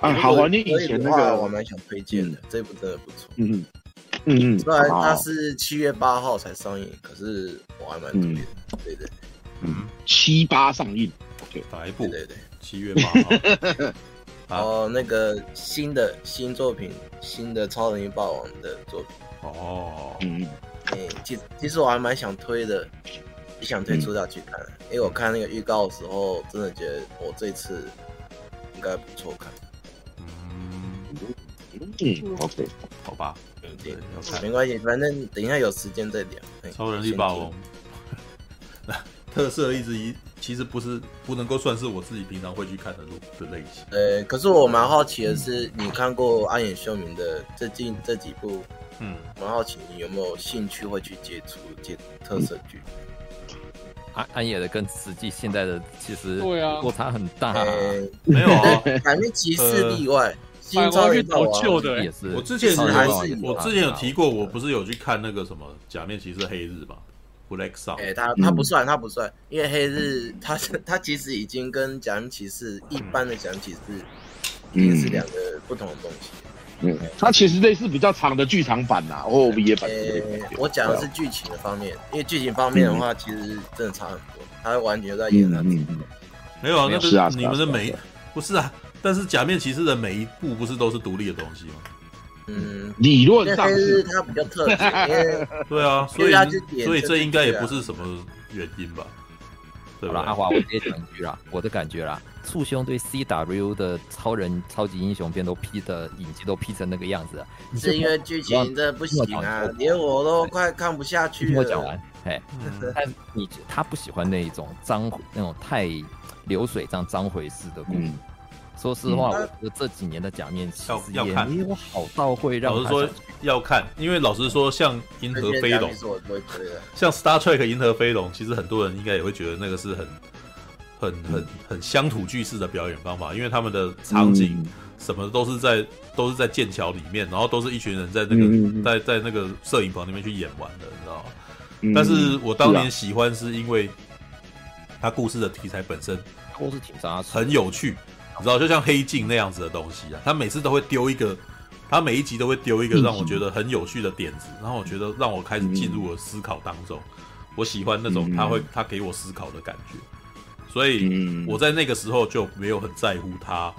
啊，好怀念以前那个，我蛮想推荐的，这部真的不错。嗯嗯嗯，虽然它是七月八号才上映，可是我还蛮推荐的。对对，嗯，七八上映，对哪一部？对对，七月八号。哦，那个新的新作品，新的超能力霸王的作品。哦，嗯，哎，其其实我还蛮想推的，也想推出下去看，因为我看那个预告的时候，真的觉得我这次应该不错看。嗯嗯，OK，好吧，对，没关系，反正等一下有时间再聊。超人力霸王，特色一直一。其实不是不能够算是我自己平常会去看的路的类型。呃，可是我蛮好奇的是，你看过安野秀明的最近这几部，嗯，蛮好奇你有没有兴趣会去接触接特色剧？安安野的跟实际现在的其实对啊落差很大。没有啊，改编骑士例外，新超人老旧的也是。我之前还是我之前有提过，我不是有去看那个什么假面骑士黑日嘛？Black Sun，哎，他他不算，他不算，因为黑日他是他其实已经跟假面骑士一般的假面骑士也是两个不同的东西。嗯，它其实类似比较长的剧场版呐，OVA 版。我讲的是剧情的方面，因为剧情方面的话，其实真的差很多。他完全在演他自己。没有啊，那个你们的每不是啊，但是假面骑士的每一部不是都是独立的东西吗？嗯，理论上是。它比较特别，对啊，所以所以这应该也不是什么原因吧？对吧？阿华，我直接讲一句啦，我的感觉啦，簇兄对 CW 的超人超级英雄片都 P 的影集都 P 成那个样子，是因为剧情真的不行啊，连我都快看不下去我讲完，哎，但你他不喜欢那一种脏那种太流水账脏回式的故事。说实话，我觉得这几年的假面骑士要看，没有好到会让。老实说要看，因为老实说，像银河飞龙，像 Star Trek 银河飞龙，其实很多人应该也会觉得那个是很、很、很、很乡土剧式的表演方法，因为他们的场景什么都是在都是在剑桥里面，然后都是一群人在那个在在那个摄影棚里面去演完的，你知道吗？但是我当年喜欢是因为他故事的题材本身故事挺扎实，很有趣。你知道，就像黑镜那样子的东西啊，他每次都会丢一个，他每一集都会丢一个让我觉得很有趣的点子，然后我觉得让我开始进入了思考当中。我喜欢那种他会他给我思考的感觉，所以我在那个时候就没有很在乎他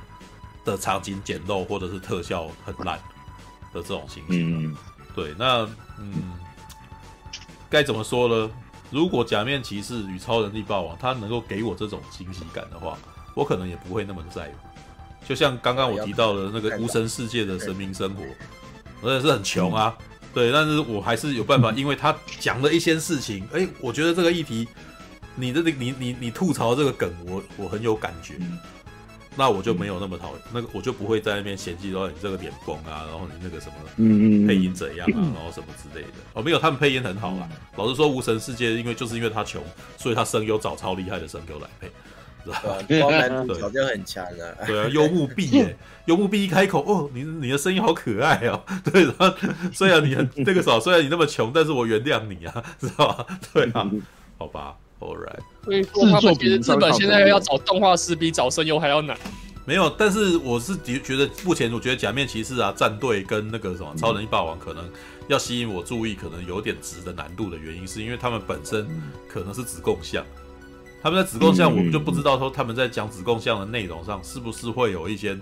的场景简陋或者是特效很烂的这种情形。对，那嗯，该怎么说呢？如果假面骑士与超能力霸王他能够给我这种惊喜感的话。我可能也不会那么在乎，就像刚刚我提到的那个无神世界的神明生活，我也是很穷啊，对，但是我还是有办法，因为他讲了一些事情，哎，我觉得这个议题，你的你你你吐槽这个梗，我我很有感觉，那我就没有那么讨厌，那个我就不会在那边嫌弃说你这个脸崩啊，然后你那个什么，嗯嗯，配音怎样啊，然后什么之类的，哦，没有，他们配音很好啊，老实说，无神世界因为就是因为他穷，所以他声优找超厉害的声优来配。对，光男主角就很强啊。对啊，幽木碧耶，幽木碧一开口，哦，你你的声音好可爱哦。对，然后虽然你很这个时虽然你那么穷，但是我原谅你啊，知道吧？对啊，好吧，All right。所以说他们其实日本现在要找动画师比找声优还要难。没有，但是我是觉觉得目前我觉得假面骑士啊战队跟那个什么超能力霸王可能要吸引我注意，可能有点值的难度的原因，是因为他们本身可能是子贡像。他们在子贡像，我们就不知道说他们在讲子贡像的内容上是不是会有一些，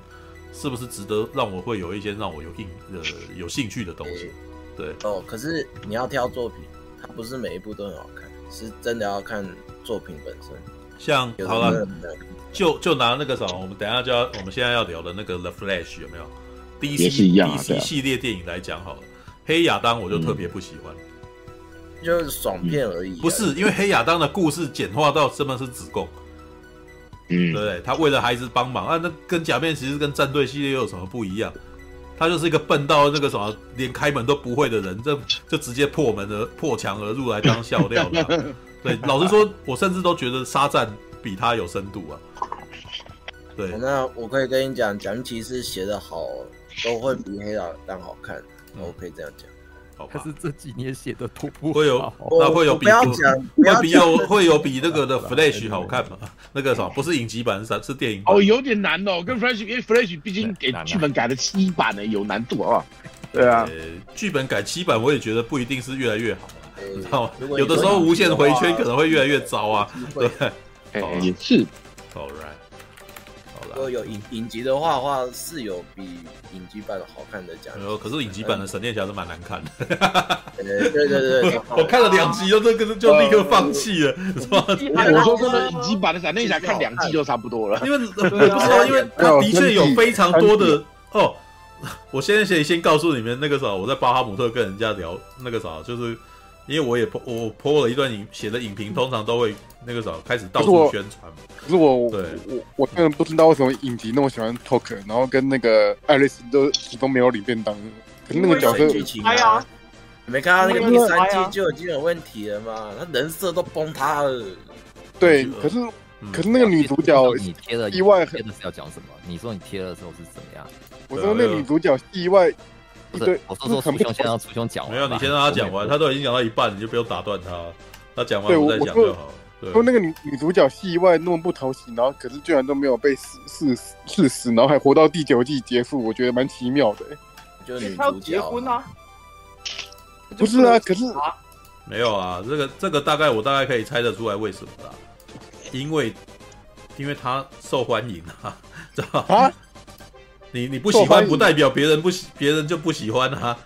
是不是值得让我会有一些让我有印呃有兴趣的东西。对哦，可是你要挑作品，它不是每一部都很好看，是真的要看作品本身。像好了，就就拿那个什么，我们等一下就要我们现在要聊的那个 The Flash 有没有？DC DC 系列电影来讲好了，黑亚当我就特别不喜欢。就是爽片而已，不是因为黑亚当的故事简化到真的是子贡，嗯，对不对？他为了孩子帮忙啊，那跟假面骑士跟战队系列又有什么不一样？他就是一个笨到那个什么，连开门都不会的人，这就直接破门而破墙而入来当笑料了。对，老实说，我甚至都觉得沙赞比他有深度啊。对，那我可以跟你讲，假面骑士写的好，都会比黑亚当好看，我可以这样讲。好吧可是这几年写的都不会有好那会有比我不要讲，不要会比讲有会有比那个的 Flash 好看吗？那个什么不是影集版，是是电影版哦，有点难哦，跟 Flash，因为 Flash 毕竟给难啊剧本改了七版呢，有难度啊？对啊呃，，剧本改七版，我也觉得不一定是越来越好 你知道吗有的时候无限回圈可能会越来越糟啊，对不对哎好啊也是，？All right。果有影影集的话的话，是有比影集版好看的奖没。有，可是影集版的闪电侠是蛮难看的，呃，对对对对，我看了两集就这个就立刻放弃了，是吧？哎我说真的，影集版的闪电侠看两季就差不多了。因为我不知道，因为它的确有非常多的哦。我先先先告诉你们那个啥，我在巴哈姆特跟人家聊那个啥，就是因为我也我 po 了一段影写的影评，通常都会那个时候开始到处宣传嘛。可是我对我我真的不知道为什么影集那么喜欢 Talk，然后跟那个爱丽丝都始终没有领便当。可是那个角色剧情哎呀啊，你没看到那个第三季就已经有问题了吗？他人设都崩塌了。对可是嗯可是那个女主角，你贴了意外贴的是要讲什么？你说你贴的时候是怎么样？我说那个女主角意外不是，，我说说很楚兄先让楚兄讲完。没有，你先让他讲完，他都已经讲到一半，你就不用打断他，他讲完再我我讲就好。对，说那个女女主角戏外那么不讨喜，然后可是居然都没有被死死死死，然后还活到第九季结束，我觉得蛮奇妙的、欸。就是女主角结婚啊？不是啊，可是啊，没有啊，这个这个大概我大概可以猜得出来为什么啦，因为因为他受欢迎啊，知道吧？啊，你你不喜欢不代表别人不喜别人就不喜欢啊。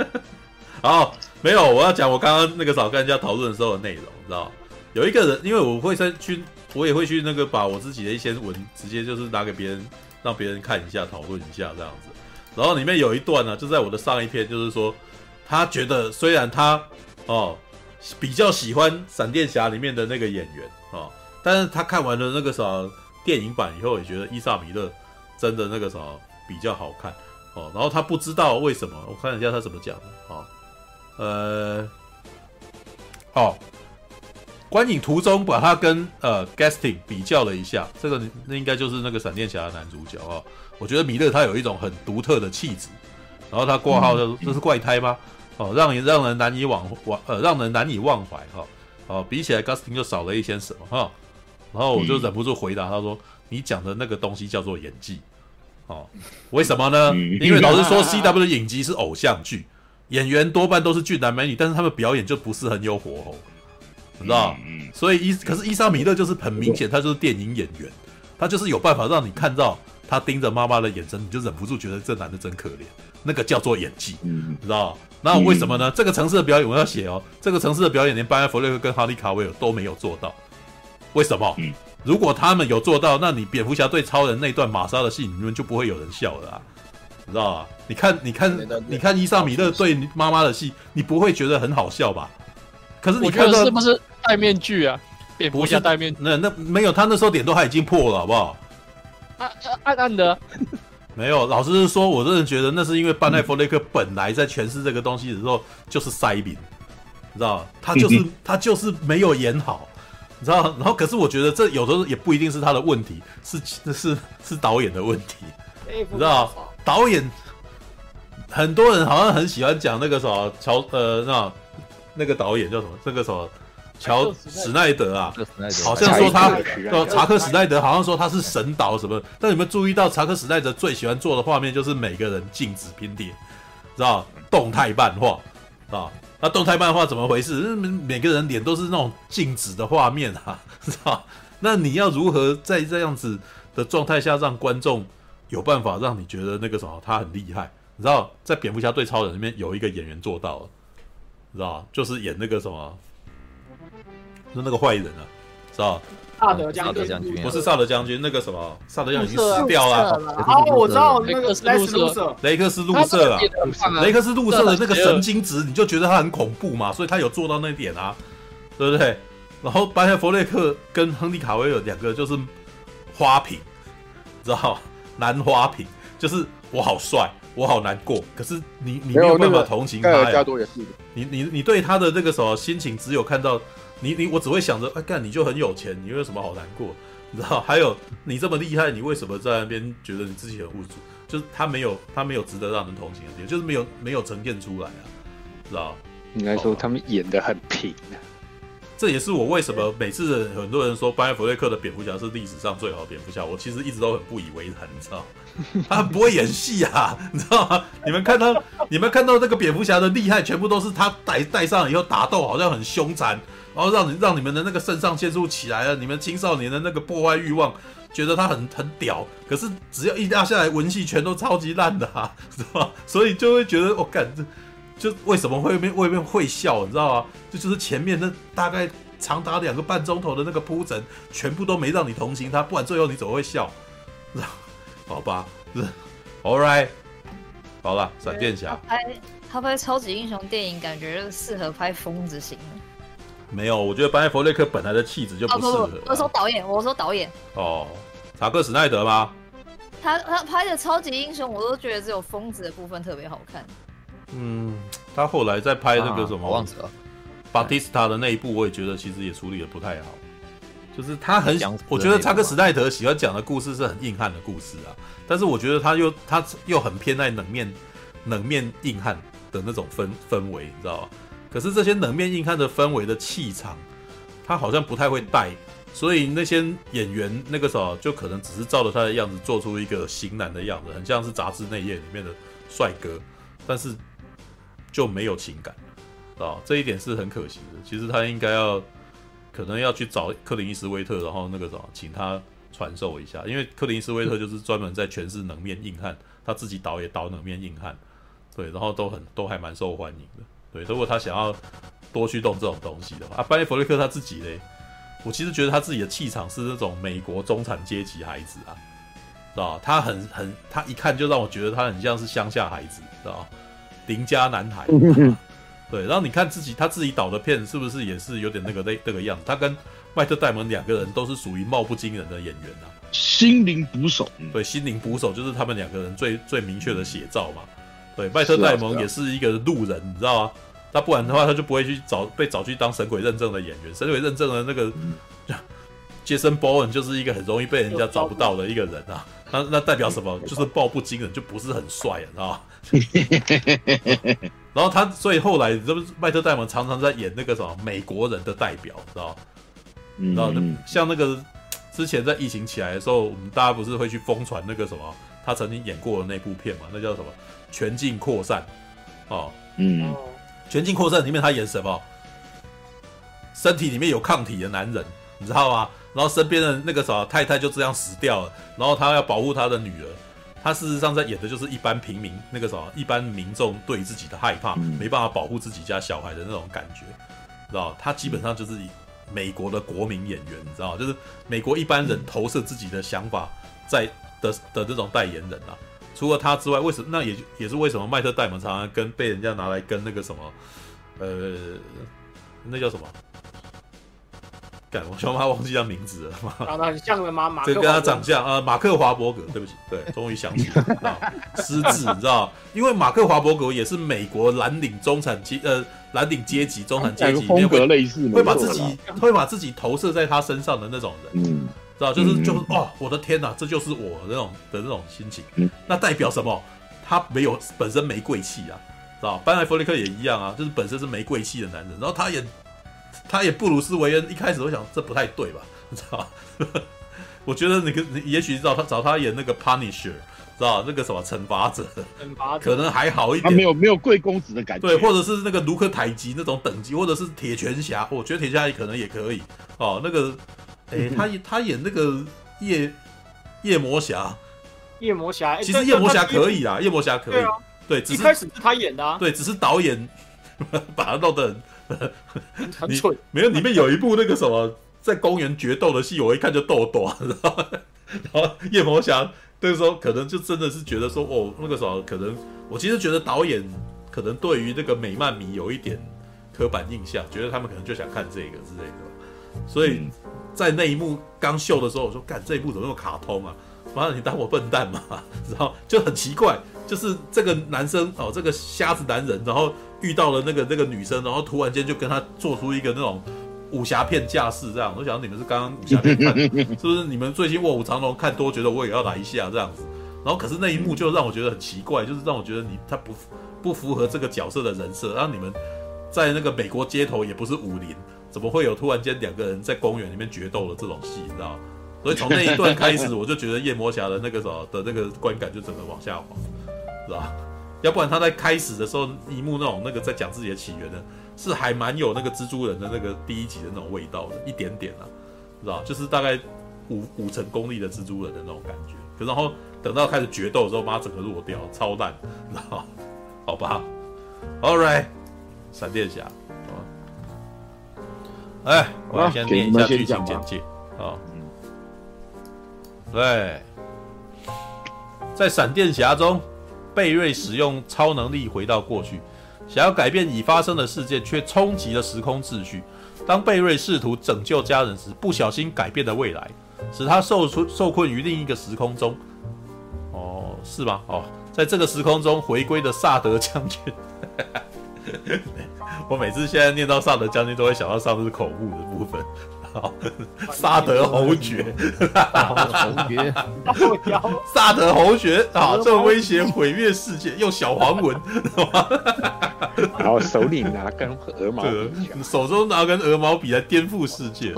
好，没有，我要讲我刚刚那个早跟人家讨论的时候的内容，你知道吗？有一个人，因为我会再去，我也会去那个把我自己的一些文直接就是拿给别人，让别人看一下，讨论一下这样子。然后里面有一段呢，就在我的上一篇，就是说他觉得虽然他哦比较喜欢闪电侠里面的那个演员哦，但是他看完了那个啥电影版以后，也觉得伊莎米勒真的那个啥比较好看哦。然后他不知道为什么，我看一下他怎么讲的哦，呃，哦。观影途中把他跟呃 Gasting 比较了一下，这个那应该就是那个闪电侠的男主角哦。我觉得米勒他有一种很独特的气质，然后他挂号的、这是怪胎吗？哦，让人让人难以忘忘呃让人难以忘怀哈。哦，比起来 Gasting 就少了一些什么哈。然后我就忍不住回答他说：“你讲的那个东西叫做演技哦，为什么呢？嗯因为老实说，CW 的影集是偶像剧，演员多半都是俊男美女，但是他们表演就不是很有火候。”你知道，嗯所以伊可是伊莎米勒就是很明显，他就是电影演员，他就是有办法让你看到他盯着妈妈的眼神，你就忍不住觉得这男的真可怜，那个叫做演技，嗯你知道？那为什么呢？这个城市的表演我要写哦，这个城市的表演连班艾弗雷克跟哈利卡维尔都没有做到，为什么？嗯如果他们有做到，那你蝙蝠侠对超人那段玛莎的戏，你们就不会有人笑了啊，你知道吧？你看，你看，你看伊莎米勒对妈妈的戏，你不会觉得很好笑吧？可是你觉看到得是不是戴面具啊？蝙蝠不是侠戴面具，那那没有，他那时候脸都还已经破了，好不好？暗暗暗的，没有，老实说，我真的觉得那是因为班奈弗雷克本来在诠释这个东西的时候就是塞饼，你知道他就是他就是没有演好，你知道？然后可是我觉得这有的时候也不一定是他的问题，是是是是导演的问题，你知道？导演很多人好像很喜欢讲那个什么乔呃那那个导演叫什么？那个什么乔史奈德啊，好像说他查克史奈德呃查克史奈德好像说他是神导什么，但有没有注意到查克史奈德最喜欢做的画面就是每个人静止拼贴，知道动态漫画啊？那动态漫画怎么回事？每每个人脸都是那种静止的画面啊，知道？那你要如何在这样子的状态下让观众有办法让你觉得那个什么他很厉害？你知道，在蝙蝠侠对超人里面有一个演员做到了，你知道就是演那个什么，就那个坏人啊，知道萨德将军。啊不是萨德将军，那个什么萨德将军已经死掉了，哦，我知道那个莱斯路瑟，雷克斯路瑟啊，雷克斯路瑟的那个神经质，你就觉得他很恐怖嘛，所以他有做到那一点啊，对不对？然后班艾弗雷克跟亨利卡维尔两个就是花瓶，知道男花瓶，就是我好帅，我好难过，可是你你没有办法同情他呀，多也是，你你你对他的那个什么心情，只有看到你你我只会想着，哎干你就很有钱，你有什么好难过？你知道？还有你这么厉害，你为什么在那边觉得你自己很无助？就是他没有他没有值得让人同情的地方，就是没有没有呈现出来啊，知道？应该说他们演的很平啊。这也是我为什么每次很多人说班艾弗瑞克的蝙蝠侠是历史上最好的蝙蝠侠，我其实一直都很不以为然，你知道？他不会演戏啊，你知道吗？你们看到你们看到那个蝙蝠侠的厉害，全部都是他戴戴上以后打斗好像很凶残，然后让你让你们的那个肾上腺素起来了，你们青少年的那个破坏欲望，觉得他很很屌。可是只要一压下来，文戏全都超级烂的啊，是吧？所以就会觉得我感这。就为什么会面会面会笑，你知道吗？这就，就是前面那大概长达两个半钟头的那个铺陈，全部都没让你同情他，不然最后你怎么会笑？好吧，是，All right，好了，闪电侠。他拍他拍超级英雄电影，感觉适合拍疯子型。没有，我觉得班艾弗雷克本来的气质就不适合，啊不不。我说导演，我说导演。哦，查克史奈德吗？他他拍的超级英雄，我都觉得只有疯子的部分特别好看。嗯，他后来在拍那个什么，啊、我忘记了，巴蒂斯塔的那一部，我也觉得其实也处理的不太好。就是他很，我觉得查克史奈德喜欢讲的故事是很硬汉的故事啊，但是我觉得他又他又很偏爱冷面冷面硬汉的那种氛氛围，你知道吧？可是这些冷面硬汉的氛围的气场，他好像不太会带，所以那些演员那个时候就可能只是照着他的样子做出一个型男的样子，很像是杂志内页里面的帅哥，但是。就没有情感，啊，这一点是很可惜的。其实他应该要，可能要去找克林斯威特，然后那个什么，请他传授一下。因为克林斯威特就是专门在诠释冷面硬汉，他自己导也导冷面硬汉，对，然后都很都还蛮受欢迎的。对，如果他想要多去动这种东西的话，啊，班艾弗雷克他自己嘞，我其实觉得他自己的气场是那种美国中产阶级孩子啊，知道他很很，他一看就让我觉得他很像是乡下孩子，知道邻家男孩，对，然后你看自己他自己导的片是不是也是有点那个那那个样子？他跟麦特戴蒙两个人都是属于貌不惊人的演员啊。心灵捕手，对，心灵捕手就是他们两个人最最明确的写照嘛。对，麦特戴蒙也是一个路人，你知道吗？他不然的话他就不会去找被找去当神鬼认证的演员。神鬼认证的那个杰森·波恩就是一个很容易被人家找不到的一个人啊。那那代表什么？就是貌不惊人，就不是很帅，你知道吗？然后他，所以后来，这不是迈特戴蒙常常在演那个什么美国人的代表，知道然后像那个之前在疫情起来的时候，我们大家不是会去疯传那个什么他曾经演过的那部片嘛？那叫什么？全境扩散。哦，嗯，全境扩散里面他演什么？身体里面有抗体的男人，你知道吗？然后身边的那个什么太太就这样死掉了，然后他要保护他的女儿。他事实上在演的就是一般平民，那个什么一般民众对自己的害怕，嗯、没办法保护自己家小孩的那种感觉，知道？他基本上就是以美国的国民演员，你知道？就是美国一般人投射自己的想法在的的这种代言人啊。除了他之外，为什么？那也也是为什么麦特戴蒙常常跟被人家拿来跟那个什么，呃，那叫什么？我小妈忘记他名字了。长得很像的吗？马克这跟他长相啊，马克华伯格。对不起，对，终于想起来失智，你知道？因为马克华伯格也是美国蓝领中产阶呃蓝领阶级中产阶级风格类似，会把自己会把自己投射在他身上的那种人，嗯，知道？就是就是哦，我的天哪，这就是我的那种的那种心情。那代表什么？他没有本身没贵气啊，知道？班艾弗利克也一样啊，就是本身是没贵气的男人，然后他也。他也布鲁斯韦恩，一开始我想这不太对吧？你知道吧？我觉得那个也许找他找他演那个 Punisher，知道那个什么惩罚者，惩罚者可能还好一点。他没有没有贵公子的感觉。对，或者是那个卢克凯吉那种等级，或者是铁拳侠，我觉得铁拳侠也可能也可以。哦，那个，哎、欸，他他演那个夜夜魔侠，夜魔侠，其实夜魔侠可以啊，夜魔侠可以。对，啊、对，只是一开始是他演的啊。对，只是导演 把他弄得很。很蠢，没有里面有一部那个什么在公园决斗的戏，我一看就逗短，然后然后夜魔侠那个时候可能就真的是觉得说哦，那个时候可能我其实觉得导演可能对于那个美漫迷有一点刻板印象，觉得他们可能就想看这个之类的，所以在那一幕刚秀的时候，我说干这一部怎么那么卡通啊？妈的，你当我笨蛋嘛？然后就很奇怪，就是这个男生哦，这个瞎子男人，然后。遇到了那个那个女生，然后突然间就跟她做出一个那种武侠片架势，这样。我想你们是刚刚武侠片看的，是不是？你们最近《卧虎藏龙》看多，觉得我也要来一下这样子。然后可是那一幕就让我觉得很奇怪，就是让我觉得你他不不符合这个角色的人设，然后你们在那个美国街头也不是武林，怎么会有突然间两个人在公园里面决斗的这种戏，你知道？所以从那一段开始，我就觉得夜魔侠的那个什么的那个观感就整个往下滑，是吧？要不然他在开始的时候一幕那种那个在讲自己的起源呢，是还蛮有那个蜘蛛人的那个第一集的那种味道的，一点点啊，知道？就是大概五五成功力的蜘蛛人的那种感觉。可然后等到开始决斗的时候，把它整个弱掉，超烂，知道？好吧，All right，闪电侠，哎，我要先念一下剧情简介啊。对，在闪电侠中，贝瑞使用超能力回到过去，想要改变已发生的事件，却冲击了时空秩序。当贝瑞试图拯救家人时，不小心改变了未来，使他受受困于另一个时空中。哦，是吗？哦，在这个时空中回归的萨德将军。我每次现在念到萨德将军，都会想到上次口误的部分。好，萨德侯爵，侯爵，萨德侯爵 啊，正威胁毁灭世界，用小黄文，然后手里拿根鹅毛笔，手中拿根鹅毛笔来颠覆世界。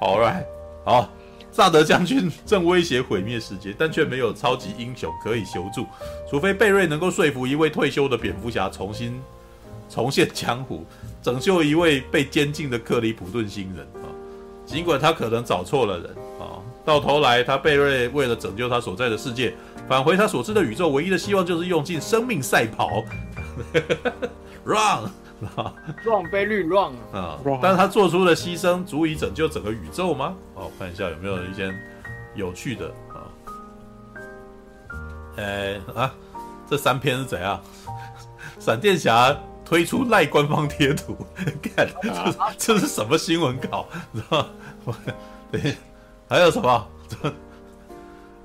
好，right，好，萨德将军正威胁毁灭世界，但却没有超级英雄可以求助，除非贝瑞能够说服一位退休的蝙蝠侠重新重现江湖。拯救一位被监禁的克里普顿星人啊！尽管他可能找错了人啊，到头来他贝瑞为了拯救他所在的世界，返回他所知的宇宙，唯一的希望就是用尽生命赛跑，run，run，贝瑞 run 啊！但他做出的牺牲足以拯救整个宇宙吗？哦，看一下有没有一些有趣的啊？哎啊，这三篇是怎样？闪电侠。推出赖官方贴图，看这这是什么新闻稿？知道吗？对，还有什么？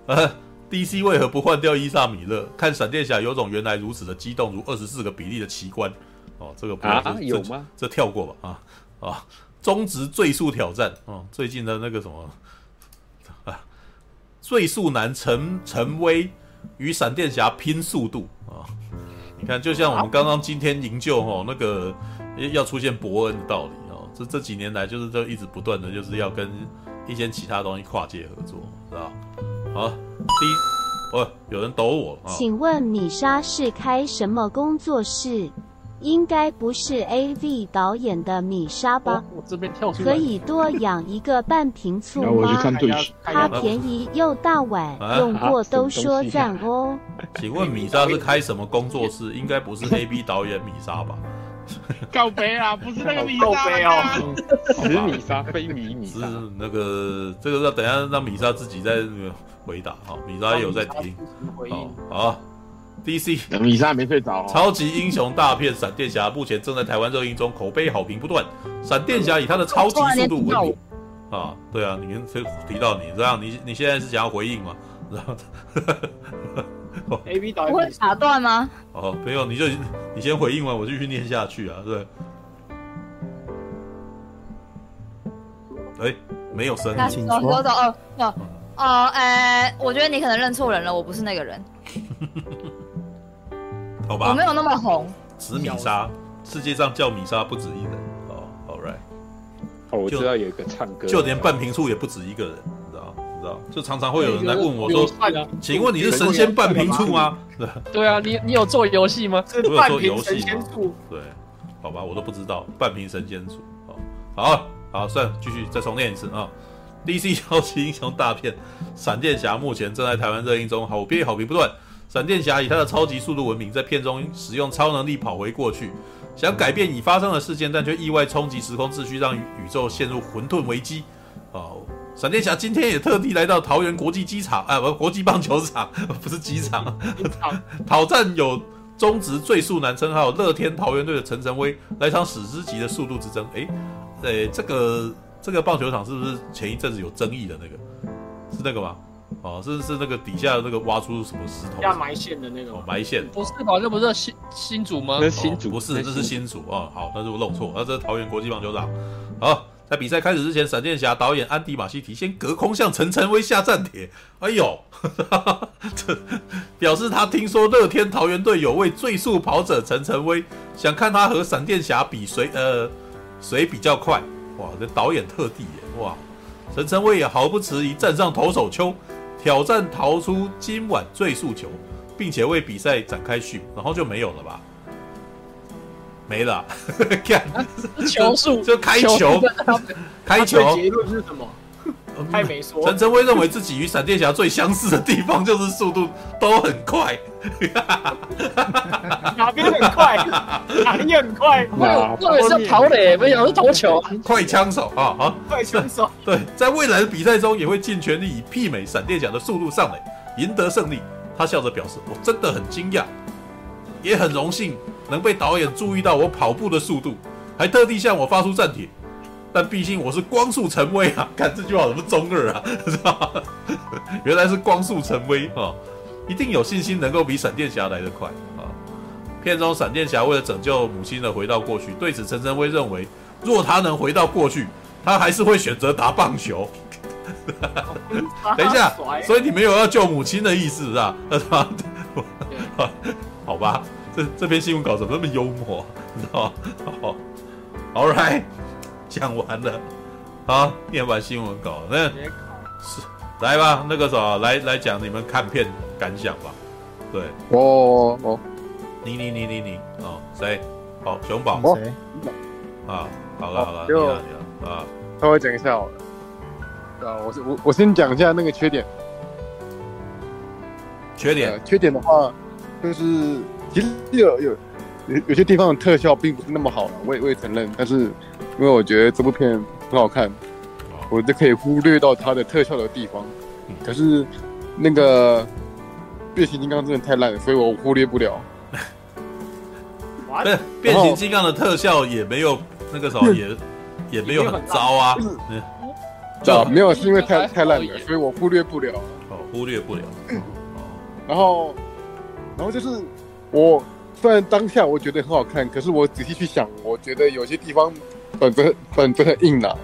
呃，DC 为何不换掉伊萨米勒？看闪电侠有种原来如此的激动，如二十四个比例的奇观。哦，这个不啊有吗？这跳过吧？啊啊，中职最速挑战。哦，最近的那个什么 啊，最速男陈陈威与闪电侠拼速度啊。你看，就像我们刚刚今天营救哦那个要出现伯恩的道理哦，这这几年来就是都一直不断的就是要跟一些其他东西跨界合作，知道？好，第一，哦，有人抖我，请问米莎是开什么工作室？应该不是 A V 导演的米莎吧？我这边跳出来可以多养一个半瓶醋吗？它便宜又大碗，用过都说赞哦。请问米莎是开什么工作室？应该不是 A V 导演米莎吧？告白啊，不是那个米莎哦，是 米莎非米米莎。是那个这个要等下让米莎自己在那个回答哈，米莎有在听。好，好。DC 米莎没睡着。超级英雄大片《闪电侠》目前正在台湾热映中，口碑好评不断。闪电侠以他的超级速度闻名啊！对啊，你跟谁提到你这样？你你现在是想要回应吗？然 后 A B 导演会打断吗？哦，没有，你就你先回应完，我就继续念下去啊！对。哎，没有声音，请说。哦哦哦哦，哎，我觉得你可能认错人了，我不是那个人。好吧，我没有那么红。紫米莎，世界上叫米莎不止一人。哦，All right。哦，我知道有一个唱歌，就连半瓶醋也不止一个人，你知道？你知道？就常常会有人来问我说：“请问你是神仙半瓶醋吗？” 对啊，你你有做游戏吗？我有做游戏吗？对，好吧，我都不知道半瓶神仙醋。好，好，好，算了，继续再重念一次啊。DC 超级英雄大片《闪电侠》目前正在台湾热映中，好评好评不断。闪电侠以他的超级速度闻名，在片中使用超能力跑回过去，想改变已发生的事件，但却意外冲击时空秩序，让宇宙陷入混沌危机。哦，闪电侠今天也特地来到桃园国际机场，啊，不，国际棒球场，不是机场，讨战有中职最速男称号乐天桃园队的陈晨威，来场史诗级的速度之争。诶，诶，这个这个棒球场是不是前一阵子有争议的那个？是那个吗？哦，是是那个底下那个挖出什么石头？要埋线的那种。哦，埋线。不是吧？这不是新新竹吗？那新竹不是，这是新竹哦。好，那是我弄错，那这是桃园国际棒球场。好，在比赛开始之前，闪电侠导演安迪马西提先隔空向陈晨威下战帖，哎呦，这表示他听说乐天桃园队有位最速跑者陈晨威，想看他和闪电侠比谁呃谁比较快。哇，这导演特地耶，哇，陈晨威也毫不迟疑站上投手丘，挑战逃出今晚最速球，并且为比赛展开序，然后就没有了吧？没了，看球速就开球，开球。结论是什么？太没说。陈晨威认为自己与闪电侠最相似的地方就是速度都很快。哪边很快？哪里很快？我以为是跑垒，没想是投球。快枪手啊啊！快枪手。对，在未来的比赛中也会尽全力以媲美闪电侠的速度上垒，赢得胜利。他笑着表示：“我真的很惊讶，也很荣幸。”能被导演注意到我跑步的速度，还特地向我发出战帖，但毕竟我是光速成威啊！看这句话怎么中二啊？是吧？原来是光速成威啊！一定有信心能够比闪电侠来得快啊！片中闪电侠为了拯救母亲的回到过去，对此陈晨威认为，若他能回到过去，他还是会选择打棒球。等一下，所以你没有要救母亲的意思是吧？好吧。这这篇新闻稿怎么那么幽默，你知道吗？好，All right，讲完了，好，念完新闻稿，那是来吧，那个什么，来来讲你们看片感想吧。对，哦哦，你你你你你，哦，谁？哦，熊宝，谁？啊，好了好了，就你了你了啊，稍微讲一下好了，啊，我我我先讲一下那个缺点，缺点，呃、缺点的话就是。其实有有有有些地方的特效并不是那么好，我也我也承认。但是因为我觉得这部片很好看，我就可以忽略到它的特效的地方。可是那个变形金刚真的太烂了，所以我忽略不了。不是变形金刚的特效也没有那个什么也也没有很糟啊。嗯，就没有是因为太太烂了，所以我忽略不了。哦，忽略不了。然后然后就是。我虽然当下我觉得很好看，可是我仔细去想，我觉得有些地方本子本子很硬啊。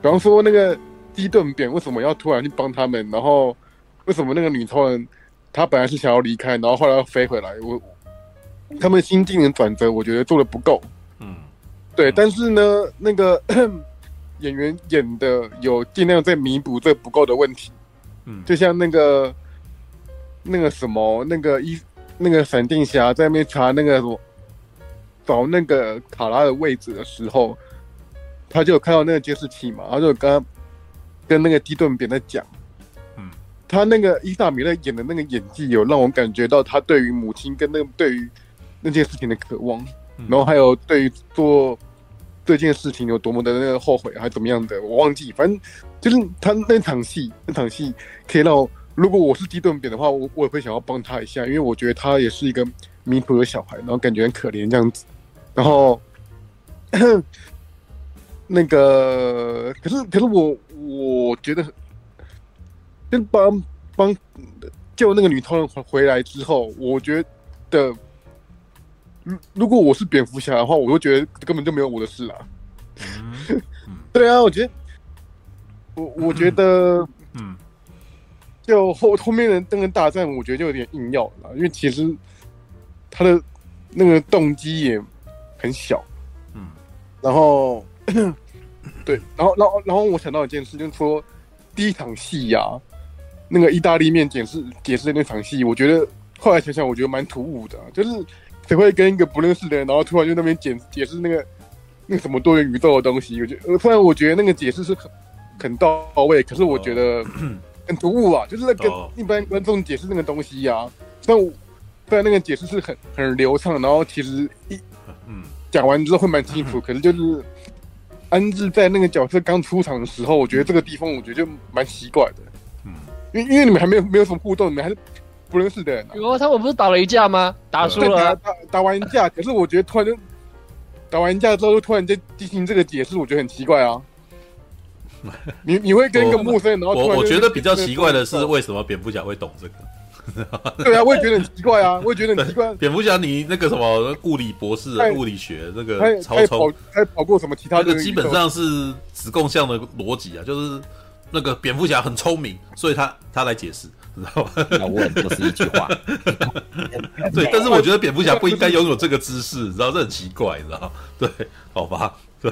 比方说那个基顿扁为什么要突然去帮他们？然后为什么那个女超人她本来是想要离开，然后后来要飞回来？我他们心境的转折，我觉得做的不够。嗯，对。但是呢，那个 演员演的有尽量在弥补这不够的问题。嗯，就像那个那个什么那个一。那个闪电侠在那边查那个什么，找那个卡拉的位置的时候，他就看到那个监视器嘛，然后就跟跟那个基顿扁在讲，嗯，他那个伊萨米勒演的那个演技，有让我感觉到他对于母亲跟那个对于那件事情的渴望，然后还有对于做这件事情有多么的那个后悔，还怎么样的，我忘记，反正就是他那场戏，那场戏可以让我。如果我是基顿扁的话，我我也会想要帮他一下，因为我觉得他也是一个迷途的小孩，然后感觉很可怜这样子。然后 那个，可是可是我我觉得，跟帮帮救那个女超人回来之后，我觉得，如如果我是蝙蝠侠的话，我就觉得根本就没有我的事啊。对啊，我觉得，我我觉得，嗯。就后后面的那个大战，我觉得就有点硬要了，因为其实他的那个动机也很小，嗯，然后 对，然后然后然后我想到一件事，就是说第一场戏呀、啊，那个意大利面解释解释的那场戏，我觉得后来想想，我觉得蛮突兀的，就是谁会跟一个不认识的人，然后突然就那边解解释那个那个什么多元宇宙的东西，我觉得突然我觉得那个解释是很很到位，可是我觉得。哦很突兀啊，就是在跟一般观众解释那个东西呀、啊。虽然虽然那个解释是很很流畅，然后其实一嗯讲完之后会蛮清楚，可是就是安置在那个角色刚出场的时候，我觉得这个地方我觉得就蛮奇怪的。嗯，因为因为你们还没有没有什么互动，你们还是不认识的人、啊。有啊，他们不是打了一架吗？打输了、啊，打打打完架，可是我觉得突然就打完架之后，就突然间进行这个解释，我觉得很奇怪啊。你你会跟一个陌生人，然后我我觉得比较奇怪的是，为什么蝙蝠侠会懂这个？对啊，我也觉得很奇怪啊，我也觉得很奇怪。蝙蝠侠，你那个什么物理博士、物理学那个超他跑，他跑过什么其他？那个基本上是子贡像的逻辑啊，就是那个蝙蝠侠很聪明，所以他他来解释，知道吗？那我很就是一句话。对，但是我觉得蝙蝠侠不应该拥有这个知识，你知道这很奇怪，你知道？对，好吧，对，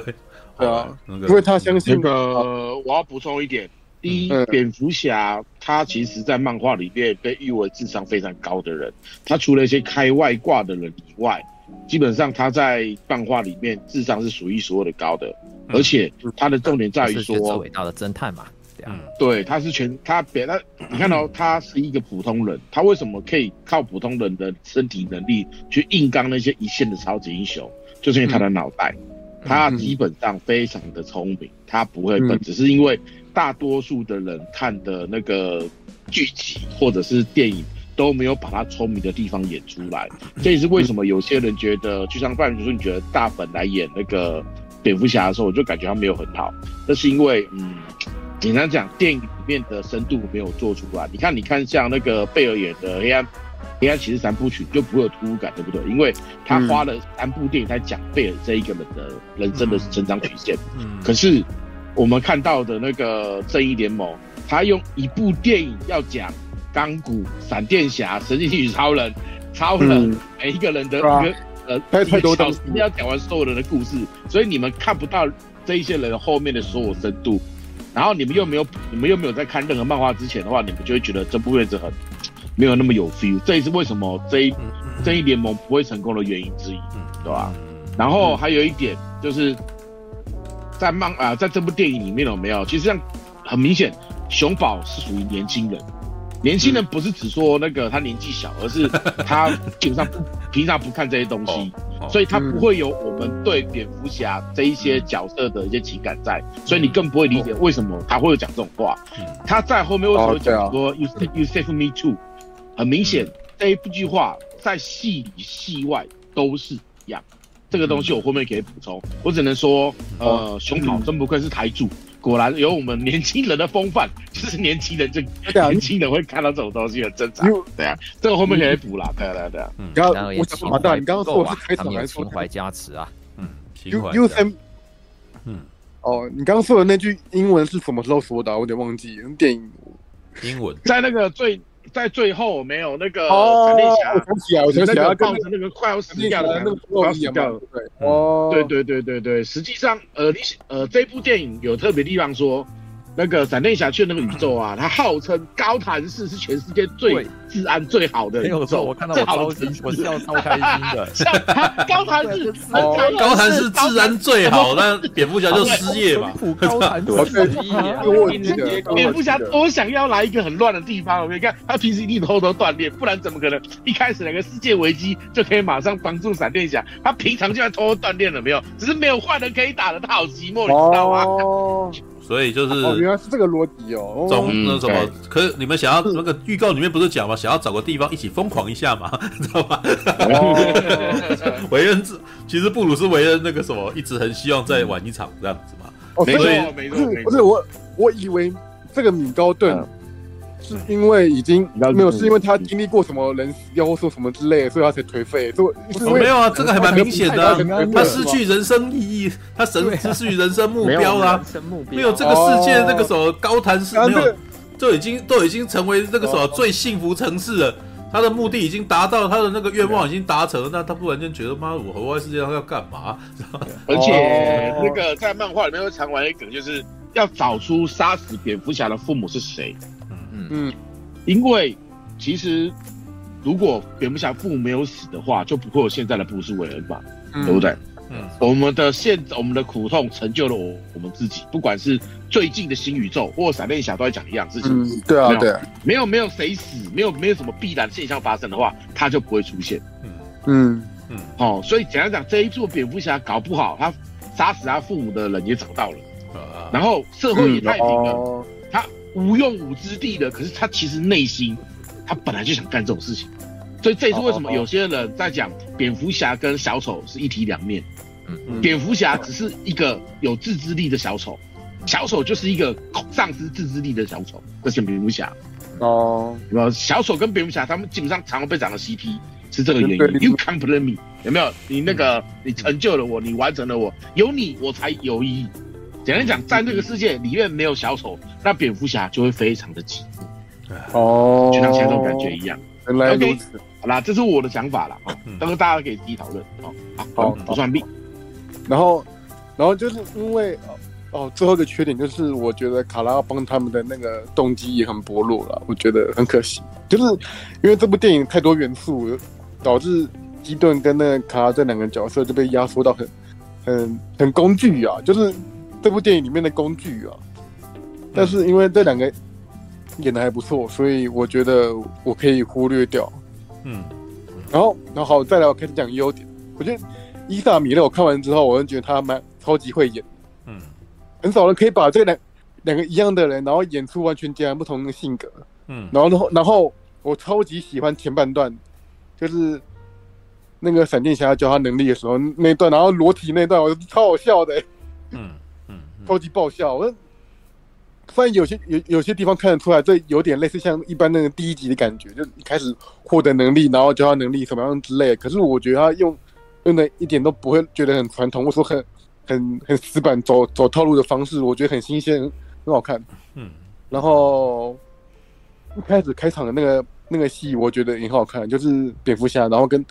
对啊，那个，因为他相信。那个，我要补充一点。第一，蝙蝠侠他其实，在漫画里面被誉为智商非常高的人。他除了一些开外挂的人以外，基本上他在漫画里面智商是数一数二的高的。而且他的重点在于说，最伟大的侦探嘛，对啊，对，他是全他别他，你看到他是一个普通人，他为什么可以靠普通人的身体能力去硬刚那些一线的超级英雄？就是因为他的脑袋，他基本上非常的聪明，他不会笨，只是因为。大多数的人看的那个剧集或者是电影都没有把他聪明的地方演出来，这也是为什么有些人觉得，就像范如说，你觉得大本来演那个蝙蝠侠的时候，我就感觉他没有很好。那是因为，嗯，简单讲，电影里面的深度没有做出来。你看，你看，像那个贝尔演的《黑暗黑暗骑士》三部曲，就不会有突兀感，对不对？因为他花了三部电影在讲贝尔这一个人的人生的成长曲线。嗯，可是。我们看到的那个正义联盟，他用一部电影要讲钢骨、闪电侠、神奇女超人、超人、嗯、每一个人的一个、啊、呃太太多的一定要讲完所有人的故事，所以你们看不到这一些人后面的所有深度。然后你们又没有，你们又没有在看任何漫画之前的话，你们就会觉得这部片子很没有那么有 feel。这也是为什么这一正义联盟不会成功的原因之一，对吧？然后还有一点就是。在漫啊，在这部电影里面有没有？其实像很明显，熊宝是属于年轻人。年轻人不是只说那个他年纪小，而是他 基本上不平常不看这些东西，所以他不会有我们对蝙蝠侠这一些角色的一些情感在，所以你更不会理解为什么他会有讲这种话。他在后面为什么会讲说 “you you save me too”？很明显，这一句话在戏里戏外都是一样。这个东西我后面可以补充，我只能说，呃，熊宝真不愧是台柱，果然有我们年轻人的风范，就是年轻人就年轻人会看到这种东西很正常。对啊，这个后面可以补啦，对啊对啊。嗯，然后我想马大，你刚刚说我是开场还是情怀加持啊？嗯，情怀。U M，嗯，哦，你刚刚说的那句英文是什么时候说的？我有点忘记，电影英文在那个最。在最后没有那个闪电侠，我想起来，我想起来，抱着那个快要死掉的那个快要死掉了，对，哦，对对对对对，实际上，呃，你呃，这部电影有特别地方说。那个闪电侠去那个宇宙啊，他号称高谭市是全世界最治安最好的宇宙。我看到我超级，我笑超开心的。高谭市，高谭市治安最好，那蝙蝠侠就失业嘛。高谭市，蝙蝠侠多想要来一个很乱的地方。我跟你看，他平时一定偷偷锻炼，不然怎么可能一开始那个世界危机就可以马上帮助闪电侠？他平常就在偷偷锻炼了没有？只是没有坏人可以打的，他好寂寞，你知道吗？所以就是，哦，原来是这个逻辑哦。总那什么，可是你们想要那个预告里面不是讲吗？想要找个地方一起疯狂一下嘛，知道吗？韦恩是其实布鲁斯韦恩那个什么，一直很希望再玩一场这样子嘛。哦，没错，没错，不是我，我以为这个米高顿。是因为已经没有，是因为他经历过什么人死掉或说什么之类的，所以他才颓废。所以没有啊，这个还蛮明显的。他失去人生意义，他神失去人生目标啦。没有这个世界，那个时候高谈是没有，就已经都已经成为那个什么最幸福城市了。他的目的已经达到，他的那个愿望已经达成了。那他突然间觉得，妈，我活在世界上要干嘛？而且那个在漫画里面会常玩一梗，就是要找出杀死蝙蝠侠的父母是谁。嗯，因为其实如果蝙蝠侠父母没有死的话，就不会有现在的布鲁斯韦恩嘛，嗯、对不对？嗯，我们的现我们的苦痛成就了我我们自己，不管是最近的新宇宙或闪电侠都在讲一样事情。嗯，对啊，对啊，没有没有谁死，没有没有什么必然现象发生的话，他就不会出现。嗯。嗯。嗯，哦，所以简单讲，这一座蝙蝠侠搞不好，他杀死他父母的人也找到了，啊、然后社会也太平了。嗯哦无用武之地的，可是他其实内心，他本来就想干这种事情，所以这也是为什么有些人在讲蝙蝠侠跟小丑是一体两面。嗯，蝙蝠侠只是一个有自制力的小丑，小丑就是一个丧失自制力的小丑，这是蝙蝠侠。哦，有没有小丑跟蝙蝠侠他们基本上常常被讲的 CP 是这个原因。You can't blame me，有没有？你那个你成就了我，你完成了我，有你我才有意义。简单讲，在这个世界里面没有小丑，那蝙蝠侠就会非常的寂寞。哦，就像现在这种感觉一样。原来如此。好啦，这是我的想法啦。好，嗯当然大家可以自己讨论。哦，好，好不算命。然后，然后就是因为哦，最后一个缺点就是，我觉得卡拉要帮他们的那个动机也很薄弱了，我觉得很可惜。就是因为这部电影太多元素，导致基顿跟那个卡拉这两个角色就被压缩到很、很、很工具啊，就是这部电影里面的工具啊。但是因为这两个演的还不错，所以我觉得我可以忽略掉。嗯，然后，然后好，再来我开始讲优点。我觉得伊萨米勒我看完之后，我就觉得他蛮超级会演。嗯，很少人可以把这两两个一样的人，然后演出完全截然不同的性格。嗯，然后，然后，然后我超级喜欢前半段，就是那个闪电侠教他能力的时候那一段，然后裸体那段，我超好笑的、嗯，超级爆笑。我发现有些有有些地方看得出来，这有点类似像一般那个第一集的感觉，就一开始获得能力，然后教他能力什么样之类的。可是我觉得他用用的一点都不会觉得很传统，或者说很很很死板走走套路的方式，我觉得很新鲜，很好看。嗯，然后一开始开场的那个那个戏，我觉得也很好看，就是蝙蝠侠，然后跟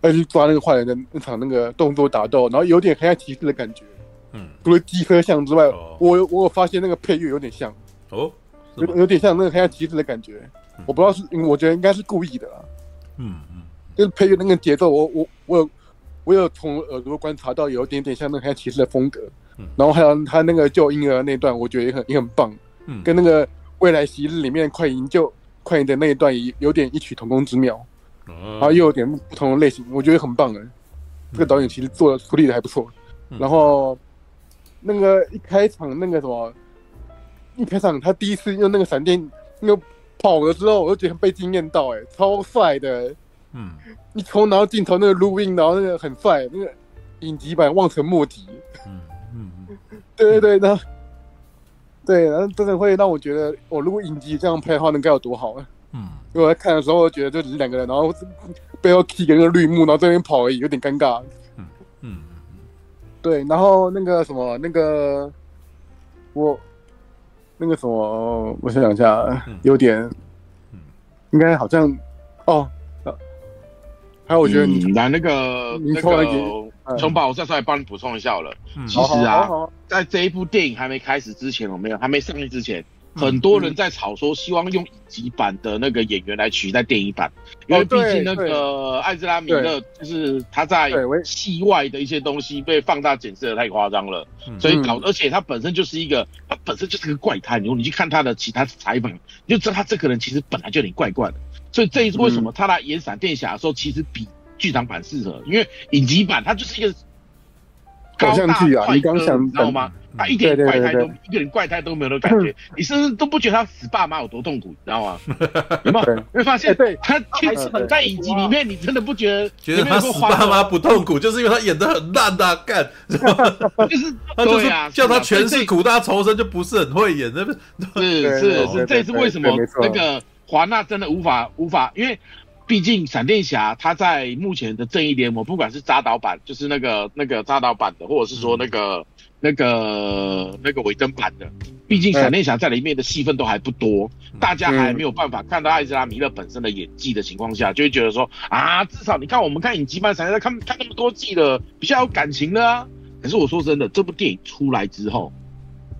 要去抓那个坏人的那场那个动作打斗，然后有点黑暗骑士的感觉。嗯，除了机车像之外，我有我有发现那个配乐有点像哦，有有点像那个黑暗骑士的感觉。我不知道是，我觉得应该是故意的啦。嗯嗯，就是配乐那个节奏，我我我有我有从耳朵观察到有一点点像那个黑暗骑士的风格。嗯然后还有他那个救婴儿那段，我觉得也很也很棒。嗯，跟那个未来昔日里面快银救快银的那一段也有点异曲同工之妙。然后又有点不同的类型，我觉得很棒哎。这个导演其实做的处理的还不错。然后。那个一开场那个什么，一开场他第一次用那个闪电那个跑了之后，我就觉得被惊艳到，哎，超帅的。嗯，一冲然后镜头那个录音，然后那个很帅，那个影集版望尘莫及。嗯嗯嗯，对对对，然后对，然后真的会让我觉得，我如果影集这样拍的话，能该有多好啊！嗯，因为我在看的时候，我觉得就只是两个人，然后背后踢个那个绿幕，然后在那边跑而已，有点尴尬。嗯嗯。对，然后那个什么，那个我那个什么，我想想一下，有点，应该好像哦，还有我觉得你来那个那个熊宝，我再稍微帮你补充一下好了。其实啊，在这一部电影还没开始之前，我没有还没上映之前，很多人在吵说希望用影集版的那个演员来取代电影版，因为毕竟那个艾兹拉米勒就是他在戏外的一些东西被放大检视的太夸张了，所以搞，而且他本身就是一个，他本身就是个怪胎，你你去看他的其他采访，你就知道他这个人其实本来就有点怪怪的，所以这一次为什么他来演闪电侠的时候，其实比剧场版适合，因为影集版他就是一个高大帅哥，你知道吗？他一点怪胎都一点怪胎都没有的感觉，你甚至都不觉得他死爸妈有多痛苦，你知道吗？有没有？你会发现，对。他其实在影集里面，你真的不觉得觉得他死爸妈不痛苦，就是因为他演的很烂的，干，就是 他就是叫他全是苦大仇深，就不是很会演，那不是是是，这是为什么那个华纳真的无法无法，因为。毕竟闪电侠他在目前的正义联盟，不管是扎导版，就是那个那个扎导版的，或者是说那个那个那个尾灯版的，毕竟闪电侠在里面的戏份都还不多，大家还没有办法看到艾斯拉米勒本身的演技的情况下，就会觉得说啊，至少你看我们看影集版闪电侠看看那么多季了，比较有感情了啊。可是我说真的，这部电影出来之后，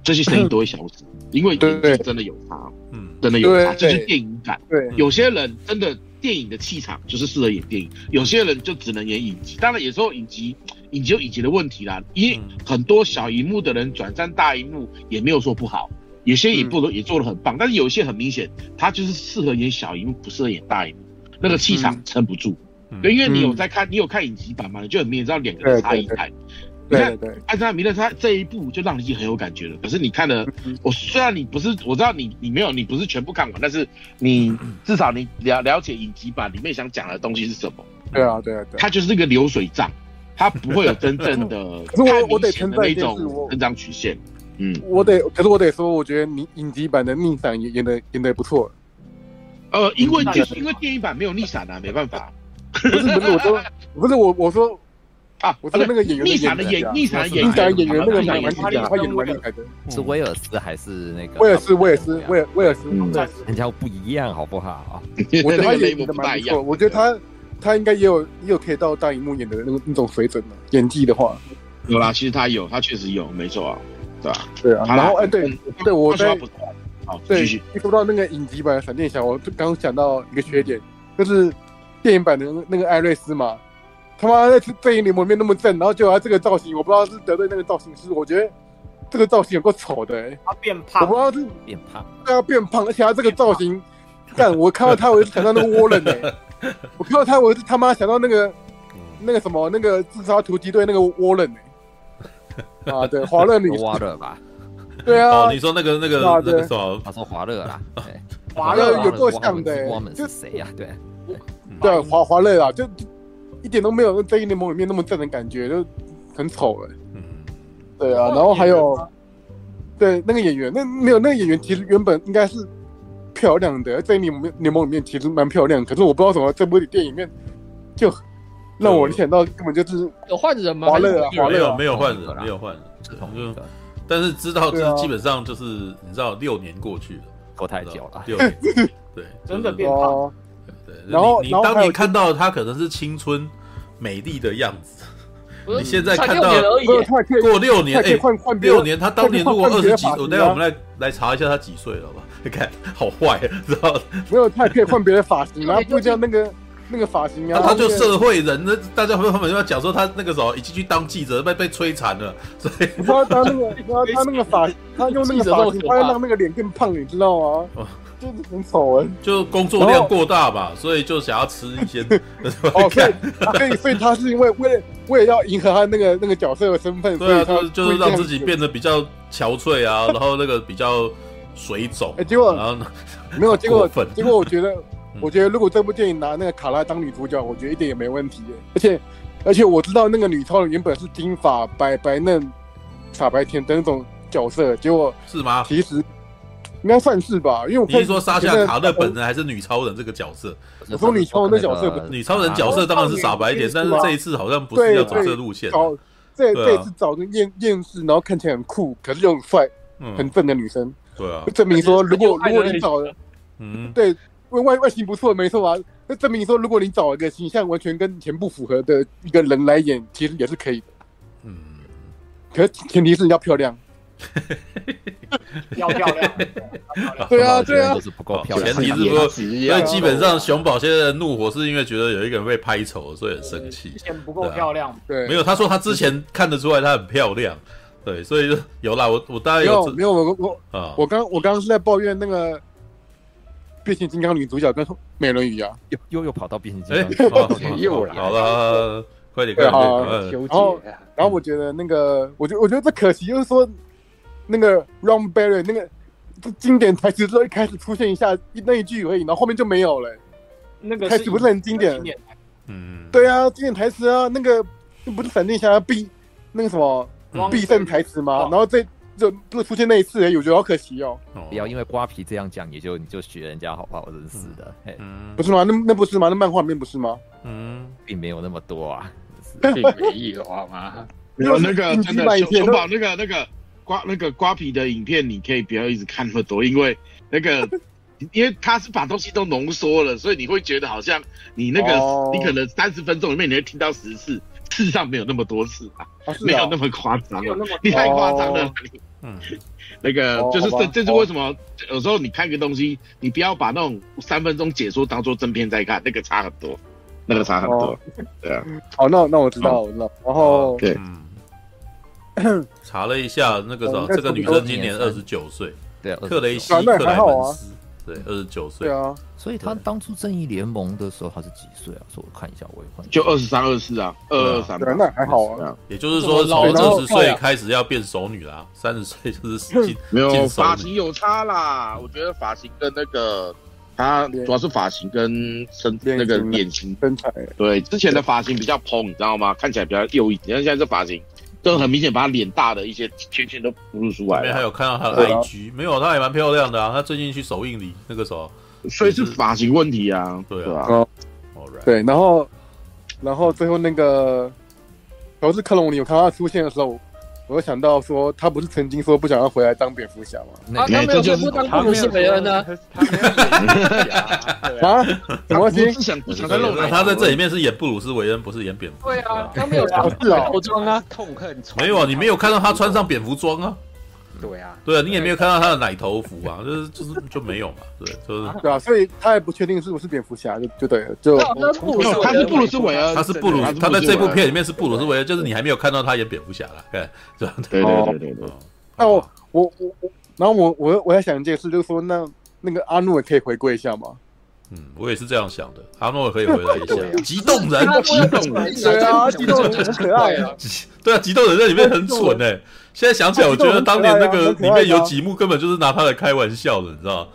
这些声音都会消失，因为演技真的有差，嗯，真的有差，这是电影感。对，有些人真的。电影的气场就是适合演电影，有些人就只能演影集。当然，有时候影集影集有影集的问题啦，因为很多小荧幕的人转战大荧幕也没有说不好，有些也不也做得很棒。但是有些很明显，他就是适合演小荧幕，不适合演大荧幕，那个气场撑不住。对，因为你有在看，你有看影集版嘛，你就很明显知道两个人差异在。你看，艾兹拉米勒他这一部就让你已经很有感觉了。可是你看了，我虽然你不是，我知道你你没有，你不是全部看完，但是你至少你了了解影集版里面想讲的东西是什么。对啊，对啊，对。它就是一个流水账，它不会有真正的太明显的那种成长曲线。嗯，我得，可是我得说，我觉得你影集版的逆闪演演的演的不错。呃，因为就是因为电影版没有逆闪啊，没办法。不是不是，我说不是我我说啊，我说那个演员逆闪的演逆闪的演逆闪演员那个蛮演蛮厉害，他演的蛮厉害的。是威尔斯还是那个？威尔斯，威尔斯，威尔威尔斯，嗯人家不一样，好不好？我觉得他演的。蛮不错，我觉得他他应该也有也有可以到大荧幕演的那个那种水准的演技的话，有啦，其实他有，他确实有，没错啊，对吧？对啊。然后哎，对对，我在好，对，继续。一说到那个影集版的闪电侠，我就刚想到一个缺点，就是电影版的那个艾瑞斯嘛，他妈在正义联盟里面那么正，然后就他这个造型，我不知道是得罪那个造型师，我觉得这个造型有够丑的、欸，他变胖，我不知道是变胖，对啊变胖，而且他这个造型，干我看到他我就想到那个沃伦哎，我看到他我是他妈想到那个那个什么那个自杀突击队那个沃伦哎，啊对，华乐女华乐吧。对啊，哦，你说那个那个那个什么？他说华乐啦，华乐有够像的，我们是谁呀？对，对，华华乐啊，就一点都没有《正义联盟》里面那么正的感觉，就很丑哎。嗯，对啊，然后还有，对那个演员，那没有那个演员，其实原本应该是漂亮的，在《联盟》联盟里面其实蛮漂亮，可是我不知道怎么这部电影里面就让我想到根本就是有换人吗？华乐啊，华乐没有换人，没有换人。但是知道，就是基本上就是你知道，六年过去了，拖太久了。六年，对，真的变胖。对，然后你当年看到他可能是青春美丽的样子，你现在看到过六年，哎，六年，他当年如果二十几，我待会我们来来查一下他几岁了吧？你看，好坏，知道？没有，他也可以换别的发型啊，不像那个。那个发型啊，他就社会人，那大家朋友们就要讲说他那个时候已经去当记者，被被摧残了，所以不知道他那个，他那个发，他用那个发型，他要让那个脸更胖，你知道吗？就是很丑哎，就工作量过大吧，所以就想要吃一些。哦，所以所以 所以他是因为为了为了要迎合他那个那个角色的身份，对啊，就就是让自己变得比较憔悴啊，然后那个比较水肿。哎，结果然后呢，没有结果，结果我觉得。我觉得如果这部电影拿那个卡拉当女主角，我觉得一点也没问题。而且，而且我知道那个女超人原本是金发白白嫩傻白甜的那种角色，结果是吗？其实应该算是吧，因为我你是说莎夏卡勒本人还是女超人这个角色？我说女超人的角色，女超人角色当然是傻白甜，但是这一次好像不是要走这个路线。找这这次找个厌厌世，然后看起来很酷，可是又很帅、很正的女生。对啊，证明说如果如果你找了，嗯，对。外外形不错，没错啊。那证明说，如果你找一个形象完全跟以前不符合的一个人来演，其实也是可以的。嗯，可是前提是你要漂亮。要 漂亮。对啊，对啊，是不够漂亮。前提是说，因为基本上熊宝现在的怒火是因为觉得有一个人被拍丑，所以很生气。之前不够漂亮。对，没有，他说他之前看得出来他很漂亮。对，所以就有啦，我我大概有没有我我啊，我刚我刚刚是在抱怨那个。变形金刚女主角跟美人鱼啊，又又又跑到变形金刚，又来好了，快点快点。然后然后我觉得那个，我觉我觉得这可惜，就是说那个 Ron Barry 那个这经典台词之后一开始出现一下那一句而已，然后后面就没有了。那个台词不是很经典？嗯，对啊，经典台词啊，那个不是闪电侠必那个什么必胜台词吗？然后这。就不出现那一次而已，我觉得好可惜哦。不要因为瓜皮这样讲，你就你就学人家好不好？真是的，不是吗？那那不是吗？那漫画里面不是吗？嗯，并没有那么多啊，并没有好吗？有那个 真的熊熊宝那个那个瓜那个瓜皮的影片，你可以不要一直看那么多，因为那个 因为他是把东西都浓缩了，所以你会觉得好像你那个你可能三十分钟里面你会听到十次，事实上没有那么多次啊，没有那么夸张，你太夸张了。嗯，那个就是这，这是为什么？有时候你看个东西，你不要把那种三分钟解说当做正片在看，那个差很多，那个差很多。对啊，好，那那我知道，我知道。然后对，查了一下，那个时候这个女生今年二十九岁，对，克雷西克莱门斯。对，二十九岁。对啊，所以他当初正义联盟的时候，他是几岁啊？说我看一下，我也换。就二十三、二十四啊，二二三。那还好啊。也就是说，从二十岁开始要变熟女啦，三十岁就是 进没有发型有差啦。我觉得发型跟那个他主要是发型跟身那个脸型身材。对，之前的发型比较蓬，你知道吗？看起来比较幼一点。像现在这发型。都很明显，把他脸大的一些圈圈都暴露出来了。里面还有看到他的 IG，没有，他也蛮漂亮的啊。他最近去首映礼那个时候，所以是发型问题啊，对啊对吧？对，然后然后最后那个乔治克隆尼，我看到他出现的时候，我就想到说，他不是曾经说不想要回来当蝙蝠侠吗？啊，他没有说不当布鲁斯韦恩呢。啊？什么不？是想不想再他在这里面是演布鲁斯韦恩，不是演蝙蝠。对啊，他没有穿是哦头装啊。痛恨穿没有啊，你没有看到他穿上蝙蝠装啊？对啊，对啊，你也没有看到他的奶头服啊，就是就是就没有嘛，对，就是对啊，所以他也不确定是不是蝙蝠侠，就就对了，就他是布鲁斯韦恩，他是布鲁，他在这部片里面是布鲁斯韦恩，就是你还没有看到他演蝙蝠侠了，对，是吧？对对对对对，那我我我我，然后我我我在想一件事，就是说那那个阿诺也可以回归一下吗？嗯，我也是这样想的，阿诺也可以回来一下，激动人，激动人，对 啊，激动人很可爱啊。对啊，激动人在里面很蠢哎、现在想起来，我觉得当年那个里面有几幕根本就是拿他来开玩笑的，你知道吗？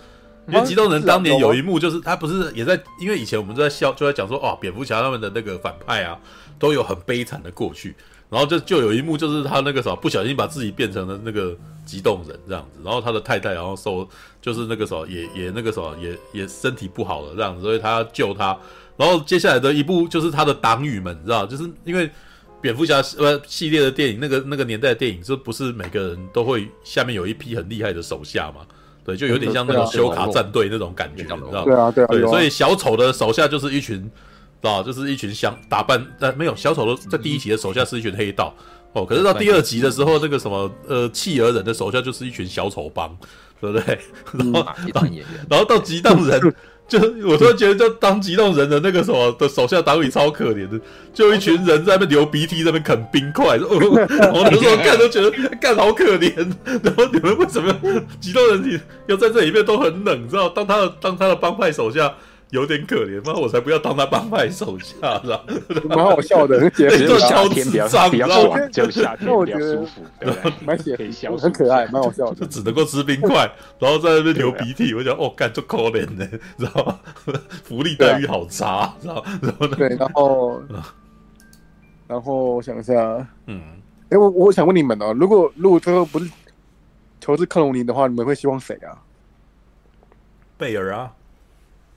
因为激动人当年有一幕就是他不是也在，因为以前我们都在笑，就在讲说哦，蝙蝠侠他们的那个反派啊，都有很悲惨的过去，然后就就有一幕就是他那个什么不小心把自己变成了那个激动人这样子，然后他的太太然后受就是那个什么也也那个什么也也身体不好了这样子，所以他要救他，然后接下来的一部就是他的党羽们，你知道，就是因为。蝙蝠侠呃系列的电影，那个那个年代的电影，就不是每个人都会下面有一批很厉害的手下嘛？对，就有点像那种修卡战队那种感觉，你知道吗？对啊，对啊，对，啊所以小丑的手下就是一群，知道就是一群想打扮，呃，没有小丑的在第一集的手下是一群黑道哦，可是到第二集的时候，那个什么呃企鹅人的手下就是一群小丑帮，对不对？然后然后到激动人。就我突然觉得，就当激动人的那个什么的手下党羽超可怜的，就一群人在那边流鼻涕，在那边啃冰块。哦，我那时候看都觉得 干好可怜。然后你们为什么激动人你要在这里面都很冷，你知道？当他的当他的帮派手下有点可怜，那我才不要当他帮派手下，知道？蛮好笑的，很解对，就超天比较？爽，就夏天比较舒服，对不 对？蛮写可以消暑很可爱，蛮好笑的。就只能够吃冰块，然后在那边流鼻涕。我想，哦，干这可怜呢，知道吗？福利待遇好差，知道？然后？对，然后然后我想一下，嗯，哎，我我想问你们哦，如果如果最后不是乔治克隆尼的话，你们会希望谁啊？贝尔啊。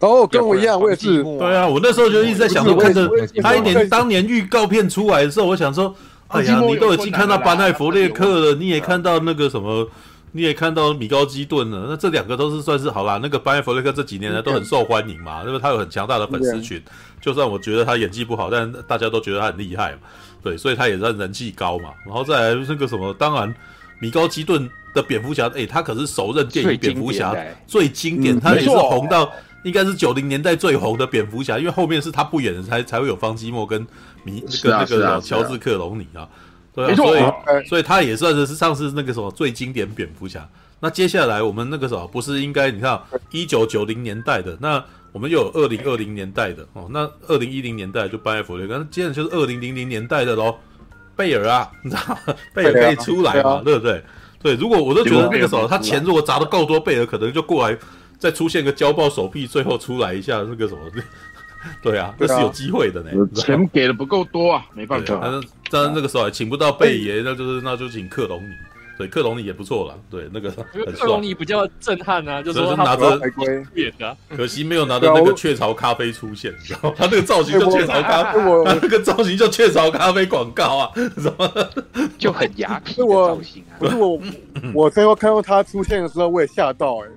哦，跟我一样，我也是。对啊，我那时候就一直在想说，看着他一年当年预告片出来的时候，我想说，哎呀，你都已经看到班艾弗列克了，你也看到那个什么，你也看到米高基顿了，那这两个都是算是好啦。那个班艾弗列克这几年来都很受欢迎嘛，因为他有很强大的粉丝群。就算我觉得他演技不好，但大家都觉得他很厉害嘛，对，所以他也算人气高嘛。然后再来那个什么，当然米高基顿的蝙蝠侠，哎，他可是首任电影蝙蝠侠最经典，他也是红到。应该是九零年代最红的蝙蝠侠，因为后面是他不演的，才才会有方基莫跟米跟那个乔治克隆尼啊，对啊，所以所以他也算是上次那个什么最经典蝙蝠侠。那接下来我们那个什么不是应该你看一九九零年代的，那我们又有二零二零年代的哦，那二零一零年代就班艾弗列克，那接着就是二零零零年代的喽，贝尔啊，你知道贝尔可以出来嘛，对不对？对，如果我都觉得那个时候他钱如果砸的够多，贝尔可能就过来。再出现个交爆手臂，最后出来一下那个什么，对啊，那是有机会的呢。钱给的不够多啊，没办法。但是但是那个时候还请不到贝爷，那就是那就请克隆尼。对，克隆尼也不错啦。对，那个 克隆尼比较震撼啊，就是拿着远的，可惜没有拿着那个雀巢咖啡出现，你知道吗？他那个造型叫雀巢咖啡，他那个造型叫雀巢咖啡广告啊，什么就很雅痞的造型啊。不是我，我最后看到他出现的时候，我也吓到哎。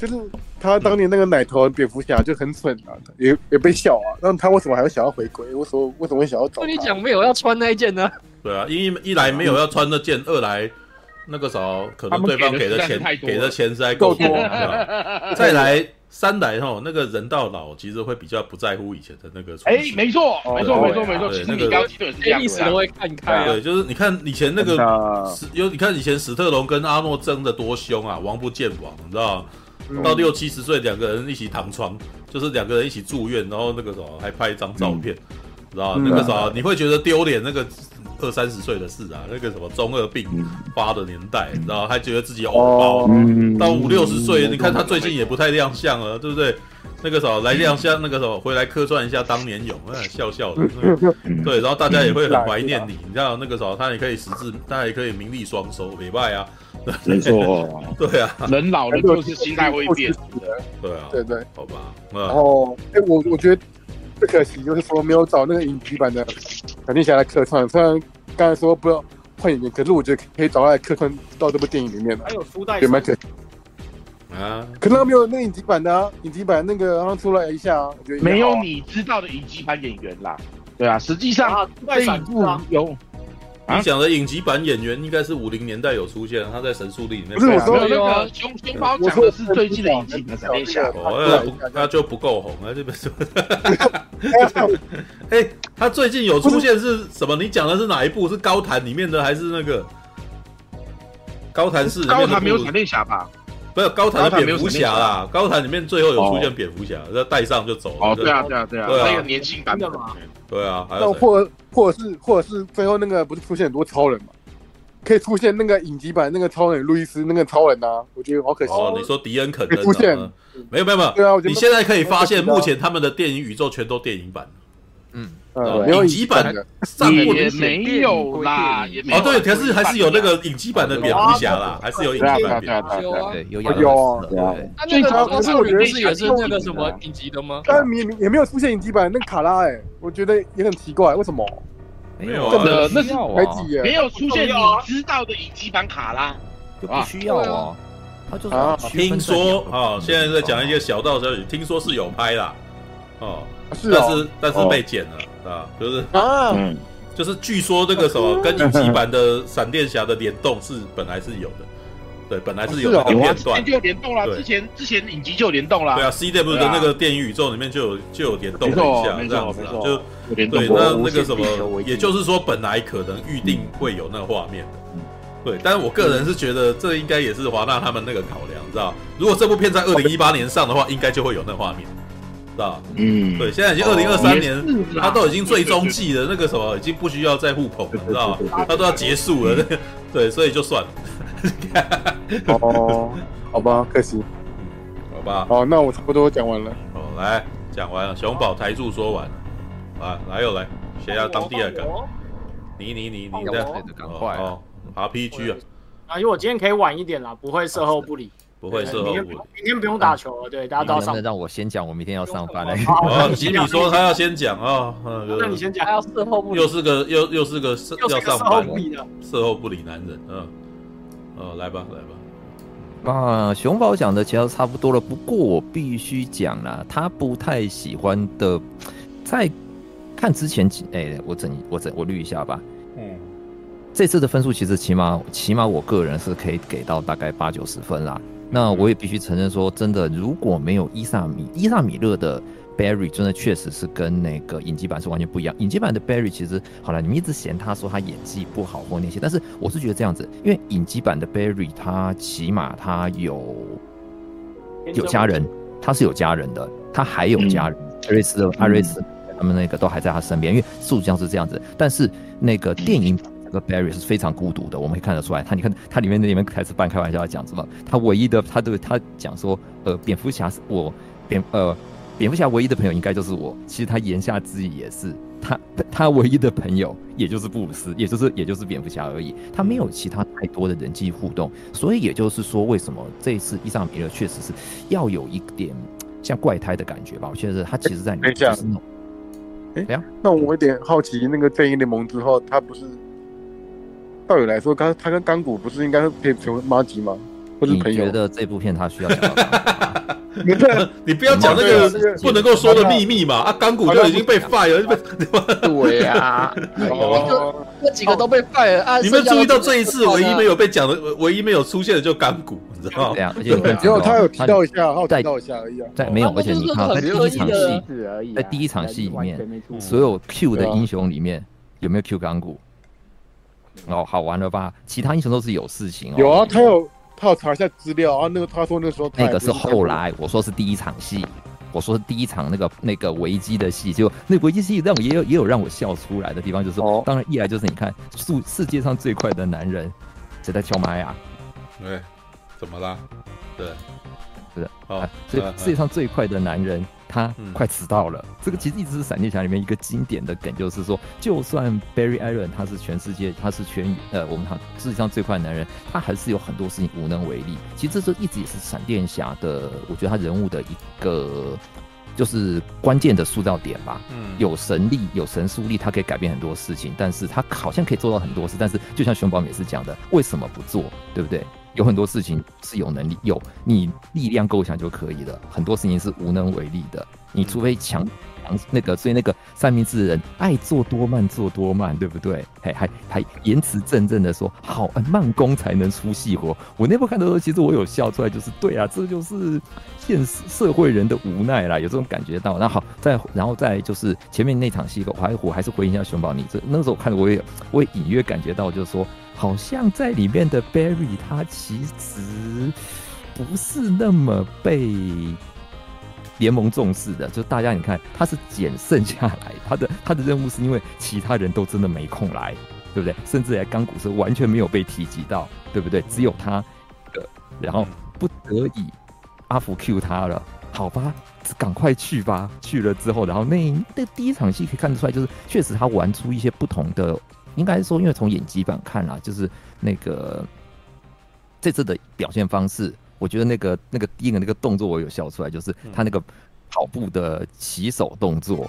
就是他当年那个奶头蝙蝠侠就很蠢啊，也也被笑啊。那他为什么还会想要回归？为什么为什么会想要找？跟你讲没有要穿那一件呢？对啊，一一来没有要穿那件，二来那个时候可能对方给的钱给的钱实在够多。再来三来吼，那个人到老其实会比较不在乎以前的那个。哎，没错，没错，没错，没错。其实你高基顿是这样，历史都会看开。对，就是你看以前那个史有你看以前史特龙跟阿诺争的多凶啊，王不见王，你知道。到六七十岁，两个人一起躺床，就是两个人一起住院，然后那个什么还拍一张照片，知道吧？那个啥，你会觉得丢脸？那个二三十岁的事啊，那个什么中二病发的年代，知道还觉得自己偶包。到五六十岁，你看他最近也不太亮相了，对不对？那个时候来亮相，那个时候回来客串一下当年勇，笑笑的。对，然后大家也会很怀念你。你知道那个时候他也可以实质，他也可以名利双收，礼拜啊。没错，对啊，人老了就是心态会变。对啊，对对，好吧。然后，哎，我我觉得最可惜就是说没有找那个影集版的闪电侠来客串。虽然刚才说不要换演员，可是我觉得可以找他来客串到这部电影里面。还有书袋，也蛮可惜。啊，可能没有那个影集版的啊，影集版那个刚刚出来一下啊，我觉得没有你知道的影集版演员啦。对啊，实际上这一部有。你讲的影集版演员应该是五零年代有出现，他在《神速力》里面。不是我说那个熊熊猫讲的是最近的影集的闪电侠。哦，他就不够红啊，这边说。哎，他最近有出现是什么？你讲的是哪一部？是高谭里面的还是那个高谭市？高谭没有闪电侠吧？不是高谭的蝙蝠侠啦，高谭里面最后有出现蝙蝠侠，他带上就走了。哦，对啊，对啊，对啊，那个年轻版的嘛。对啊，那或或者是或者是最后那个不是出现很多超人嘛？可以出现那个影集版那个超人路易斯那个超人啊，我觉得好可惜。哦，你说迪恩肯登出现？没有没有没有。对啊，你现在可以发现，目前他们的电影宇宙全都电影版。嗯，影集版上也没有啦，也没有。哦，对，可是还是有那个影集版的蝙蝠侠啦，还是有影集版蝙蝠侠。有啊，有有对。那那个超少女不是也是那个什么影集的吗？但也也没有出现影集版那卡拉哎，我觉得也很奇怪，为什么？没有啊，那是没几没有出现你知道的影集版卡拉，就不需要哦。他就是听说啊，现在在讲一些小道消息，听说是有拍啦，哦，是但是但是被剪了。啊，就是啊，就是据说这个什么跟影集版的闪电侠的联动是本来是有的，对，本来是有那个片段，就有联动啦。之前之前影集就有联动啦。对啊，CW 的那个电影宇宙里面就有就有联动了一下，这样子啊，就对，那那个什么，也就是说本来可能预定会有那个画面的，对，但是我个人是觉得这应该也是华纳他们那个考量，知道？如果这部片在二零一八年上的话，应该就会有那画面。嗯，对，现在已经二零二三年，他都已经最终季了，那个什么已经不需要再互捧了，知道吗？他都要结束了，对，所以就算了。哦，好吧，可惜，好吧。哦，那我差不多讲完了。哦，来讲完了，熊宝台柱说完了，啊，来又来，谁要当第二个？你你你你的，哦，RPG 啊，啊，因为我今天可以晚一点啦，不会售后不理。不会是，明天明天不用打球了，对，大家都要上。让我先讲，我明天要上班了。哦，吉米说他要先讲啊，那你先讲，他要事后不理。又是个又又是个要上班的事后不理男人，嗯，哦，来吧来吧。啊，熊宝讲的其实差不多了，不过我必须讲啦，他不太喜欢的，在看之前几，哎，我整我整我捋一下吧。嗯，这次的分数其实起码起码我个人是可以给到大概八九十分啦。那我也必须承认说，真的，如果没有伊萨米伊萨米勒的 Barry，真的确实是跟那个影集版是完全不一样。影集版的 Barry 其实好了，你们一直嫌他说他演技不好或那些，但是我是觉得这样子，因为影集版的 Barry 他起码他有有家人，他是有家人的，他还有家人，艾瑞斯艾瑞斯他们那个都还在他身边，因为事实上是这样子，但是那个电影。这个 Barry 是非常孤独的，我们可以看得出来。他你看他里面那里面开始半开玩笑讲什么？他唯一的他对他讲说，呃，蝙蝠侠是我蝙呃蝙蝠侠唯一的朋友应该就是我。其实他言下之意也是他他唯一的朋友也就是布鲁斯，也就是也就是蝙蝠侠而已。他没有其他太多的人际互动，所以也就是说，为什么这一次伊萨米勒确实是要有一点像怪胎的感觉吧？我觉得他其实在里面就是那种。哎，呀，那我有点好奇，那个正义联盟之后，他不是？道理来说，他他跟钢骨不是应该可以成为妈吉吗？或者朋友？你觉得这部片他需要？你你不要讲那个不能够说的秘密嘛！啊，钢骨就已经被 fire 了，被对呀，那几个都被 fire 了。你们注意到这一次唯一没有被讲的、唯一没有出现的就钢骨，你知道吗？对呀，而且只有他有提到一下，然后提到一下而已啊。在没有，而且你看，在第一场戏，在第一场戏里面，所有 Q 的英雄里面有没有 Q 钢骨？哦，好玩了吧？其他英雄都是有事情哦。有啊，他有他有查一下资料啊。那个他说那时候那个是后来，我说是第一场戏，我说是第一场那个那个危机的戏，就那危机戏让我也有也有让我笑出来的地方，就是哦，当然一来就是你看世世界上最快的男人谁在敲麦呀？对，怎么啦？对，是啊，所以世界上最快的男人他快迟到了。嗯、这个其实一直是闪电侠里面一个经典的梗，就是说，就算 Barry Allen 他是全世界，他是全呃我们讲世界上最快的男人，他还是有很多事情无能为力。其实这是一直也是闪电侠的，我觉得他人物的一个。就是关键的塑造点吧，嗯，有神力，有神速力，他可以改变很多事情，但是他好像可以做到很多事，但是就像熊宝也是讲的，为什么不做，对不对？有很多事情是有能力，有你力量够强就可以了，很多事情是无能为力的，你除非强强。那个，所以那个三明治人爱做多慢做多慢，对不对？还还还言辞正正的说，好，慢工才能出细活。我那部看的时候，其实我有笑出来，就是对啊，这就是现实社会人的无奈啦，有这种感觉到。那好，再然后再就是前面那场戏，我还我还是回应一下熊宝，你这那时候我看的，我也我也隐约感觉到，就是说，好像在里面的 Barry 他其实不是那么被。联盟重视的，就大家你看，他是捡剩下来，他的他的任务是因为其他人都真的没空来，对不对？甚至连钢骨是完全没有被提及到，对不对？只有他的，然后不得已，阿福 Q 他了，好吧，赶快去吧。去了之后，然后那那第一场戏可以看得出来，就是确实他玩出一些不同的，应该是说，因为从演技版看啦，就是那个这次的表现方式。我觉得那个那个第一个那个动作我有笑出来，就是他那个跑步的起手动作，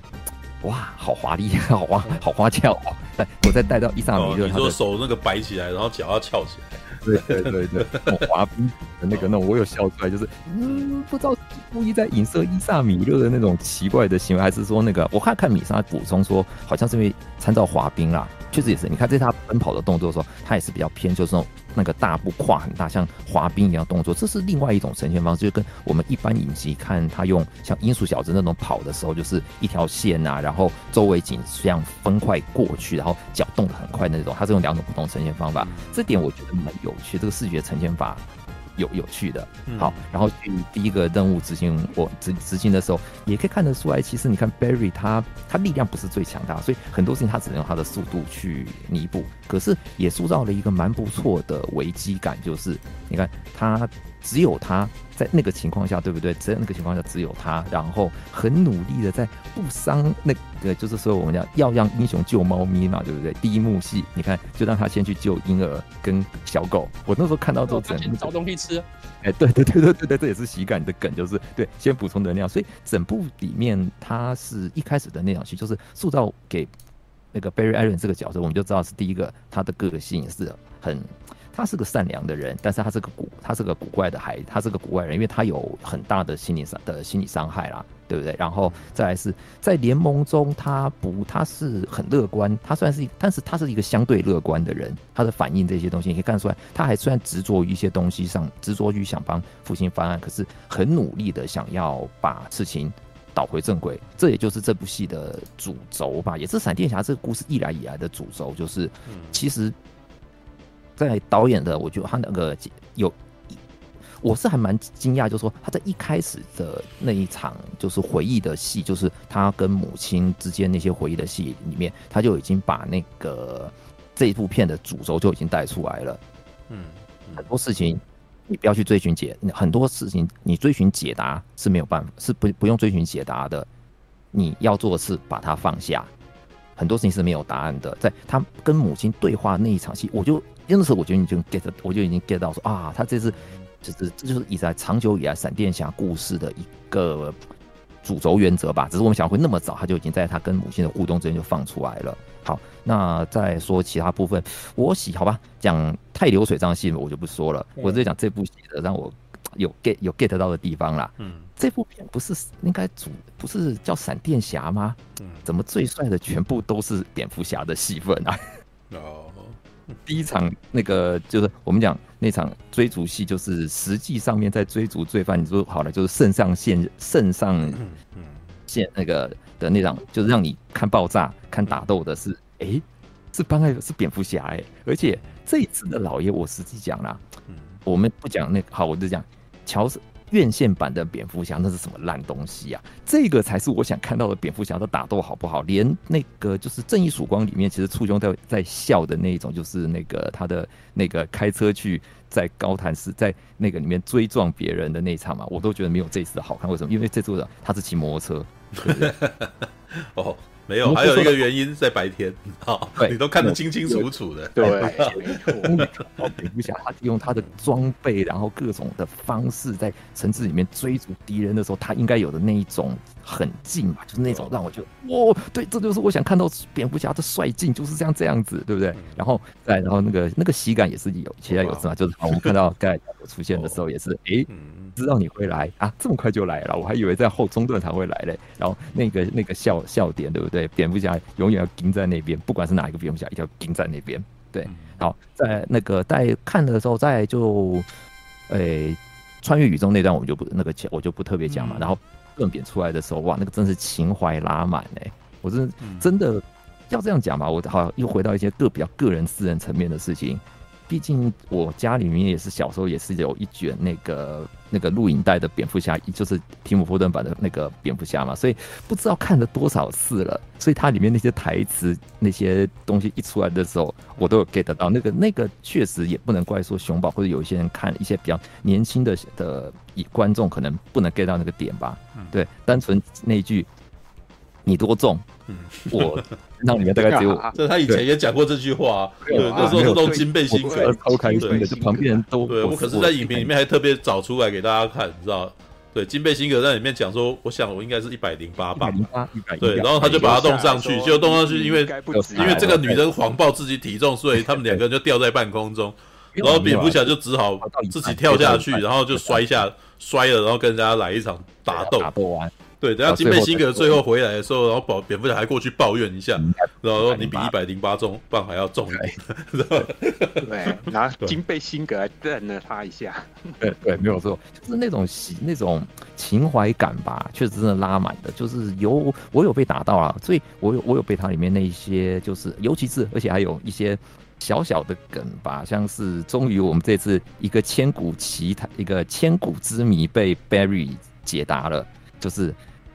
哇，好华丽，好花好花俏哦！来，我再带到伊萨米勒，你说手那个摆起来，然后脚要翘起来，对对对对，滑冰的那个那种，我有笑出来，就是嗯，不知道故意在影射伊萨米勒的那种奇怪的行为，还是说那个我看看米莎补充说，好像是因为参照滑冰啦。确实也是，你看在他奔跑的动作的时候，他也是比较偏，就是那种那个大步跨很大，像滑冰一样动作，这是另外一种呈现方式，就跟我们一般影集看他用像音速小子那种跑的时候，就是一条线啊，然后周围景像分块过去，然后脚动的很快那种，他是用两种不同呈现方法，这点我觉得蛮有趣，这个视觉呈现法。有有趣的，好，然后去第一个任务执行，我执执行的时候，也可以看得出来，其实你看 Barry 他他力量不是最强大，所以很多事情他只能用他的速度去弥补，可是也塑造了一个蛮不错的危机感，就是你看他。只有他在那个情况下，对不对？在那个情况下，只有他，然后很努力的在不伤那个，就是说我们讲要让英雄救猫咪嘛，对不对？第一幕戏，你看就让他先去救婴儿跟小狗。我那时候看到之后，整找东西吃。哎，对对对对对对，这也是喜感的梗，就是对，先补充能量。所以整部里面，他是一开始的那场戏，就是塑造给那个 Barry Allen 这个角色，我们就知道是第一个，他的个性是很。他是个善良的人，但是他是个古，他是个古怪的孩，他是个古怪人，因为他有很大的心理伤的心理伤害啦，对不对？然后再来是在联盟中，他不，他是很乐观，他虽然是，但是他是一个相对乐观的人，他的反应这些东西你可以看出来，他还虽然执着于一些东西上，执着于想帮父亲翻案，可是很努力的想要把事情导回正轨，这也就是这部戏的主轴吧，也是闪电侠这个故事一来以来的主轴，就是其实。在导演的，我觉得他那个有，我是还蛮惊讶，就是说他在一开始的那一场就是回忆的戏，就是他跟母亲之间那些回忆的戏里面，他就已经把那个这一部片的主轴就已经带出来了。嗯，很多事情你不要去追寻解，很多事情你追寻解答是没有办法，是不不用追寻解答的。你要做的是把它放下，很多事情是没有答案的。在他跟母亲对话那一场戏，我就。那时候我觉得已经 get，我就已经 get 到说啊，他这次就是这就是以在长久以来闪电侠故事的一个主轴原则吧。只是我们想会那么早，他就已经在他跟母亲的互动之间就放出来了。好，那再说其他部分，我喜好吧，讲太流水账戏我就不说了，我直接讲这部戏的让我有 get 有 get 到的地方啦。嗯，这部片不是应该主不是叫闪电侠吗？嗯，怎么最帅的全部都是蝙蝠侠的戏份啊？哦。第一场那个就是我们讲那场追逐戏，就是实际上面在追逐罪犯。你说好了，就是肾上腺肾上腺那个的那场，就是让你看爆炸、看打斗的是，哎、欸，是帮爱是蝙蝠侠哎。而且这一次的老爷，我实际讲啦，我们不讲那个好，我就讲乔斯院线版的蝙蝠侠那是什么烂东西啊？这个才是我想看到的蝙蝠侠的打斗好不好？连那个就是《正义曙光》里面，其实簇拥在在笑的那种，就是那个他的那个开车去在高谭市在那个里面追撞别人的那一场嘛，我都觉得没有这次的好看。为什么？因为这次的他是骑摩托车。哦。没有，还有一个原因在白天，好，你都看得清清楚楚的。对，没错。蝙蝠侠他用他的装备，然后各种的方式在城市里面追逐敌人的时候，他应该有的那一种狠劲嘛，就是那种让我觉得，哦，对，这就是我想看到蝙蝠侠的帅劲，就是这样这样子，对不对？然后再然后那个那个喜感也是有，其他有是嘛，就是我们看到盖出现的时候也是，哎。知道你会来啊，这么快就来了，我还以为在后中段才会来嘞。然后那个那个笑笑点，对不对？蝙蝠侠永远要盯在那边，不管是哪一个蝙蝠侠，一定要盯在那边。对，好，在那个在看的时候，在就，诶、欸，穿越宇宙那段，我们就不那个我就不特别讲嘛。然后更扁出来的时候，哇，那个真是情怀拉满哎！我真的真的要这样讲吧？我好又回到一些个比较个人私人层面的事情。毕竟我家里面也是小时候也是有一卷那个那个录影带的蝙蝠侠，就是提姆·波顿版的那个蝙蝠侠嘛，所以不知道看了多少次了。所以它里面那些台词那些东西一出来的时候，我都有 get 到。那个那个确实也不能怪说熊宝或者有一些人看一些比较年轻的的观众可能不能 get 到那个点吧。对，单纯那一句你多重，我。那里面大概只有，这他以前也讲过这句话，对，那时候是用金背心给超开心的，就旁边人都，对我可是在影评里面还特别找出来给大家看，你知道？对，金贝辛格在里面讲说，我想我应该是一百零八磅，对，然后他就把它弄上去，结果弄上去，因为因为这个女生谎报自己体重，所以他们两个人就吊在半空中，然后蝙蝠侠就只好自己跳下去，然后就摔下摔了，然后跟人家来一场打斗。打斗完。对，等下金贝辛格最后回来的时候，然后保蝙蝠侠还过去抱怨一下，然后说你比一百零八重磅还要重一点，对，然后金贝辛格还瞪了他一下，对对，没有错，就是那种喜那种情怀感吧，确实真的拉满的，就是有我有被打到啊，所以我有我有被它里面那一些就是尤其是而且还有一些小小的梗吧，像是终于我们这次一个千古奇谈一个千古之谜被 Barry 解答了，就是。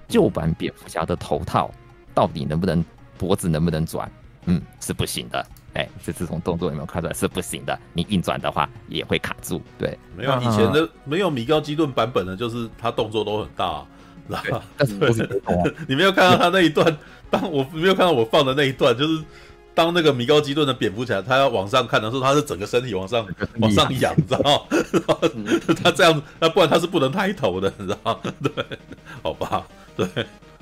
旧版蝙蝠侠的头套到底能不能脖子能不能转？嗯，是不行的。哎、欸，这次从动作有没有看出来是不行的？你硬转的话也会卡住。对，没有以前的没有米高基顿版本的，就是他动作都很大？但是不是 你没有看到他那一段？当我没有看到我放的那一段，就是当那个米高基顿的蝙蝠侠他要往上看的时候，他是整个身体往上往上仰，你知道吗？他这样，那不然他是不能抬头的，你知道吗？对，好吧。对，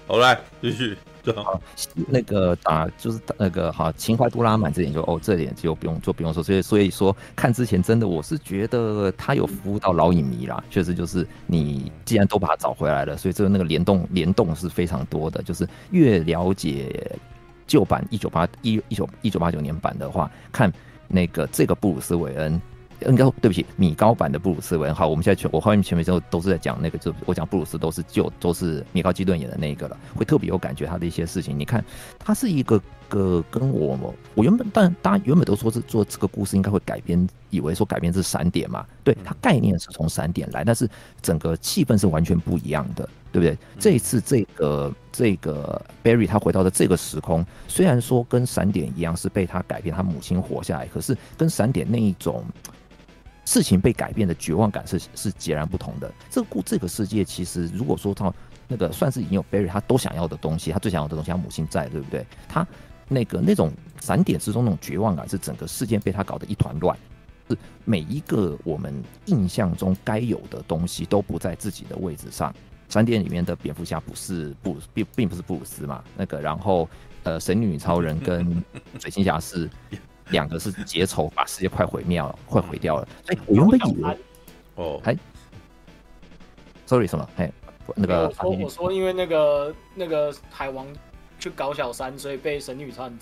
好来继续。对，好，那个打就是那个好情怀多拉满这点就哦，这点就不用就不用说。所以所以说看之前真的我是觉得他有服务到老影迷啦，确实就是你既然都把他找回来了，所以这个那个联动联动是非常多的。就是越了解旧版一九八一一九一九八九年版的话，看那个这个布鲁斯韦恩。应该对不起，米高版的布鲁斯文。好，我们现在全我后面前面都都是在讲那个，就我讲布鲁斯都是就都是米高基顿演的那一个了，会特别有感觉他的一些事情。你看，他是一个个跟我我原本但大家原本都说是做这个故事应该会改编，以为说改变是闪点嘛，对，它概念是从闪点来，但是整个气氛是完全不一样的，对不对？这一次这个这个 Barry 他回到的这个时空，虽然说跟闪点一样是被他改变，他母亲活下来，可是跟闪点那一种。事情被改变的绝望感是是截然不同的。这个故这个世界其实，如果说他那个算是已经有 Barry 他都想要的东西，他最想要的东西，他母亲在，对不对？他那个那种闪点之中那种绝望感，是整个事件被他搞得一团乱。是每一个我们印象中该有的东西都不在自己的位置上。闪点里面的蝙蝠侠不是布并并不是布鲁斯嘛？那个然后呃，神女超人跟 水行侠是。两个是结仇，把世界快毁灭了，快毁掉了。哎，我原本以为，哦，哎，sorry 什么？哎，那个我说我说，因为那个那个海王去搞小三，所以被神女超人。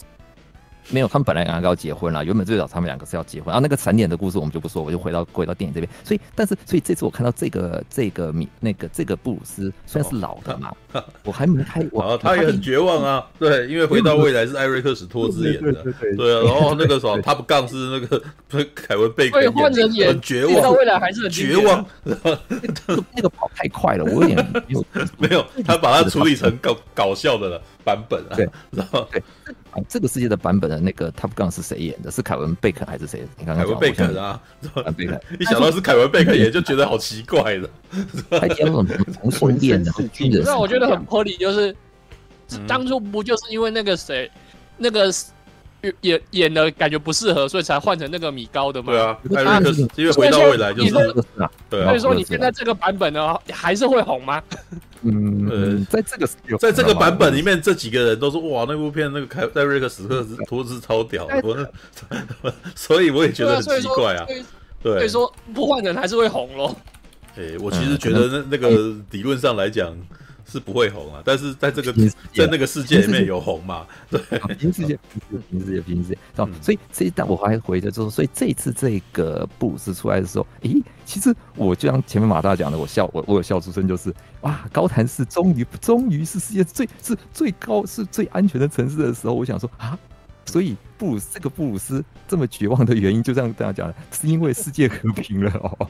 没有，他们本来两个要结婚了，原本最早他们两个是要结婚。然后那个闪点的故事我们就不说，我就回到回到电影这边。所以，但是，所以这次我看到这个这个米那个这个布鲁斯虽然是老的嘛，哦、我还没开，我他也很绝望啊。对，因为回到未来是艾瑞克史托兹演的，对，对，对，对，啊。然后那个什么，他不杠是那个凯文贝克演的，很绝望。回到未来还是很绝望。那个跑太快了，我有点 没有，他把它处理成搞搞笑的了。版本啊，对，然后对，这个世界的版本的那个 Top Gun 是谁演的？是凯文贝肯还是谁？你刚刚凯文贝肯啊，贝肯，一想到是凯文贝肯演，就觉得好奇怪的。还演什么同性恋的军人，那我觉得很合理，就是当初不就是因为那个谁，那个演演的感觉不适合，所以才换成那个米高的嘛？对啊，艾瑞克因为回到未来就是，对，所以说你现在这个版本呢，还是会红吗？嗯，呃，在这个在这个版本里面，这几个人都说哇，那部片那个凯艾瑞克史特托兹超屌，所以我也觉得很奇怪啊。对，所以说不换人还是会红咯。诶，我其实觉得那那个理论上来讲。是不会红啊，但是在这个在那个世界里面有红嘛？对，平行世界，平行世界，平行世界。哦，所以这一但我还回着就是，所以这一次这个布鲁斯出来的时候，诶，其实我就像前面马大讲的，我笑，我我有笑出声，就是哇，高谭市终于终于是世界最是最高是最安全的城市的时候，我想说啊，所以布鲁斯这个布鲁斯这么绝望的原因，就这样这样讲，是因为世界和平了哦。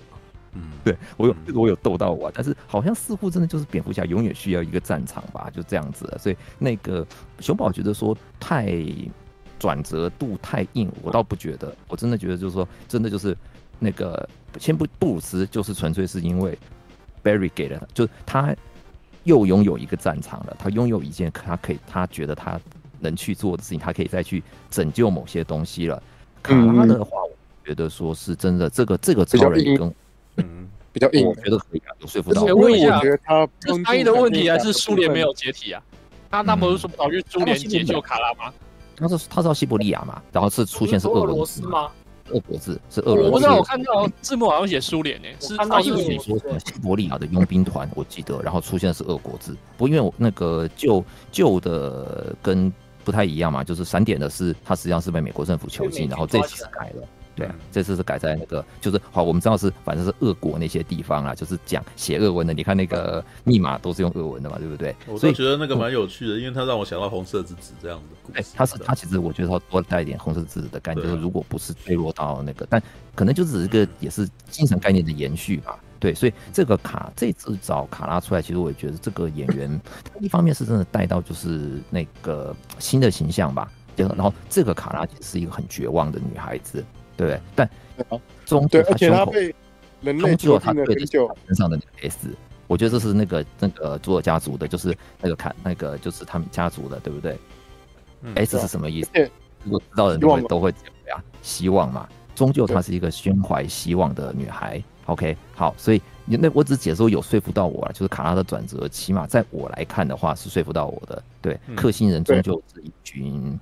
嗯，对我有这个我有逗到我，但是好像似乎真的就是蝙蝠侠永远需要一个战场吧，就这样子了。所以那个熊宝觉得说太转折度太硬，我倒不觉得，我真的觉得就是说真的就是那个先不布鲁斯就是纯粹是因为 Barry 给了他，就他又拥有一个战场了，他拥有一件他可以他觉得他能去做的事情，他可以再去拯救某些东西了。卡拉的话，我觉得说是真的，这个这个超人跟嗯，比较硬，我觉得可以啊，有说服到。我问一下，他翻译的问题还是苏联没有解体啊？他那不是说跑去苏联解救卡拉吗？他是他是到西伯利亚嘛？然后是出现是俄罗斯吗？俄国字是俄罗斯。我不知道，我看到字幕好像写苏联诶，是翻译说西伯利亚的佣兵团，我记得，然后出现的是俄国字。不过因为我那个旧旧的跟不太一样嘛，就是闪点的是他实际上是被美国政府囚禁，然后这次是改了。对啊，这次是改在那个，就是好，我们知道是反正是俄国那些地方啊，就是讲写俄文的。你看那个密码都是用俄文的嘛，对不对？我就觉得那个蛮有趣的，因为它让我想到红色之子这样的故事。哎，它是它其实我觉得它多带一点红色之子的感觉，就是如果不是坠落到那个，但可能就只是一个也是精神概念的延续吧。对，所以这个卡这次找卡拉出来，其实我也觉得这个演员他一方面是真的带到就是那个新的形象吧，然后这个卡拉其实是一个很绝望的女孩子。对，但终究他胸口，终究他对着身上的那个 S，我觉得这是那个那个佐尔家族的，就是那个看那个就是他们家族的，对不对？S 是什么意思？如果知道的人都会都会讲呀，希望嘛。终究她是一个胸怀希望的女孩。OK，好，所以你那我只解说有说服到我了，就是卡拉的转折，起码在我来看的话是说服到我的。对，克星人终究是一群。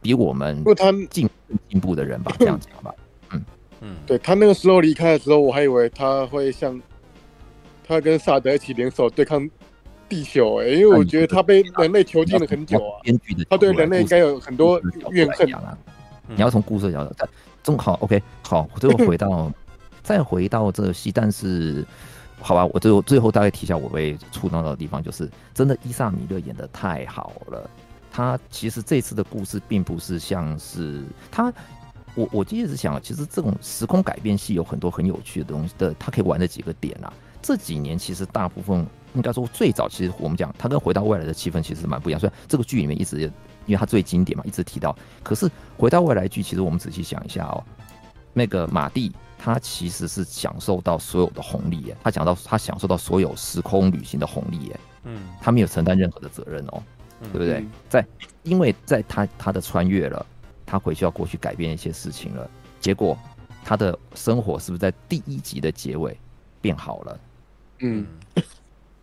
比我们进进步的人吧，这样讲吧。嗯嗯，对他那个时候离开的时候，我还以为他会像他跟萨德一起联手对抗地球，欸，哎，因为我觉得他被人类囚禁了很久啊。他对人类应该有很多怨恨啊。你要从故事角度，但正好 OK，好，我最后回到 再回到这个戏，但是好吧，我最后最后大概提一下我被触动到的地方，就是真的伊萨米勒演的太好了。他其实这次的故事并不是像是他，我我一直想，其实这种时空改变戏有很多很有趣的东西的，他可以玩的几个点啊。这几年其实大部分应该说最早，其实我们讲他跟回到未来的气氛其实蛮不一样。虽然这个剧里面一直因为他最经典嘛，一直提到，可是回到未来剧其实我们仔细想一下哦，那个马蒂他其实是享受到所有的红利耶，他讲到他享受到所有时空旅行的红利耶，嗯，他没有承担任何的责任哦。对不对？在，因为在他他的穿越了，他回去要过去改变一些事情了，结果他的生活是不是在第一集的结尾变好了？嗯。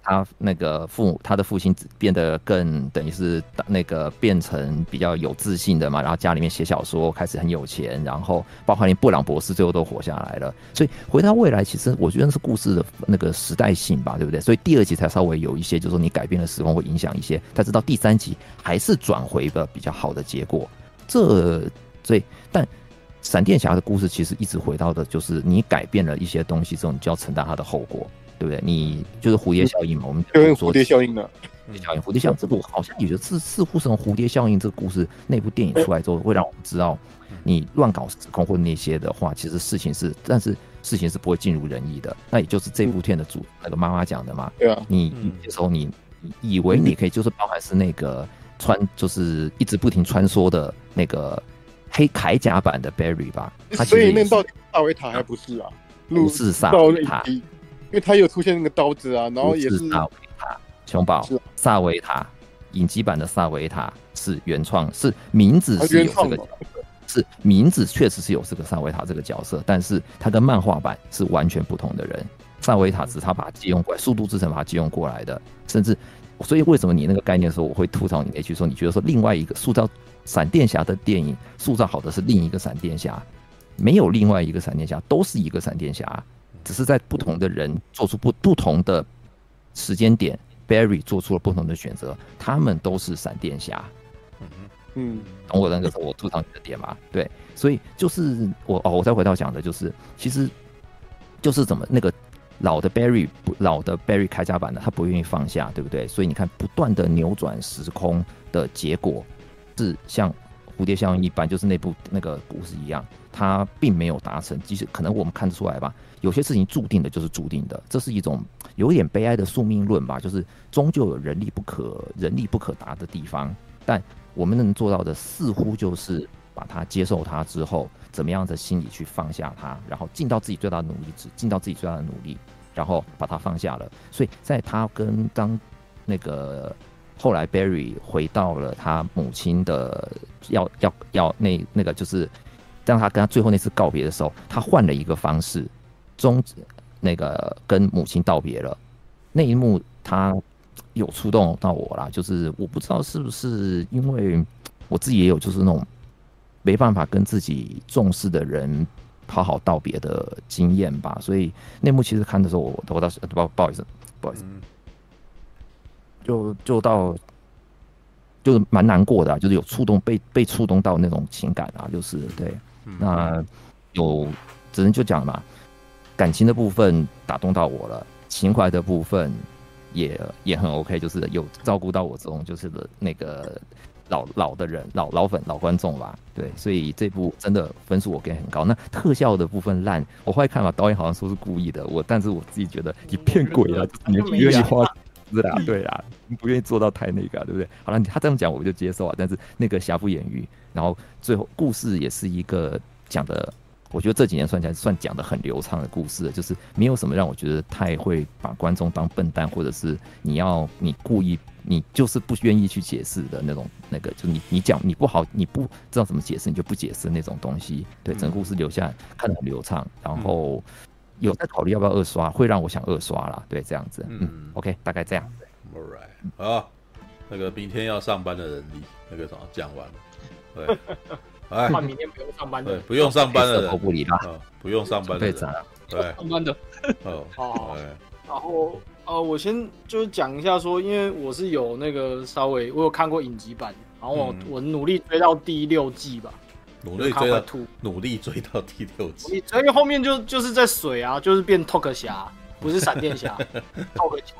他那个父母，他的父亲变得更等于是那个变成比较有自信的嘛，然后家里面写小说开始很有钱，然后包括连布朗博士最后都活下来了。所以回到未来，其实我觉得是故事的那个时代性吧，对不对？所以第二集才稍微有一些，就是说你改变了时空会影响一些，但是到第三集还是转回的比较好的结果。这所以但闪电侠的故事其实一直回到的就是你改变了一些东西之后，你就要承担它的后果，对不对？你就是蝴蝶效应嘛，我们就说蝴蝶效应的。蝴蝶效应，蝴蝶效应，这部好像也就似似乎是从蝴蝶效应这个故事那部电影出来之后，会让我们知道，你乱搞时空或那些的话，其实事情是，但是事情是不会尽如人意的。那也就是这部片的主那个妈妈讲的嘛。对啊。你有时候你以为你可以就是包含是那个穿，就是一直不停穿梭的那个黑铠甲版的 Barry 吧？所以那到底萨维塔还不是啊？不是萨维塔，因为他有出现那个刀子啊，然后也是萨维塔。熊宝，萨维塔影集版的萨维塔是原创，是名字是有这个角色，是名字确实是有这个萨维塔这个角色，但是他跟漫画版是完全不同的人。萨维塔只是他把它借用过来，速度之城把它借用过来的，甚至所以为什么你那个概念的时候，我会吐槽你那句说，你觉得说另外一个塑造闪电侠的电影塑造好的是另一个闪电侠，没有另外一个闪电侠，都是一个闪电侠，只是在不同的人做出不不同的时间点。Barry 做出了不同的选择，他们都是闪电侠。嗯嗯，懂我那个我吐槽你的点吗？对，所以就是我哦，我再回到讲的，就是其实就是怎么那个老的 Barry 不老的 Barry 铠甲版的，他不愿意放下，对不对？所以你看，不断的扭转时空的结果是像蝴蝶效应一般，就是那部那个故事一样，他并没有达成。其实可能我们看得出来吧，有些事情注定的就是注定的，这是一种。有点悲哀的宿命论吧，就是终究有人力不可人力不可达的地方，但我们能做到的似乎就是把它接受它之后，怎么样的心理去放下它，然后尽到自己最大的努力，只尽到自己最大的努力，然后把它放下了。所以在他跟当那个后来 Barry 回到了他母亲的要要要那那个就是当他跟他最后那次告别的时候，他换了一个方式终止。那个跟母亲道别了，那一幕他有触动到我啦，就是我不知道是不是因为我自己也有就是那种没办法跟自己重视的人好好道别的经验吧，所以那幕其实看的时候，我我倒是不不好意思，不好意思，就就到就是蛮难过的，就是有触动被被触动到那种情感啊，就是对，那有只能就讲嘛。感情的部分打动到我了，情怀的部分也也很 OK，就是有照顾到我这种就是的那个老老的人、老老粉、老观众吧。对，所以这部真的分数我给很高。那特效的部分烂，我后来看嘛，导演好像说是故意的，我但是我自己觉得你骗鬼啊，你不愿意花是啦，对啦，你不愿意做到太那个，对不对？好了，他这样讲我就接受啊。但是那个瑕不掩瑜，然后最后故事也是一个讲的。我觉得这几年算起来算讲的很流畅的故事，就是没有什么让我觉得太会把观众当笨蛋，或者是你要你故意你就是不愿意去解释的那种那个，就你你讲你不好你不知道怎么解释，你就不解释那种东西。对，整个故事留下来看得很流畅，然后有在考虑要不要二刷，会让我想二刷啦。对，这样子，嗯，OK，大概这样。All right，好，那个明天要上班的人力，那个什么讲完了，对。哎，明天不用上班的，对，不用上班的人。不理他，不用上班的，对，上班的，哦，好，然后呃，我先就是讲一下说，因为我是有那个稍微我有看过影集版，然后我我努力追到第六季吧，努力追到，努力追到第六季，所以后面就就是在水啊，就是变 Talk 侠，不是闪电侠，Talk 侠，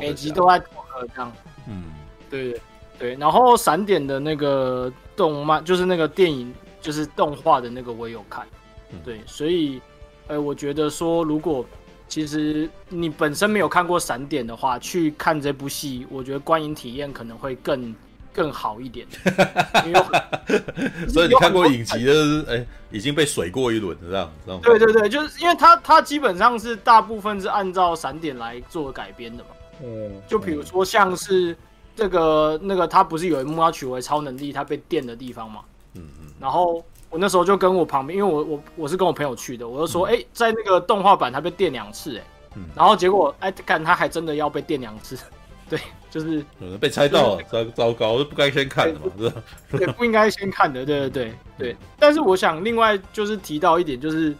每集都在 Talk 这样，嗯，对对对，然后闪点的那个。动漫就是那个电影，就是动画的那个，我也有看，对，所以，呃，我觉得说，如果其实你本身没有看过闪点的话，去看这部戏，我觉得观影体验可能会更更好一点。所以你看过影集的，哎、欸，已经被水过一轮了，这样，对对对，就是因为它它基本上是大部分是按照闪点来做改编的嘛。嗯，就比如说像是。这个那个他不是有一幕要取回超能力，他被电的地方嘛？嗯嗯。然后我那时候就跟我旁边，因为我我我是跟我朋友去的，我就说，哎、嗯，在那个动画版他被电两次，哎，嗯。然后结果，哎，看他还真的要被电两次，对，就是被猜到了，糟糟糕，不该先看的嘛，是吧？对，不应该先看的，对对对对。但是我想另外就是提到一点，就是，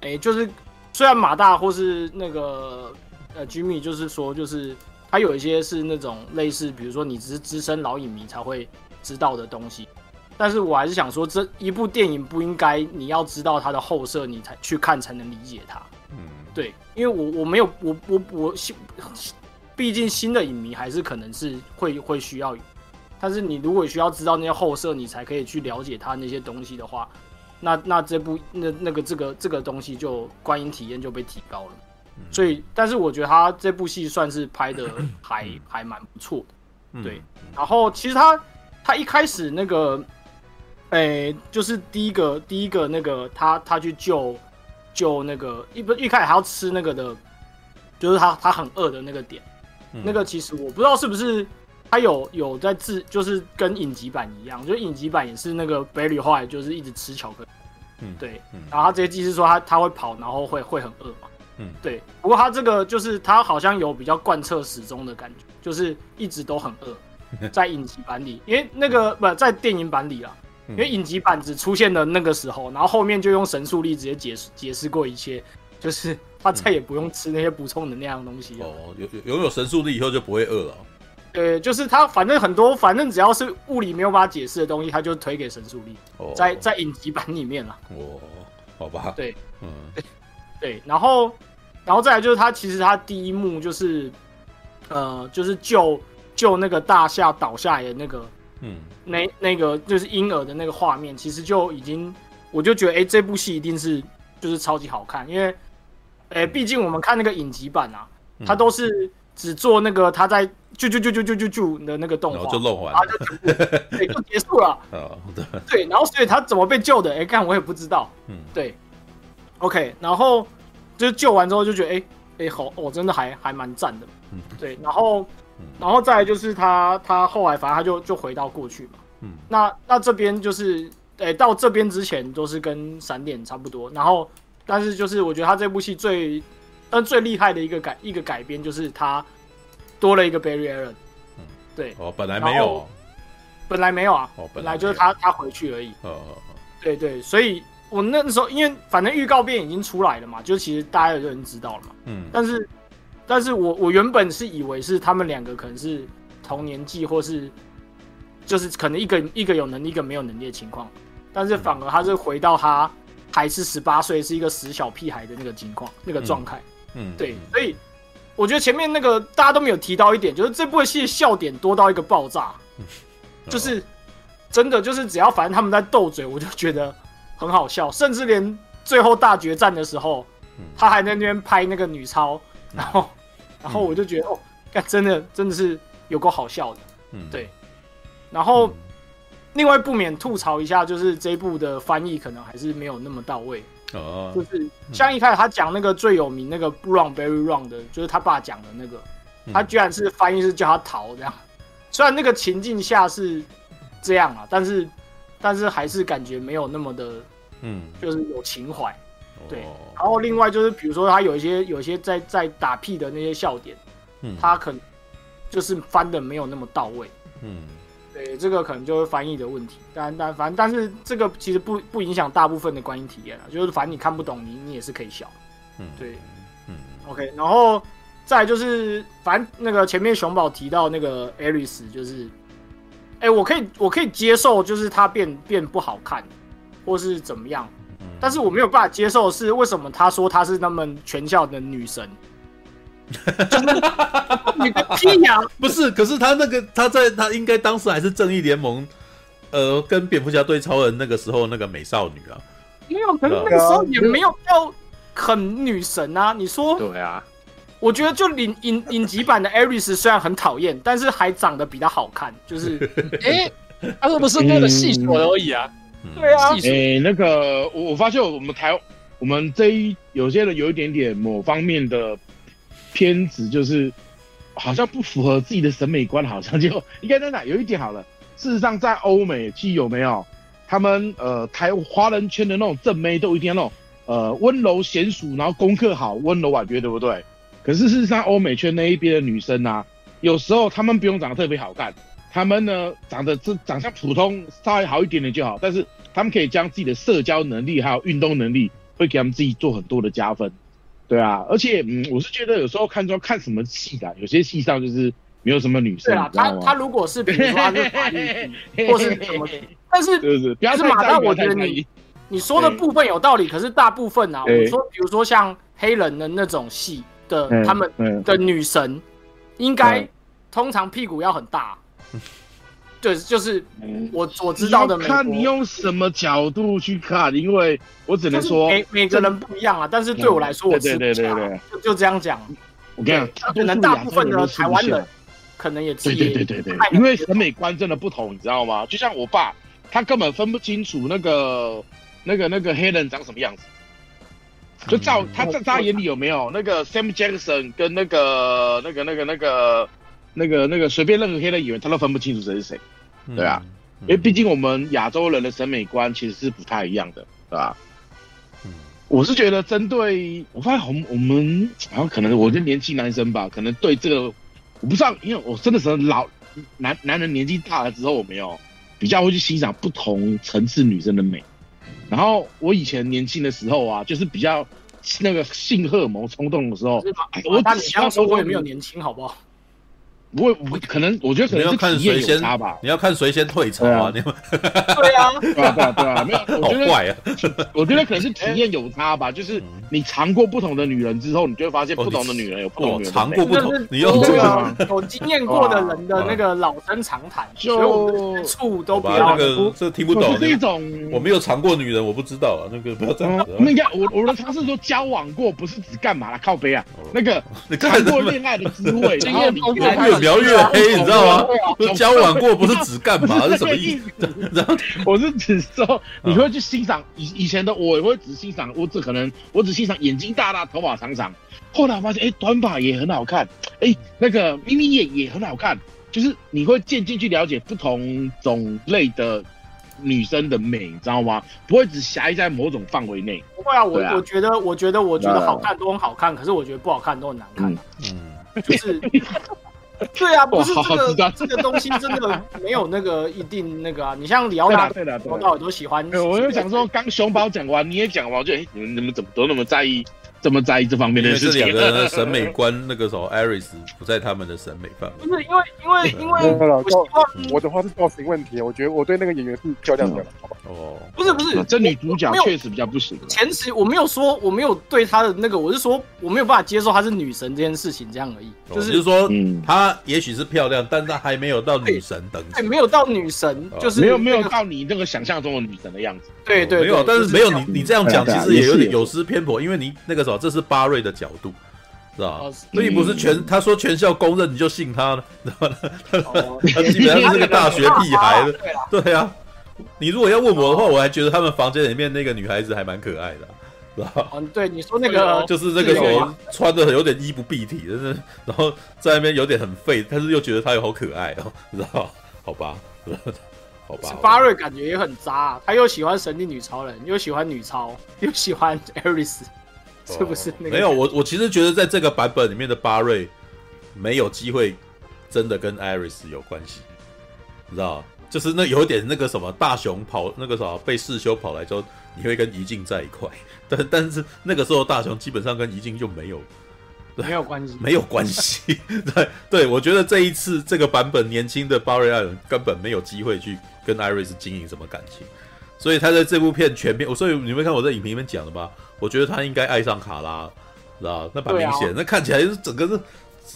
哎，就是虽然马大或是那个呃 Jimmy 就是说就是。还有一些是那种类似，比如说你只是资深老影迷才会知道的东西，但是我还是想说，这一部电影不应该你要知道它的后设，你才去看才能理解它。嗯，对，因为我我没有我我我新，毕竟新的影迷还是可能是会会需要，但是你如果需要知道那些后设，你才可以去了解它那些东西的话，那那这部那那个这个这个东西就观影体验就被提高了。所以，但是我觉得他这部戏算是拍的还还蛮不错的，对。然后其实他他一开始那个，哎、欸，就是第一个第一个那个他他去救救那个一不一开始还要吃那个的，就是他他很饿的那个点，那个其实我不知道是不是他有有在自就是跟影集版一样，就影集版也是那个来就是一直吃巧克力，嗯，对。然后他这些技师说他他会跑，然后会会很饿嘛。嗯，对。不过他这个就是他好像有比较贯彻始终的感觉，就是一直都很饿，在影集版里，因为那个不在电影版里啦，因为影集版只出现了那个时候，然后后面就用神速力直接解释解释过一切，就是他再也不用吃那些补充能量的东西。哦，有有拥有神速力以后就不会饿了。对，就是他反正很多，反正只要是物理没有办法解释的东西，他就推给神速力。哦，在在影集版里面了。哦，好吧。对，嗯，对，然后。然后再来就是他，其实他第一幕就是，呃，就是救救那个大厦倒下来的那个，嗯，那那个就是婴儿的那个画面，其实就已经，我就觉得，哎，这部戏一定是就是超级好看，因为，哎，毕竟我们看那个影集版啊，他都是只做那个他在救救救救救救救的那个动画，就漏完，然后就对就结束了，对对，然后所以他怎么被救的？哎，看我也不知道，嗯，对，OK，然后。就是救完之后就觉得，哎、欸、哎、欸、好，我、哦、真的还还蛮赞的，嗯，对，然后，然后再来就是他他后来反正他就就回到过去嘛，嗯，那那这边就是，哎、欸，到这边之前都是跟闪点差不多，然后，但是就是我觉得他这部戏最，但最厉害的一个改一个改编就是他多了一个 Barry Allen，嗯，对，哦，本来没有，本来没有啊，哦，本来就是他他回去而已，哦哦哦，对对，所以。我那时候，因为反正预告片已经出来了嘛，就其实大家有人知道了嘛。嗯。但是，但是我我原本是以为是他们两个可能是同年纪，或是就是可能一个一个有能力，一个没有能力的情况。但是反而他是回到他还是十八岁，是一个死小屁孩的那个情况，那个状态。嗯。对，所以我觉得前面那个大家都没有提到一点，就是这部戏的笑点多到一个爆炸，嗯就是真的就是只要反正他们在斗嘴，我就觉得。很好笑，甚至连最后大决战的时候，嗯、他还在那边拍那个女超，然后，嗯、然后我就觉得、嗯、哦，看真的真的是有够好笑的，嗯，对。然后，嗯、另外不免吐槽一下，就是这一部的翻译可能还是没有那么到位，哦，就是像一开始他讲那个最有名那个 Run Barry Run 的，就是他爸讲的那个，他居然是翻译是叫他逃这样，虽然那个情境下是这样啊，但是。但是还是感觉没有那么的，嗯，就是有情怀，对。然后另外就是，比如说他有一些有一些在在打屁的那些笑点，嗯，他可能就是翻的没有那么到位，嗯，对，这个可能就是翻译的问题。但但反正但是这个其实不不影响大部分的观影体验啊，就是反正你看不懂，你你也是可以笑，嗯，对，嗯，OK。然后再就是，反正那个前面熊宝提到那个艾瑞斯就是。哎、欸，我可以，我可以接受，就是他变变不好看，或是怎么样，但是我没有办法接受的是为什么他说她是他们全校的女神，你个屁呀！不是，可是他那个他在他应该当时还是正义联盟，呃，跟蝙蝠侠对超人那个时候那个美少女啊，没有，可是那个时候也没有到很女神啊，你说？对啊。我觉得就影影影集版的艾瑞斯虽然很讨厌，但是还长得比较好看。就是，哎、欸，他是不是那个细琐而已啊？嗯、对啊，哎、欸，那个我我发现我们台我们这一有些人有一点点某方面的偏执，就是好像不符合自己的审美观，好像就应该在哪有一点好了。事实上，在欧美其实有没有他们呃台华人圈的那种正妹都一定要那种呃温柔娴熟，然后功课好，温柔婉约，对不对？可是事实上，欧美圈那一边的女生啊，有时候她们不用长得特别好看，她们呢长得这长相普通，稍微好一点点就好。但是她们可以将自己的社交能力还有运动能力，会给她们自己做很多的加分。对啊，而且嗯，我是觉得有时候看中看什么戏啊，有些戏上就是没有什么女生。对啊，他他如果是比如说他是法律 或是什么，但是是是，但是马大，我觉得你你说的部分有道理，可是大部分啊，我说比如说像黑人的那种戏的他们的女神，应该通常屁股要很大。对，就是我我知道的。看你用什么角度去看，因为我只能说每每个人不一样啊。但是对我来说，我对对对对，就就这样讲。我跟你讲，可能大部分的台湾人可能也对对对对对，因为审美观真的不同，你知道吗？就像我爸，他根本分不清楚那个那个那个黑人长什么样子。就照他在他眼里有没有那个 Sam Jackson 跟那个那个那个那个。那个那个随便任何黑人演员，他都分不清楚谁是谁，对啊，因为毕竟我们亚洲人的审美观其实是不太一样的，对吧？嗯，我是觉得针对我发现我们我们然后可能我是年轻男生吧，可能对这个我不知道，因为我真的是老男男人年纪大了之后，我没有比较会去欣赏不同层次女生的美。然后我以前年轻的时候啊，就是比较那个性荷尔蒙冲动的时候，我只希望说我也没有年轻，好不好？不会，我可能我觉得可能是体验有差吧。你要看谁先退潮啊？你们对啊，对啊，对啊，对啊，没有，我觉得 好怪啊。我觉得可能是体验有差吧，就是你尝过不同的女人之后，你就会发现不同的女人有不同的尝过不同，你有这个有经验过的人的那个老生常谈，所以我们处都不要那个这听不懂。是一种我没有尝过女人，我不知道啊。那个不要这样。那个我我的尝试说交往过，不是指干嘛啦？靠背啊，那个 尝过恋爱的滋味，经验丰富。越描越黑，你知道吗？就交往过不是只干嘛？是什么意思？然后我是只说，你会去欣赏以以前的我，也会只欣赏我只可能我只欣赏眼睛大大、头发长长。后来发现，哎，短发也很好看，哎，那个眯眯眼也很好看。就是你会渐渐去了解不同种类的女生的美，你知道吗？不会只狭义在某种范围内。不会啊，我我觉得，我觉得，我觉得好看都很好看，可是我觉得不好看都很难看。嗯，就是。对啊，不是这个这个东西真的没有那个 一定那个啊。你像李奥纳，对的，我到底都喜欢。我就想说，刚熊宝讲完，你也讲完，我就哎，你们你们怎么都那么在意？这么在意这方面的事情，两个人的 审美观，那个时候艾瑞斯不在他们的审美范围。不是因为因为因为我希望我的话是造型问题，我觉得我对那个演员是漂亮的，好吧？哦，不是不是，这女主角确实比较不行。前期我没有说我没有对她的那个，我是说我没有办法接受她是女神这件事情这样而已。就是说，她也许是漂亮，但她还没有到女神等级，没有到女神，就是没有没有到你那个想象中的女神的样子。对对，没有，但是没有你你这样讲，其实也有点有失偏颇，因为你那个这是巴瑞的角度，知道吧？所以不是全他说全校公认你就信他了，知道吗？他基本上是个大学屁孩，对啊。你如果要问我的话，我还觉得他们房间里面那个女孩子还蛮可爱的，知道吧？嗯，对，你说那个就是那个谁穿的有点衣不蔽体，真的，然后在那边有点很废，但是又觉得他又好可爱哦，知道？好吧。好吧，巴瑞感觉也很渣，他又喜欢神力女超人，又喜欢女超，又喜欢艾瑞斯，是不是？没有，我我其实觉得在这个版本里面的巴瑞没有机会真的跟艾瑞斯有关系，你知道？就是那有点那个什么大雄跑那个什么被世修跑来之后，你会跟怡静在一块，但但是那个时候大雄基本上跟怡静就没有。没有关系，没有关系。对对，我觉得这一次这个版本年轻的巴瑞艾伦根本没有机会去跟艾瑞斯经营什么感情，所以他在这部片全片，我所以你们看我在影评里面讲的吧，我觉得他应该爱上卡拉，知道那蛮明显，啊、那看起来是整个是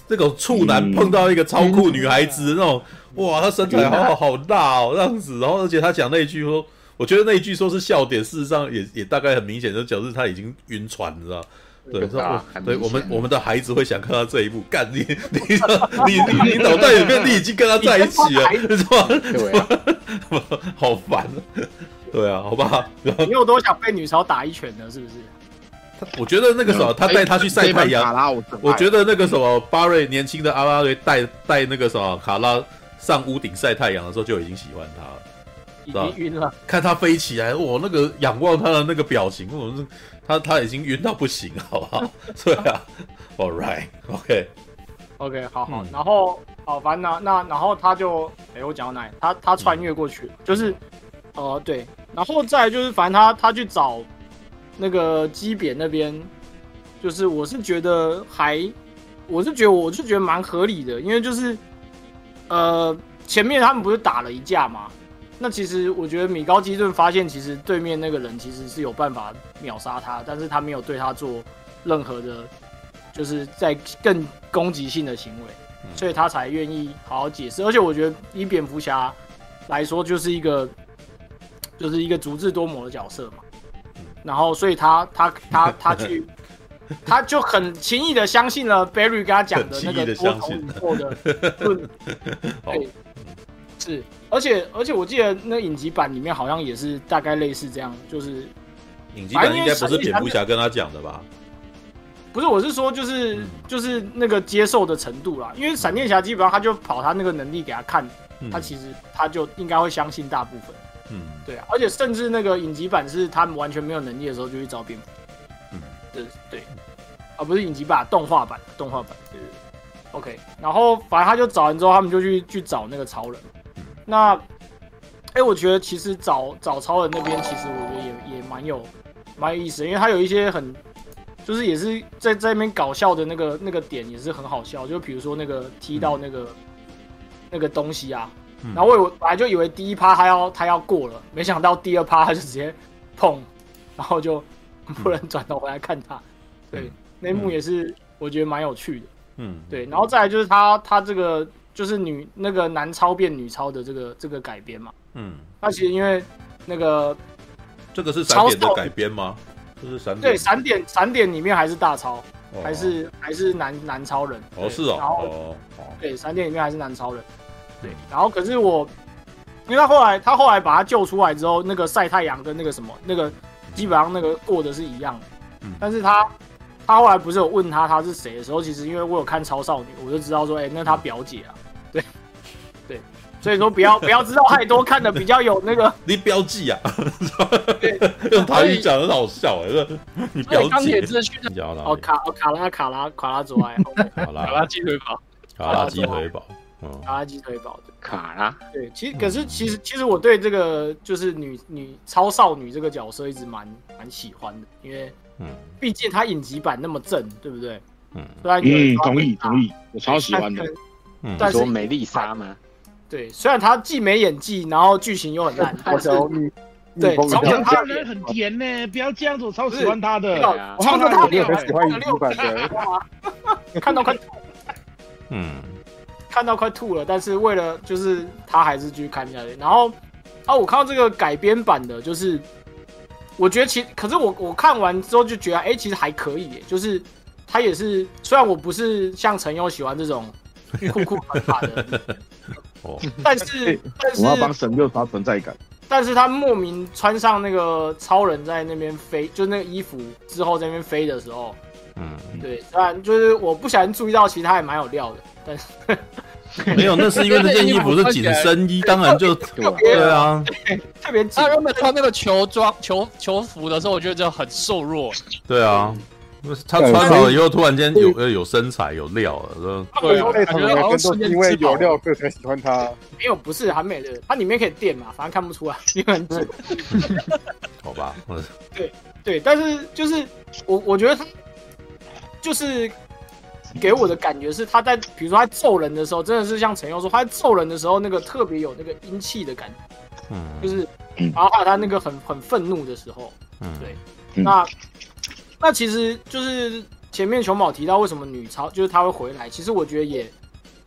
这种处男碰到一个超酷女孩子那种，嗯、哇，他身材好好好大哦，这样子，然后而且他讲那一句说，我觉得那一句说是笑点，事实上也也大概很明显，就表示他已经晕船，你知道。对，说对我们我们的孩子会想看到这一部，干你你 你你你脑袋里面你已经跟他在一起了，是吧？对，好烦，对啊，好吧。你有多想被女超打一拳呢？是不是？我觉得那个什么他带他去晒太阳，我觉得那个什么巴瑞年轻的阿拉瑞带带那个什么卡拉上屋顶晒太阳的时候就已经喜欢他了，已经晕了。看他飞起来，我那个仰望他的那个表情，我是。他他已经晕到不行，好不好？对啊，All right，OK，OK，好好，然后好，反正那那然后他就，哎，我讲到哪里？他他穿越过去，就是，呃，对，然后再就是，反正他他去找那个基扁那边，就是我是觉得还，我是觉得我是觉得蛮合理的，因为就是呃，前面他们不是打了一架吗？那其实我觉得米高基顿发现，其实对面那个人其实是有办法秒杀他，但是他没有对他做任何的，就是在更攻击性的行为，所以他才愿意好好解释。而且我觉得以蝙蝠侠来说，就是一个就是一个足智多谋的角色嘛。然后，所以他他他他去。他就很轻易的相信了 Barry 跟他讲的那个多重宇宙的论，对，是，而且而且我记得那影集版里面好像也是大概类似这样，就是影集版应该不是蝙蝠侠跟他讲的吧？不是，我是说就是就是那个接受的程度啦，因为闪电侠基本上他就跑他那个能力给他看，他其实他就应该会相信大部分，嗯，对啊，而且甚至那个影集版是他们完全没有能力的时候就去找蝙蝠。对对，啊不是影集版，动画版，动画版，对对对，OK。然后反正他就找完之后，他们就去去找那个超人。那，哎，我觉得其实找找超人那边，其实我觉得也也蛮有蛮有意思的，因为他有一些很，就是也是在在那边搞笑的那个那个点也是很好笑，就比如说那个踢到那个、嗯、那个东西啊，然后我以为本来就以为第一趴他要他要过了，没想到第二趴他就直接碰，然后就。不能转头回来看他，对，那一幕也是我觉得蛮有趣的，嗯，对，然后再来就是他他这个就是女那个男超变女超的这个这个改编嘛，嗯，那其实因为那个这个是闪点的改编吗？就是闪点？对闪点闪点里面还是大超，还是还是男男超人。哦是哦，然后对闪点里面还是男超人，对，然后可是我因为他后来他后来把他救出来之后，那个晒太阳跟那个什么那个。基本上那个过的是一样的，嗯，但是他他后来不是有问他他是谁的时候，其实因为我有看超少女，我就知道说，哎、欸，那他表姐啊，对。对，所以说不要不要知道太多，看的比较有那个 你标记啊，对，用台语讲很好笑哎，你标记，钢铁之躯哦卡哦卡拉卡拉卡拉佐爱，卡拉。鸡腿堡，卡拉鸡腿堡。卡拉鸡腿堡的卡拉，对，其实可是其实其实我对这个就是女女超少女这个角色一直蛮蛮喜欢的，因为嗯，毕竟她影集版那么正，对不对？嗯，嗯，同意同意，我超喜欢的。嗯，但是美丽莎吗？对，虽然她既没演技，然后剧情又很烂，但是对，超她人很甜呢，不要这样子，我超喜欢她的。我超喜欢影集版的，看到快，嗯。看到快吐了，但是为了就是他还是继续看下去。然后啊，我看到这个改编版的，就是我觉得其可是我我看完之后就觉得，哎、欸，其实还可以耶。就是他也是，虽然我不是像陈佑喜欢这种酷酷卡卡的，哦，但是但是我要帮神佑刷存在感。但是他莫名穿上那个超人在那边飞，就那个衣服之后在那边飞的时候，嗯，对，虽然就是我不小心注意到，其实他也蛮有料的。但 是没有，那是因为那件衣服是紧身衣，当然就对啊，特别紧。他原本穿那个球装、球球服的时候，我觉得就很瘦弱。对啊，他穿好了以后，突然间有呃有身材有料了，对，感觉好像是因为有料所以才喜欢他。没有，不是很美的，它里面可以垫嘛，反正看不出来，因为很紧。好吧，对对，但是就是我我觉得他就是。给我的感觉是，他在比如说他揍人的时候，真的是像陈佑说，他在揍人的时候，那个特别有那个阴气的感觉，嗯，就是，然后还有他那个很很愤怒的时候，嗯，对，那那其实就是前面熊宝提到为什么女超就是他会回来，其实我觉得也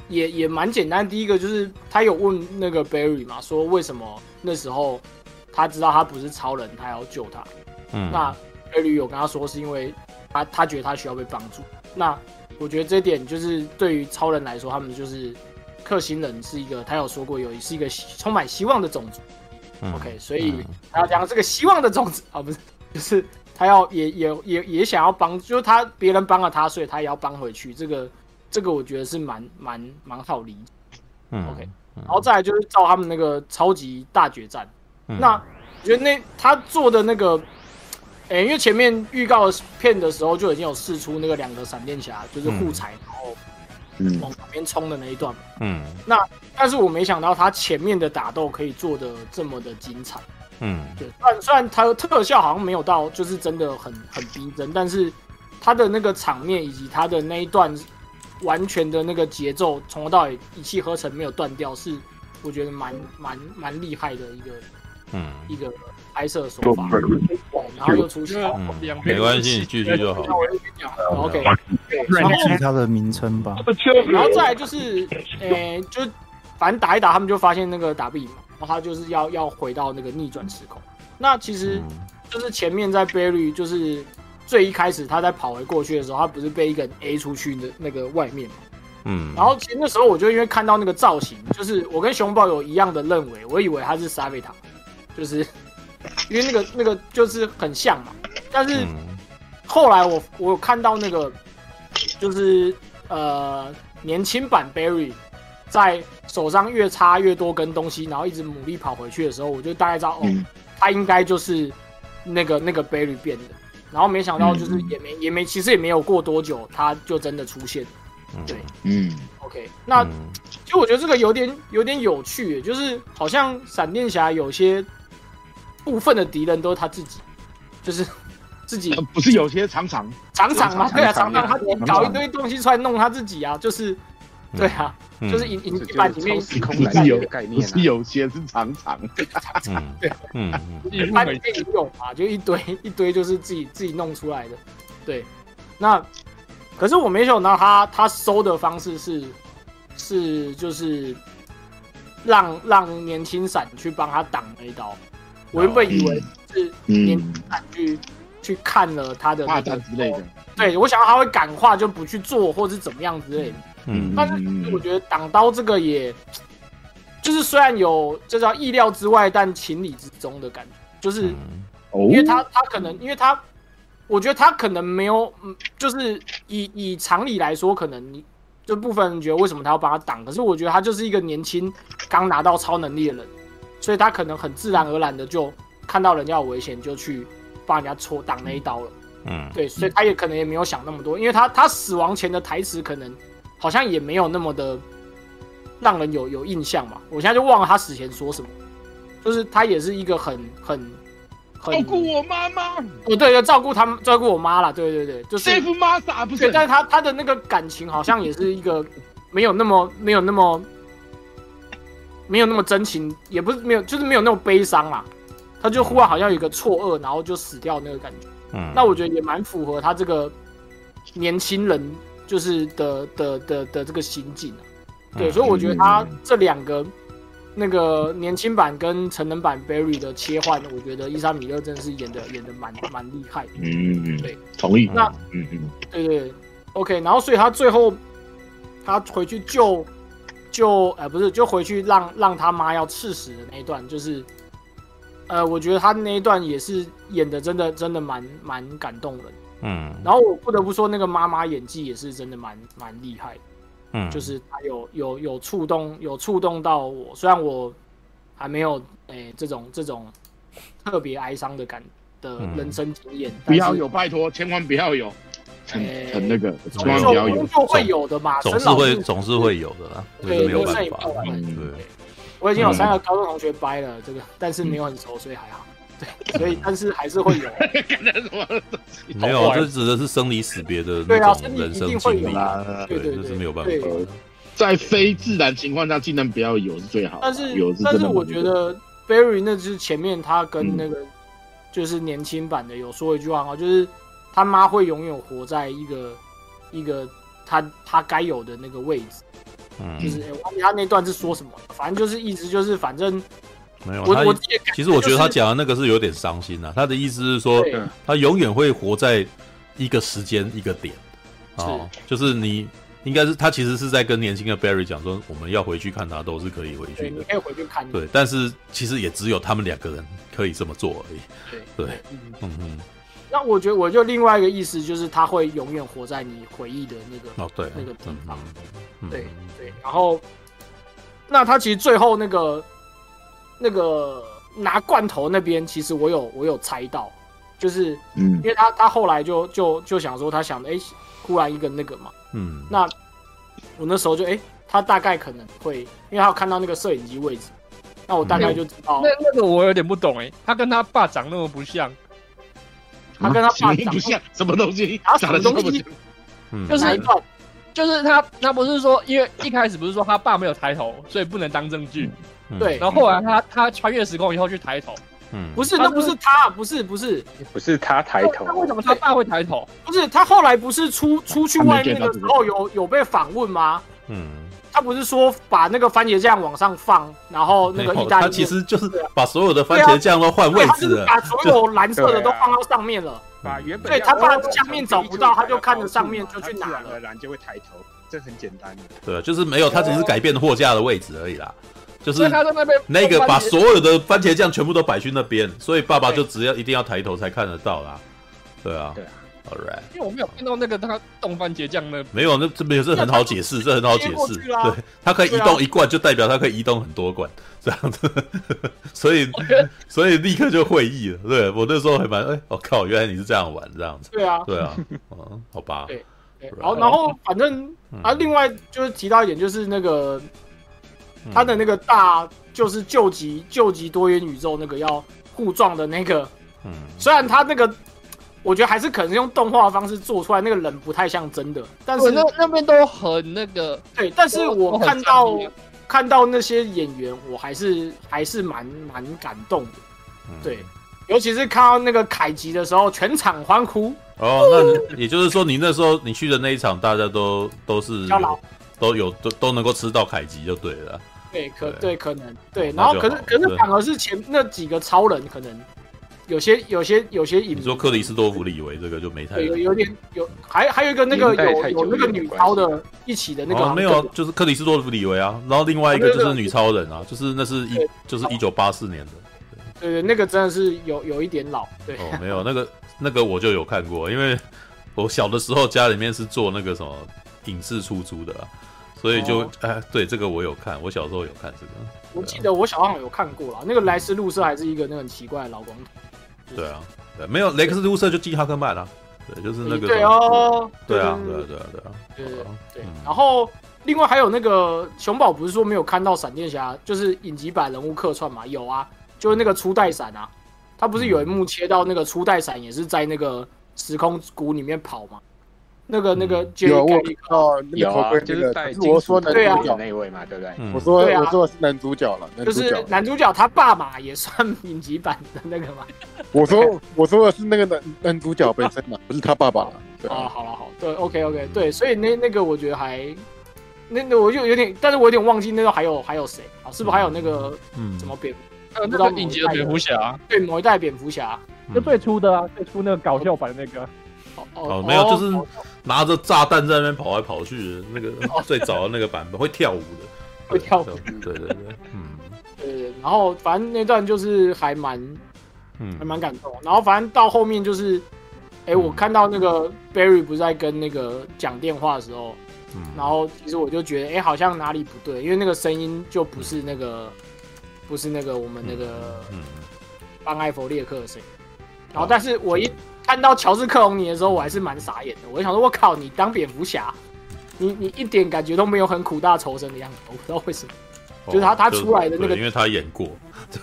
也也蛮简单。第一个就是他有问那个 Barry 嘛，说为什么那时候他知道他不是超人，他要救他，嗯，那 Barry 有跟他说是因为他他觉得他需要被帮助，那。我觉得这点就是对于超人来说，他们就是克星人是一个，他有说过有是一个充满希望的种族。嗯、OK，所以他要讲这个希望的种子啊，不是，就是他要也也也也想要帮，就是他别人帮了他，所以他也要帮回去。这个这个我觉得是蛮蛮蛮好理解。嗯，OK，然后再来就是照他们那个超级大决战，嗯、那我觉得那他做的那个。哎、欸，因为前面预告片的时候就已经有试出那个两个闪电侠就是互踩，然后往旁边冲的那一段嘛。嗯。那但是我没想到他前面的打斗可以做的这么的精彩。嗯。对，虽然虽然他的特效好像没有到，就是真的很很逼真，但是他的那个场面以及他的那一段完全的那个节奏从头到尾一气呵成没有断掉，是我觉得蛮蛮蛮厉害的一个嗯一个拍摄手法。然后又出去，嗯，没关系，你继续就好。那我就讲，OK。然后其他的名称吧。然后再来就是，诶，就反正打一打，他们就发现那个打不赢嘛，然后他就是要要回到那个逆转时空。那其实就是前面在 Barry 就是最一开始他在跑回过去的时候，他不是被一个人 A 出去的那个外面嘛？嗯。然后其实那时候我就因为看到那个造型，就是我跟熊宝有一样的认为，我以为他是 Savitar，就是。因为那个那个就是很像嘛，但是后来我我有看到那个就是呃年轻版 Barry 在手上越插越多根东西，然后一直努力跑回去的时候，我就大概知道哦，他应该就是那个那个 Barry 变的。然后没想到就是也没也没其实也没有过多久，他就真的出现。对，嗯，OK，那其实我觉得这个有点有点有趣，就是好像闪电侠有些。部分的敌人都是他自己，就是自己不是有些常常常常吗？对啊，常常他搞一堆东西出来弄他自己啊，就是对啊，就是一一般里面时空是有概念，是有些是常常常常对，嗯，一般里面有啊，就一堆一堆就是自己自己弄出来的，对。那可是我没想到他他收的方式是是就是让让年轻闪去帮他挡那一刀。我原本以为是年轻闪去去看了他的那个之类的，对，我想他会感化就不去做，或是怎么样之类的。嗯，但是我觉得挡刀这个也，就是虽然有这叫意料之外，但情理之中的感觉，就是因为他他可能因为他，我觉得他可能没有，嗯，就是以以常理来说，可能你这部分人觉得为什么他要帮他挡，可是我觉得他就是一个年轻刚拿到超能力的人。所以他可能很自然而然的就看到人家有危险，就去帮人家戳挡那一刀了。嗯，对，所以他也可能也没有想那么多，因为他他死亡前的台词可能好像也没有那么的让人有有印象嘛。我现在就忘了他死前说什么，就是他也是一个很很很照顾我妈妈。哦，对，要照顾他们，照顾我妈啦。对对对，就是 Save Martha 不是？但是他他的那个感情好像也是一个没有那么没有那么。没有那么真情，也不是没有，就是没有那种悲伤啦。他就忽然好像有一个错愕，然后就死掉那个感觉。嗯，那我觉得也蛮符合他这个年轻人就是的的的的，的这个心境啊。对，所以我觉得他这两个那个年轻版跟成人版 Barry 的切换，我觉得伊莎米勒真的是演的演的蛮蛮厉害的。嗯嗯，对，同意。那嗯嗯，对对，OK。然后所以他最后他回去救。就呃不是，就回去让让他妈要刺死的那一段，就是，呃，我觉得他那一段也是演的真的真的蛮蛮感动人，嗯，然后我不得不说那个妈妈演技也是真的蛮蛮厉害，嗯，就是他有有有触动有触动到我，虽然我还没有诶、欸、这种这种特别哀伤的感的人生经验，不要有拜托，千万不要有。很很那个，总是会有的嘛，总是会总是会有的啦，对，没有办法。对，我已经有三个高中同学掰了这个，但是没有很熟，所以还好。对，所以但是还是会有。没有，这指的是生离死别的那种人生经历，对对，这是没有办法。在非自然情况下，尽量不要有是最好。但是但是我觉得 Barry 那就是前面他跟那个就是年轻版的有说一句话啊，就是。他妈会永远活在一个一个他他该有的那个位置，嗯，就是我忘记他那段是说什么，反正就是一直就是反正没有我我其实我觉得他讲的那个是有点伤心呐，他的意思是说他永远会活在一个时间一个点，哦，就是你应该是他其实是在跟年轻的 Barry 讲说，我们要回去看他都是可以回去的，你可以回去看，对，但是其实也只有他们两个人可以这么做而已，对对，嗯嗯。那我觉得，我就另外一个意思就是，他会永远活在你回忆的那个哦，对，那个地方，对对。然后，那他其实最后那个那个拿罐头那边，其实我有我有猜到，就是嗯，因为他他后来就就就想说，他想的哎，忽然一个那个嘛，嗯，那我那时候就哎，他大概可能会，因为他有看到那个摄影机位置，那我大概就知道。那那个我有点不懂哎，他跟他爸长那么不像。他跟他爸长不像，什么东西？啊，什么东西？嗯，就是一段，就是他，他不是说，因为一开始不是说他爸没有抬头，所以不能当证据。对，然后后来他他穿越时空以后去抬头。嗯，不是，那不是他，不是，不是，不是他抬头。那为什么他爸会抬头？不是他后来不是出出去外面的时候有有被访问吗？嗯，他不是说把那个番茄酱往上放，然后那个意大利，他其实就是把所有的番茄酱都换位置。了，把所有蓝色的都放到上面了。把原本对他怕下面找不到，他就看着上面就去拿了，自然而然就会抬头，这很简单的。对，就是没有，他只是改变货架的位置而已啦。就是他在那边那个把所有的番茄酱全部都摆去那边，所以爸爸就只要一定要抬头才看得到啦。对啊，对啊，All right。因为我没有看到那个他动番茄酱那没有，那这没有是很好解释，这很好解释。对，他可以移动一罐，就代表他可以移动很多罐 这样子。所以 所以立刻就会意了。对我那时候还蛮哎，我靠，原来你是这样玩这样子。对啊，对啊，嗯，好吧。对，然后然后反正啊，另外就是提到一点，就是那个。他的那个大就是救急救急多元宇宙那个要互撞的那个，嗯，虽然他那个我觉得还是可能用动画方式做出来，那个人不太像真的，但是那那边都很那个，对，但是我看到看到那些演员，我还是还是蛮蛮感动的，对，尤其是看到那个凯吉的时候，全场欢呼。哦，那也就是说，你那时候你去的那一场，大家都都是都有都都能够吃到凯吉就对了。对，可对。可能。对，然后可是可是反而是前那几个超人可能有些有些有些影，你说克里斯多弗李维这个就没太有有点有，还还有一个那个有有那个女超的一起的那个没有，就是克里斯多弗李维啊，然后另外一个就是女超人啊，就是那是一就是一九八四年的，对对，那个真的是有有一点老，对哦，没有那个那个我就有看过，因为我小的时候家里面是做那个什么影视出租的。所以就哎、哦，对这个我有看，我小时候有看这个。我记得我小时候有看过了，那个莱斯路瑟还是一个那个很奇怪的老光头。就是、对啊，对，没有雷克斯卢瑟就进哈克曼啊，对，就是那个。对哦。对啊，对啊，对啊，对啊。对对对。然后另外还有那个熊宝不是说没有看到闪电侠，就是影集版人物客串嘛？有啊，就是那个初代闪啊，他不是有一幕切到那个初代闪也是在那个时空谷里面跑嘛？那个那个有我哦，有啊，就是戴金属头盔的那位嘛，对不对？我说我说的是男主角了，就是男主角他爸嘛，也算 影集版的那个嘛。我说我说的是那个男男主角本身嘛，不是他爸爸了。啊，好了好，对，OK OK，对，所以那那个我觉得还，那那我就有点，但是我有点忘记那个还有还有谁啊？是不是还有那个嗯什么蝙蝠？那个影集的蝙蝠侠，对，某一代蝙蝠侠，就最初的啊，最初那个搞笑版的那个。哦，没有，就是拿着炸弹在那边跑来跑去的那个 最早的那个版本，会跳舞的，会跳舞。对对对，嗯，对。然后反正那段就是还蛮，嗯，还蛮感动。然后反正到后面就是，哎，我看到那个 Barry 不是在跟那个讲电话的时候，嗯，然后其实我就觉得，哎，好像哪里不对，因为那个声音就不是那个，不是那个我们那个，嗯，班艾弗列克的声音。然后，但是我一看到乔治克隆尼的时候，我还是蛮傻眼的。我就想说，我靠，你当蝙蝠侠，你你一点感觉都没有很苦大仇深的样子。我不知道为什么，哦、就是他他出来的那个，因为他演过，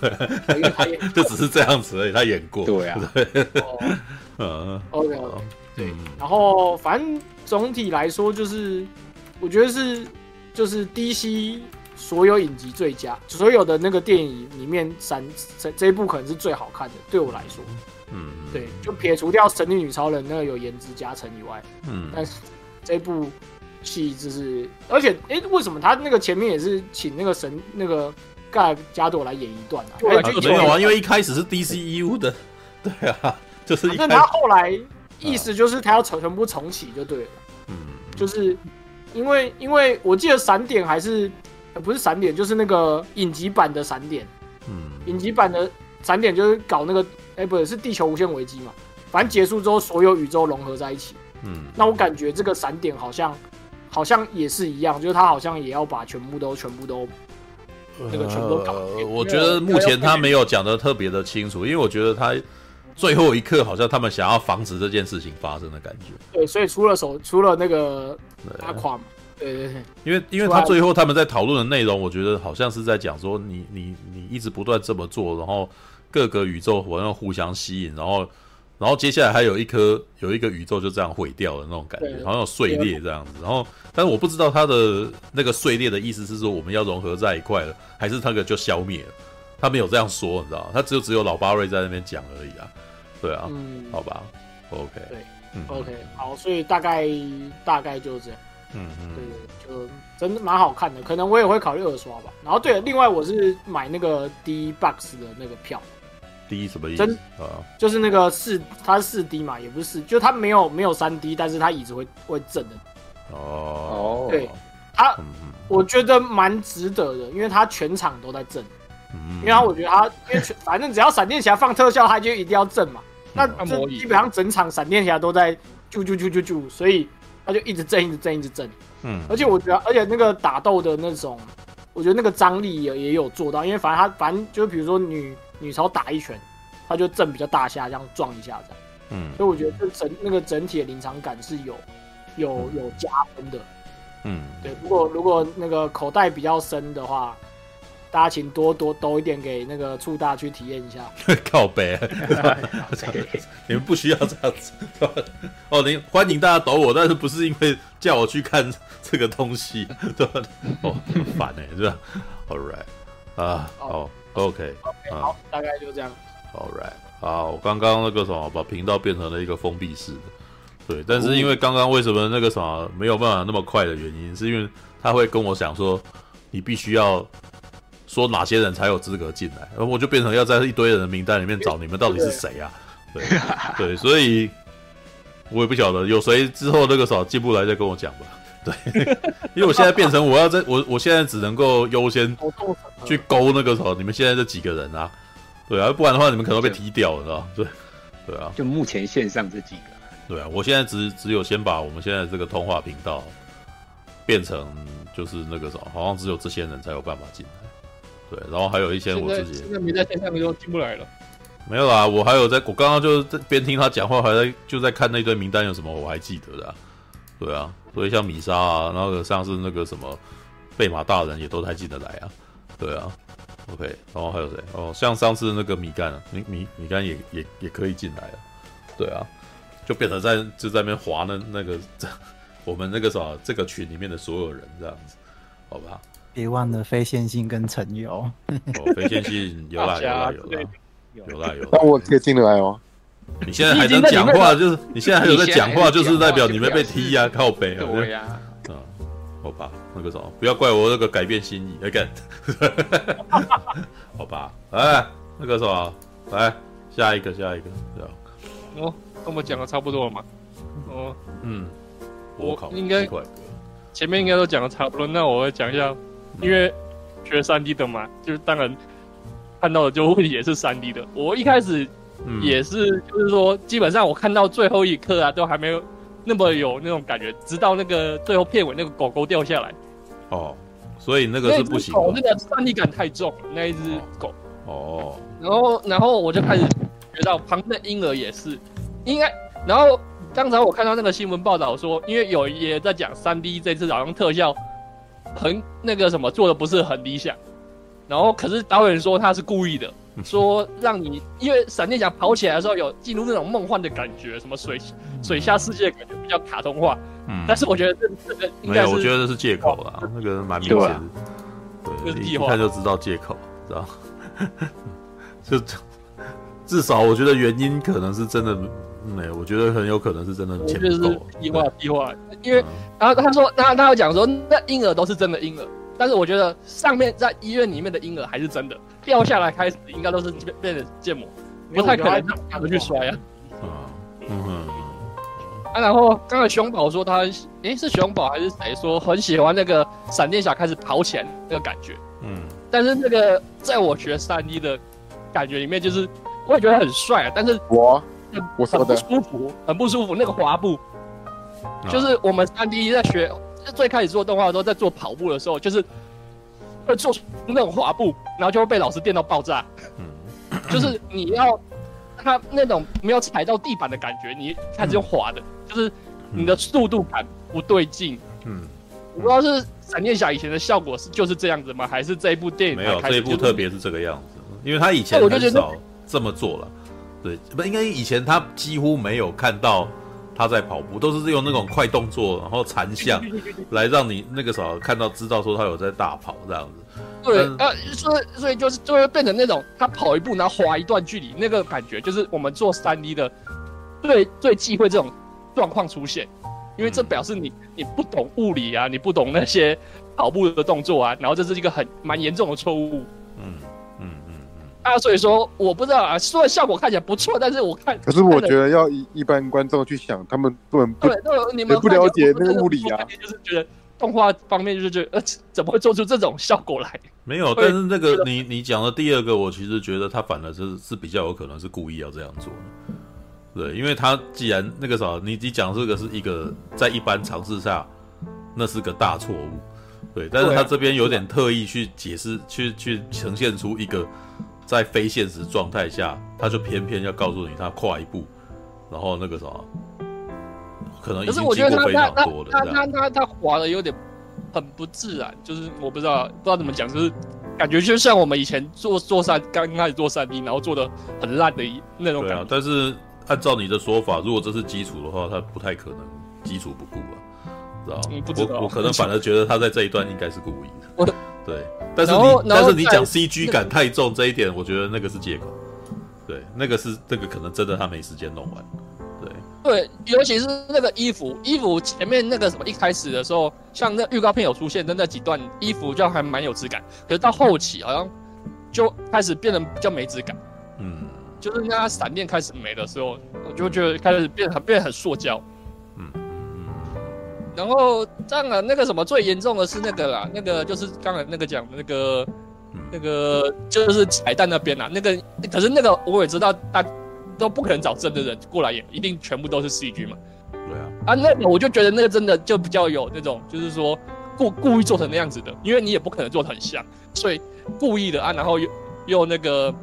对，因为他演过，就只是这样子而已。他演过，对啊，对，嗯，OK OK，对。然后反正总体来说，就是我觉得是就是 DC 所有影集最佳，所有的那个电影里面，三这这一部可能是最好看的，对我来说。嗯，对，就撇除掉神力女超人那个有颜值加成以外，嗯，但是这部戏就是，而且，哎、欸，为什么他那个前面也是请那个神那个盖加朵来演一段啊？没有啊，因为一开始是 DCU 的，对啊，就是，那他后来意思就是他要全全部重启就对了，嗯，就是因为因为我记得闪点还是不是闪点，就是那个影集版的闪点，嗯，影集版的。闪点就是搞那个，哎、欸，不是，是地球无限危机嘛？反正结束之后，所有宇宙融合在一起。嗯，那我感觉这个闪点好像，好像也是一样，就是他好像也要把全部都、全部都，那个全部都搞。呃，我觉得目前他没有讲的特别的清楚，因为我觉得他最后一刻好像他们想要防止这件事情发生的感觉。对，所以除了手，除了那个阿垮嘛。对对对，因为因为他最后他们在讨论的内容，我觉得好像是在讲说你你你一直不断这么做，然后各个宇宙好像互相吸引，然后然后接下来还有一颗有一个宇宙就这样毁掉了那种感觉，好像有碎裂这样子。然后，但是我不知道它的那个碎裂的意思是说我们要融合在一块了，还是那个就消灭了？他没有这样说，你知道吗？他只有只有老巴瑞在那边讲而已啊。对啊，嗯，好吧，OK，对，嗯，OK，好，所以大概大概就是这样。嗯嗯，对，就真的蛮好看的，可能我也会考虑二刷吧。然后对了，另外我是买那个 D box 的那个票。D 什么意思？真啊，就是那个四，它是四 D 嘛，也不是四，就它没有没有三 D，但是它椅子会会震的。哦，对，它嗯我觉得蛮值得的，因为它全场都在震。嗯因为它我觉得它，因为反正只要闪电侠放特效，它就一定要震嘛。那这基本上整场闪电侠都在啾啾啾啾啾，所以它就一直震，一直震，一直震。嗯，而且我觉得，而且那个打斗的那种，我觉得那个张力也也有做到，因为反正他反正就比如说女女超打一拳，他就震比较大下，这样撞一下这样。嗯，所以我觉得这整那个整体的临场感是有有有加分的。嗯，对，如果如果那个口袋比较深的话，大家请多多兜一点给那个醋大去体验一下。靠北 你们不需要这样子。哦，您欢迎大家抖我，但是不是因为叫我去看这个东西，对吧？哦，很烦哎，是吧？All right，啊，好，OK，好，大概就这样。All right，好，我刚刚那个什么，把频道变成了一个封闭式的，对，但是因为刚刚为什么那个什么没有办法那么快的原因，是因为他会跟我讲说，你必须要说哪些人才有资格进来，然后我就变成要在一堆人的名单里面找你们到底是谁啊？对 对，所以我也不晓得有谁之后那个什么进不来再跟我讲吧。对，因为我现在变成我要在我我现在只能够优先去勾那个什么，你们现在这几个人啊。对啊，不然的话你们可能会被踢掉了，知道对，对啊。就目前线上这几个。对啊，我现在只只有先把我们现在这个通话频道变成就是那个什么，好像只有这些人才有办法进来。对，然后还有一些我自己现在没在线上的时候进不来了。没有啦，我还有在，我刚刚就在边听他讲话，还在就在看那堆名单有什么，我还记得的、啊。对啊，所以像米莎啊，然后上次那个什么贝马大人也都还进得来啊。对啊。OK，然后还有谁？哦，像上次那个米干，啊米米米干也也也可以进来了。对啊，就变成在就在那边划那那个这 我们那个啥这个群里面的所有人这样子，好吧？别忘了非线性跟陈友。哦，非线性有啦有啦有啦有啦有啦。那我可以进来哦。你现在还能讲话，就是你现在还有在讲话，就是代表你没被踢呀，靠北啊。对呀。嗯，好吧，那个什么，不要怪我那个改变心意，来干。好吧，哎，那个什么，来下一个下一个，这样。哦，跟我们讲的差不多了嘛。哦，嗯，我应该前面应该都讲的差不多，那我会讲一下，因为学三 D 的嘛，就是当然看到的就会也是三 D 的。我一开始也是，就是说基本上我看到最后一刻啊，都还没有那么有那种感觉，直到那个最后片尾那个狗狗掉下来。哦。所以那个是不行。狗那个三 D 感太重，那一只狗。哦。然后，然后我就开始觉得旁边的婴儿也是，应该。然后刚才我看到那个新闻报道说，因为有也在讲三 D 这次好像特效很那个什么做的不是很理想。然后可是导演说他是故意的，说让你因为闪电侠跑起来的时候有进入那种梦幻的感觉，什么水水下世界的感觉比较卡通化。嗯，但是我觉得这这个应该是，没有，我觉得这是借口啦，哦、那个蛮明显的，对，对一看就知道借口，知道？就至少我觉得原因可能是真的没有，我觉得很有可能是真的钱不够。计划计划，因为、嗯、然后他说，他他有讲说，那婴儿都是真的婴儿，但是我觉得上面在医院里面的婴儿还是真的，掉下来开始应该都是变变成建模，不太可能让他去摔啊。嗯嗯。嗯啊，然后刚才熊宝说他，诶，是熊宝还是谁说很喜欢那个闪电侠开始跑起来那个感觉？嗯，但是那个在我学三 D 的感觉里面，就是我也觉得很帅啊，但是我我很不舒服，很不舒服。那个滑步，就是我们三 D 在学最开始做动画的时候，在做跑步的时候，就是会做出那种滑步，然后就会被老师电到爆炸。嗯，就是你要。他那种没有踩到地板的感觉，你开始用滑的，嗯、就是你的速度感不对劲。嗯，我不知道是闪电侠以前的效果是就是这样子吗？还是这一部电影、没有这一部特别是这个样子？因为他以前很少这么做了。对，不应该以前他几乎没有看到他在跑步，都是用那种快动作，然后残像来让你那个时候看到知道说他有在大跑这样子。对，呃，所以所以就是就会变成那种他跑一步然后滑一段距离，那个感觉就是我们做三 D 的最最忌讳这种状况出现，因为这表示你你不懂物理啊，你不懂那些跑步的动作啊，然后这是一个很蛮严重的错误。嗯。啊，所以说我不知道啊，虽然效果看起来不错，但是我看，可是我觉得要一一般观众去想，他们不能不对，你们不了解那个物理啊，就是觉得动画方面就是觉得呃，怎么会做出这种效果来？没有，但是那个你你讲的第二个，我其实觉得他反而是是比较有可能是故意要这样做的，对，因为他既然那个啥，你你讲这个是一个在一般尝试下那是个大错误，对，但是他这边有点特意去解释，去去呈现出一个。在非现实状态下，他就偏偏要告诉你他跨一步，然后那个什么，可能已经经过非常多的。他他他他滑的有点很不自然，就是我不知道不知道怎么讲，就是感觉就像我们以前做做三刚开始做三 D，然后做的很烂的那种感觉。对啊，但是按照你的说法，如果这是基础的话，他不太可能基础不顾啊，知道？嗯，不知道。我我可能反而觉得他在这一段应该是故意的。我的。对，但是你但是你讲 CG 感太重这一点，我觉得那个是借口。对，那个是那个可能真的他没时间弄完。对对，尤其是那个衣服，衣服前面那个什么一开始的时候，像那预告片有出现的那几段衣服，就还蛮有质感。可是到后期好像就开始变得比较没质感。嗯，就是那闪电开始没的时候，我就觉得开始变很变得很塑胶。然后这样啊，那个什么最严重的是那个啦，那个就是刚才那个讲的那个，那个就是彩蛋那边啦，那个可是那个我也知道，大都不可能找真的人过来演，一定全部都是 CG 嘛。对啊。啊，那个我就觉得那个真的就比较有那种，就是说故故意做成那样子的，因为你也不可能做得很像，所以故意的啊，然后又又那个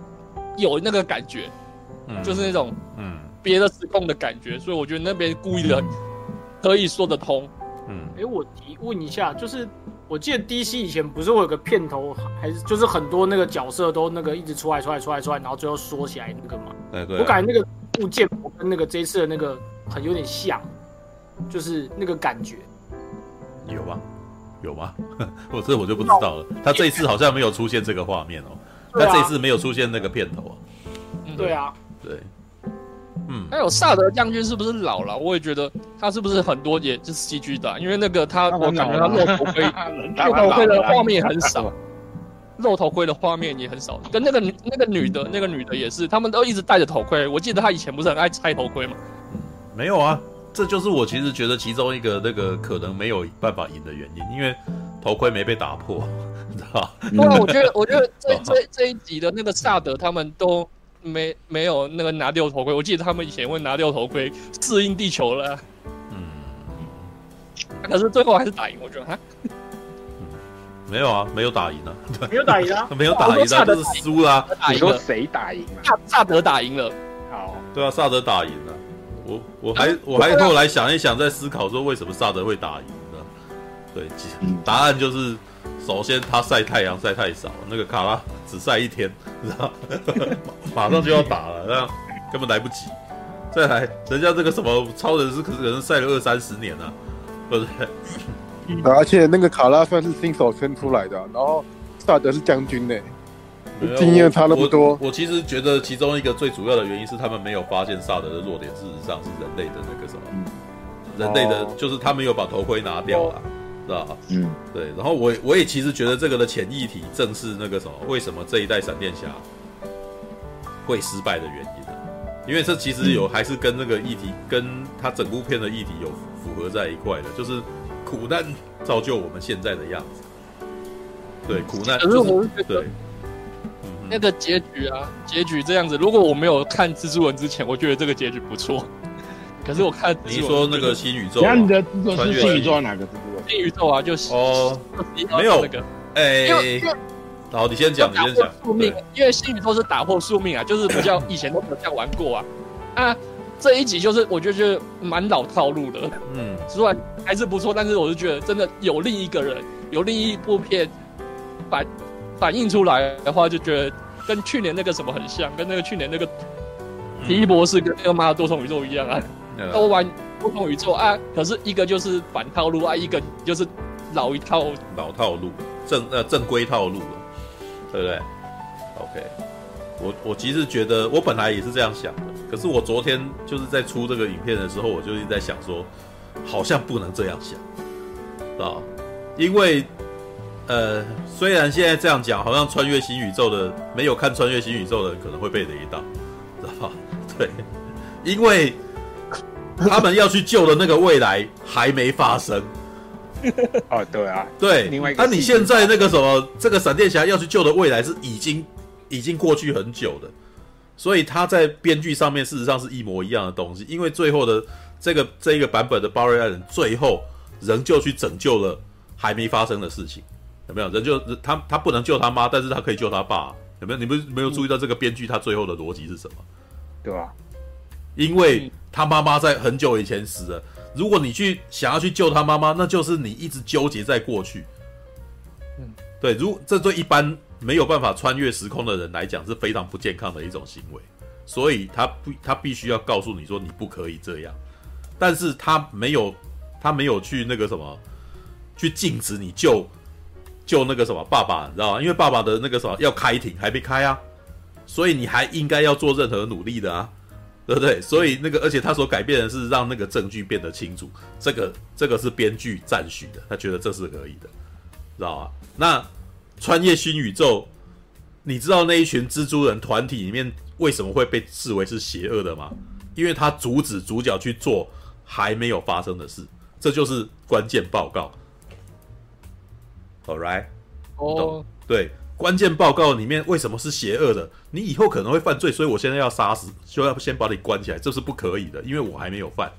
有那个感觉，嗯，就是那种嗯别的失控的感觉，所以我觉得那边故意的可以说得通。嗯，哎，我提问一下，就是我记得 DC 以前不是会有个片头，还是就是很多那个角色都那个一直出来、出来、出来、出来，然后最后缩起来那个嘛？对对。我感觉那个物件我跟那个这一次的那个很有点像，就是那个感觉。有吗？有吗？我这我就不知道了。他这一次好像没有出现这个画面哦。他这一次没有出现那个片头啊。对啊。对。嗯，还有萨德将军是不是老了？我也觉得他是不是很多也是 CG 的，因为那个他，我感觉他露头盔，露头盔的画面也很少，露头盔的画面也很少。跟那个那个女的，那个女的也是，他们都一直戴着头盔。我记得他以前不是很爱拆头盔吗？没有啊，这就是我其实觉得其中一个那个可能没有办法赢的原因，因为头盔没被打破，你知道吧？对啊，我觉得我觉得这 这这一集的那个萨德他们都。没没有那个拿六头盔，我记得他们以前会拿六头盔适应地球了。嗯，可是最后还是打赢，我觉得哈。没有啊，没有打赢啊，没有打赢啊，没有打赢啊，就是输啦。你说谁打赢了？萨萨德打赢了。好，对啊，萨德打赢了。我我还我还后来想一想，在思考说为什么萨德会打赢呢？对，答案就是。首先，他晒太阳晒太少，那个卡拉只晒一天，知道 马上就要打了，那根本来不及。再来，人家这个什么超人是可是可能晒了二三十年了，对不对？而且那个卡拉算是新手村出来的，然后萨德是将军呢，经验差那么多。我，我其实觉得其中一个最主要的原因是他们没有发现萨德的弱点，事实上是人类的那个什么，嗯、人类的就是他没有把头盔拿掉了。哦知道嗯，对，然后我我也其实觉得这个的潜议题正是那个什么，为什么这一代闪电侠会失败的原因呢？因为这其实有还是跟那个议题，跟他整部片的议题有符合在一块的，就是苦难造就我们现在的样子。对，苦难就是对，那个结局啊，结局这样子。如果我没有看蜘蛛人之前，我觉得这个结局不错。可是我看你说那个新宇宙，那你的蜘蛛是新宇宙哪个蜘蛛？新宇宙啊，就是哦，没有。那个，哎，好，你先讲，你先讲。宿命，因为新宇宙是打破宿命啊，就是比较以前都没有这样玩过啊。啊，这一集就是我觉得就是蛮老套路的，嗯，虽然还是不错，但是我就觉得真的有另一个人，有另一部片反反映出来的话，就觉得跟去年那个什么很像，跟那个去年那个奇异博士跟那个妈的多重宇宙一样啊，都玩不同宇宙啊，可是一个就是反套路啊，一个就是老一套老套路，正呃正规套路了，对不对？OK，我我其实觉得我本来也是这样想的，可是我昨天就是在出这个影片的时候，我就一直在想说，好像不能这样想，啊，因为。呃，虽然现在这样讲，好像穿越新宇宙的没有看穿越新宇宙的可能会被雷到，知道吧？对，因为 他们要去救的那个未来还没发生。哦，对啊，对。另外一个，那你现在那个什么，这个闪电侠要去救的未来是已经已经过去很久的，所以他在编剧上面事实上是一模一样的东西。因为最后的这个这一个版本的巴瑞艾伦最后仍旧去拯救了还没发生的事情。有没有人就他他不能救他妈，但是他可以救他爸？有没有？你们没有注意到这个编剧他最后的逻辑是什么？对吧？因为他妈妈在很久以前死了。如果你去想要去救他妈妈，那就是你一直纠结在过去。嗯，对。如这对一般没有办法穿越时空的人来讲是非常不健康的一种行为，所以他不他必须要告诉你说你不可以这样，但是他没有他没有去那个什么去禁止你救。救那个什么爸爸，你知道吗？因为爸爸的那个什么要开庭还没开啊，所以你还应该要做任何努力的啊，对不对？所以那个，而且他所改变的是让那个证据变得清楚，这个这个是编剧赞许的，他觉得这是可以的，知道吗？那穿越新宇宙，你知道那一群蜘蛛人团体里面为什么会被视为是邪恶的吗？因为他阻止主角去做还没有发生的事，这就是关键报告。All right，哦，对，关键报告里面为什么是邪恶的？你以后可能会犯罪，所以我现在要杀死，就要先把你关起来，这是不可以的，因为我还没有犯。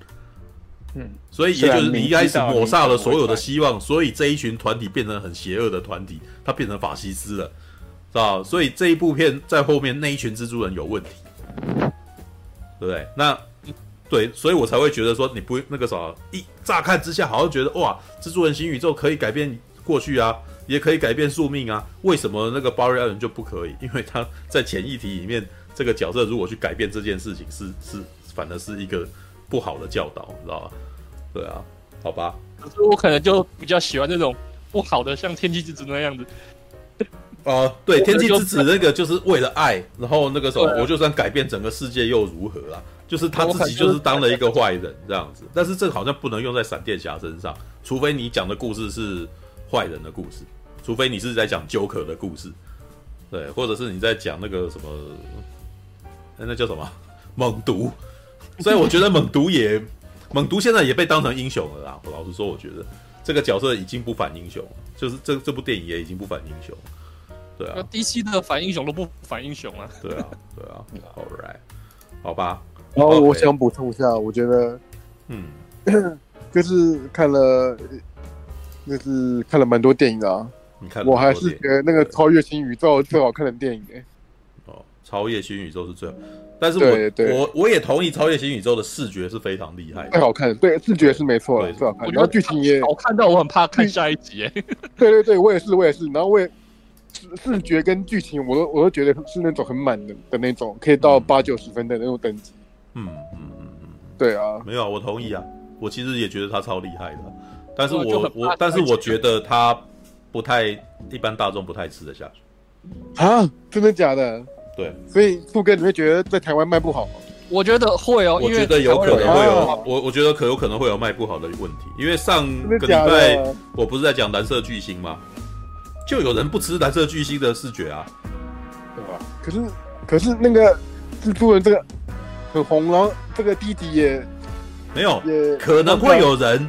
嗯，所以也就是你一开始抹杀了所有的希望，所以这一群团体变成很邪恶的团体，它变成法西斯了，是吧？所以这一部片在后面那一群蜘蛛人有问题，对不对？那对，所以我才会觉得说你不那个啥，一乍看之下好像觉得哇，蜘蛛人新宇宙可以改变。过去啊，也可以改变宿命啊。为什么那个巴瑞艾伦就不可以？因为他在前一题里面，这个角色如果去改变这件事情是，是是，反而是一个不好的教导，你知道吧？对啊，好吧。可是我可能就比较喜欢那种不好的，像天气之子那样子。哦、呃，对，天气之子那个就是为了爱，然后那个时候我就算改变整个世界又如何啊？就是他自己就是当了一个坏人这样子。但是这个好像不能用在闪电侠身上，除非你讲的故事是。坏人的故事，除非你是在讲 Joker 的故事，对，或者是你在讲那个什么，那那叫什么 猛毒？所以我觉得猛毒也猛毒现在也被当成英雄了啦。我老实说，我觉得这个角色已经不反英雄，就是这这部电影也已经不反英雄。对啊，DC 的反英雄都不反英雄啊。对啊，对啊，All right，好吧。然后我想补充一下，我觉得，嗯，就是看了。就是看了蛮多电影的啊，你看，我还是觉得那个《超越新宇宙》最好看的电影诶。哦，《超越新宇宙》是最好，但是我对对我我也同意，《超越新宇宙》的视觉是非常厉害的，最好看。对，视觉是没错，最好看。然后剧情也好看到我很怕看下一集诶。对对对，我也是，我也是。然后我也视觉跟剧情，我都我都觉得是那种很满的的那种，可以到八九十分的那种等级。嗯嗯嗯嗯，对啊，没有，我同意啊，我其实也觉得他超厉害的。但是我我但是我觉得他不太一般大众不太吃得下去啊，真的假的？对，所以富哥你会觉得在台湾卖不好吗？我觉得会哦，我觉得有可能会有，我我觉得可有可能会有卖不好的问题，因为上个礼拜我不是在讲蓝色巨星吗？就有人不吃蓝色巨星的视觉啊，对吧？可是可是那个蜘蛛人这个很红，然后这个弟弟也没有，也可能会有人。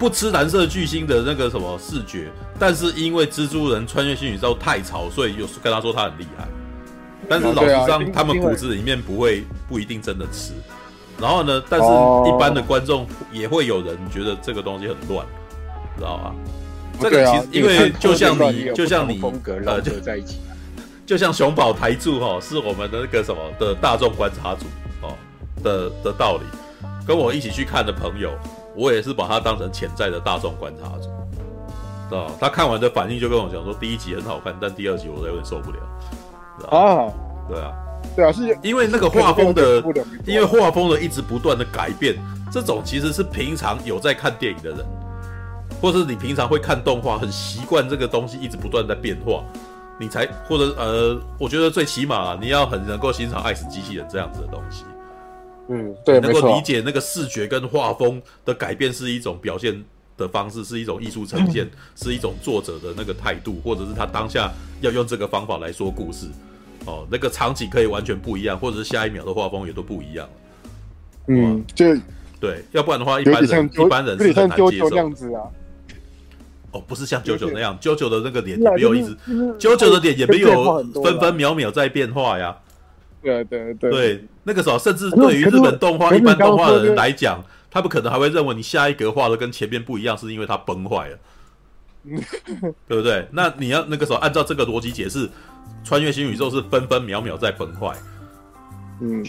不吃蓝色巨星的那个什么视觉，但是因为蜘蛛人穿越新宇宙太潮，所以有跟他说他很厉害。但是老实上，他们骨子里面不会不一定真的吃。然后呢，但是一般的观众也会有人觉得这个东西很乱，知道吧？这个其实因为就像你，就像你呃，就在一起，就像熊宝台柱哈，是我们的那个什么的大众观察组哦的的道理，跟我一起去看的朋友。我也是把他当成潜在的大众观察者，知道他看完的反应就跟我讲说，第一集很好看，但第二集我有点受不了。啊，对啊，对啊，是因为那个画风的，因为画风的一直不断的改变，这种其实是平常有在看电影的人，或是你平常会看动画，很习惯这个东西一直不断在变化，你才或者呃，我觉得最起码、啊、你要很能够欣赏《爱死机器人》这样子的东西，嗯，对，能够理解那个视觉跟画风的改变是一种表现的方式，是一种艺术呈现，是一种作者的那个态度，或者是他当下要用这个方法来说故事。哦，那个场景可以完全不一样，或者是下一秒的画风也都不一样。嗯，就对，要不然的话，一般人一般人是很难接受。样子啊。哦，不是像九九那样，九九的那个脸也没有一直，九九的脸也没有分分秒秒在变化呀。对对对。对，那个时候甚至对于日本动画一般动画的人来讲，他们可能还会认为你下一格画的跟前面不一样，是因为它崩坏了。对不对？那你要那个时候按照这个逻辑解释。穿越新宇宙是分分秒秒在崩坏，嗯，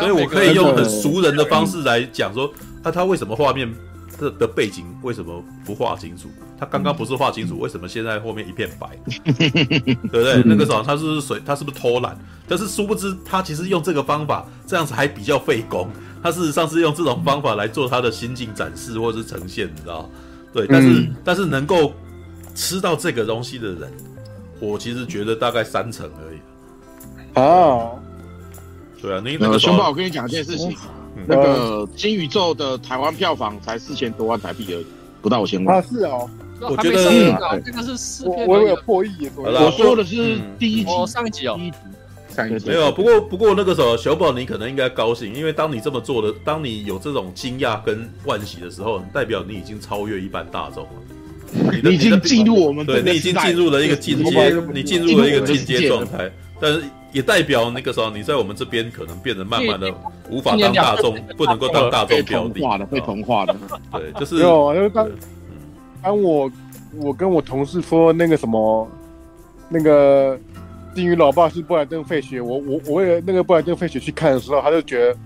所以我可以用很熟人的方式来讲说，那他为什么画面的的背景为什么不画清楚？他刚刚不是画清楚，为什么现在后面一片白？对不对？那个时候他是不是水？他是不是偷懒？但是殊不知，他其实用这个方法，这样子还比较费工。他事实上是用这种方法来做他的心境展示或者是呈现，你知道？对，但是但是能够吃到这个东西的人。我其实觉得大概三成而已。哦，对啊，那那个熊宝，我跟你讲一件事情，那个新宇宙的台湾票房才四千多万台币而已，不到五千万。啊，是哦，我觉得这个是四片，我有破亿。我说的是第一集，上一集哦，上一集。没有。不过不过那个时候，小宝你可能应该高兴，因为当你这么做的，当你有这种惊讶跟惋喜的时候，代表你已经超越一般大众了。你已经进入我们对，你已经进入了一个进阶，你进入了一个进阶状态，但是也代表那个时候你在我们这边可能变得慢慢的无法当大众，不能够当大众标的，被同化的，对，就是有，就是当当我我跟我同事说那个什么那个金鱼老爸是布莱登费雪，我我我为了那个布莱登费雪去看的时候，他就觉得，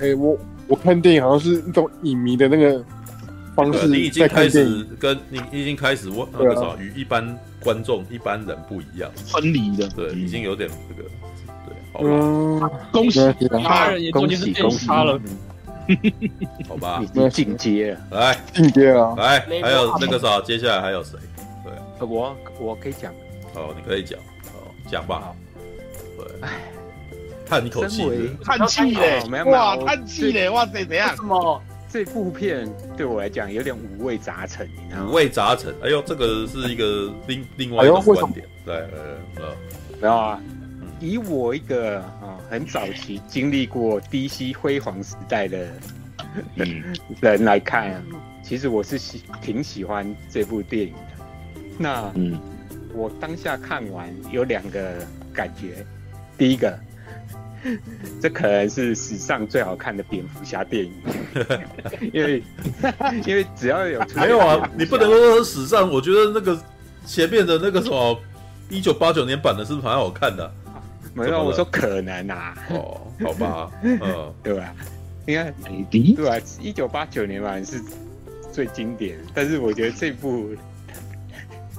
哎，我我看电影好像是那种影迷的那个。你已经开始跟你已经开始我那个啥与一般观众一般人不一样，分离的，对，已经有点这个，对，好吧，恭喜他人也恭喜恭喜。他了，好吧，已经进阶了，来进阶啊，来，还有那个啥，接下来还有谁？对，我我可以讲，哦，你可以讲，哦，讲吧，对，哎，叹一口气，叹气嘞，哇，叹气嘞，哇塞，怎样？什么？这部片对我来讲有点五味杂陈，你知道吗？五味杂陈，哎呦，这个是一个另另外一种观点，对，呃，然后啊，以我一个啊很早期经历过 DC 辉煌时代的人来看啊，其实我是喜挺喜欢这部电影的。那嗯，我当下看完有两个感觉，第一个。这可能是史上最好看的蝙蝠侠电影，因为因为只要有没有啊，你不能说史上，我觉得那个前面的那个什么一九八九年版的是不是蛮好看的？啊？没有，我说可能啊。哦，好吧，嗯，对吧？你看，对吧？一九八九年版是最经典，但是我觉得这部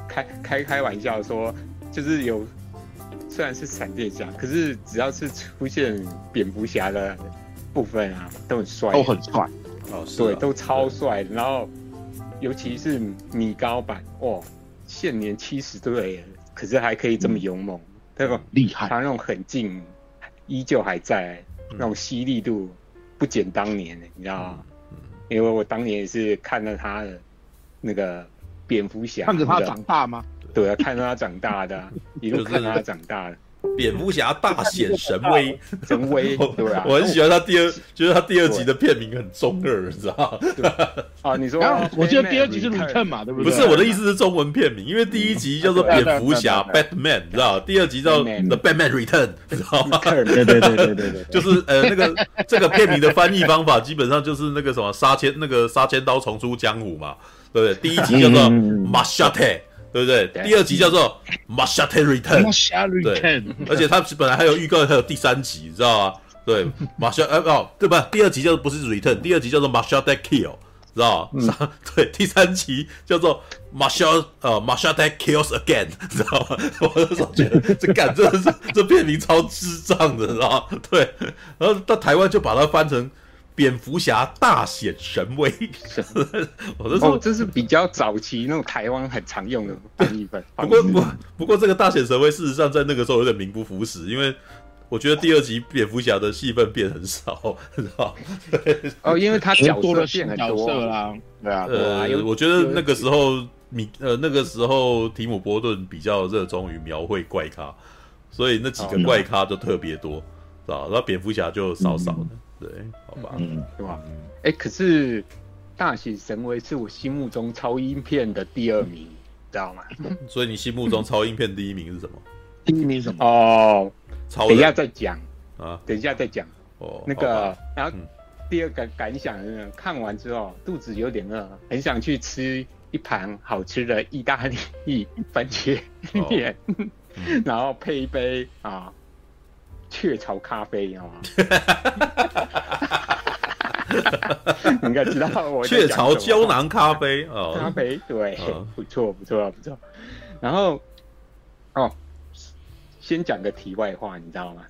开开开玩笑说，就是有。虽然是闪电侠，可是只要是出现蝙蝠侠的部分啊，都很帅，都很帅哦，对，都超帅。然后尤其是米高版，哦，现年七十岁，可是还可以这么勇猛，对吧？厉害，他那种狠劲依旧还在，那种犀利度不减当年，你知道吗？因为我当年也是看了他的那个蝙蝠侠，看着他长大吗？对啊，看着他长大的，一路看着他长大的。蝙蝠侠大显神威，神威，对啊。我很喜欢他第二，觉得他第二集的片名很中二，你知道吗？啊，你说，我记得第二集是 Return 嘛，对不对？不是，我的意思是中文片名，因为第一集叫做蝙蝠侠 Batman，你知道第二集叫 The Batman Return，你知道吗？对对对对对对，就是呃那个这个片名的翻译方法，基本上就是那个什么杀千那个杀千刀重出江湖嘛，对不对？第一集叫做 Machete。对不对？第二集叫做《Machete Return》，对，而且它本来还有预告，还有第三集，你知道吗？对，Machete 哦，对吧？第二集叫做不是 Return，第二集叫做 Machete Kill，知道吗？嗯、对，第三集叫做 Marshall 呃 Marshall That Kills Again，知道吗？我那时候觉得这干真的是这片名超智障的，知道吗？对，然后到台湾就把它翻成蝙蝠侠大显神威。我那时候这是比较早期那种台湾很常用的翻译本。不过不不过这个大显神威事实上在那个时候有点名不符实，因为。我觉得第二集蝙蝠侠的戏份变很少，知道哦，因为他角色变很多啦。对啊，呃，我觉得那个时候米呃那个时候提姆波顿比较热衷于描绘怪咖，所以那几个怪咖就特别多，知道？然后蝙蝠侠就少少的，对，好吧，嗯，对吧？哎，可是大喜神威是我心目中超英片的第二名，知道吗？所以你心目中超英片第一名是什么？第一名什么？哦。超等一下再讲啊！等一下再讲哦。那个，然后第二个感想是，看完之后肚子有点饿，很想去吃一盘好吃的意大利番茄面，然后配一杯啊雀巢咖啡，你知道吗？你应该知道我雀巢胶囊咖啡哦，咖啡对，不错不错不错。然后哦。先讲个题外话，你知道吗？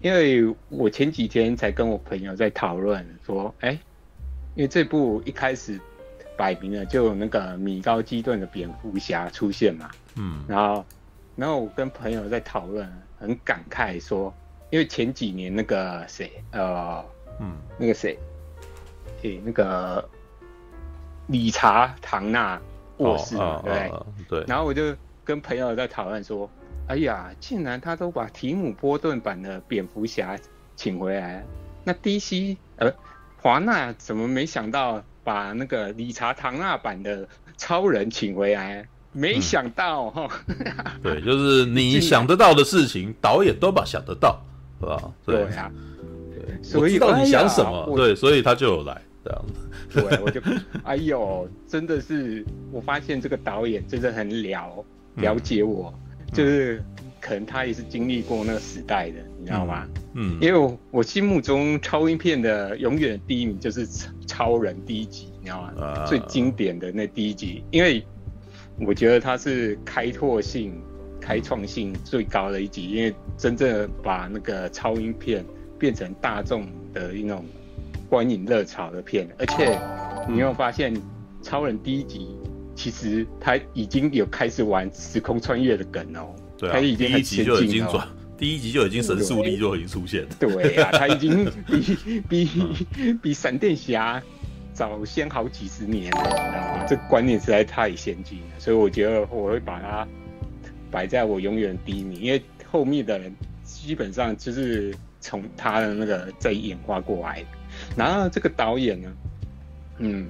因为我前几天才跟我朋友在讨论说，哎，因为这部一开始摆明了就有那个米高基顿的蝙蝠侠出现嘛，嗯，然后，然后我跟朋友在讨论，很感慨说，因为前几年那个谁，呃，嗯，那个谁，诶，那个理查唐纳过世嘛，对不对？对。然后我就跟朋友在讨论说。哎呀，竟然他都把提姆波顿版的蝙蝠侠请回来，那 DC 呃华纳怎么没想到把那个理查唐纳版的超人请回来？没想到哈、嗯，对，就是你想得到的事情，导演都把想得到，是吧？对呀、啊，对，所以知道你想什么，对，所以他就有来这样子。对，我就哎呦，真的是，我发现这个导演真的很了了解我。嗯就是可能他也是经历过那个时代的，你知道吗？嗯，因为我，我心目中超英片的永远第一名就是超人第一集，你知道吗？啊、最经典的那第一集，因为我觉得它是开拓性、开创性最高的一集，因为真正把那个超英片变成大众的一种观影热潮的片，而且你有发现超人第一集。其实他已经有开始玩时空穿越的梗哦，对啊，他已经第一集就已经转，第一集就已经神速力就已经出现了，对啊，他已经 比比比闪电侠早先好几十年了，你知道吗？这观念实在太先进了，所以我觉得我会把它摆在我永远第一名，因为后面的人基本上就是从他的那个再演化过来的，然后这个导演呢，嗯。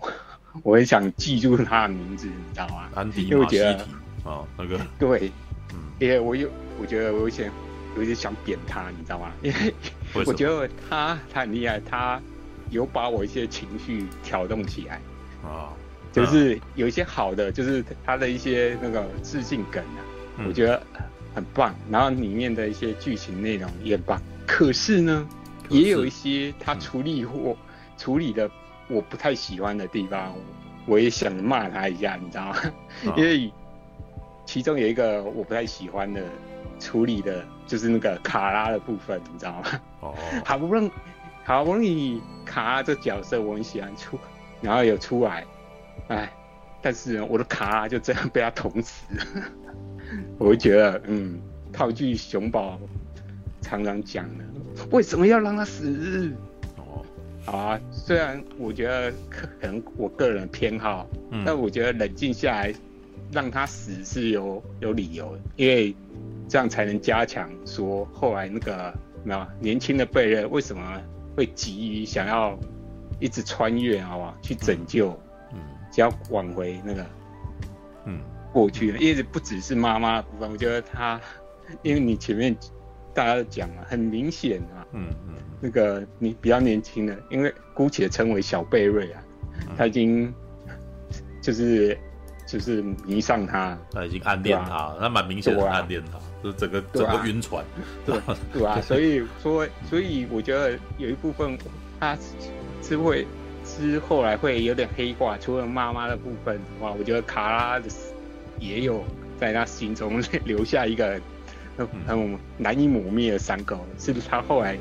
我很想记住他的名字，你知道吗？安迪马西提啊，那个对，嗯，因为我有，我觉得我有些有点想扁他，你知道吗？因为我觉得他他很厉害，他有把我一些情绪调动起来啊，就是有一些好的，就是他的一些那个致敬梗啊，嗯、我觉得很棒。然后里面的一些剧情内容也棒，可是呢，是也有一些他处理或、嗯、处理的。我不太喜欢的地方，我也想骂他一下，你知道吗？哦、因为其中有一个我不太喜欢的处理的，就是那个卡拉的部分，你知道吗？哦，好不容易，好不容易卡这角色我很喜欢出，然后有出来，哎，但是我的卡就这样被他捅死了，我就觉得，嗯，套句熊宝常常讲的，为什么要让他死？好啊，虽然我觉得可能我个人偏好，嗯、但我觉得冷静下来，让他死是有有理由的，因为这样才能加强说后来那个没有年轻的贝瑞为什么会急于想要一直穿越，好不好？去拯救，嗯，只要挽回那个，嗯，过去的，因为不只是妈妈的部分，我觉得他，因为你前面大家都讲了，很明显啊，嗯嗯。那个你比较年轻的，因为姑且称为小贝瑞啊，他已经就是就是迷上他，他已经暗恋他，他蛮明显的暗恋他，就是整个整个晕船，对对啊，所以说所以我觉得有一部分他是会是后来会有点黑化，除了妈妈的部分的话，我觉得卡拉的也有在他心中留下一个很很难以磨灭的伤口，是不是他后来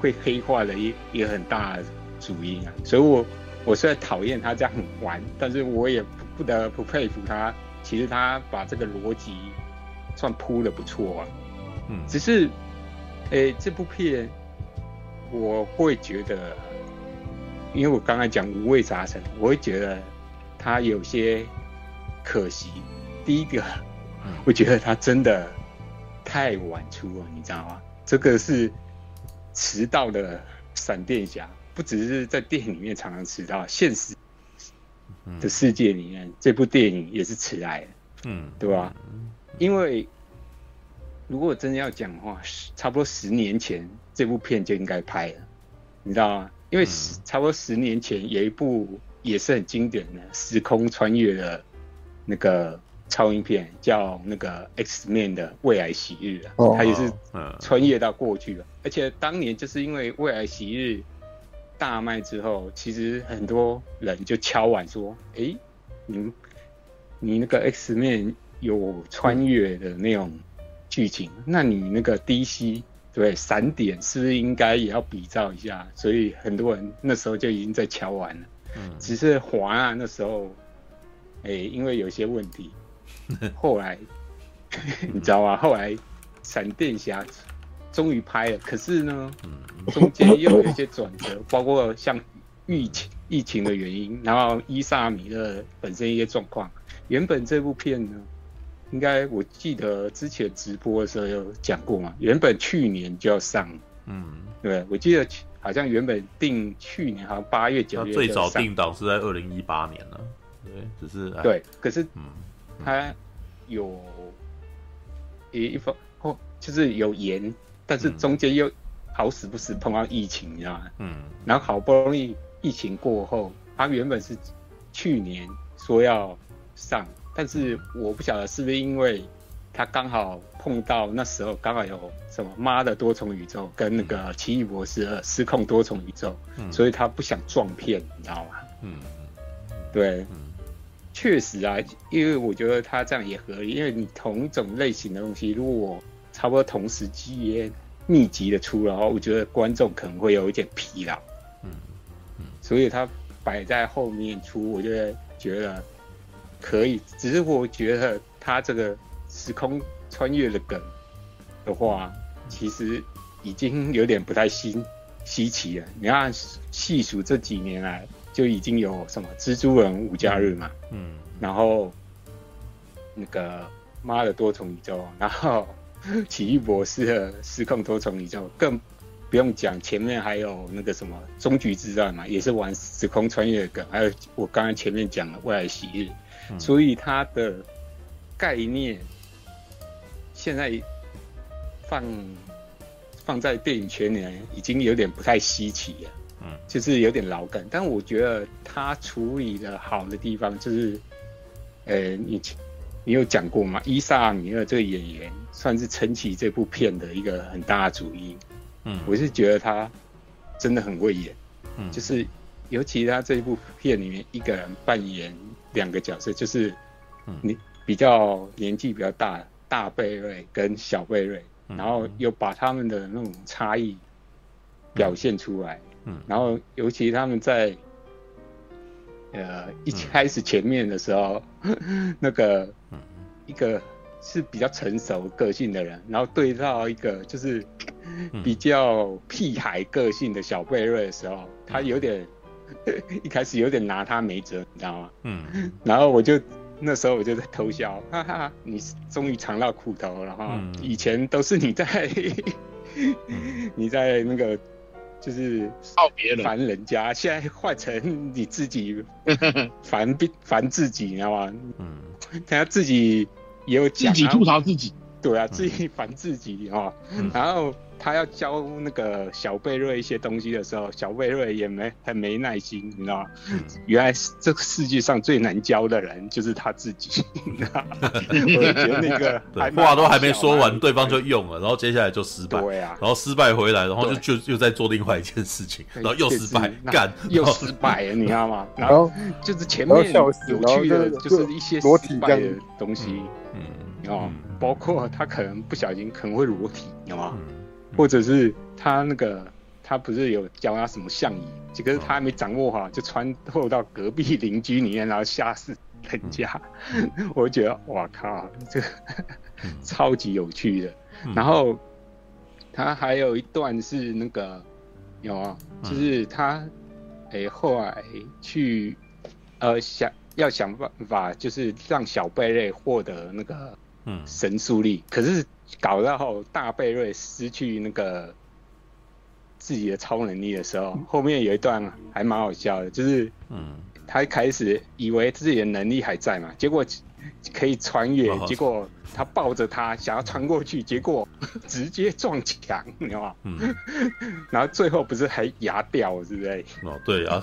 会黑化的一一个很大的主因啊？所以我我虽然讨厌他这样玩，但是我也不得不佩服他，其实他把这个逻辑算铺的不错啊。嗯，只是，诶、欸，这部片我会觉得。因为我刚才讲五味杂陈，我会觉得它有些可惜。第一个，我觉得它真的太晚出了，你知道吗？这个是迟到的闪电侠，不只是在电影里面常常迟到，现实的世界里面，这部电影也是迟来的，嗯，对吧？因为如果真的要讲的话，差不多十年前这部片就应该拍了，你知道吗？因为十差不多十年前有一部也是很经典的时空穿越的那个超英片，叫那个 X Man 的未来喜日啊，它也是穿越到过去了。而且当年就是因为未来喜日大卖之后，其实很多人就敲碗说：“哎，你你那个 X-Men 有穿越的那种剧情，那你那个 DC。”对，闪点是不是应该也要比照一下？所以很多人那时候就已经在敲完了。嗯，只是华啊那时候，哎，因为有些问题，后来 你知道吗？后来闪电侠终于拍了，可是呢，中间又有一些转折，包括像疫情疫情的原因，然后伊萨米勒本身一些状况，原本这部片呢。应该我记得之前直播的时候有讲过嘛，原本去年就要上，嗯，对，我记得好像原本定去年好像八月九月，最早定档是在二零一八年了，对，只是对，可是嗯，他有一一方哦，就是有延，但是中间又好死不死碰到疫情，你知道吗？嗯，然后好不容易疫情过后，他原本是去年说要上。但是我不晓得是不是因为他刚好碰到那时候刚好有什么妈的多重宇宙跟那个奇异博士二失控多重宇宙，嗯，所以他不想撞骗，你知道吗？嗯，对，确实啊，因为我觉得他这样也合理，因为你同种类型的东西，如果我差不多同时期密集的出的话，我觉得观众可能会有一点疲劳，嗯。嗯，所以他摆在后面出，我就觉得。可以，只是我觉得他这个时空穿越的梗的话，其实已经有点不太新稀奇了。你看细数这几年来，就已经有什么蜘蛛人五加日嘛，嗯，然后那个妈的多重宇宙，然后奇异博士的失控多重宇宙，更不用讲，前面还有那个什么终局之战嘛，也是玩时空穿越的梗，还有我刚刚前面讲的未来喜日。所以它的概念现在放放在电影圈里已经有点不太稀奇了，嗯，就是有点老梗。但我觉得他处理的好的地方就是，呃，你你有讲过吗？伊萨米尔这个演员算是撑起这部片的一个很大的主因，嗯，我是觉得他真的很会演，嗯，就是尤其他这一部片里面一个人扮演。两个角色就是，你比较年纪比较大大贝瑞跟小贝瑞，然后又把他们的那种差异表现出来，嗯，然后尤其他们在呃一开始前面的时候，那个一个是比较成熟个性的人，然后对到一个就是比较屁孩个性的小贝瑞的时候，他有点。一开始有点拿他没辙，你知道吗？嗯，然后我就那时候我就在偷笑，哈哈，你终于尝到苦头了哈！以前都是你在，你在那个就是靠别人烦人家，现在换成你自己烦烦自己，你知道吗？嗯，他自己也有讲，自己吐槽自己，对啊，自己烦自己哈。然后他要教那个小贝瑞一些东西的时候，小贝瑞也没很没耐心，你知道吗？嗯、原来这个世界上最难教的人就是他自己。我觉得那个 话都还没说完，对方就用了，然后接下来就失败。对啊，然后失败回来，然后就就又在做另外一件事情，然后又失败，干又失败了，你知道吗？然后就是前面有趣的，就是一些失败的东西，嗯，哦，包括他可能不小心可能会裸体，你知道吗？或者是他那个，他不是有教他什么相仪，可是他还没掌握好，就穿透到隔壁邻居里面，然后吓死人家。我就觉得，哇靠，这个 超级有趣的。然后他还有一段是那个有啊，就是他哎、欸、后来去呃想要想办法，就是让小贝类获得那个嗯神速力，可是。搞到后大贝瑞失去那个自己的超能力的时候，后面有一段还蛮好笑的，就是，嗯，他一开始以为自己的能力还在嘛，结果可以穿越，结果他抱着他想要穿过去，结果 直接撞墙，你知道吗？嗯，然后最后不是还牙掉，是不是？哦，对牙，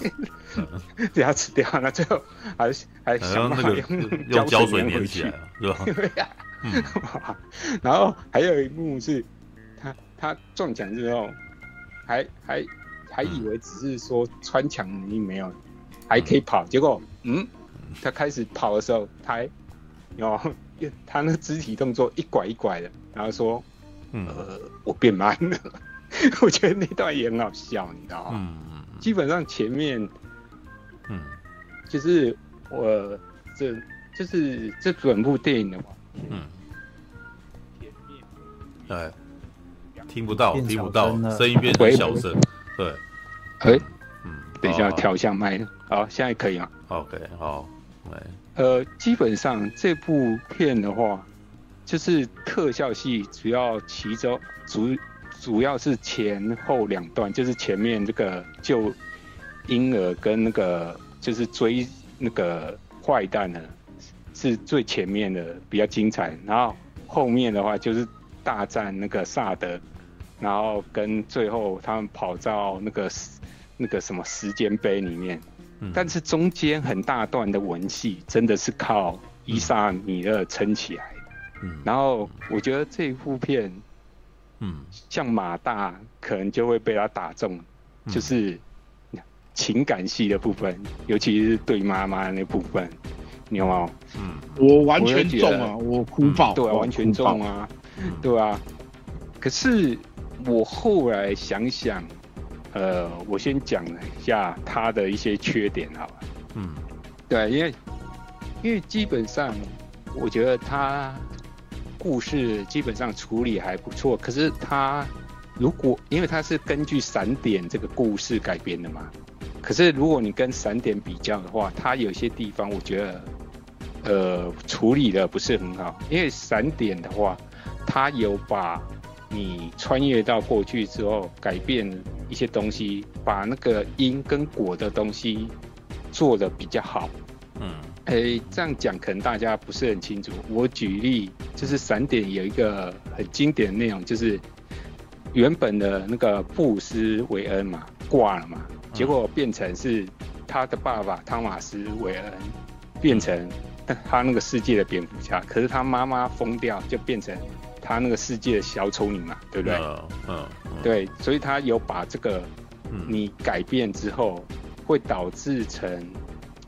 牙齿掉，那最后还还想办法用用胶水粘起来，是吧？嗯、然后还有一幕是他，他他撞墙之后，还还还以为只是说穿墙能力没有，嗯、还可以跑。结果，嗯，他开始跑的时候，他还有他那个肢体动作一拐一拐的，然后说，嗯、呃，我变慢了。我觉得那段也很好笑，你知道吗？嗯、基本上前面，嗯，就是我这就是这整部电影的话。嗯，对，听不到，听不到，声音变成小声，对，哎，嗯，等一下调一下麦，好，现在可以吗？OK，好，呃，基本上这部片的话，就是特效戏主要其中主主要是前后两段，就是前面这个救婴儿跟那个就是追那个坏蛋的。是最前面的比较精彩，然后后面的话就是大战那个萨德，然后跟最后他们跑到那个那个什么时间杯里面，嗯、但是中间很大段的文戏真的是靠伊萨米勒撑起来，嗯，然后我觉得这一部片，嗯，像马大可能就会被他打中，嗯、就是情感戏的部分，尤其是对妈妈那部分。你有没有？嗯，我完全中啊，我，我哭爆，对啊，完全中啊，对啊。可是我后来想想，呃，我先讲一下他的一些缺点，好了？嗯，对，因为因为基本上我觉得他故事基本上处理还不错，可是他如果因为他是根据闪点这个故事改编的嘛，可是如果你跟闪点比较的话，他有些地方我觉得。呃，处理的不是很好，因为闪点的话，它有把你穿越到过去之后，改变一些东西，把那个因跟果的东西做的比较好。嗯，诶、欸，这样讲可能大家不是很清楚。我举例，就是闪点有一个很经典的内容，就是原本的那个布斯韦恩嘛挂了嘛，结果变成是他的爸爸汤马斯韦恩变成。他那个世界的蝙蝠侠，可是他妈妈疯掉，就变成他那个世界的小丑女嘛，对不对？嗯，对，所以他有把这个你改变之后，会导致成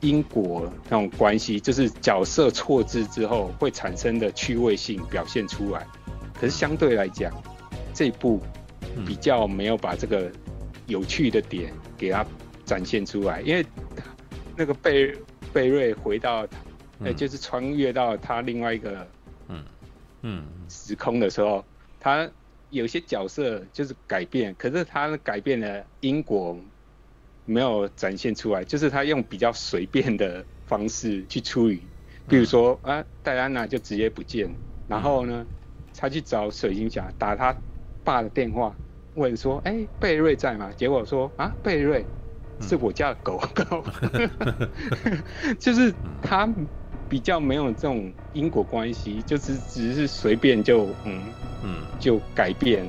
因果那种关系，就是角色错置之后会产生的趣味性表现出来。可是相对来讲，这一部比较没有把这个有趣的点给他展现出来，因为那个贝贝瑞回到。哎，就是穿越到他另外一个嗯嗯。时空的时候，他有些角色就是改变，可是他改变的因果没有展现出来，就是他用比较随便的方式去处理，比如说、嗯、啊，戴安娜就直接不见，然后呢，他去找水晶侠打他爸的电话，问说，哎，贝瑞在吗？结果说啊，贝瑞是我家的狗狗 就是他。比较没有这种因果关系，就是只是随便就嗯嗯。就改变，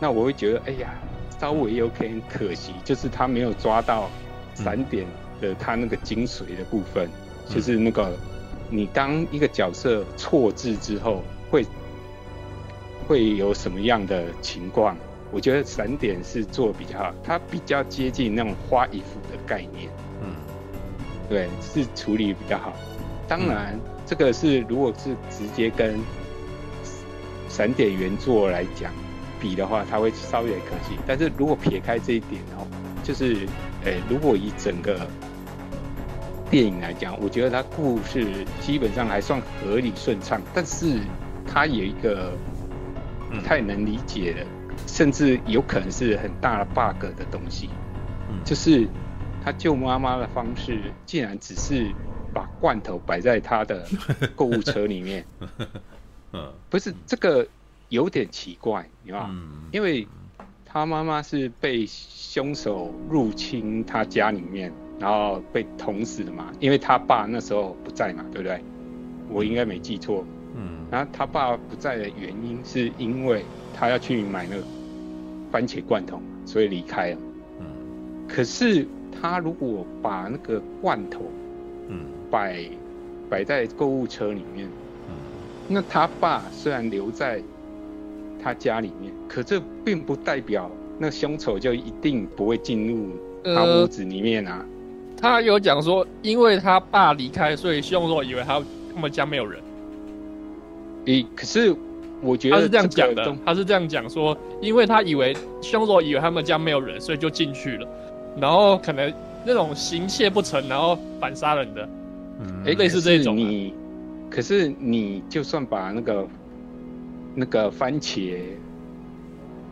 那我会觉得，哎呀，稍微有点可惜，就是他没有抓到闪点的他那个精髓的部分，嗯、就是那个你当一个角色错置之后会会有什么样的情况？我觉得闪点是做比较好，它比较接近那种花衣服的概念，嗯，对，是处理比较好。当然，这个是如果是直接跟闪点原作来讲比的话，它会稍微可惜。但是如果撇开这一点哦，就是，诶，如果以整个电影来讲，我觉得它故事基本上还算合理顺畅，但是它有一个不太能理解的，甚至有可能是很大的 bug 的东西，就是他救妈妈的方式竟然只是。把罐头摆在他的购物车里面，不是这个有点奇怪，你知道吗？因为他妈妈是被凶手入侵他家里面，然后被捅死的嘛。因为他爸那时候不在嘛，对不对？我应该没记错。嗯，然后他爸不在的原因是因为他要去买那个番茄罐头，所以离开了。嗯，可是他如果把那个罐头，嗯。摆摆在购物车里面，那他爸虽然留在他家里面，可这并不代表那凶手就一定不会进入他屋子里面啊。呃、他有讲说，因为他爸离开，所以凶手以为他他们家没有人。诶、欸，可是我觉得他是这样讲的，他是这样讲说，因为他以为凶手以为他们家没有人，所以就进去了，然后可能那种行窃不成，然后反杀人的。哎，类似这种你，可是你就算把那个那个番茄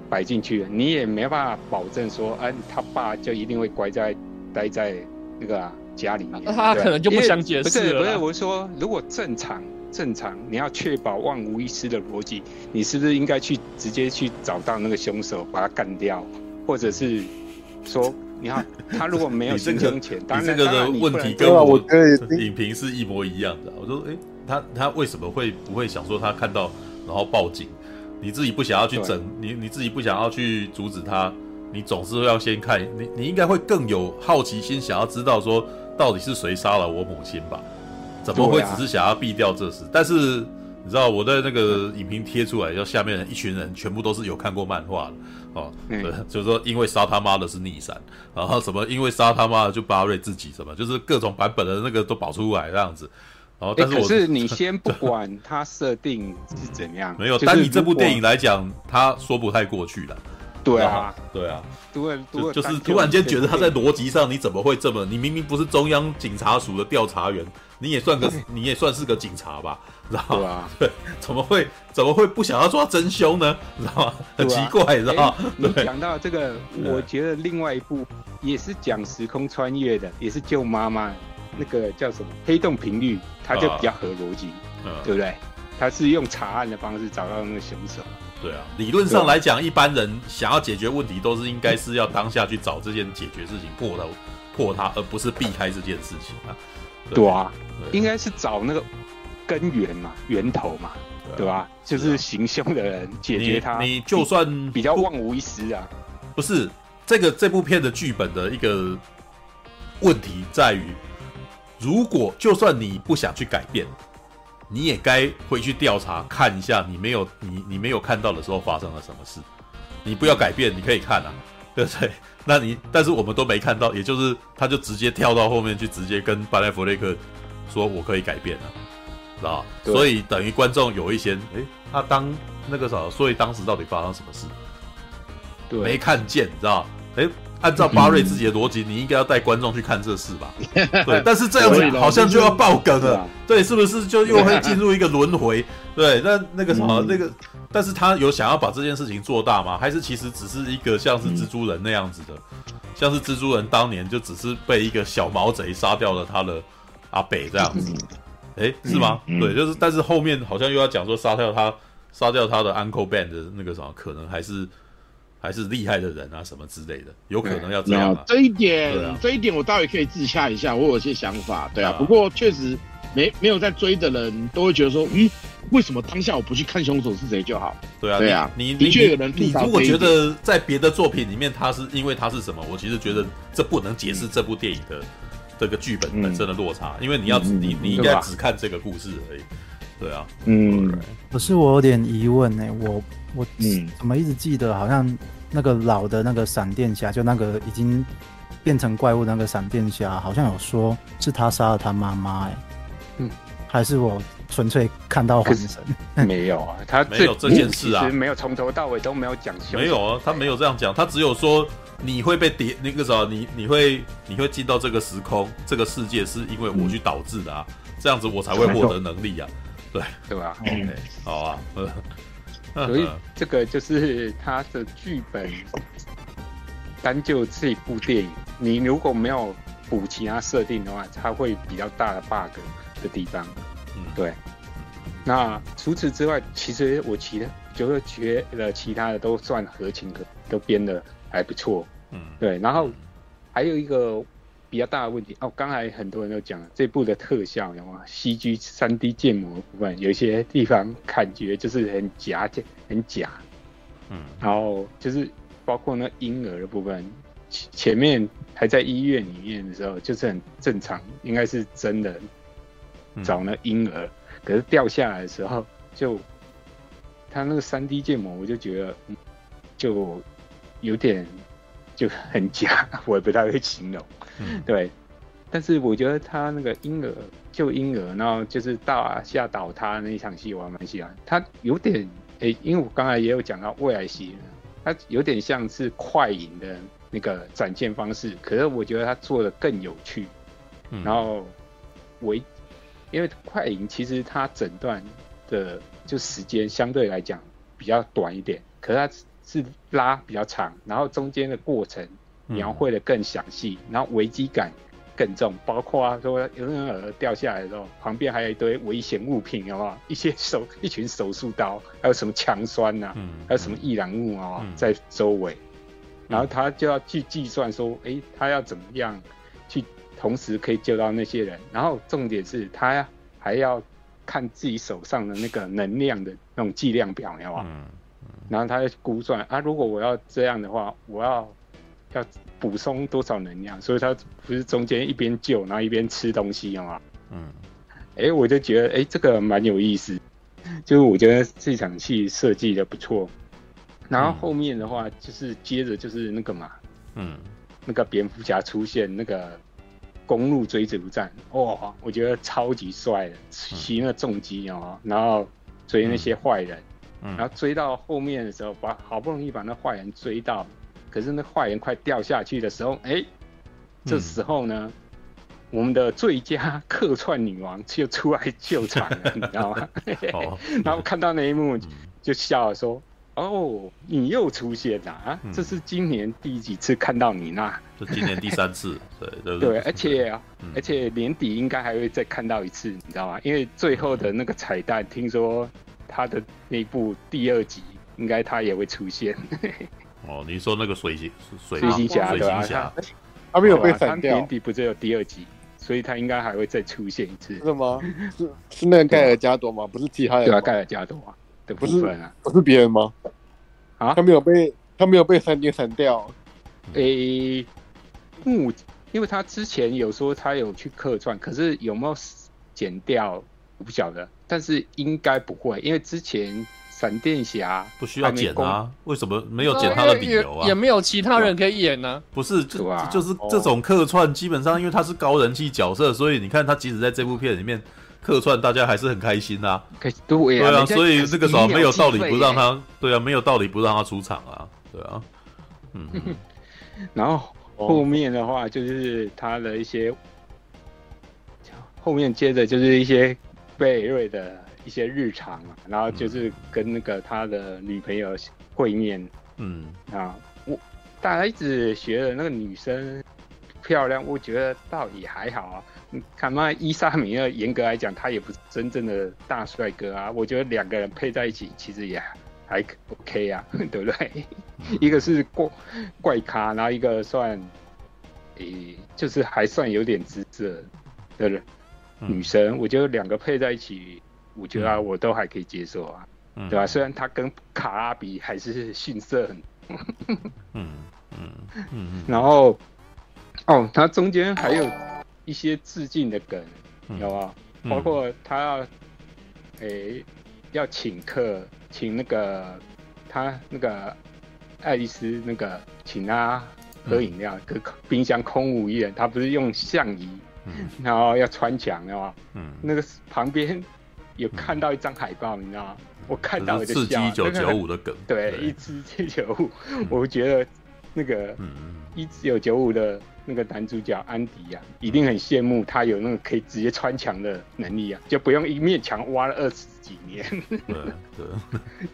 摆进去了，你也没办法保证说，哎，他爸就一定会乖在待在那个家里面。他可能就不想解释。不是，不是，我是说，如果正常正常，你要确保万无一失的逻辑，你是不是应该去直接去找到那个凶手，把他干掉，或者是说？你看，他如果没有 行凶钱，当然你这个的问题跟我影评是一模一样的。我说，哎、欸，他他为什么会不会想说他看到然后报警？你自己不想要去整你，你自己不想要去阻止他，你总是要先看你，你应该会更有好奇心，想要知道说到底是谁杀了我母亲吧？怎么会只是想要避掉这事？但是你知道我在那个影评贴出来，要下面一群人全部都是有看过漫画的。哦，对，就是说，因为杀他妈的是逆闪，然后什么，因为杀他妈的就巴瑞自己什么，就是各种版本的那个都保出来这样子。然后，但是我、是你 先不管他设定是怎样，没有，但你这部电影来讲，他说不太过去了。对啊，对啊，对，就就是突然间觉得他在逻辑上，你怎么会这么？你明明不是中央警察署的调查员，你也算个，你也算是个警察吧？知道吧？对，怎么会怎么会不想要抓真凶呢？知道吗？很奇怪，知道吗？你讲到这个，我觉得另外一部也是讲时空穿越的，也是救妈妈，那个叫什么《黑洞频率》，它就比较合逻辑，对不对？它是用查案的方式找到那个凶手。对啊，理论上来讲，一般人想要解决问题，都是应该是要当下去找这件解决事情，破它，破它，而不是避开这件事情啊。对啊，应该是找那个根源嘛，源头嘛，对吧？就是行凶的人解决他。你就算比较万无一失啊。不是这个这部片的剧本的一个问题在于，如果就算你不想去改变。你也该回去调查看一下，你没有你你没有看到的时候发生了什么事。你不要改变，你可以看啊，对不对？那你但是我们都没看到，也就是他就直接跳到后面去，直接跟巴莱弗雷克说：“我可以改变了，知道吧？”所以等于观众有一些，诶，他当那个啥，所以当时到底发生什么事？对，没看见，知道吧？诶。按照巴瑞自己的逻辑，你应该要带观众去看这事吧？对，但是这样子好像就要爆梗了，对，是不是就又会进入一个轮回？对，那那个什么那个，但是他有想要把这件事情做大吗？还是其实只是一个像是蜘蛛人那样子的，像是蜘蛛人当年就只是被一个小毛贼杀掉了他的阿北这样子？哎，是吗？对，就是，但是后面好像又要讲说杀掉他，杀掉他的 Uncle Ben 的那个什么，可能还是。还是厉害的人啊，什么之类的，有可能要这样、啊。这一点，啊、这一点我倒也可以自洽一下，我有些想法，对啊。啊不过确实没没有在追的人都会觉得说，嗯，为什么当下我不去看凶手是谁就好？对啊，对啊，你的确有人你如果觉得在别的作品里面，他是因为他是什么，我其实觉得这不能解释这部电影的这个剧本本身的落差，因为你要你你应该只看这个故事而已。对啊，嗯，可是我有点疑问呢，我我怎么一直记得好像那个老的那个闪电侠，就那个已经变成怪物那个闪电侠，好像有说是他杀了他妈妈，哎，嗯，还是我。纯粹看到幻神，没有啊，他没有这件事啊，没有从头到尾都没有讲。没有啊，他没有这样讲，他只有说你会被叠那个什么，你你会你会进到这个时空，这个世界是因为我去导致的啊，嗯、这样子我才会获得能力啊，对对吧？OK，好啊，所以这个就是他的剧本，单就这一部电影，你如果没有补其他设定的话，它会比较大的 bug 的地方。嗯，对。那除此之外，其实我其他就是觉得其他的都算合情合，都编的还不错。嗯，对。然后还有一个比较大的问题哦，刚才很多人都讲了，这部的特效有没有？CG 三 D 建模的部分，有一些地方感觉就是很假，很假。嗯。然后就是包括那婴儿的部分，前前面还在医院里面的时候，就是很正常，应该是真的。找那婴儿，可是掉下来的时候，就他那个三 D 建模，我就觉得就有点就很假，我也不太会形容。嗯，对。但是我觉得他那个婴儿救婴儿，然后就是大厦倒塌那一场戏，我还蛮喜欢。他有点诶、欸，因为我刚才也有讲到未来戏，他有点像是快影的那个展现方式，可是我觉得他做的更有趣。嗯、然后为因为快影其实它整段的就时间相对来讲比较短一点，可是它是拉比较长，然后中间的过程描绘的更详细，然后危机感更重，包括说婴儿掉下来的时候，旁边还有一堆危险物品，有没有？一些手一群手术刀，还有什么强酸呐、啊，还有什么易燃物啊，在周围，然后他就要去计算说，哎，他要怎么样去？同时可以救到那些人，然后重点是他还要看自己手上的那个能量的那种计量表，你知道吗？嗯嗯、然后他就估算啊，如果我要这样的话，我要要补充多少能量？所以他不是中间一边救，然后一边吃东西，好吗？嗯，哎、欸，我就觉得哎、欸，这个蛮有意思，就是我觉得这场戏设计的不错。然后后面的话就是接着就是那个嘛，嗯，那个蝙蝠侠出现那个。公路追逐战，哇，我觉得超级帅的，骑那重机哦，然后追那些坏人，然后追到后面的时候，把好不容易把那坏人追到，可是那坏人快掉下去的时候，哎，这时候呢，我们的最佳客串女王就出来救场了，你知道吗？然后看到那一幕就笑了，说。哦，你又出现了啊！嗯、这是今年第几次看到你呢？这今年第三次，对对对，而且而且年底应该还会再看到一次，你知道吗？因为最后的那个彩蛋，听说他的那部第二集，应该他也会出现。哦，你说那个水星水水星侠对吧？他他没有被删掉，年底不是有第二集，所以他应该还会再出现一次。是吗？是是那个盖尔加朵吗？不是其他人？对啊，盖尔加朵啊。的部分啊，不是别人吗？啊，他没有被他没有被闪电闪掉。诶、欸，目，因为他之前有说他有去客串，可是有没有剪掉我不晓得，但是应该不会，因为之前闪电侠不需要剪啊，为什么没有剪他的理由啊？也没有其他人可以演呢、啊？不是，就就是这种客串，基本上因为他是高人气角色，所以你看他即使在这部片里面。客串大家还是很开心呐、啊，对啊，啊所以这个时候没有道理不让他，对啊，没有道理不让他出场啊，对啊，嗯，然后后面的话就是他的一些，后面接着就是一些贝瑞的一些日常啊，然后就是跟那个他的女朋友会面，嗯啊，我大家一直觉得那个女生漂亮，我觉得倒也还好啊。看嘛，伊莎米尔严格来讲，他也不是真正的大帅哥啊。我觉得两个人配在一起，其实也还 OK 啊，对不对？一个是怪怪咖，然后一个算，诶、欸，就是还算有点姿色的人女生。我觉得两个配在一起我觉得我都还可以接受啊，嗯、对吧、啊？虽然他跟卡拉比还是逊色很多，嗯嗯嗯，然后哦，他中间还有一些致敬的梗，有啊，包括他要诶、欸、要请客，请那个他那个爱丽丝那个请他喝饮料，可、嗯、冰箱空无一人，他不是用相仪。嗯、然后要穿墙，知道吗？嗯，那个旁边有看到一张海报，你知道吗？我看到我就笑。刺激一九九五的梗。对，一七九五，我觉得那个一九九五的那个男主角安迪啊，一定很羡慕他有那个可以直接穿墙的能力啊，就不用一面墙挖了二十几年。对对，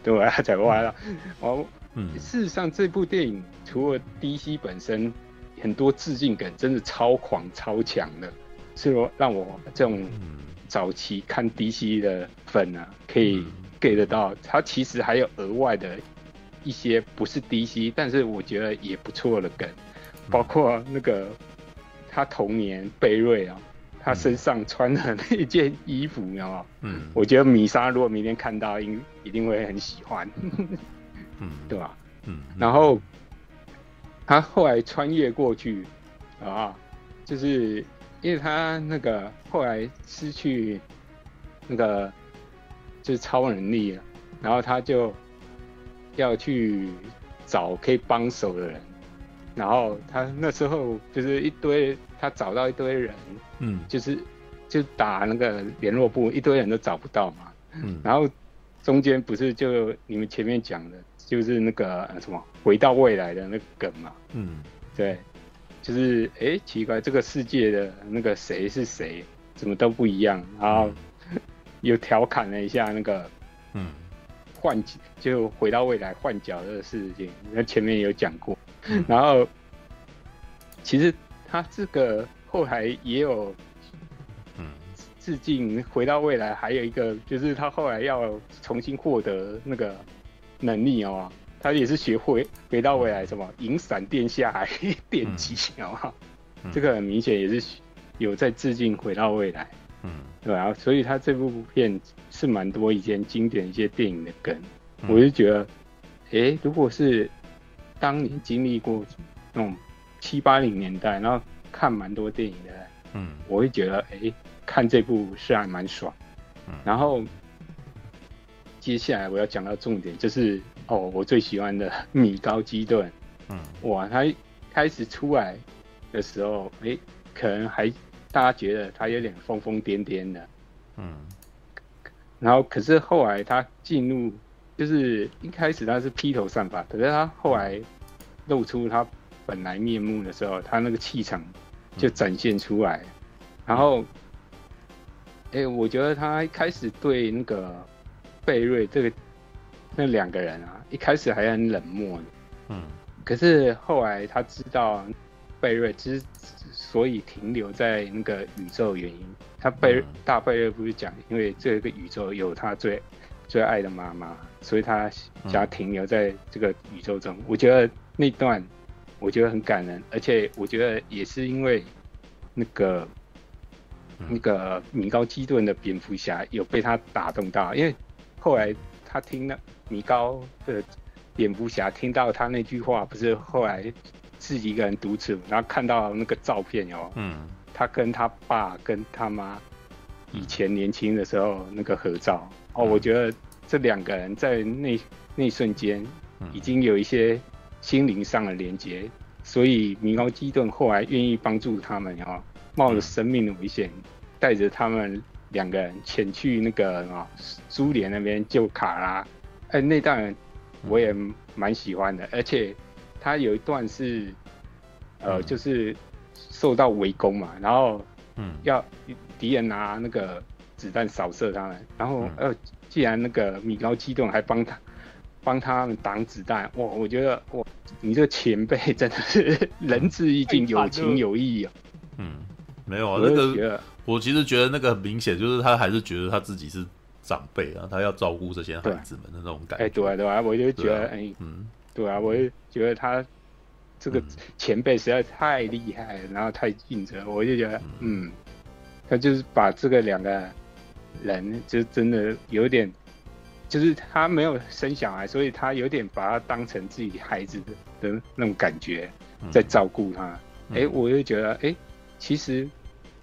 对，他才挖了。哦，嗯，事实上这部电影除了 DC 本身。很多致敬梗真的超狂超强的，所以说让我这种早期看 DC 的粉啊，可以 get 得到。他其实还有额外的一些不是 DC，但是我觉得也不错的梗，包括那个他童年贝瑞啊，他身上穿的那件衣服，你知道吗？嗯，我觉得米莎如果明天看到，应一定会很喜欢，嗯，对吧？嗯，然后。他后来穿越过去，啊，就是因为他那个后来失去那个就是超能力了，然后他就要去找可以帮手的人，然后他那时候就是一堆，他找到一堆人，嗯，就是就打那个联络部，一堆人都找不到嘛，嗯，然后中间不是就你们前面讲的。就是那个什么回到未来的那个梗嘛，嗯，对，就是哎、欸，奇怪，这个世界的那个谁是谁，怎么都不一样，然后又调侃了一下那个，嗯，换就回到未来换角的事情，那前面有讲过，嗯、然后其实他这个后来也有，嗯，致敬回到未来，还有一个就是他后来要重新获得那个。能力哦，他也是学会回到未来什么引闪电下海 电击，好不好？这个很明显也是有在致敬回到未来，嗯，对啊，所以他这部片是蛮多以前经典一些电影的梗，嗯、我就觉得，哎、欸，如果是当年经历过那种七八零年代，然后看蛮多电影的，嗯，我会觉得，哎、欸，看这部是还蛮爽，嗯，然后。接下来我要讲到重点，就是哦，我最喜欢的 米高基顿，嗯，哇，他开始出来的时候，哎、欸，可能还大家觉得他有点疯疯癫癫的，嗯，然后可是后来他进入，就是一开始他是披头散发，可是他后来露出他本来面目的时候，他那个气场就展现出来，然后，哎、欸，我觉得他一开始对那个。贝瑞这个那两个人啊，一开始还很冷漠的，嗯，可是后来他知道贝瑞之所以停留在那个宇宙原因，他贝大贝瑞不是讲，因为这个宇宙有他最最爱的妈妈，所以他想要停留在这个宇宙中。我觉得那段我觉得很感人，而且我觉得也是因为那个那个米高基顿的蝙蝠侠有被他打动到，因为。后来他听了米高的蝙蝠侠听到他那句话，不是后来自己一个人独处，然后看到那个照片哦，嗯，他跟他爸跟他妈以前年轻的时候那个合照，哦，我觉得这两个人在那那瞬间已经有一些心灵上的连接，所以米高基顿后来愿意帮助他们哦，冒着生命的危险带着他们。两个人前去那个啊，苏联那边救卡拉，哎，那段我也蛮喜欢的，而且他有一段是，呃，就是受到围攻嘛，然后嗯，要敌人拿那个子弹扫射他们，然后呃，既然那个米高基顿还帮他帮他们挡子弹，哇，我觉得哇，你这个前辈真的是 仁至义尽，有情有义啊，嗯，没有啊，那个。我其实觉得那个很明显，就是他还是觉得他自己是长辈啊，他要照顾这些孩子们的那种感觉。哎，对啊，对啊，我就觉得，哎，嗯，对啊，我就觉得他这个前辈实在太厉害了，然后太尽责，我就觉得，嗯，他就是把这个两个人，就真的有点，就是他没有生小孩，所以他有点把他当成自己孩子的的那种感觉，在照顾他。哎、嗯。欸，我就觉得，哎、欸，其实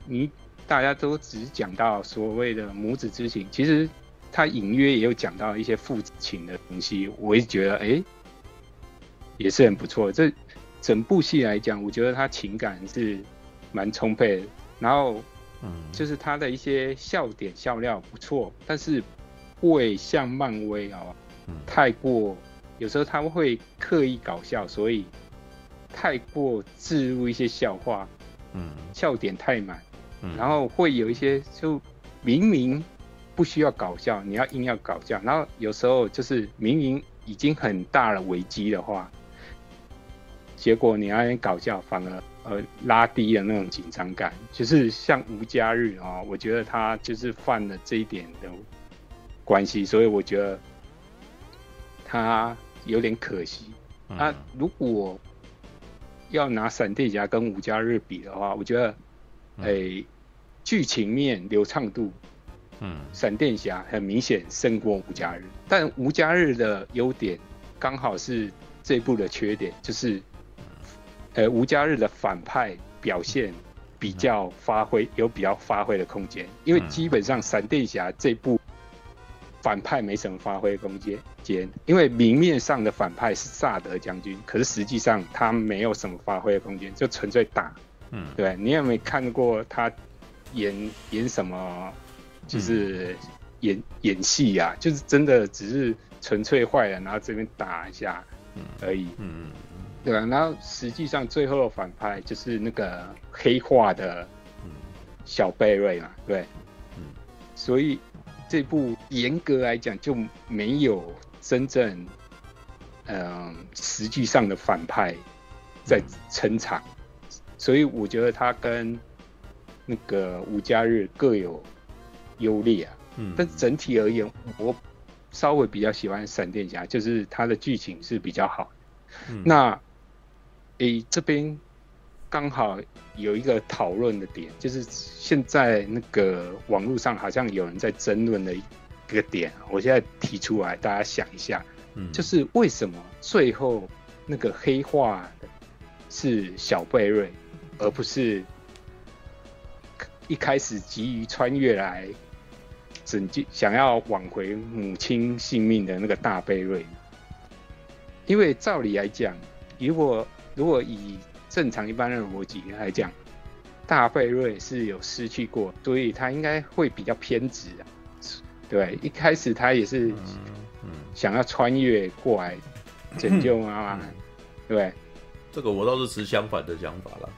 你大家都只讲到所谓的母子之情，其实他隐约也有讲到一些父子情的东西。我也觉得，哎、欸，也是很不错。这整部戏来讲，我觉得他情感是蛮充沛的，然后。嗯，就是他的一些笑点笑料不错，但是不会像漫威啊、喔，太过有时候他们会刻意搞笑，所以太过置入一些笑话，嗯，笑点太满，嗯，然后会有一些就明明不需要搞笑，你要硬要搞笑，然后有时候就是明明已经很大了危机的话，结果你要搞笑反而。呃，拉低了那种紧张感，就是像吴家日啊、哦，我觉得他就是犯了这一点的关系，所以我觉得他有点可惜。嗯、啊，如果要拿闪电侠跟吴家日比的话，我觉得，诶，剧、欸、情面流畅度，嗯，闪电侠很明显胜过吴家日，但吴家日的优点刚好是这部的缺点，就是。呃，吴家日的反派表现比较发挥有比较发挥的空间，因为基本上闪电侠这部反派没什么发挥空间，间，因为明面上的反派是萨德将军，可是实际上他没有什么发挥的空间，就纯粹打。嗯，对，你有没有看过他演演什么？就是演演戏呀，就是真的只是纯粹坏人，然后这边打一下而已。嗯。对啊，然后实际上最后的反派就是那个黑化的小贝瑞嘛，对，嗯，所以这部严格来讲就没有真正，嗯、呃，实际上的反派在撑场，所以我觉得他跟那个五加日各有优劣啊，嗯，但整体而言，我稍微比较喜欢闪电侠，就是他的剧情是比较好，嗯、那。诶、欸，这边刚好有一个讨论的点，就是现在那个网络上好像有人在争论的一个点，我现在提出来，大家想一下，嗯，就是为什么最后那个黑化的是小贝瑞，而不是一开始急于穿越来拯救、想要挽回母亲性命的那个大贝瑞？因为照理来讲，如果如果以正常一般的逻辑来讲，大贝瑞是有失去过，所以他应该会比较偏执啊。对，一开始他也是想要穿越过来拯救妈妈。对，这个我倒是持相反的想法了。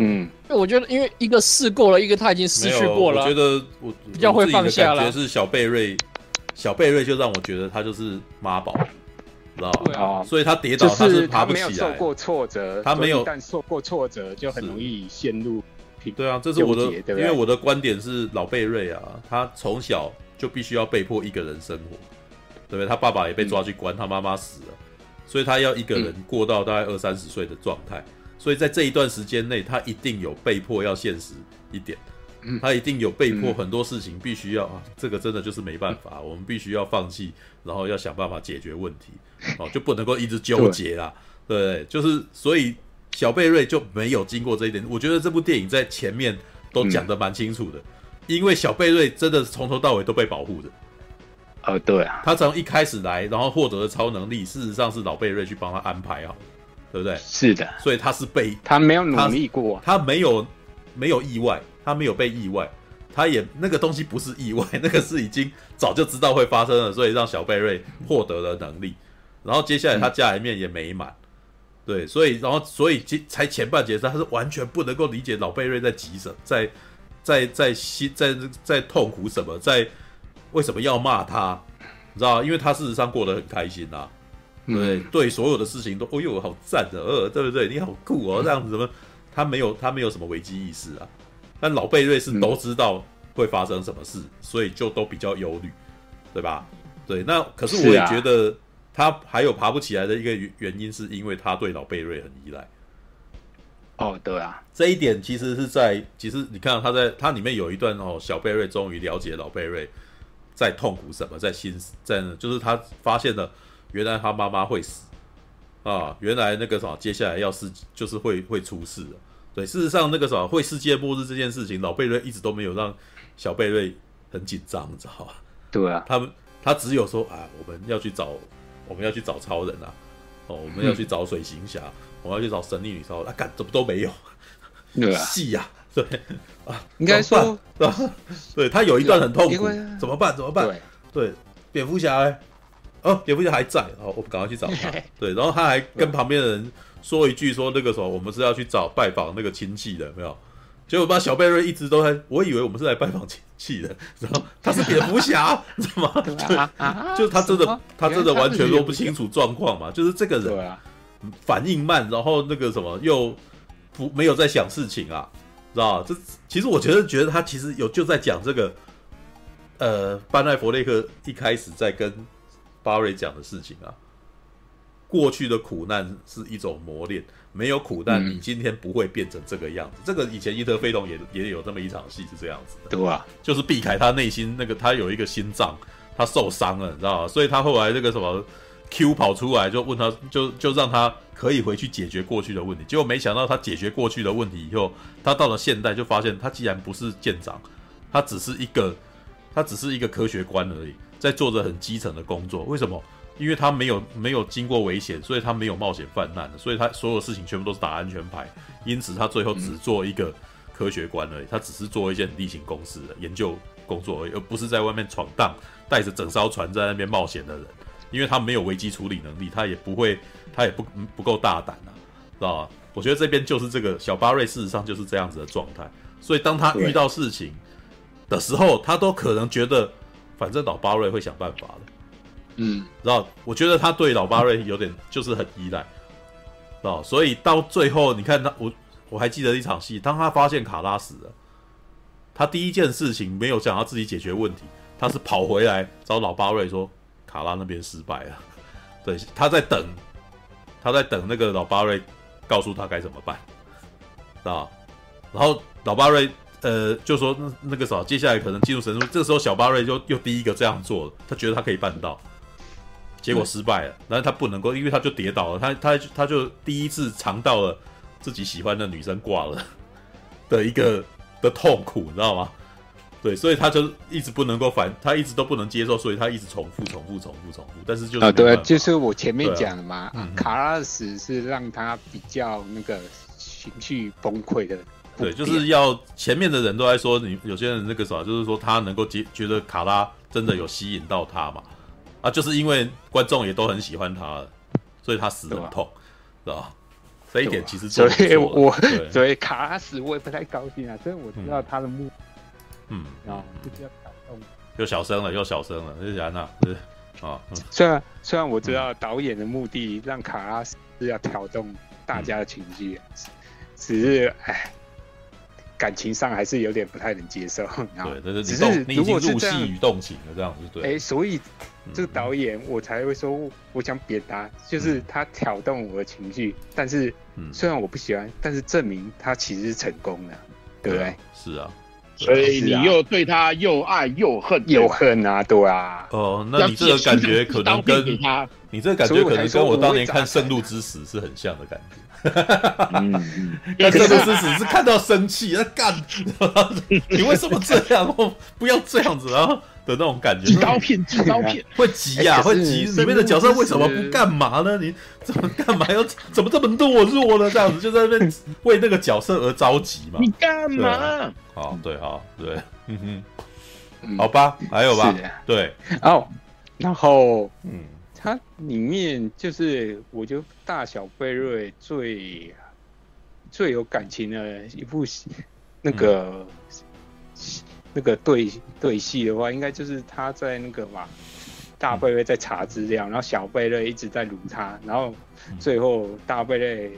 嗯，我觉得因为一个试过了，一个他已经失去过了。我觉得我比较会放下了。觉得是小贝瑞，小贝瑞就让我觉得他就是妈宝。对啊，所以他跌倒，他是爬不起来。就是他没有受过挫折，他没有，但受过挫折就很容易陷入。对啊，这是我的，因为我的观点是老贝瑞啊，他从小就必须要被迫一个人生活，对不对？他爸爸也被抓去关，他妈妈死了，所以他要一个人过到大概二三十岁的状态。所以在这一段时间内，他一定有被迫要现实一点。他一定有被迫很多事情必须要啊，这个真的就是没办法，我们必须要放弃，然后要想办法解决问题，哦，就不能够一直纠结啦，对，对，就是所以小贝瑞就没有经过这一点。我觉得这部电影在前面都讲得蛮清楚的，因为小贝瑞真的从头到尾都被保护的。呃，对啊，他从一开始来，然后获得的超能力，事实上是老贝瑞去帮他安排好，对不对？是的，所以他是被他没有努力过，他没有没有意外。他没有被意外，他也那个东西不是意外，那个是已经早就知道会发生了，所以让小贝瑞获得了能力。然后接下来他家里面也美满，对，所以然后所以才前半节他是完全不能够理解老贝瑞在急什么，在在在心在在，在痛苦什么，在为什么要骂他，你知道？因为他事实上过得很开心啊，对对，所有的事情都哦哟好赞的，呃，对不对？你好酷哦，这样子什么？他没有他没有什么危机意识啊。但老贝瑞是都知道会发生什么事，嗯、所以就都比较忧虑，对吧？对，那可是我也觉得他还有爬不起来的一个原因，是因为他对老贝瑞很依赖。哦，对啊，这一点其实是在，其实你看到他在他里面有一段哦，小贝瑞终于了解老贝瑞在痛苦什么，在心，在就是他发现了原来他妈妈会死啊，原来那个什么接下来要是就是会会出事了。对，事实上那个什么会世界末日这件事情，老贝瑞一直都没有让小贝瑞很紧张，你知道吧？对啊，他们他只有说啊，我们要去找我们要去找超人啊，哦，我们要去找水行侠。嗯我要去找神力女超人，啊，干怎么都没有？对啊，戏呀，对啊，应该说，对他有一段很痛苦，怎么办？怎么办？对，蝙蝠侠哎，哦，蝙蝠侠还在，哦，我赶快去找他。对，然后他还跟旁边的人说一句，说那个什么我们是要去找拜访那个亲戚的，没有？结果把小贝瑞一直都在，我以为我们是来拜访亲戚的，然后他是蝙蝠侠，知道吗？就他真的，他真的完全说不清楚状况嘛，就是这个人。反应慢，然后那个什么又不没有在想事情啊，知道吧？这其实我觉得觉得他其实有就在讲这个，呃，班奈佛雷克一开始在跟巴瑞讲的事情啊。过去的苦难是一种磨练，没有苦难，你今天不会变成这个样子。嗯、这个以前伊特菲龙也也有这么一场戏是这样子的，对啊，就是避开他内心那个他有一个心脏他受伤了，你知道吧？所以他后来那个什么。Q 跑出来就问他，就就让他可以回去解决过去的问题。结果没想到他解决过去的问题以后，他到了现代就发现他既然不是舰长，他只是一个他只是一个科学官而已，在做着很基层的工作。为什么？因为他没有没有经过危险，所以他没有冒险犯难，所以他所有事情全部都是打安全牌。因此他最后只做一个科学官而已，他只是做一件例行公事的研究工作而已，而不是在外面闯荡，带着整艘船在那边冒险的人。因为他没有危机处理能力，他也不会，他也不不够大胆啊，知道吧？我觉得这边就是这个小巴瑞，事实上就是这样子的状态。所以当他遇到事情的时候，他都可能觉得，反正老巴瑞会想办法的。嗯，然后？我觉得他对老巴瑞有点就是很依赖，啊？所以到最后，你看他，我我还记得一场戏，当他发现卡拉死了，他第一件事情没有想要自己解决问题，他是跑回来找老巴瑞说。卡拉那边失败了，对，他在等，他在等那个老巴瑞告诉他该怎么办，啊，然后老巴瑞呃就说那那个啥，接下来可能进入神速，这个时候小巴瑞就又第一个这样做了，他觉得他可以办到，结果失败了，然后他不能够，因为他就跌倒了，他他他就第一次尝到了自己喜欢的女生挂了的一个的痛苦，你知道吗？对，所以他就一直不能够反，他一直都不能接受，所以他一直重复、重复、重复、重复。但是就是啊，对，就是我前面讲的嘛，啊、卡拉斯是让他比较那个情绪崩溃的。对，就是要前面的人都在说你，有些人那个啥，就是说他能够接，觉得卡拉真的有吸引到他嘛？啊，就是因为观众也都很喜欢他，所以他死得很痛，是吧？这一点其实所以我 所以卡拉死我也不太高兴啊，所以我知道他的目。嗯，然后就是要感动，又小声了，又小声了，是然啊，是啊。虽然虽然我知道导演的目的让卡拉斯是要挑动大家的情绪，嗯、只是哎，感情上还是有点不太能接受。然后对，只是如果是入戏与动情的这样子，对。哎，所以这个导演我才会说，我想表达就是他挑动我的情绪，但是虽然我不喜欢，但是证明他其实是成功的，对不对？是啊。所以你又对他又爱又恨，又恨啊，对啊。哦，那你这个感觉可能跟你这个感觉可能跟我当年看《圣路之死》是很像的感觉。嗯，看《圣路之死》是看到生气，那干，你为什么这样？不要这样子啊！的那种感觉，刀片，寄刀片，会急呀，会急。里面的角色为什么不干嘛呢？你怎么干嘛要怎么这么懦弱呢？这样子就在那边为那个角色而着急嘛？你干嘛？好，对，好，对，嗯哼，好吧，还有吧？对，哦，然后，嗯，它里面就是我觉得大小贝瑞最最有感情的一部戏，那个。那个对对戏的话，应该就是他在那个嘛，大贝瑞在查资料，然后小贝瑞一直在辱他，然后最后大贝瑞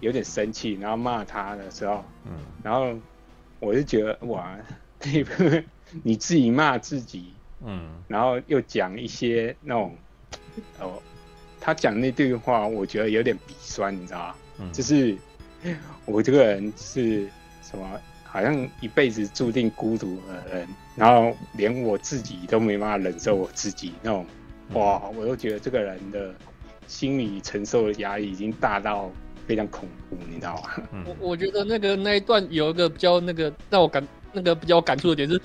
有点生气，然后骂他的时候，嗯，然后我就觉得哇，那 个你自己骂自己，嗯，然后又讲一些那种哦，他讲那句话，我觉得有点鼻酸，你知道吗？嗯，就是我这个人是什么？好像一辈子注定孤独的人，然后连我自己都没办法忍受我自己那种，哇！我都觉得这个人的心理承受的压力已经大到非常恐怖，你知道吗？我我觉得那个那一段有一个比较那个让我感那个比较感触的点是，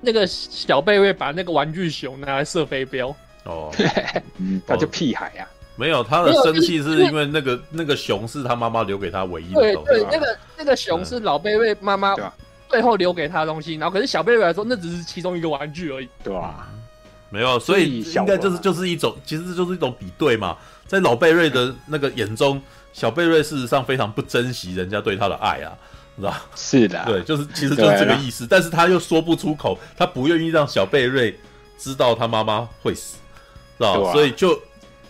那个小贝瑞把那个玩具熊拿来射飞镖 哦，他就屁孩呀、啊。没有，他的生气是因为那个那个熊是他妈妈留给他唯一的东西。对对，那个那个熊是老贝贝妈妈最后留给他的东西，然后可是小贝贝来说，那只是其中一个玩具而已。对吧？没有，所以应该就是就是一种，其实就是一种比对嘛。在老贝瑞的那个眼中，小贝瑞事实上非常不珍惜人家对他的爱啊，知道是的，对，就是其实就是这个意思，但是他又说不出口，他不愿意让小贝瑞知道他妈妈会死，知道所以就。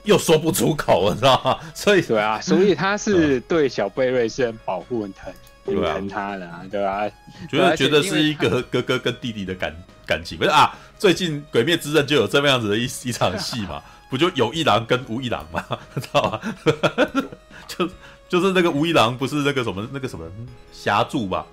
又说不出口，你知道吗？所以对啊，所以他是对小贝瑞是很保护、很疼、很疼他的，对吧、啊？觉得觉得是一个哥哥跟弟弟的感感情，不是啊？最近《鬼灭之刃》就有这么样子的一一场戏嘛？不就有一郎跟无一郎嘛？知道吗？就就是那个无一郎不是那个什么那个什么霞柱吧？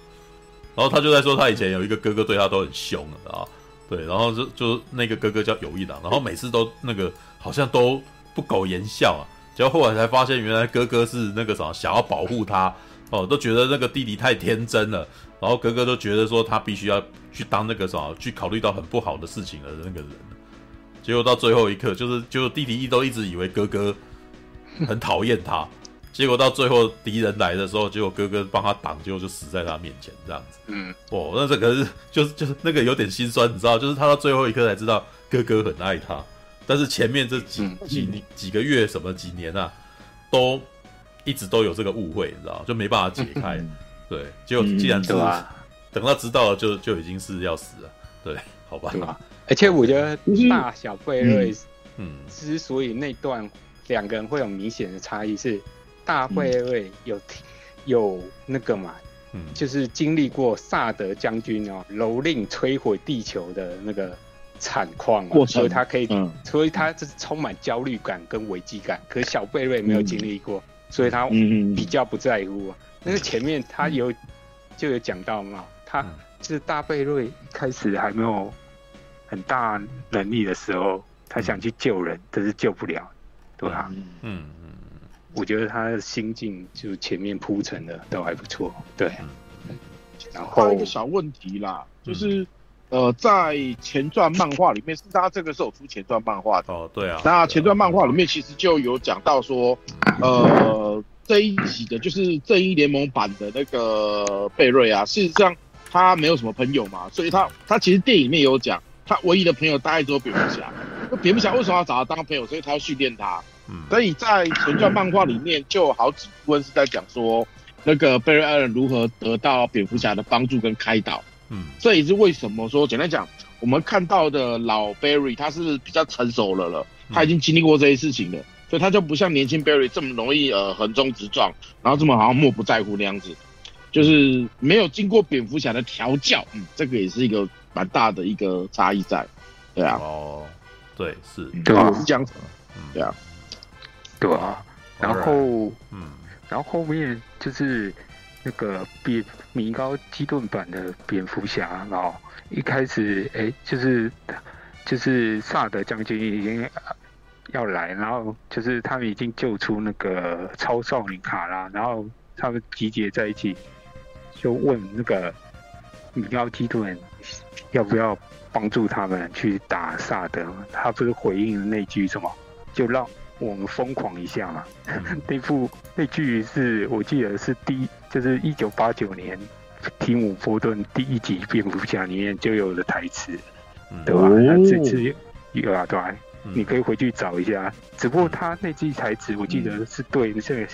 然后他就在说他以前有一个哥哥对他都很凶啊，对，然后就就那个哥哥叫有一郎，然后每次都那个好像都。不苟言笑啊！结果后来才发现，原来哥哥是那个什么，想要保护他哦，都觉得那个弟弟太天真了，然后哥哥都觉得说他必须要去当那个什么，去考虑到很不好的事情的那个人。结果到最后一刻，就是就弟弟一都一直以为哥哥很讨厌他，结果到最后敌人来的时候，结果哥哥帮他挡，结果就死在他面前这样子。嗯，哦，那这个是就是就是那个有点心酸，你知道，就是他到最后一刻才知道哥哥很爱他。但是前面这几几几个月什么几年啊，都一直都有这个误会，你知道就没办法解开。对，结果既然是等他知道了，就就已经是要死了。对，好吧。而且我觉得大小贝瑞，嗯，之所以那段两个人会有明显的差异，是大贝瑞有有那个嘛，嗯，就是经历过萨德将军哦蹂躏摧毁地球的那个。惨况，所以他可以，嗯、所以他这是充满焦虑感跟危机感。可是小贝瑞没有经历过，嗯、所以他比较不在乎。嗯、但是前面他有、嗯、就有讲到嘛，他就是大贝瑞开始还没有很大能力的时候，他想去救人，但是救不了，对吧？嗯嗯，我觉得他的心境就前面铺陈的都还不错，对。然后一个小问题啦，就是。嗯呃，在前传漫画里面，是他这个是有出前传漫画的哦，对啊。那前传漫画里面其实就有讲到说，呃，这一集的就是正义联盟版的那个贝瑞啊，事实上他没有什么朋友嘛，所以他他其实电影里面有讲，他唯一的朋友大概只有蝙蝠侠。那蝙蝠侠为什么要找他当朋友？所以他要训练他。嗯。所以在前传漫画里面就有好几部分是在讲说，那个贝瑞艾伦如何得到蝙蝠侠的帮助跟开导。嗯，这也是为什么说，简单讲，我们看到的老 Barry 他是比较成熟了了，他已经经历过这些事情了，所以他就不像年轻 Barry 这么容易呃横冲直撞，然后这么好像漠不在乎那样子，就是没有经过蝙蝠侠的调教，嗯，这个也是一个蛮大的一个差异在，对啊，哦，对，是，对啊，是这样子，对啊，对啊，然后，嗯，然后后面就是。那个比米高基顿版的蝙蝠侠，然后一开始哎、欸，就是就是萨德将军已经要来，然后就是他们已经救出那个超少女卡拉，然后他们集结在一起，就问那个米高基顿要不要帮助他们去打萨德，他不是回应那句什么，就让。我们疯狂一下嘛！那部那句是我记得是第，就是一九八九年提姆波顿第一集蝙蝠侠里面就有的台词，对吧？那这次有啊，对吧？你可以回去找一下。只不过他那句台词，我记得是对这个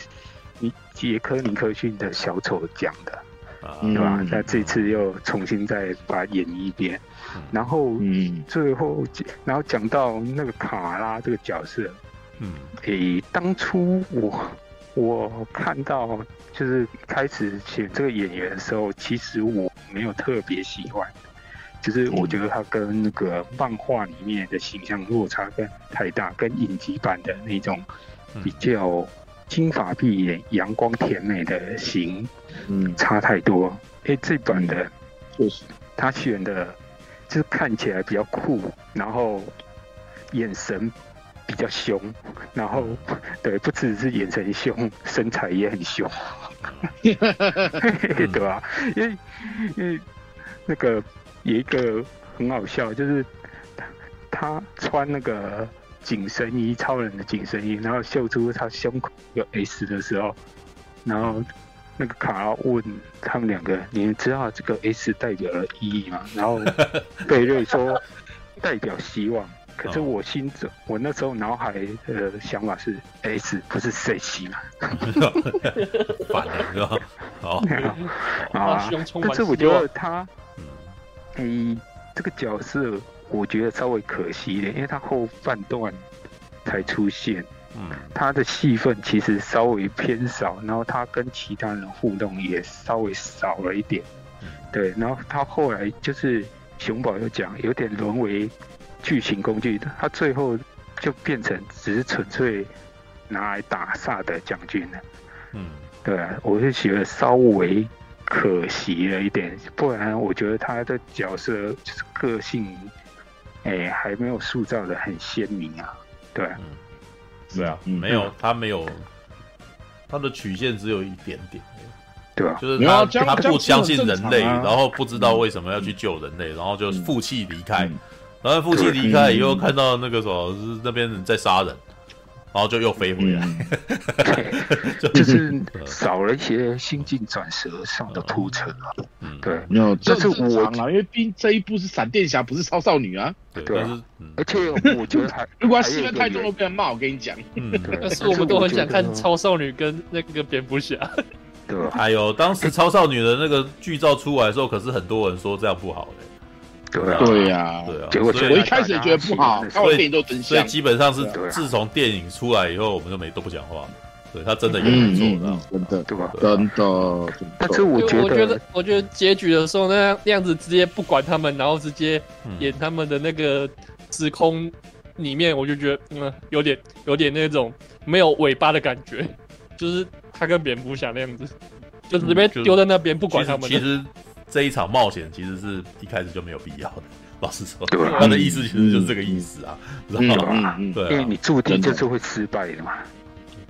尼杰克尼克逊的小丑讲的，对吧？那这次又重新再把它演一遍，然后最后然后讲到那个卡拉这个角色。嗯，诶，当初我我看到就是开始选这个演员的时候，其实我没有特别喜欢，就是我觉得他跟那个漫画里面的形象落差跟太大，跟影集版的那种比较金发碧眼、阳光甜美的型，嗯，差太多。哎、欸，这版的就是他选的，就是看起来比较酷，然后眼神比较凶，然后 对，不只是眼神凶，身材也很凶，对吧？因为因为那个有一个很好笑，就是他他穿那个。紧身衣，超人的紧身衣，然后秀出他胸口有 S 的时候，然后那个卡拉问他们两个：“你们知道这个 S 代表了意义吗？”然后贝瑞说：“ 代表希望。”可是我心中，我那时候脑海的想法是 S 不是 C 嘛？反了是吧？好啊，但是我觉得他，嗯，这个角色。我觉得稍微可惜一点，因为他后半段才出现，嗯，他的戏份其实稍微偏少，然后他跟其他人互动也稍微少了一点，对，然后他后来就是熊宝又讲，有点沦为剧情工具，他最后就变成只是纯粹拿来打煞的将军了，嗯，对，我是觉得稍微可惜了一点，不然我觉得他的角色就是个性。哎、欸，还没有塑造的很鲜明啊，对，嗯，对啊，嗯、没有，他没有，他的曲线只有一点点，对吧？就是他他不相信人类，然后不知道为什么要去救人类，然后就负气离开，嗯、然后父亲离开以后看到那个什么，是那边人在杀人。然后就又飞回来，就是少了一些心境转折上的铺陈啊。嗯，对，没有，这是我啊，因为毕竟这一部是闪电侠，不是超少女啊。对啊，而且我觉得 还如果戏份太重都，被人骂。我跟你讲，嗯，但是我们都很想看超少女跟那个蝙蝠侠。对，还有当时超少女的那个剧照出来的时候，可是很多人说这样不好的。对啊，对啊，对啊，结果我一开始也觉得不好，看完电影都真相所以基本上是自从电影出来以后，我们就没都不讲话。对他真的演不错，真的对吧？真的。但是我觉得，我觉得，我觉得结局的时候那样那样子直接不管他们，然后直接演他们的那个时空里面，我就觉得嗯，有点有点那种没有尾巴的感觉，就是他跟蝙蝠侠那样子，就直接丢在那边不管他们。其实。这一场冒险其实是一开始就没有必要的，老实说，他的意思其实就是这个意思啊，知道吗？对，因为你注定就是会失败的嘛。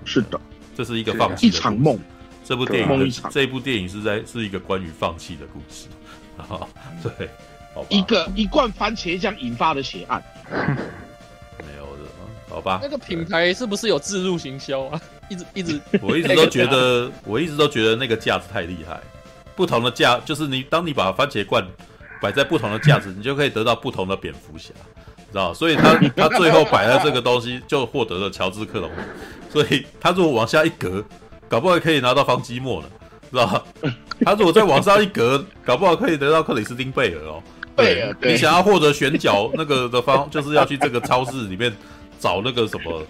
是的，这是一个放弃一场梦。这部电影的这部电影是在是一个关于放弃的故事啊，对，一个一罐番茄酱引发的血案，没有的，好吧？那个品牌是不是有置入行销啊？一直一直，我一直都觉得，我一直都觉得那个架子太厉害。不同的架，就是你当你把番茄罐摆在不同的架子，你就可以得到不同的蝙蝠侠，知道？所以他他最后摆了这个东西，就获得了乔治克隆。所以他如果往下一格，搞不好可以拿到方基莫了，知道？他如果再往上一格，搞不好可以得到克里斯汀贝尔哦。对，你想要获得选角那个的方，就是要去这个超市里面找那个什么。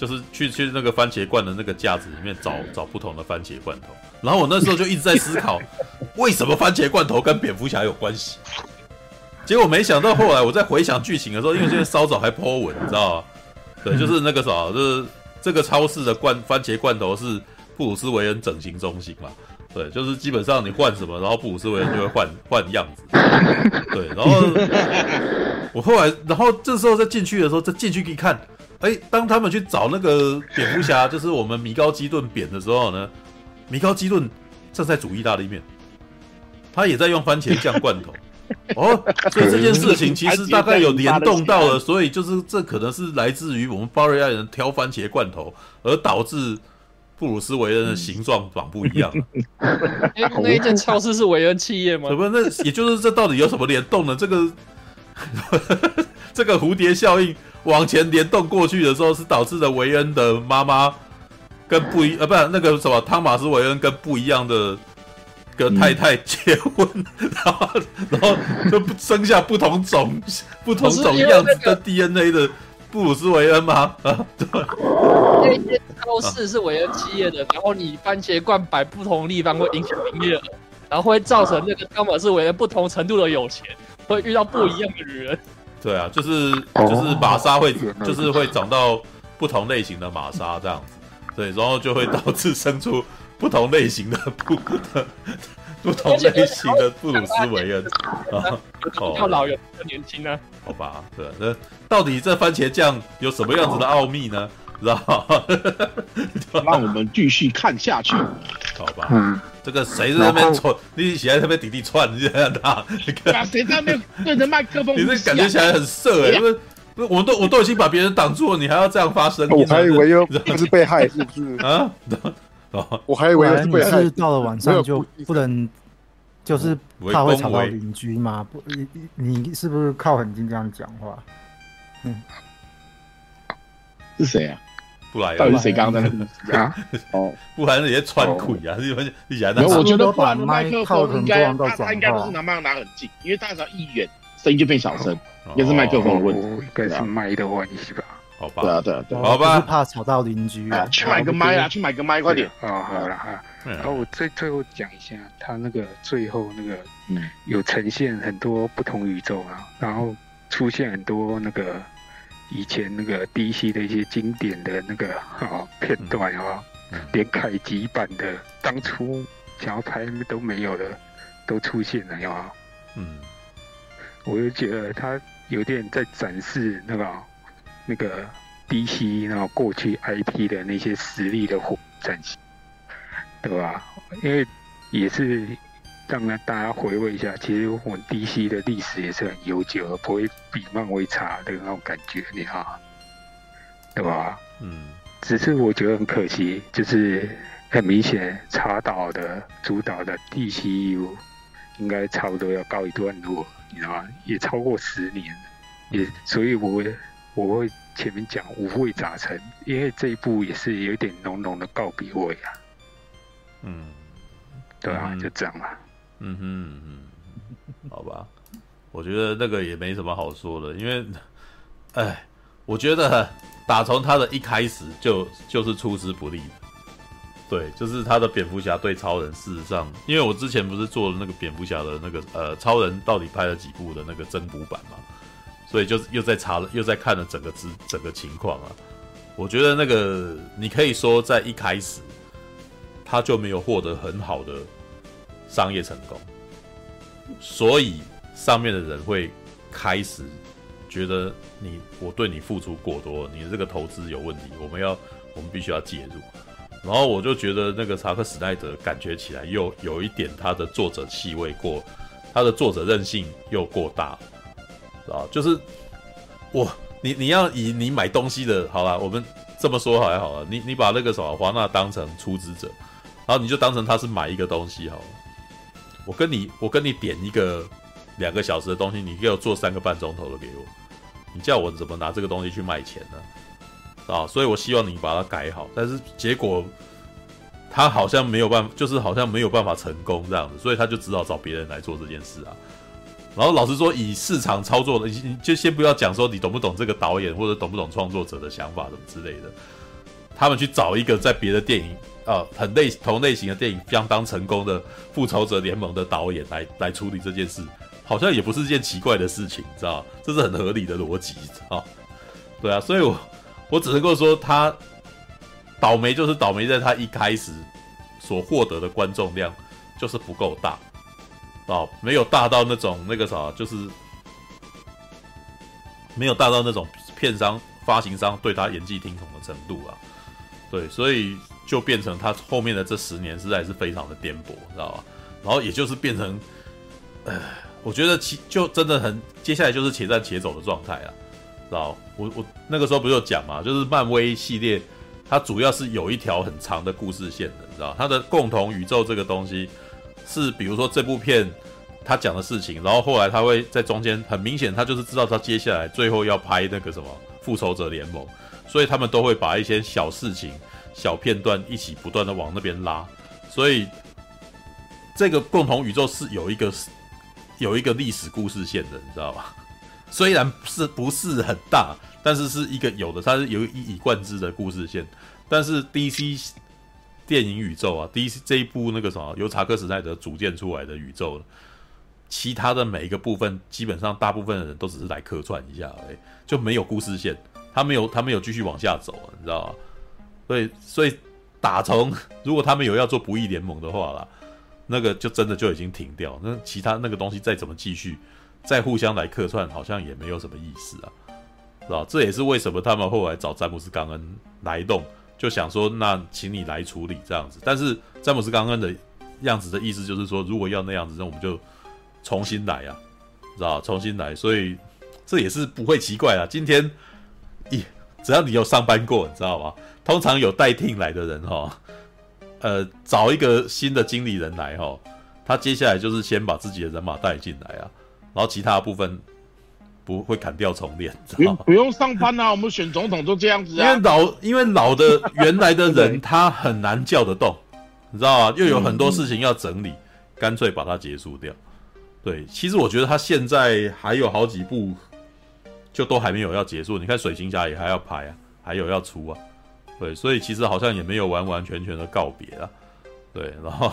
就是去去那个番茄罐的那个架子里面找 找不同的番茄罐头，然后我那时候就一直在思考，为什么番茄罐头跟蝙蝠侠有关系？结果没想到后来我在回想剧情的时候，因为现在稍早还颇稳，你知道吗？对，就是那个啥，就是这个超市的罐番茄罐头是布鲁斯韦恩整形中心嘛？对，就是基本上你换什么，然后布鲁斯韦恩就会换 换样子。对，然后我后来，然后这时候再进去的时候，再进去一看。哎，当他们去找那个蝙蝠侠，就是我们米高基顿扁的时候呢，米高基顿正在煮意大利面，他也在用番茄酱罐头。哦，所以这件事情其实大概有联动到了，所以就是这可能是来自于我们巴瑞亚人挑番茄罐头，而导致布鲁斯韦恩的形状长不一样。那一间超市是韦恩企业吗？什么？那也就是这到底有什么联动呢？这个这个蝴蝶效应。往前联动过去的时候，是导致了维恩的妈妈跟不一呃，不是那个什么汤马斯维恩跟不一样的个太太结婚，嗯、然后然后就生下不同种 不同种样子的 DNA 的布鲁斯维恩吗？啊，对。那些超市是维恩企业的，然后你番茄罐摆不同地方会影响营业额，然后会造成那个汤马斯维恩不同程度的有钱，会遇到不一样的女人。对啊，就是就是玛莎会就是会长到不同类型的玛莎这样子，对，然后就会导致生出不同类型的不不同类型的布鲁斯韦恩 啊，要老有年轻呢？好吧，对，那到底这番茄酱有什么样子的奥秘呢？知道？让我们继续看下去，好吧？嗯，这个谁在那边窜？你起来那边滴滴窜，你这样他？对啊，谁在那边对着麦克风？你这感觉起来很色哎，因为我都我都已经把别人挡住了，你还要这样发声？我还以为又不是被害，是不是啊？我还以为是被害。是到了晚上就不能，就是怕会吵到邻居吗？不，你你是不是靠很近这样讲话？嗯，是谁啊？不来，到底是谁刚刚在那啊？哦，不然人家穿鬼啊！你们你想那？我觉得不然麦克风应该他他应该不是拿麦克风拿很近，因为大只要一远，声音就变小声，应该是麦克风的问题，应该是麦的问题吧？好吧，对啊对啊对，好吧，怕吵到邻居啊！去买个麦啊！去买个麦，快点！啊，好了哈。然后我最最后讲一下，他那个最后那个，嗯，有呈现很多不同宇宙啊，然后出现很多那个。以前那个 DC 的一些经典的那个啊片段啊，连凯吉版的当初想要拍都没有的都出现了呀。嗯，我就觉得他有点在展示那个那个 DC 那过去 IP 的那些实力的展现，对吧？因为也是。让大家回味一下，其实我们 DC 的历史也是很悠久，不会比漫威差的那种感觉，你看，对吧？嗯，只是我觉得很可惜，就是很明显插导的主导的 DCU 应该差不多要告一段落，你知道吗？也超过十年，也所以我我会前面讲五味杂陈，因为这一部也是有点浓浓的告别味啊。嗯，对啊，就这样了。嗯哼嗯哼，好吧，我觉得那个也没什么好说的，因为，哎，我觉得打从他的一开始就就是出师不利，对，就是他的蝙蝠侠对超人，事实上，因为我之前不是做了那个蝙蝠侠的那个呃超人到底拍了几部的那个增补版嘛，所以就又在查了又在看了整个之整个情况啊，我觉得那个你可以说在一开始他就没有获得很好的。商业成功，所以上面的人会开始觉得你我对你付出过多，你的这个投资有问题，我们要我们必须要介入。然后我就觉得那个查克·史奈德感觉起来又有一点他的作者气味过，他的作者任性又过大，啊，就是我你你要以你买东西的好了，我们这么说还好了，你你把那个什么华纳当成出资者，然后你就当成他是买一个东西好了。我跟你，我跟你点一个两个小时的东西，你给我做三个半钟头的给我，你叫我怎么拿这个东西去卖钱呢？啊，所以我希望你把它改好，但是结果他好像没有办法，就是好像没有办法成功这样子，所以他就只好找别人来做这件事啊。然后老实说，以市场操作的，你就先不要讲说你懂不懂这个导演或者懂不懂创作者的想法什么之类的，他们去找一个在别的电影。啊，很类同类型的电影相当成功的复仇者联盟的导演来来处理这件事，好像也不是件奇怪的事情，知道这是很合理的逻辑，啊，对啊，所以我我只能够说他倒霉，就是倒霉在他一开始所获得的观众量就是不够大，啊，没有大到那种那个啥，就是没有大到那种片商发行商对他演技听从的程度啊，对，所以。就变成他后面的这十年实在是非常的颠簸，知道吧？然后也就是变成，呃，我觉得其就真的很，接下来就是且战且走的状态啊，知道？我我那个时候不是有讲嘛，就是漫威系列它主要是有一条很长的故事线的，你知道？它的共同宇宙这个东西是，比如说这部片他讲的事情，然后后来他会在中间很明显，他就是知道他接下来最后要拍那个什么复仇者联盟，所以他们都会把一些小事情。小片段一起不断的往那边拉，所以这个共同宇宙是有一个有一个历史故事线的，你知道吧？虽然是不是很大，但是是一个有的，它是有一以贯之的故事线。但是 DC 电影宇宙啊，DC 这一部那个什么由查克史奈德组建出来的宇宙，其他的每一个部分，基本上大部分的人都只是来客串一下而已，就没有故事线，他没有他没有继续往下走，你知道吧？所以所以打从 如果他们有要做不义联盟的话啦，那个就真的就已经停掉。那其他那个东西再怎么继续，再互相来客串，好像也没有什么意思啊，是吧？这也是为什么他们后来找詹姆斯·冈恩来动，就想说那请你来处理这样子。但是詹姆斯·冈恩的样子的意思就是说，如果要那样子，那我们就重新来啊，知道？重新来，所以这也是不会奇怪啦。今天一只要你有上班过，你知道吗？通常有带 team 来的人哈，呃，找一个新的经理人来哈，他接下来就是先把自己的人马带进来啊，然后其他部分不会砍掉重练，知道吗？不用上班啊，我们选总统都这样子啊。因为老因为老的原来的人 他很难叫得动，你知道吗？又有很多事情要整理，干脆把它结束掉。对，其实我觉得他现在还有好几部，就都还没有要结束。你看水行侠也还要拍啊，还有要出啊。对，所以其实好像也没有完完全全的告别啊。对，然后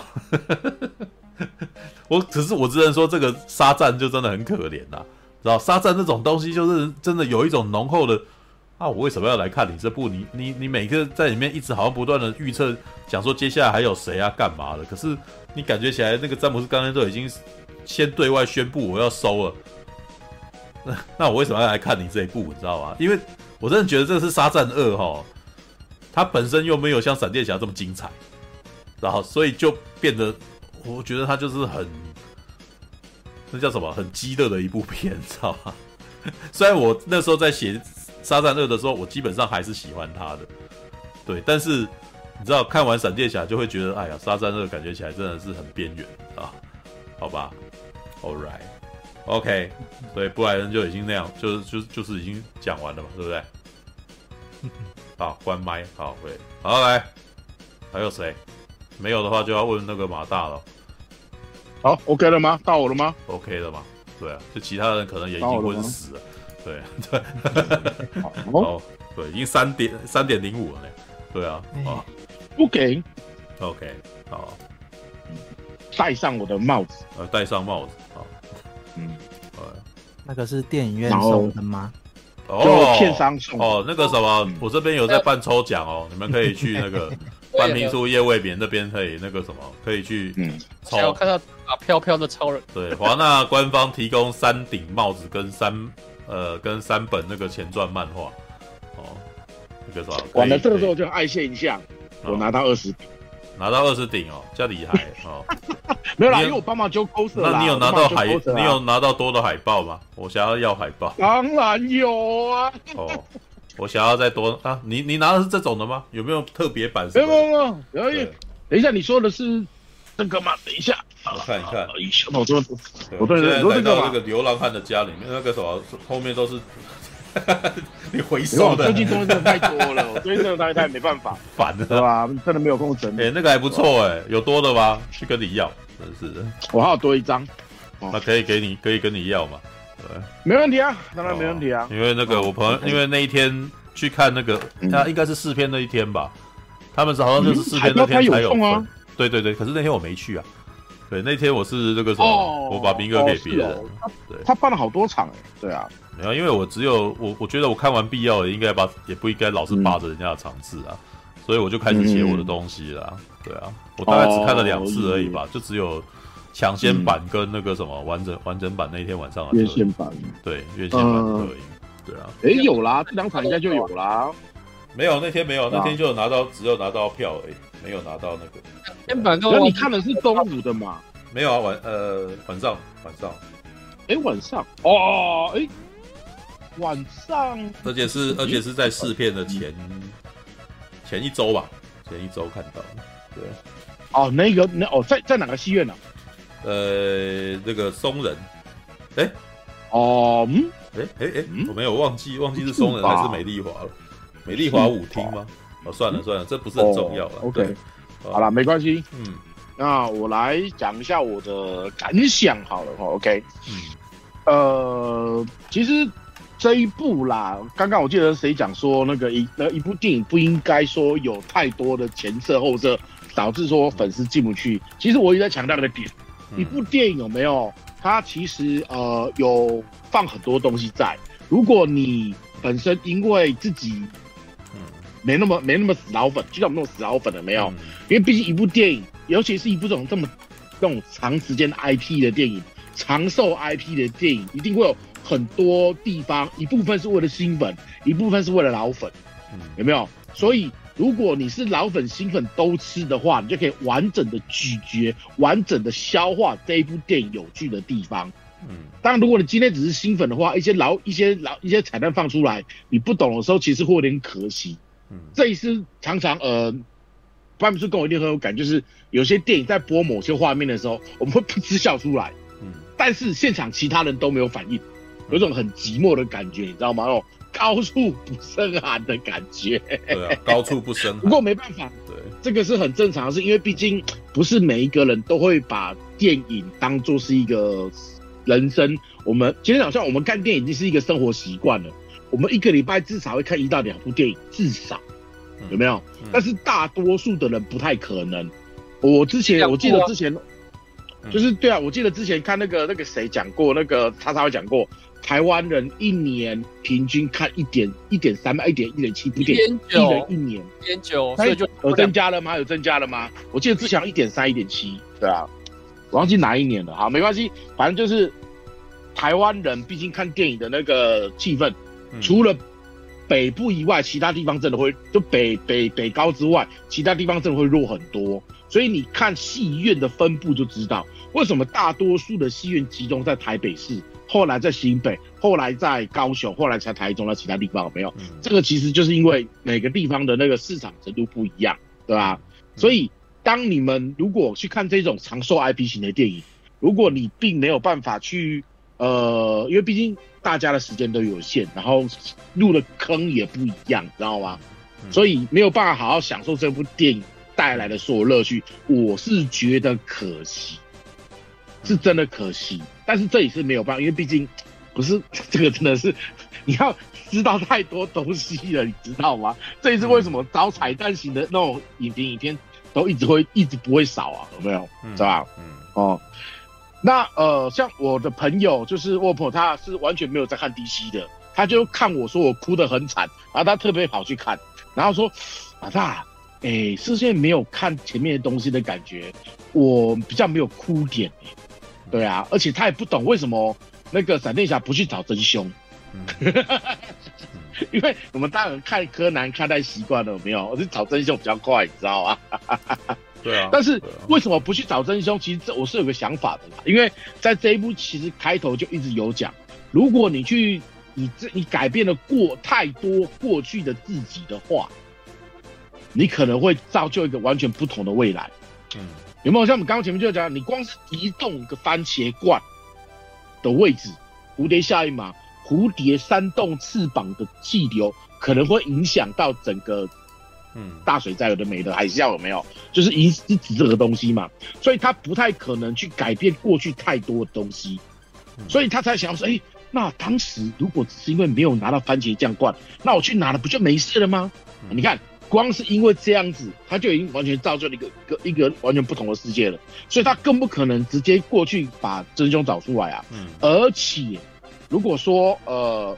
我只是我只能说，这个沙赞就真的很可怜呐、啊。知道沙赞这种东西，就是真的有一种浓厚的啊。我为什么要来看你这部？你你你每个在里面一直好像不断的预测，讲说接下来还有谁啊，干嘛的？可是你感觉起来，那个詹姆斯刚才都已经。先对外宣布我要收了，那我为什么要来看你这一部？你知道吗？因为我真的觉得这是沙赞二哈，它本身又没有像闪电侠这么精彩，然后所以就变得我觉得它就是很那叫什么很激烈的一部片，知道吗？虽然我那时候在写沙赞二的时候，我基本上还是喜欢他的，对，但是你知道看完闪电侠就会觉得，哎呀，沙赞二感觉起来真的是很边缘啊，好吧。All right right，OK，okay，所以布莱恩就已经那样，就是就就是已经讲完了嘛，对不对？好，关麦，好，对，好来，还有谁？没有的话就要问那个马大了。好，OK 了吗？到我了吗？OK 了吗？对啊，就其他人可能也已经昏死了。对对，好，对，已经三点三点零五了呢。对啊，啊，不给。OK，好。戴上我的帽子，呃，戴上帽子，好，那个是电影院送的吗？哦，片商送哦，那个什么，嗯、我这边有在办抽奖哦，你们可以去那个半瓶醋叶未眠那边可以那个什么，可以去嗯。抽。我看到啊，飘飘的超人，对，华纳官方提供三顶帽子跟三呃跟三本那个前传漫画，哦，那个什么，完了这个时候就爱现象，哦、我拿到二十。拿到二十顶哦，这样厉害哦！没有啦，因为我帮忙就 coser 那你有拿到海？你有拿到多的海报吗？我想要要海报。当然有啊！哦，我想要再多啊！你你拿的是这种的吗？有没有特别版？没有没有没有。可以。等一下，你说的是这个吗？等一下，我看一看。一下，我说我对对，来到那个流浪汉的家里面，那个什么后面都是。你回收的，最近东西真的太多了，我最近真的 太太没办法，烦了，对吧？真的没有空整理。哎，那个还不错哎，有多的吗？去跟你要，真是的。我还有多一张，那可以给你，可以跟你要嘛？对，没问题啊，当然没问题啊。因为那个我朋友，因为那一天去看那个，他应该是试片那一天吧？他们是好像就是试片那天才有啊。对对对，可是那天我没去啊。对，那天我是那个什么，我把兵哥给别人。对，他办了好多场哎，对啊。没有，因为我只有我，我觉得我看完必要的，应该把也不应该老是霸着人家的场次啊，嗯、所以我就开始写我的东西了。嗯、对啊，我大概只看了两次而已吧，哦、就只有抢先版跟那个什么完整、嗯、完整版那一天晚上的院线版，对院线版的特映，对啊，哎有啦，这两场应该就有啦。没有那天没有，那天就有拿到，只有拿到票而已，没有拿到那个。院线版，那你看的是中午的嘛？没有啊，晚呃晚上晚上，哎晚上哦哎。晚上，而且是而且是在试片的前前一周吧，前一周看到的，对。哦，那个那哦，在在哪个戏院呢？呃，那个松仁，哎，哦，嗯，哎哎哎，我没有忘记忘记是松仁还是美丽华了，美丽华舞厅吗？哦，算了算了，这不是很重要了。OK，好了，没关系。嗯，那我来讲一下我的感想好了哈。OK，嗯，呃，其实。这一部啦，刚刚我记得谁讲说那个一那一部电影不应该说有太多的前设后设，导致说粉丝进不去。其实我一直在强调那个点，一部电影有没有？它其实呃有放很多东西在。如果你本身因为自己没那么没那么死老粉，就像我们那种死老粉了没有，因为毕竟一部电影，尤其是一部这种这么这种长时间 IP 的电影，长寿 IP 的电影，一定会有很多地方，一部分是为了新粉，一部分是为了老粉，有没有？所以。如果你是老粉新粉都吃的话，你就可以完整的咀嚼、完整的消化这一部电影有趣的地方。嗯，当然，如果你今天只是新粉的话，一些老、一些老、一些彩蛋放出来，你不懂的时候，其实会有点可惜。嗯，这一次常常呃，班比叔跟我一定很有感，就是有些电影在播某些画面的时候，我们会噗嗤笑出来。嗯，但是现场其他人都没有反应，有种很寂寞的感觉，你知道吗？哦。高处不胜寒的感觉，对啊，高处不胜寒。不过没办法，对，这个是很正常的，是因为毕竟不是每一个人都会把电影当做是一个人生。我们今天早上我们看电影已经是一个生活习惯了，我们一个礼拜至少会看一到两部电影，至少有没有？但是大多数的人不太可能。我之前我记得之前就是对啊，我记得之前看那个那个谁讲过，那个叉叉讲过。台湾人一年平均看一点一点三一点一点七部电影，一人一年一点九，所以就有增加了吗？有增加了吗？我记得之前一点三一点七，对啊，忘记哪一年了。好，没关系，反正就是台湾人毕竟看电影的那个气氛，嗯、除了北部以外，其他地方真的会就北北北高之外，其他地方真的会弱很多。所以你看戏院的分布就知道，为什么大多数的戏院集中在台北市。后来在新北，后来在高雄，后来才台中，那其他地方有没有？嗯、这个其实就是因为每个地方的那个市场程度不一样，对吧？嗯、所以当你们如果去看这种长寿 IP 型的电影，如果你并没有办法去，呃，因为毕竟大家的时间都有限，然后入的坑也不一样，知道吗？嗯、所以没有办法好好享受这部电影带来的所有乐趣，我是觉得可惜。是真的可惜，但是这也是没有办法，因为毕竟不是 这个，真的是你要知道太多东西了，你知道吗？这也是为什么找彩蛋型的那种影评影片都一直会一直不会少啊，有没有？嗯、是吧？嗯哦，那呃，像我的朋友就是我朋友，他是完全没有在看 DC 的，他就看我说我哭得很惨，然后他特别跑去看，然后说老大，哎、欸，是现在没有看前面的东西的感觉，我比较没有哭点、欸对啊，而且他也不懂为什么那个闪电侠不去找真凶，嗯、因为我们大人看柯南看太习惯了，有没有？我是找真凶比较快，你知道吗？对啊。但是为什么不去找真凶？其实这我是有个想法的啦，因为在这一部其实开头就一直有讲，如果你去你这你改变了过太多过去的自己的话，你可能会造就一个完全不同的未来。嗯。有没有像我们刚刚前面就讲，你光是移动一个番茄罐的位置，蝴蝶效应嘛，蝴蝶扇动翅膀的气流可能会影响到整个，嗯，大水灾有的没的海啸有没有？就是一是指这个东西嘛，所以他不太可能去改变过去太多的东西，所以他才想要说，哎、欸，那当时如果只是因为没有拿到番茄酱罐，那我去拿了不就没事了吗？你看。光是因为这样子，他就已经完全造就了一个一个一个完全不同的世界了，所以他更不可能直接过去把真凶找出来啊。嗯。而且，如果说呃，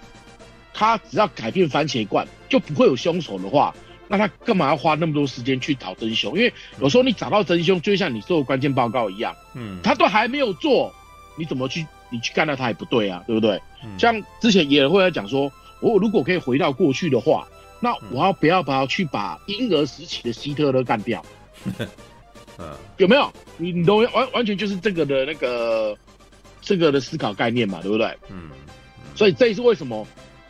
他只要改变番茄罐就不会有凶手的话，那他干嘛要花那么多时间去找真凶？因为有时候你找到真凶，就像你做的关键报告一样，嗯，他都还没有做，你怎么去你去干到他也不对啊，对不对？嗯。像之前也会在讲说，我如果可以回到过去的话。那我要不要把他去把婴儿时期的希特勒干掉？嗯，有没有？你你都完完全就是这个的那个这个的思考概念嘛，对不对？嗯。所以这也是为什么，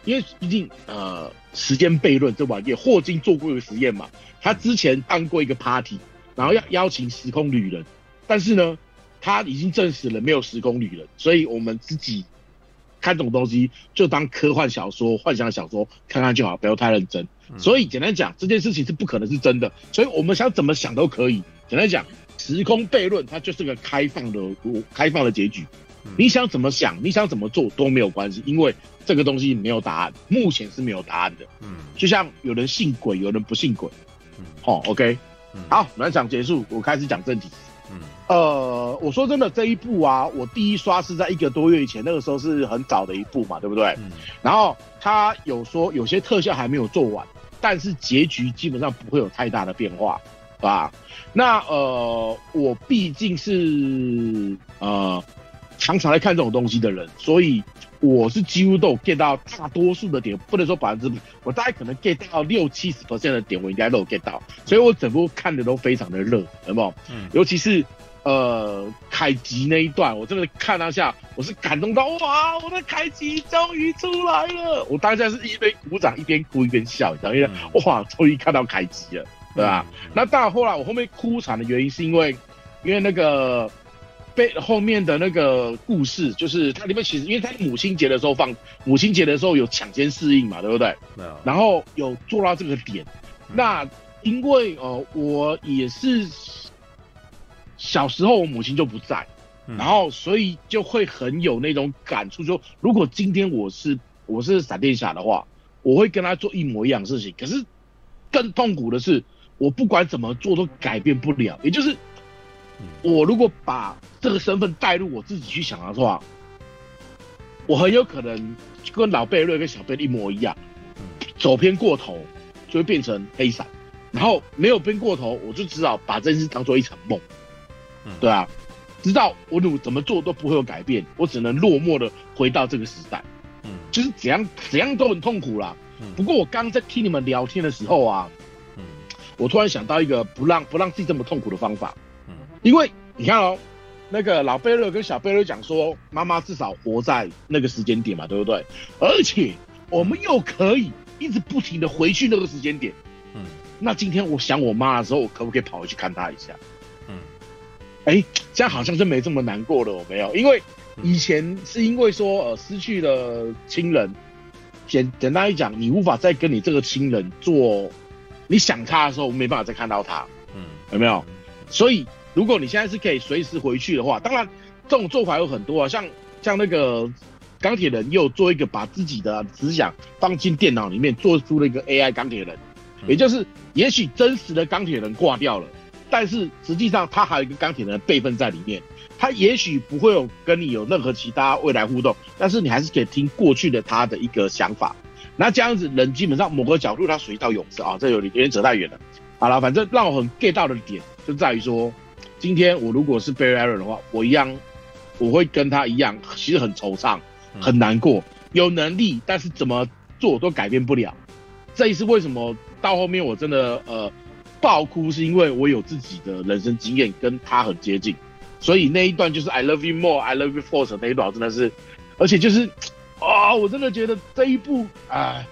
因为毕竟呃时间悖论这玩意，霍金做过一个实验嘛，他之前办过一个 party，然后要邀请时空旅人，但是呢，他已经证实了没有时空旅人，所以我们自己。看这种东西就当科幻小说、幻想小说看看就好，不要太认真。嗯、所以简单讲，这件事情是不可能是真的，所以我们想怎么想都可以。简单讲，时空悖论它就是个开放的、开放的结局。嗯、你想怎么想，你想怎么做都没有关系，因为这个东西没有答案，目前是没有答案的。嗯，就像有人信鬼，有人不信鬼。嗯，好，OK，嗯好，暖场结束，我开始讲正题。嗯，呃，我说真的，这一部啊，我第一刷是在一个多月以前，那个时候是很早的一部嘛，对不对？嗯。然后他有说有些特效还没有做完，但是结局基本上不会有太大的变化，啊，那呃，我毕竟是呃常常来看这种东西的人，所以我是几乎都有 get 到大多数的点，不能说百分之，我大概可能 get 到六七十 percent 的点，我应该都有 get 到，所以我整部看的都非常的热，有没有？嗯，尤其是。呃，凯吉那一段，我真的看当下，我是感动到哇，我的凯吉终于出来了！我当下是一边鼓掌一边哭一边笑，你知道吗？因为哇，终于看到凯吉了，对吧？嗯、那当然后来我后面哭惨的原因是因为，因为那个被后面的那个故事，就是它里面其实因为它母亲节的时候放，母亲节的时候有抢先适应嘛，对不对？嗯、然后有做到这个点，嗯、那因为呃，我也是。小时候我母亲就不在，然后所以就会很有那种感触，说如果今天我是我是闪电侠的话，我会跟他做一模一样的事情。可是更痛苦的是，我不管怎么做都改变不了。也就是我如果把这个身份带入我自己去想的话，我很有可能跟老贝瑞跟小贝一模一样，走偏过头就会变成黑闪，然后没有偏过头，我就只好把这件事当做一场梦。对啊，知道我努怎么做都不会有改变，我只能落寞的回到这个时代。嗯，就是怎样怎样都很痛苦啦。嗯，不过我刚在听你们聊天的时候啊，嗯，我突然想到一个不让不让自己这么痛苦的方法。嗯，因为你看哦，那个老贝勒跟小贝勒讲说，妈妈至少活在那个时间点嘛，对不对？而且我们又可以一直不停的回去那个时间点。嗯，那今天我想我妈的时候，我可不可以跑回去看她一下？哎，这样好像就没这么难过了，我没有，因为以前是因为说呃失去了亲人，简简单一讲，你无法再跟你这个亲人做，你想他的时候没办法再看到他，嗯，有没有？所以如果你现在是可以随时回去的话，当然这种做法有很多啊，像像那个钢铁人又做一个把自己的思想放进电脑里面，做出了一个 AI 钢铁人，也就是也许真实的钢铁人挂掉了。但是实际上，他还有一个钢铁人的备份在里面。他也许不会有跟你有任何其他未来互动，但是你还是可以听过去的他的一个想法。那这样子，人基本上某个角度他属于到勇士啊，这有点有点扯太远了。好了，反正让我很 get 到的点就在于说，今天我如果是 Barry Allen 的话，我一样我会跟他一样，其实很惆怅，很难过，有能力，但是怎么做都改变不了。这也是为什么到后面我真的呃。爆哭是因为我有自己的人生经验跟他很接近，所以那一段就是 I love you more, I love you first 那一段真的是，而且就是啊、哦，我真的觉得这一部啊，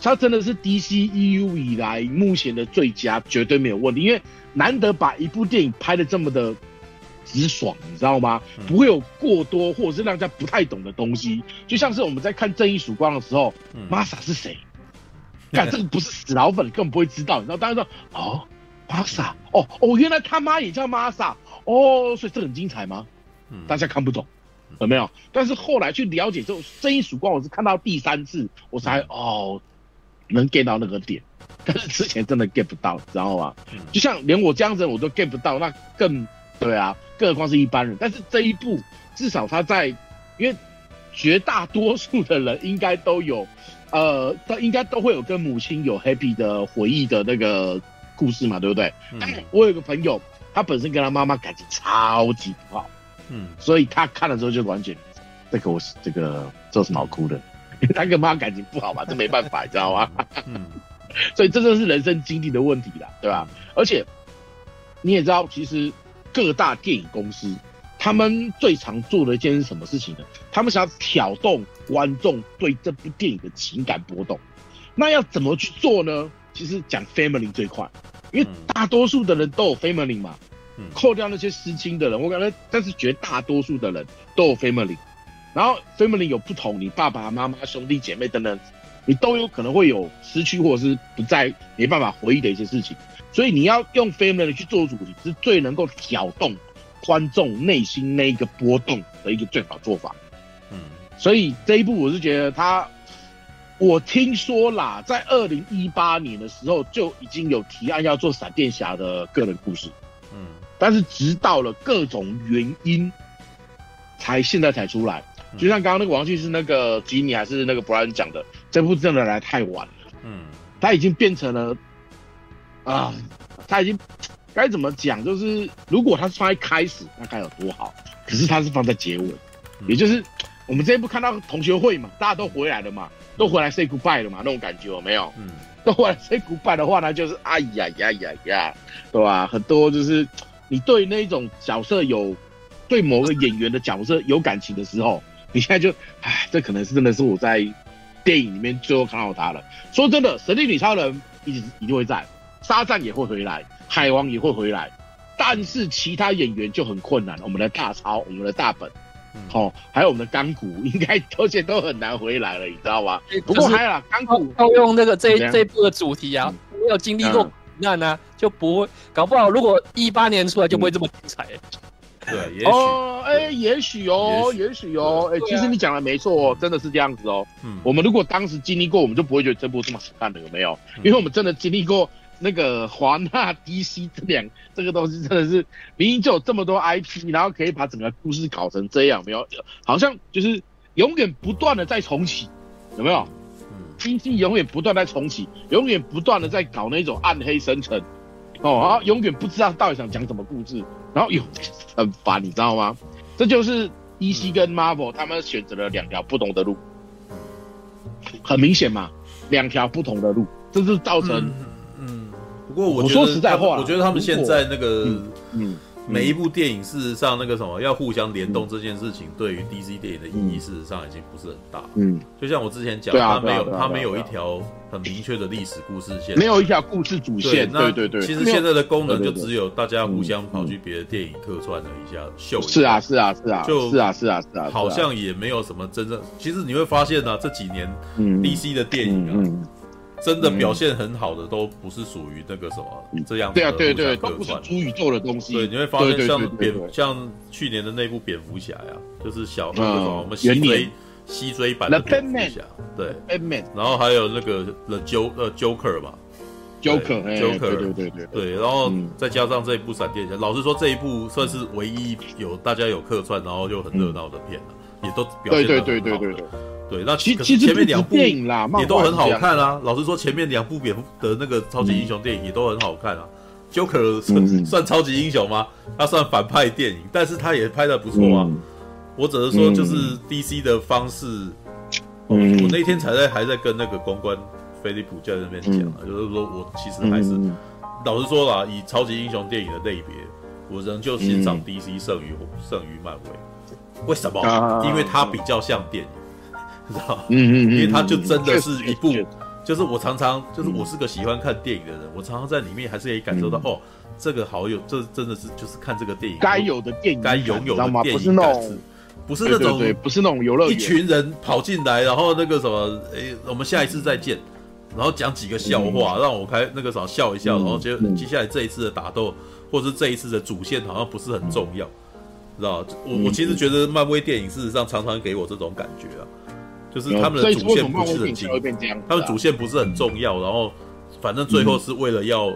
它真的是 DCEU 以来目前的最佳，绝对没有问题。因为难得把一部电影拍的这么的直爽，你知道吗？不会有过多或者是让人家不太懂的东西，就像是我们在看《正义曙光》的时候，Masa 是谁？干这个不是死老粉，根本不会知道。你知道，大家说哦，玛莎，哦哦，原来他妈也叫玛莎，哦，所以这很精彩吗？嗯，大家看不懂，有没有？但是后来去了解之后，《正义曙光》我是看到第三次，我才哦能 get 到那个点，但是之前真的 get 不到，知道吗？就像连我这样子我都 get 不到，那更对啊，更何况是一般人。但是这一部至少他在，因为绝大多数的人应该都有。呃，都应该都会有跟母亲有 happy 的回忆的那个故事嘛，对不对？嗯。我有个朋友，他本身跟他妈妈感情超级不好，嗯，所以他看了之后就完全，这个我是这个这有什么好哭的？因为他跟妈妈感情不好嘛，这没办法，你知道吗？嗯。所以这就是人生经历的问题啦，对吧？而且你也知道，其实各大电影公司。他们最常做的一件是什么事情呢？他们想要挑动观众对这部电影的情感波动。那要怎么去做呢？其实讲 family 最快，因为大多数的人都有 family 嘛。扣掉那些失亲的人，我感觉，但是绝大多数的人都有 family。然后 family 有不同，你爸爸妈妈、兄弟姐妹等等，你都有可能会有失去或者是不再没办法回忆的一些事情。所以你要用 family 去做主题，是最能够挑动。观众内心那一个波动的一个最好做法，嗯，所以这一部我是觉得他，我听说啦，在二零一八年的时候就已经有提案要做闪电侠的个人故事，嗯，但是直到了各种原因，才现在才出来。就像刚刚那个王旭是那个吉尼还是那个布兰讲的，这部真的来太晚了，嗯。他已经变成了啊，他已经该怎么讲？就是如果他是放在开始，那该有多好。可是他是放在结尾，也就是我们这一部看到同学会嘛，大家都回来了嘛，都回来 say goodbye 了嘛，那种感觉有没有？嗯，都回来 say goodbye 的话呢，就是哎呀呀呀呀，对吧？很多就是你对那一种角色有对某个演员的角色有感情的时候，你现在就哎，这可能是真的是我在电影里面最后看到他了。说真的，神力女超人一直一定会在，沙赞也会回来，海王也会回来。但是其他演员就很困难，我们的大超，我们的大本，好、嗯哦，还有我们的钢骨，应该而且都很难回来了，你知道吗？欸、不过还有啦，钢骨要用那个这这一部的主题啊，嗯、没有经历过苦难啊，就不会搞不好。如果一八年出来就不会这么精彩。对，也许哦，哎、欸，也许哦，也许哦，哎、欸，其实你讲的没错哦，真的是这样子哦。嗯，我们如果当时经历过，我们就不会觉得这部这么好看的，有没有？因为我们真的经历过。那个华纳 DC 这两这个东西真的是明明就有这么多 IP，然后可以把整个故事搞成这样，没有？好像就是永远不断的在重启，有没有？嗯，DC 永远不断在重启，永远不断的在搞那种暗黑深沉，哦，然后永远不知道到底想讲什么故事，然后有很烦，你知道吗？这就是 DC 跟 Marvel 他们选择了两条不同的路，很明显嘛，两条不同的路，这是造成。不过我觉得，我说实在话，我觉得他们现在那个，嗯，每一部电影事实上那个什么要互相联动这件事情，对于 DC 电影的意义事实上已经不是很大。嗯，就像我之前讲，他没有他没有一条很明确的历史故事线，没有一条故事主线。对对对，其实现在的功能就只有大家互相跑去别的电影客串了一下秀。是啊是啊是啊，就是啊是啊是啊，好像也没有什么真正。其实你会发现呢，这几年 DC 的电影啊。真的表现很好的都不是属于那个什么这样子的。对啊，对对，都不是主宇宙的东西。对，你会发现像蝙，像去年的那部蝙蝠侠呀，就是小那个什么我们西追西追版的蝙蝠侠，对，然后还有那个 The Jo 呃 Joker 嘛，Joker，Joker，对对对对对，然后再加上这一部闪电侠，老实说这一部算是唯一有大家有客串，然后就很热闹的片了，也都表现的很好的。对，那其实前面两部电影啦也都很好看啊。老实说，前面两部蝙蝠的那个超级英雄电影也都很好看啊。Joker 算算超级英雄吗？他算反派电影，但是他也拍的不错啊。我只是说，就是 DC 的方式。我那天才在还在跟那个公关菲利普在那边讲啊，就是说我其实还是老实说啦，以超级英雄电影的类别，我仍旧欣赏 DC 胜于胜于漫威。为什么？因为它比较像电影。知道，嗯嗯嗯，因为它就真的是一部，就是我常常就是我是个喜欢看电影的人，我常常在里面还是可以感受到哦，这个好有，这真的是就是看这个电影该有的电影，该拥有的电影感，不是那种，不是那种游乐园，一群人跑进来，然后那个什么，诶，我们下一次再见，然后讲几个笑话，让我开那个啥笑一笑，然后接接下来这一次的打斗，或是这一次的主线好像不是很重要，知道？我我其实觉得漫威电影事实上常常给我这种感觉啊。就是他们的主线不是很重要，他们主线不是很重要，然后反正最后是为了要，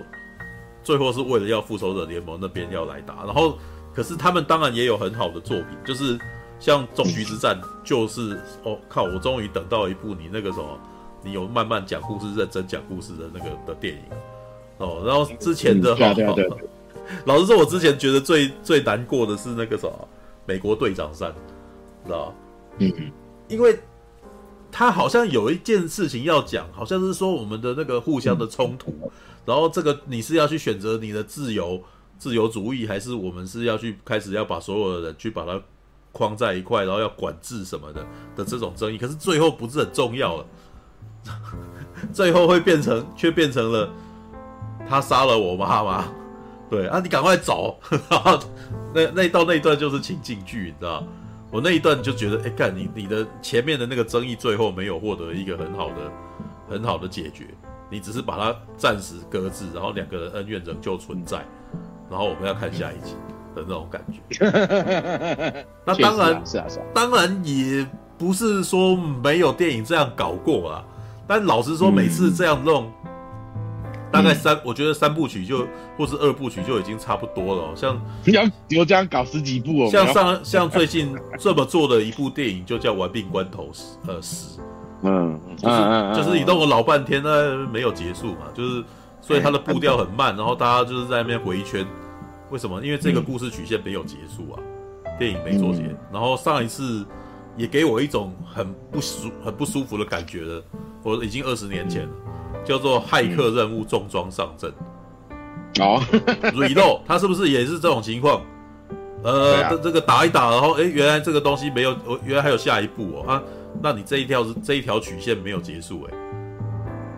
最后是为了要复仇者联盟那边要来打，然后可是他们当然也有很好的作品，就是像终局之战，就是哦靠，我终于等到一部你那个什么，你有慢慢讲故事、认真讲故事的那个的电影哦，然后之前的哈，老实说，我之前觉得最最难过的是那个什么美国队长三，知道嗯，因为。他好像有一件事情要讲，好像是说我们的那个互相的冲突，然后这个你是要去选择你的自由自由主义，还是我们是要去开始要把所有的人去把它框在一块，然后要管制什么的的这种争议？可是最后不是很重要了，最后会变成却变成了他杀了我妈妈，对啊，你赶快走，然后那那到那一段就是情景剧，你知道。我那一段就觉得，哎，看你你的前面的那个争议最后没有获得一个很好的、很好的解决，你只是把它暂时搁置，然后两个人恩怨仍旧存在，然后我们要看下一集的那种感觉。那当然，是啊是啊，当然也不是说没有电影这样搞过啊，但老实说，每次这样弄。大概三，我觉得三部曲就或是二部曲就已经差不多了。像你 要有这样搞十几部哦。像上像最近这么做的一部电影就叫《玩命关头十》呃十，嗯，就是就是你弄了老半天，那没有结束嘛，就是所以它的步调很慢，然后大家就是在那边回圈。为什么？因为这个故事曲线没有结束啊，电影没做结。然后上一次也给我一种很不舒很不舒服的感觉了，我已经二十年前了，叫做骇客任务重装上阵。哦，Reload，它是不是也是这种情况？呃，这这个打一打，然后哎，原来这个东西没有，我原来还有下一步哦啊，那你这一条是这一条曲线没有结束哎，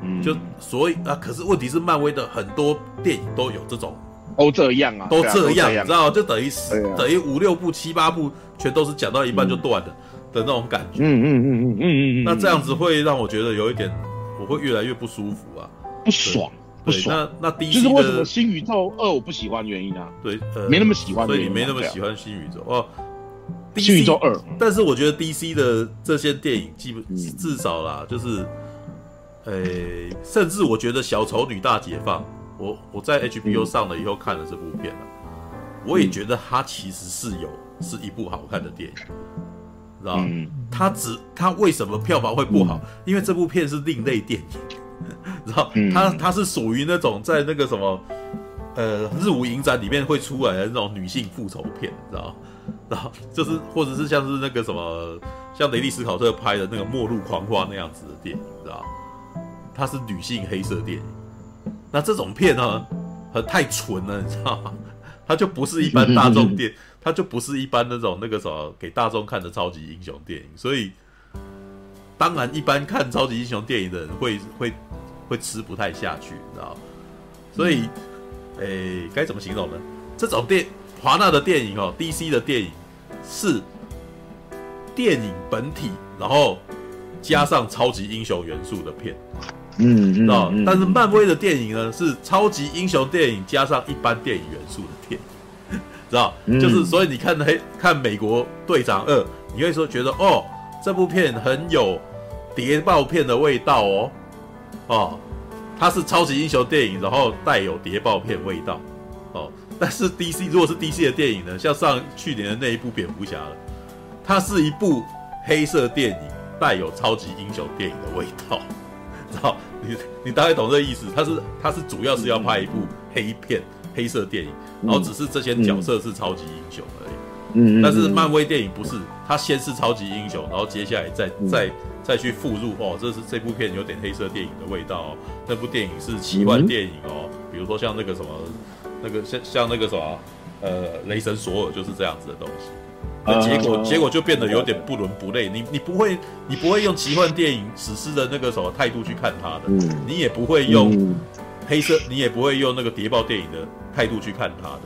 嗯，就所以啊，可是问题是漫威的很多电影都有这种，都这样啊，都这样，你知道就等于等于五六部七八部全都是讲到一半就断了的那种感觉，嗯嗯嗯嗯嗯嗯，那这样子会让我觉得有一点，我会越来越不舒服啊，不爽。不爽，那那 DC 就是为什么新宇宙二我不喜欢原因啊？对，呃，没那么喜欢，所以你没那么喜欢新宇宙。哦。新宇宙二，但是我觉得 DC 的这些电影基本至少啦，就是，呃，甚至我觉得小丑女大解放，我我在 HBO 上了以后看了这部片了，我也觉得它其实是有是一部好看的电影，知道吗？它只他为什么票房会不好？因为这部片是另类电影。然后他他是属于那种在那个什么，呃，日舞影展里面会出来的那种女性复仇片，知道？然后就是或者是像是那个什么，像雷利斯考特拍的那个《末路狂花》那样子的电影，知道？它是女性黑色电影。那这种片呢，很太纯了，你知道吗？它就不是一般大众电，它就不是一般那种那个什么给大众看的超级英雄电影。所以，当然一般看超级英雄电影的人会会。会吃不太下去，你知道？所以，诶、嗯，该怎么形容呢？这种电华纳的电影哦，DC 的电影是电影本体，然后加上超级英雄元素的片，嗯，知道？但是漫威的电影呢，是超级英雄电影加上一般电影元素的片，知道？嗯、就是所以你看黑看美国队长二，你会说觉得哦，这部片很有谍报片的味道哦。哦，它是超级英雄电影，然后带有谍报片味道，哦，但是 DC 如果是 DC 的电影呢，像上去年的那一部蝙蝠侠了，它是一部黑色电影，带有超级英雄电影的味道，知道？你你大概懂这个意思？它是它是主要是要拍一部黑片、黑色电影，然后只是这些角色是超级英雄而已。嗯，但是漫威电影不是，它先是超级英雄，然后接下来再再。再去附入哦，这是这部片有点黑色电影的味道哦。那部电影是奇幻电影哦，嗯、比如说像那个什么，那个像像那个什么，呃，雷神索尔就是这样子的东西。那结果、啊、结果就变得有点不伦不类。你你不会你不会用奇幻电影史诗的那个什么态度去看它的，嗯、你也不会用黑色，你也不会用那个谍报电影的态度去看它的，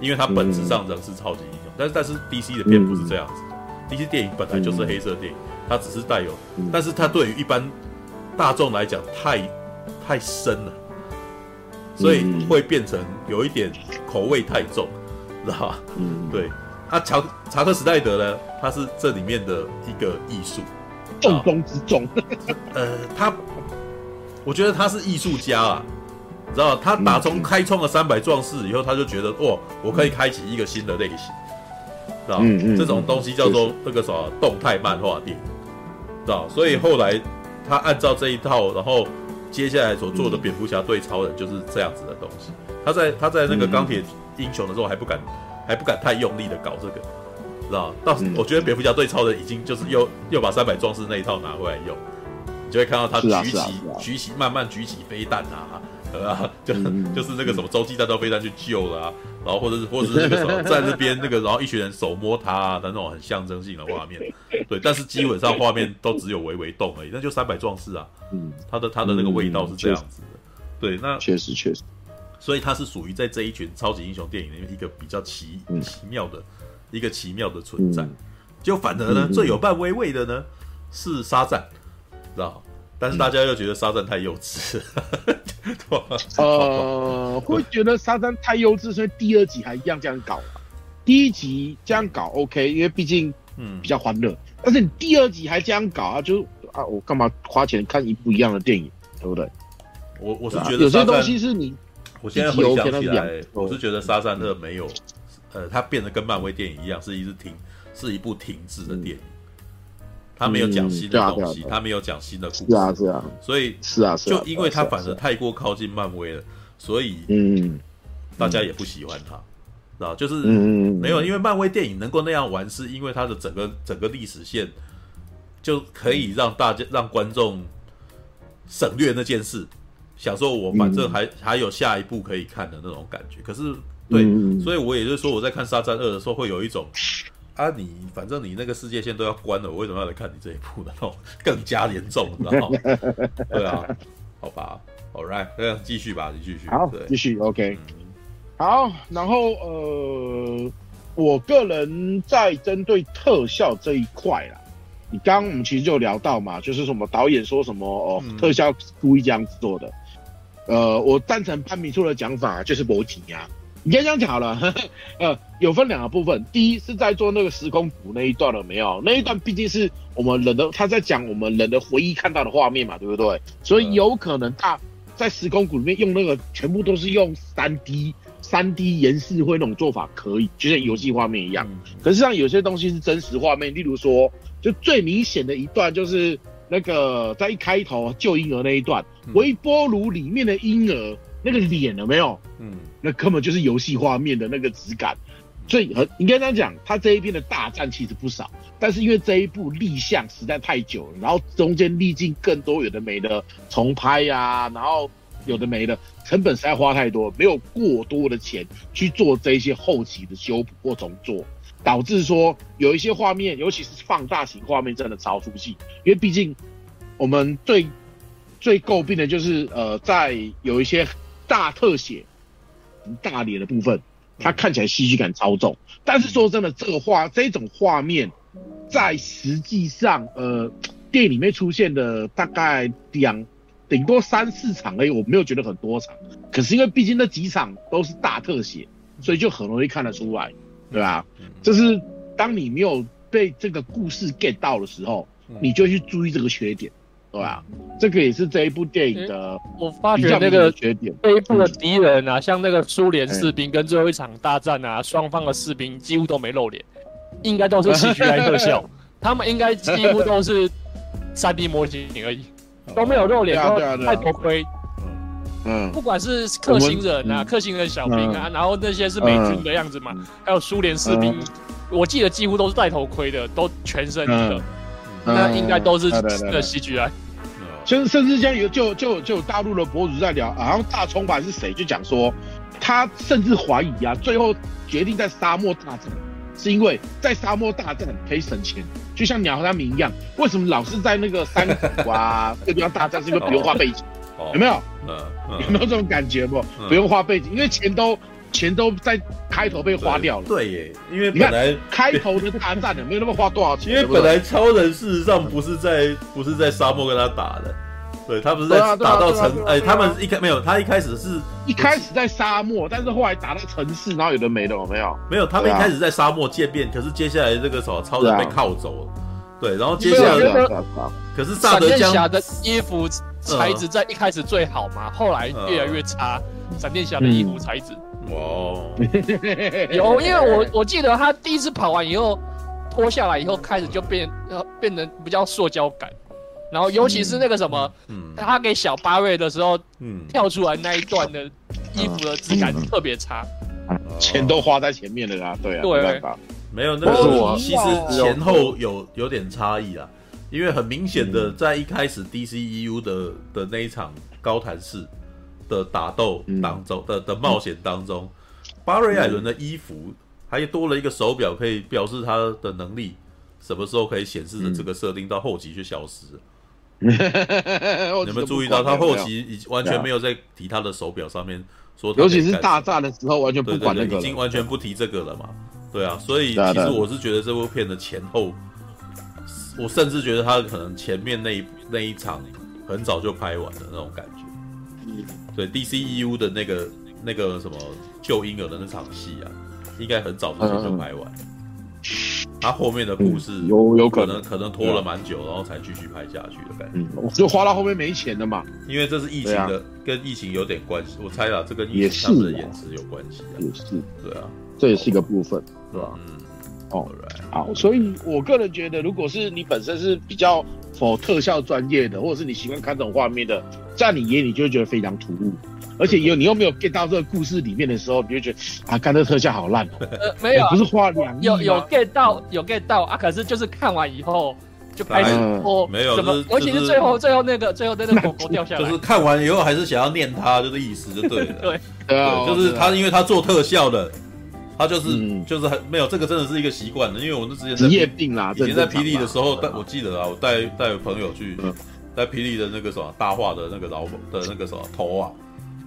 因为它本质上仍是超级英雄。但是但是 DC 的片不是这样子的、嗯、，DC 电影本来就是黑色电影。它只是带有，但是它对于一般大众来讲太太深了，所以会变成有一点口味太重，知道吧？嗯，对。他乔查克史奈德呢，他是这里面的一个艺术，重中之重。呃，他，我觉得他是艺术家啊，知道？他打从开创了三百壮士以后，他就觉得哇，我可以开启一个新的类型，知道？嗯嗯，这种东西叫做那个什么动态漫画电影。所以后来他按照这一套，然后接下来所做的蝙蝠侠对超人就是这样子的东西。他在他在那个钢铁英雄的时候还不敢还不敢太用力的搞这个，知道？到我觉得蝙蝠侠对超人已经就是又又把三百壮士那一套拿回来用，你就会看到他举起举起慢慢举起飞弹啊。啊，就就是那个什么洲际弹道飞弹去救了啊，然后或者是 或者是那个什么 在那边那个，然后一群人手摸他啊的那种很象征性的画面，对，但是基本上画面都只有微微动而已，那就三百壮士啊，嗯，他的他的那个味道是这样子的，对，那确实确实，所以它是属于在这一群超级英雄电影里面一个比较奇奇妙的一个奇妙的存在，就反而呢最有半微味的呢是沙赞，知道？但是大家又觉得沙赞太幼稚，呃，会觉得沙赞太幼稚，所以第二集还一样这样搞。第一集这样搞 OK，因为毕竟嗯比较欢乐。嗯、但是你第二集还这样搞啊，就啊我干嘛花钱看一部一样的电影，对不对？我我是觉得有些东西是你，我现在回想起来，我是觉得沙赞特没有，呃，他变得跟漫威电影一样，是一直停，是一部停滞的电影。他没有讲新的东西，他没有讲新的故事，是啊是啊，所以是啊就因为他反而太过靠近漫威了，所以嗯，大家也不喜欢他，啊就是嗯没有，因为漫威电影能够那样玩，是因为它的整个整个历史线就可以让大家让观众省略那件事，想说我反正还还有下一部可以看的那种感觉。可是对，所以我也就是说我在看《沙赞二》的时候会有一种。啊，你反正你那个世界线都要关了，我为什么要来看你这一部呢？更加严重，你知道吗？对啊，好吧，All right，那继续吧，你继续。好，继续，OK。好，然后呃，我个人在针对特效这一块啦，你刚刚我们其实就聊到嘛，就是什么导演说什么哦，特效故意这样子做的。呃，我赞成潘米错的讲法，就是搏击呀。你刚刚讲好了，呵 呵呃，有分两个部分。第一是在做那个时空谷那一段了没有？那一段毕竟是我们人的，他在讲我们人的回忆看到的画面嘛，对不对？所以有可能他在时空谷里面用那个全部都是用三 D、三 D 延视会那种做法可以，就像游戏画面一样。可是像有些东西是真实画面，例如说，就最明显的一段就是那个在一开头救婴儿那一段，微波炉里面的婴儿。那个脸了没有？嗯，那根本就是游戏画面的那个质感，所以很应该这样讲，他这一边的大战其实不少，但是因为这一部立项实在太久了，然后中间历经更多有的没的重拍呀、然后有的没的成本实在花太多，没有过多的钱去做这些后期的修补或重做，导致说有一些画面，尤其是放大型画面真的超出戏，因为毕竟我们最最诟病的就是呃，在有一些。大特写、大脸的部分，他看起来戏剧感超重。但是说真的，这个画这种画面，在实际上，呃，电影里面出现的大概两，顶多三四场而已，我没有觉得很多场。可是因为毕竟那几场都是大特写，所以就很容易看得出来，对吧？就是当你没有被这个故事 get 到的时候，你就去注意这个缺点。对啊，这个也是这一部电影的、欸。我发觉那个缺点，这一部的敌人啊，嗯、像那个苏联士兵跟最后一场大战啊，双、欸、方的士兵几乎都没露脸，应该都是 CGI 特效。他们应该几乎都是三 D 模型而已，都没有露脸，都戴头盔。嗯，不管是克星人啊，克星人小兵啊，然后那些是美军的样子嘛，还有苏联士兵，我记得几乎都是戴头盔的，都全身的。那应该都是的 CGI，甚甚至像有就就就有大陆的博主在聊，好像大葱吧是谁就讲说，他甚至怀疑啊，最后决定在沙漠大战，是因为在沙漠大战可以省钱，就像鸟和他们一样，为什么老是在那个山谷啊这地方大战，是因为不用画背景，有没有？嗯有没有这种感觉不？不用画背景，因为钱都。钱都在开头被花掉了。对耶，因为本来开头的大战的没有那么花多少钱。因为本来超人事实上不是在 不是在沙漠跟他打的，对他不是在打到城，哎，他们一开没有，他一开始是一开始在沙漠，但是后来打到城市，然后有的没的，有没有？没有，他们一开始在沙漠见面，可是接下来这个什么超人被铐走了，对，然后接下来可是闪电侠的衣服材质在一开始最好嘛，后来越来越差，闪电侠的衣服材质。哦，有，因为我我记得他第一次跑完以后脱下来以后，开始就变呃变成比较塑胶感，然后尤其是那个什么，嗯，他给小巴瑞的时候，嗯，跳出来那一段的衣服的质感特别差，钱都花在前面了啦，对啊，对，没办法，没有那个其实前后有有点差异啊，因为很明显的在一开始 DCEU 的的那一场高谭市。的打斗当中的的冒险当中，巴瑞艾伦的衣服还多了一个手表，可以表示他的能力什么时候可以显示的这个设定，到后期却消失 有没有注意到他后期已完全没有在提他的手表上面说，尤其是大战的时候完全不管那个，已经完全不提这个了嘛？对啊，所以其实我是觉得这部片的前后，我甚至觉得他可能前面那一那一场很早就拍完的那种感觉。对 DCEU 的那个那个什么救婴儿的那场戏啊，应该很早之前就拍完。他、嗯、后面的故事有有可能可能拖了蛮久，然后才继续拍下去的感觉。嗯，就花到后面没钱了嘛。因为这是疫情的，啊、跟疫情有点关系。我猜啊，这跟疫情他们的演词有关系啊。也是，对啊，这也是一个部分，是吧？嗯。哦，好，所以我个人觉得，如果是你本身是比较否特效专业的，或者是你喜欢看这种画面的，在你眼里就会觉得非常突兀，而且有你又没有 get 到这个故事里面的时候，你就觉得啊，看这个特效好烂、喔。呃，没有，不是花两有有 get 到有 get 到啊，可是就是看完以后就开始哦，没有，怎么尤其是最后最后那个最后那个狗狗掉下来，就是看完以后还是想要念他，就是意思就对了。对对啊，就是他，因为他做特效的。他就是、嗯、就是很没有这个真的是一个习惯的，因为我那之前职业病啦，以前在霹雳的时候，带我记得啊，我带带朋友去，在霹雳的那个什么大话的那个老的那个什么头啊，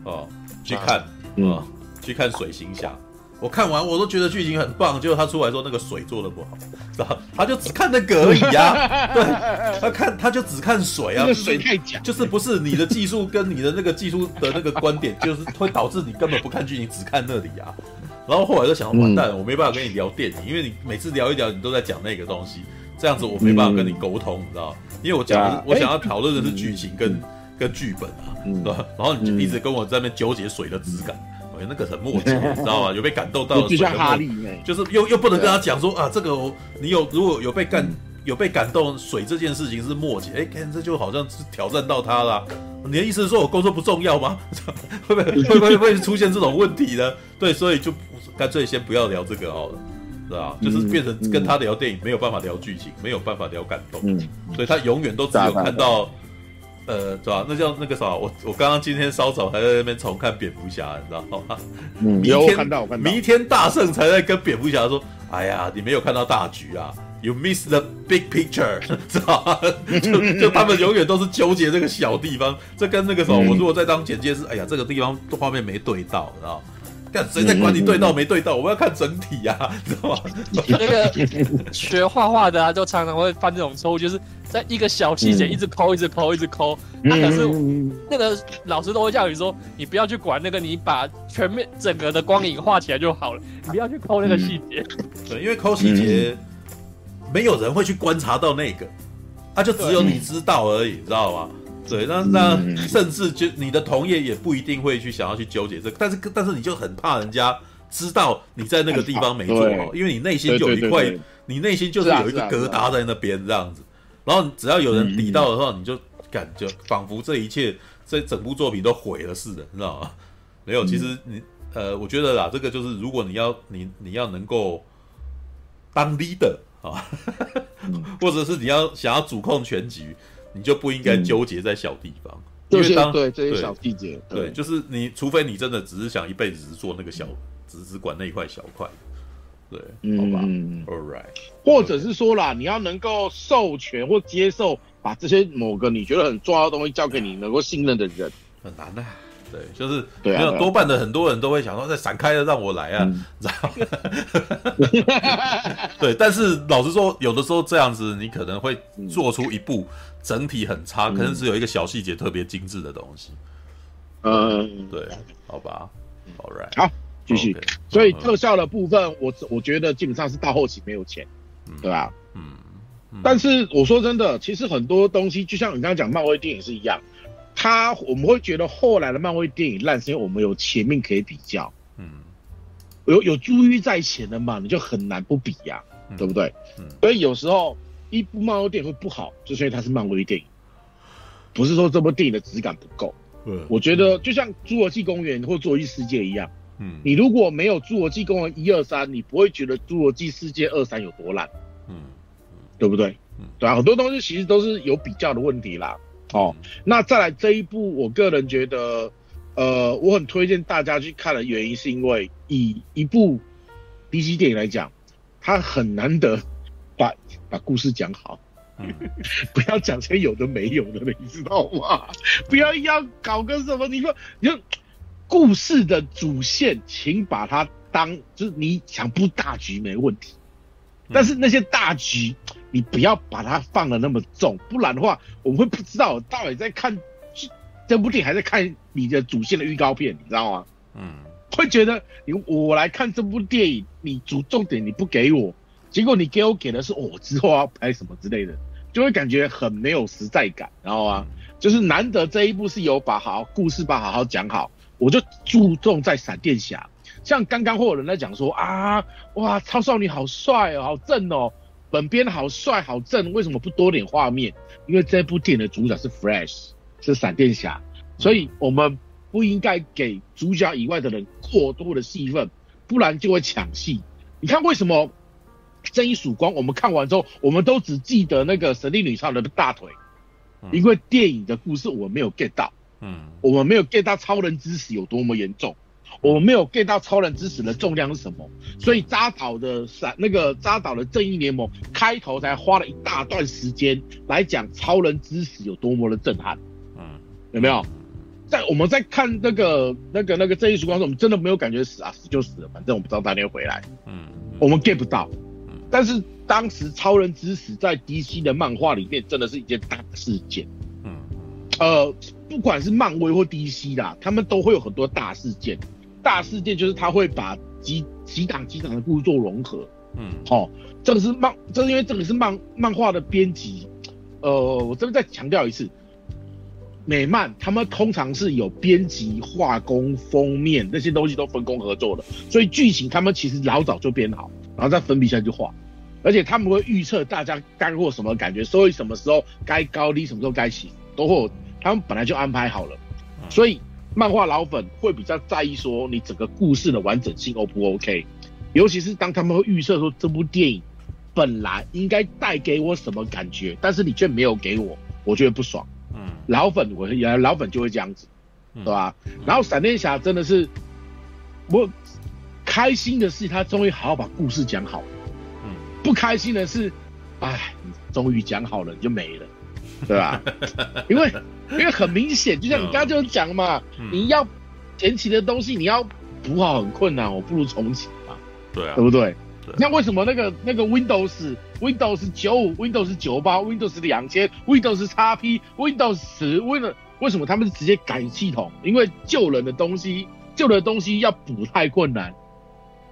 哦，去看啊、去看水行侠，我看完我都觉得剧情很棒，结果他出来说那个水做的不好，然后他就只看那个而已啊，对，他看他就只看水啊，那个、水太假，就是不是你的技术跟你的那个技术的那个观点，就是会导致你根本不看剧情，只看那里啊。然后后来就想，完蛋了，我没办法跟你聊电影，因为你每次聊一聊，你都在讲那个东西，这样子我没办法跟你沟通，你知道？因为我讲，我想要讨论的是剧情跟跟剧本啊，对吧？然后你就一直跟我在那边纠结水的质感，哎，那个很默契，你知道吗？有被感动到的，就像哈利，就是又又不能跟他讲说啊，这个你有如果有被感有被感动，水这件事情是默契，哎，看这就好像是挑战到他了。你的意思是说我工作不重要吗？会不会会不会会出现这种问题呢？对，所以就。干脆先不要聊这个好了，是吧？就是变成跟他聊电影没有办法聊剧情，没有办法聊感动，嗯，所以他永远都只有看到，呃，是吧？那叫那个啥，我我刚刚今天稍早还在那边重看蝙蝠侠，你知道吗？嗯，有看到，我看到。弥天大圣才在跟蝙蝠侠说：“哎呀，你没有看到大局啊，You miss the big picture，知道吗？就就他们永远都是纠结这个小地方。这跟那个什么，我如果在当剪接师，哎呀，这个地方画面没对到，知道看谁在管你对到没对到？嗯、我们要看整体呀、啊，知道吗？那个学画画的啊，就常常会犯这种错误，就是在一个小细节一直抠、嗯，一直抠，一直抠。那、可是那个老师都会叫你说，你不要去管那个，你把全面整个的光影画起来就好了，你不要去抠那个细节、嗯。对，因为抠细节，没有人会去观察到那个，他、啊、就只有你知道而已，知道吗？对，那那甚至就你的同业也不一定会去想要去纠结这个，但是但是你就很怕人家知道你在那个地方没做好，因为你内心就有一块，你内心就是有一个疙瘩在那边这样子，然后只要有人抵到的话，你就感觉仿佛这一切这整部作品都毁了似的，你知道吗？没有，其实你呃，我觉得啦，这个就是如果你要你你要能够当 leader 啊，或者是你要想要主控全局。你就不应该纠结在小地方，嗯、因为当对这些小细节，对，就是你，除非你真的只是想一辈子只做那个小，只只管那一块小块，对，好吧、嗯、，All right，或者是说啦，你要能够授权或接受，把这些某个你觉得很重要的东西交给你能够信任的人，很难的、啊。对，就是没有多半的很多人都会想说，再闪开了让我来啊，嗯、知道吗？对，但是老实说，有的时候这样子，你可能会做出一部整体很差，嗯、可能只有一个小细节特别精致的东西。嗯，对，好吧，All right，好，继续。Okay, 所以特效的部分，我我觉得基本上是到后期没有钱，嗯、对吧？嗯，嗯。但是我说真的，其实很多东西，就像你刚刚讲漫威电影是一样。他我们会觉得后来的漫威电影烂，是因为我们有前面可以比较，嗯，有有珠玉在前的嘛，你就很难不比呀、啊嗯，对不对？嗯，所以有时候一部漫威电影会不好，就是因为它是漫威电影，不是说这部电影的质感不够。嗯，我觉得就像《侏罗纪公园》或《侏罗纪世界》一样，嗯，你如果没有《侏罗纪公园》一二三，你不会觉得《侏罗纪世界》二三有多烂，嗯，对不对？嗯，对啊，很多东西其实都是有比较的问题啦。哦，那再来这一部，我个人觉得，呃，我很推荐大家去看的原因，是因为以一部 DC 电影来讲，它很难得把把故事讲好，嗯、不要讲些有的没有的了，你知道吗？不要要搞个什么，你说你说故事的主线，请把它当就是你想布大局没问题，但是那些大局。你不要把它放的那么重，不然的话，我们会不知道到底在看这部电影还在看你的主线的预告片，你知道吗？嗯，会觉得你我来看这部电影，你主重点你不给我，结果你给我给的是我之后要拍什么之类的，就会感觉很没有实在感，知道吗？就是难得这一部是有把好故事把好好讲好，我就注重在闪电侠，像刚刚会有人在讲说啊，哇，超少女好帅哦，好正哦，本编好帅好正，为什么不多点画面？因为这部电影的主角是 Flash，是闪电侠，所以我们不应该给主角以外的人过多的戏份，不然就会抢戏。你看为什么正义曙光我们看完之后，我们都只记得那个神力女超人的大腿，因为电影的故事我们没有 get 到，嗯，我们没有 get 到超人之死有多么严重。我们没有 get 到超人之死的重量是什么，所以扎导的闪那个扎导的正义联盟开头才花了一大段时间来讲超人之死有多么的震撼，嗯，有没有？在我们在看那个那个那个正义曙光的时候，我们真的没有感觉死啊，死就死了，反正我们不知道哪天会回来，嗯，我们 get 不到。但是当时超人之死在 DC 的漫画里面真的是一件大事件，嗯，呃，不管是漫威或 DC 啦，他们都会有很多大事件。大事件就是他会把几几档几档的故事做融合，嗯，好、哦，这个是漫，这是因为这个是漫漫画的编辑，呃，我这边再强调一次，美漫他们通常是有编辑、画工、封面那些东西都分工合作的，所以剧情他们其实老早就编好，然后再粉笔下去画，而且他们会预测大家干货什么感觉，所以什么时候该高低，什么时候该起，都会，他们本来就安排好了，所以。漫画老粉会比较在意说你整个故事的完整性 O 不 OK，尤其是当他们会预测说这部电影本来应该带给我什么感觉，但是你却没有给我，我觉得不爽。嗯，老粉我原来老粉就会这样子，对吧？然后闪电侠真的是我开心的是他终于好好把故事讲好，嗯，不开心的是，哎，终于讲好了你就没了，对吧？因为。因为很明显，就像你刚刚就讲嘛，嗯、你要前期的东西你要补好很困难，我不如重启嘛，对啊，对不对？那为什么那个那个 Windows Windows 九五 Windows 九八 Windows 两千 Windows XP Windows 十 Windows 为什么他们是直接改系统？因为旧人的东西旧的东西要补太困难。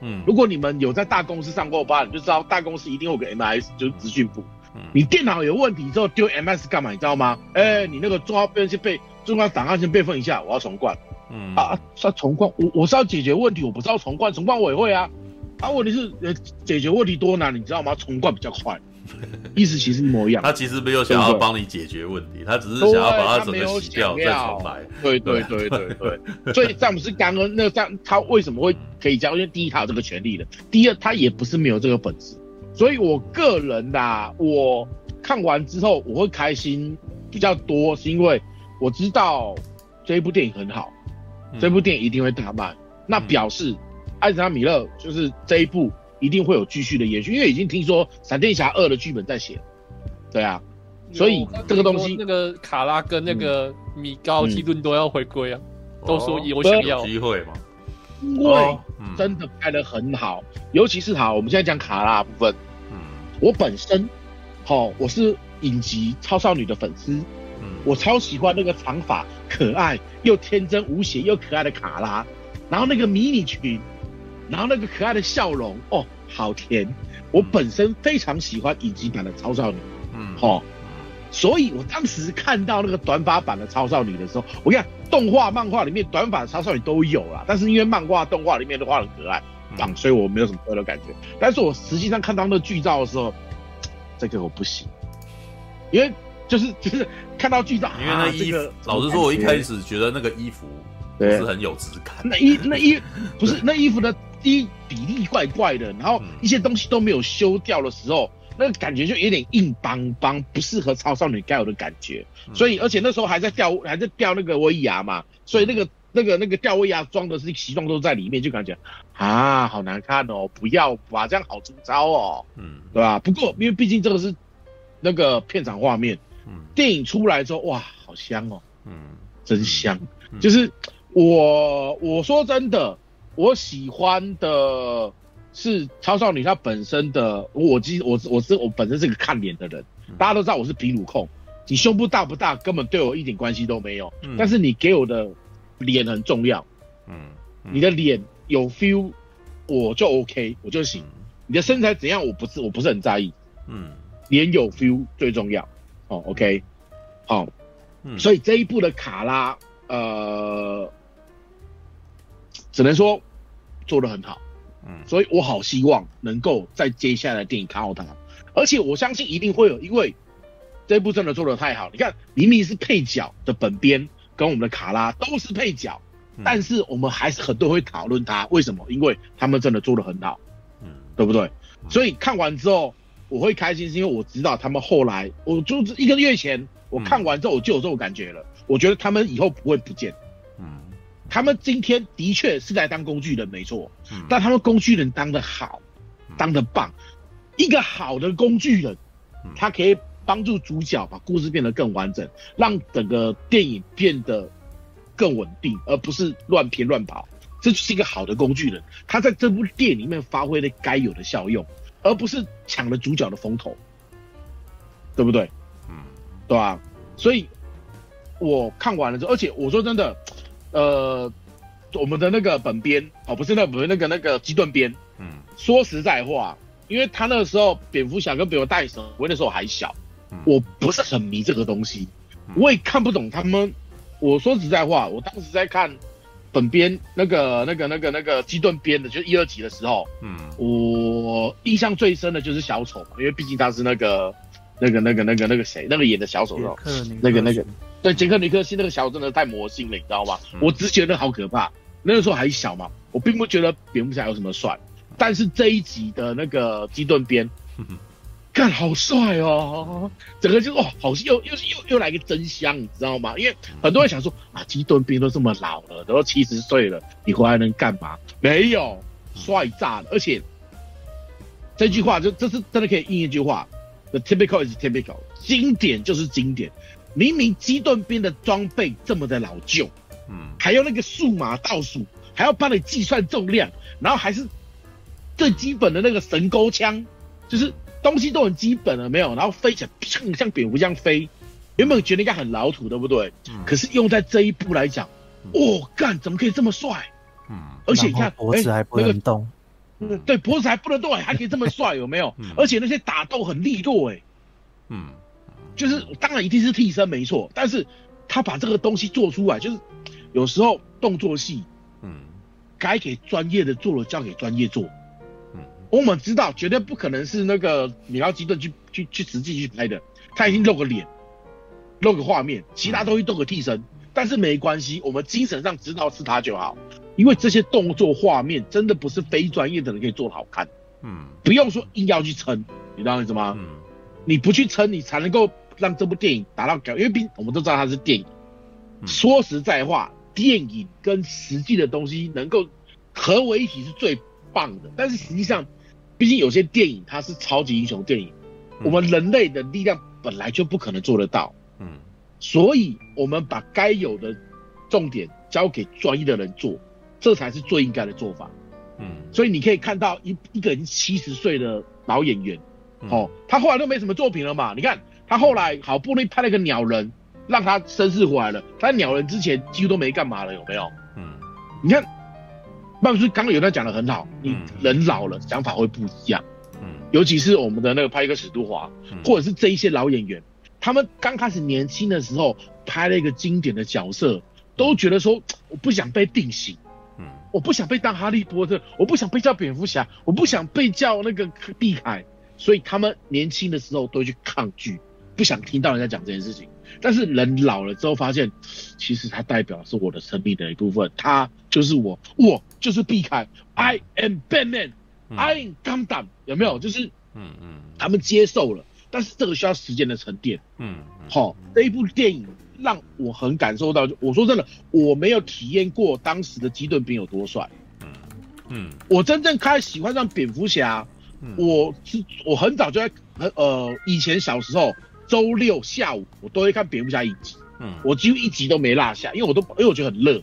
嗯，如果你们有在大公司上过班，你就知道大公司一定会有个 MIS，就是资讯部。你电脑有问题之后丢 MS 干嘛？你知道吗？哎、欸，你那个重要备先备重要档案先备份一下，我要重灌。嗯啊，是要重灌，我我是要解决问题，我不是要重灌，重灌我也会啊。啊，问题是呃解决问题多难，你知道吗？重灌比较快，意思其实一模一样。他其实没有想要帮你解决问题，他只是想要把它整个洗掉再重来。对对对对对，所以詹姆斯刚刚那个这样，他为什么会可以这样？因为第一他有这个权利的，第二他也不是没有这个本事。所以，我个人呐、啊，我看完之后我会开心比较多，是因为我知道这一部电影很好，嗯、这部电影一定会大卖。那表示艾泽拉米勒就是这一部一定会有继续的延续，因为已经听说《闪电侠二》的剧本在写。对啊，所以这个东西，那个卡拉跟那个米高基顿都要回归啊，嗯、都说有想要。机会嘛。因为真的拍的很好，尤其是好，我们现在讲卡拉部分。嗯。我本身，好，我是影集超少女的粉丝，嗯，我超喜欢那个长发、可爱又天真无邪又可爱的卡拉，然后那个迷你裙，然后那个可爱的笑容，哦，好甜！我本身非常喜欢影集版的超少女，嗯，好，所以我当时看到那个短发版的超少女的时候，我看动画、漫画里面短发的超少女都有啦，但是因为漫画、动画里面都画很可爱。嗯、所以我没有什么特别的感觉，但是我实际上看到那个剧照的时候，这个我不行，因为就是就是看到剧照，因为那衣服，老实说，我一开始觉得那个衣服不是很有质感，那衣那衣不是那衣服的衣比例怪怪的，然后一些东西都没有修掉的时候，那个感觉就有点硬邦邦，不适合超少女该有的感觉，所以而且那时候还在吊还在吊那个威亚嘛，所以那个。那个那个吊威亚装的是西装都在里面，就感觉啊，好难看哦！不要吧，这样好粗糙哦，嗯，对吧？不过因为毕竟这个是那个片场画面，嗯，电影出来之后，哇，好香哦，嗯，真香。嗯、就是我我说真的，我喜欢的是超少女她本身的，我其实我我是我本身是个看脸的人，大家都知道我是皮乳控，你胸部大不大根本对我一点关系都没有，嗯、但是你给我的。脸很重要，嗯，嗯，你的脸有 feel，我就 OK，我就行。嗯、你的身材怎样，我不是我不是很在意，嗯，脸有 feel 最重要，哦，OK，好，嗯，所以这一部的卡拉，呃，只能说做得很好，嗯，所以我好希望能够在接下来的电影看到他，而且我相信一定会有，因为这部真的做得太好。你看，明明是配角的本编跟我们的卡拉都是配角，嗯、但是我们还是很多人会讨论他，为什么？因为他们真的做得很好，嗯，对不对？嗯、所以看完之后我会开心，是因为我知道他们后来，我就是一个月前我看完之后我就有这种感觉了，我觉得他们以后不会不见。他们今天的确是来当工具人，没错，嗯，但他们工具人当的好，当的棒，一个好的工具人，他可以帮助主角把故事变得更完整，让整个电影变得更稳定，而不是乱偏乱跑。这就是一个好的工具人，他在这部电影里面发挥了该有的效用，而不是抢了主角的风头，对不对？嗯，对吧？所以我看完了之后，而且我说真的。呃，我们的那个本编哦，不是那不是那个那个基顿编，嗯，说实在话，因为他那个时候蝙蝠侠跟蝙蝠大神，我那时候还小，嗯，我不是很迷这个东西，嗯，我也看不懂他们。我说实在话，我当时在看本编那个那个那个那个基顿编的，就是一二集的时候，嗯，我印象最深的就是小丑嘛，因为毕竟他是那个那个那个那个那个谁，那个演的小丑的，那个那个。对，杰克尼克西那个小丑真的太魔性了，你知道吗？嗯、我只觉得好可怕。那个时候还小嘛，我并不觉得蝙蝠侠有什么帅。但是这一集的那个基顿边，看好帅哦，整个就哦，好像又又又又来个真香，你知道吗？因为很多人想说啊，基顿边都这么老了，都七十岁了，你回来能干嘛？没有，帅炸了！而且这句话就这是真的可以应一句话：The typical is typical，经典就是经典。明明基顿兵的装备这么的老旧，嗯，还有那个数码倒数，还要帮你计算重量，然后还是最基本的那个神钩枪，就是东西都很基本了，没有，然后飞起来像像蝙蝠一样飞，原本觉得应该很老土，对不对？嗯，可是用在这一步来讲，哦，干，怎么可以这么帅？嗯，而且你看脖子还不能动，嗯，对，脖子还不能动，还可以这么帅，有没有？嗯，而且那些打斗很利落，哎，嗯。就是当然一定是替身没错，但是他把这个东西做出来，就是有时候动作戏，嗯，该给专业的做了，交给专业做，嗯，我们知道绝对不可能是那个米高基顿去去去实际去拍的，他已经露个脸，露个画面，其他东西都个替身，嗯，但是没关系，我们精神上知道是他就好，因为这些动作画面真的不是非专业的人可以做的好看，嗯，不用说硬要去撑，你知道意思吗？嗯，你不去撑，你才能够。让这部电影达到高，因为毕我们都知道它是电影。说实在话，电影跟实际的东西能够合为一体是最棒的。但是实际上，毕竟有些电影它是超级英雄电影，我们人类的力量本来就不可能做得到。嗯，所以我们把该有的重点交给专业的人做，这才是最应该的做法。嗯，所以你可以看到一一个人七十岁的老演员，哦，他后来都没什么作品了嘛？你看。他后来好不容易拍了个鸟人，让他声势回来了。他鸟人之前几乎都没干嘛了，有没有？嗯，你看，曼叔刚刚有他讲的很好，你人老了想法会不一样。嗯，尤其是我们的那个拍一个史都华，或者是这一些老演员，他们刚开始年轻的时候拍了一个经典的角色，都觉得说我不想被定型，嗯，我不想被当哈利波特，我不想被叫蝙蝠侠，我不想被叫那个碧凯，所以他们年轻的时候都会去抗拒。不想听到人家讲这件事情，但是人老了之后发现，其实它代表是我的生命的一部分，它就是我，我就是碧凯，I am Batman，I am Gundam，有没有？就是，嗯嗯，他们接受了，但是这个需要时间的沉淀，嗯，好，这一部电影让我很感受到，我说真的，我没有体验过当时的基顿兵有多帅，嗯。嗯，我真正开始喜欢上蝙蝠侠，我是我很早就在，呃，以前小时候。周六下午我都会看蝙蝠侠影集，嗯，我几乎一集都没落下，因为我都因为我觉得很热，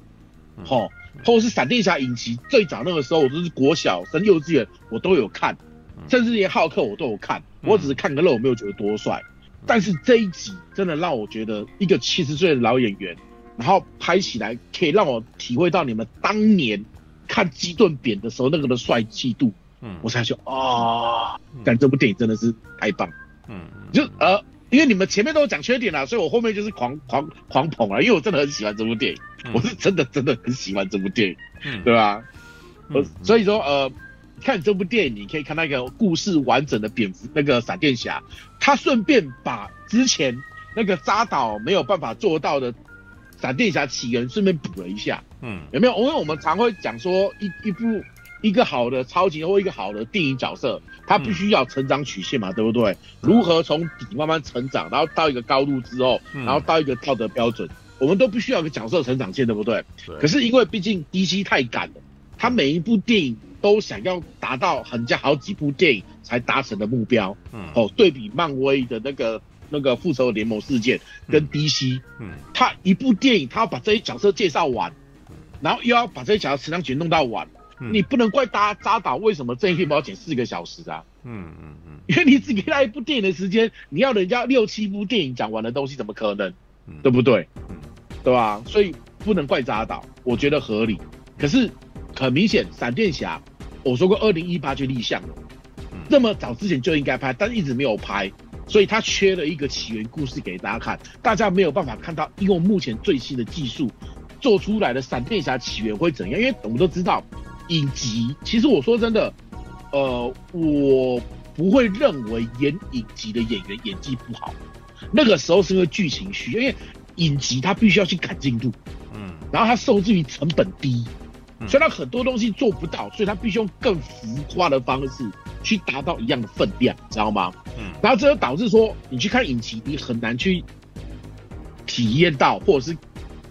齁，或者是闪电侠影集，最早那个时候我都是国小升幼稚园，我都有看，甚至连浩克我都有看，我只是看个热，我没有觉得多帅，但是这一集真的让我觉得一个七十岁的老演员，然后拍起来可以让我体会到你们当年看基顿扁的时候那个的帅气度，嗯，我才说啊，但这部电影真的是太棒，嗯，就呃。因为你们前面都有讲缺点啦，所以我后面就是狂狂狂捧啊！因为我真的很喜欢这部电影，嗯、我是真的真的很喜欢这部电影，嗯、对吧？呃，所以说呃，看这部电影你可以看到一个故事完整的蝙蝠那个闪电侠，他顺便把之前那个扎导没有办法做到的闪电侠起源顺便补了一下。嗯，有没有？因为我们常会讲说一一部一个好的超级或一个好的电影角色，他必须要成长曲线嘛，对不对？如何从底慢慢成长，然后到一个高度之后，然后到一个道德标准。我们都必须要一个角色成长线，对不对？对。可是因为毕竟 DC 太赶了，他每一部电影都想要达到很加好几部电影才达成的目标。嗯。哦，对比漫威的那个那个复仇联盟事件跟 DC，嗯，他一部电影他要把这些角色介绍完，然后又要把这些角色成长曲弄到完，你不能怪大家扎导为什么这一片要剪四个小时啊？嗯嗯嗯。因为你只给他一部电影的时间，你要人家六七部电影讲完的东西，怎么可能？对不对？嗯，对吧？所以不能怪扎导，我觉得合理。可是很明显，闪电侠，我说过二零一八就立项了，这么早之前就应该拍，但一直没有拍，所以他缺了一个起源故事给大家看，大家没有办法看到，用目前最新的技术做出来的闪电侠起源会怎样？因为我们都知道，影集其实我说真的，呃，我不会认为演影集的演员演技不好。那个时候是因为剧情需要，因为影集它必须要去赶进度，嗯，然后它受制于成本低，所以他很多东西做不到，所以他必须用更浮夸的方式去达到一样的分量，知道吗？嗯，然后这就导致说你去看影集，你很难去体验到或者是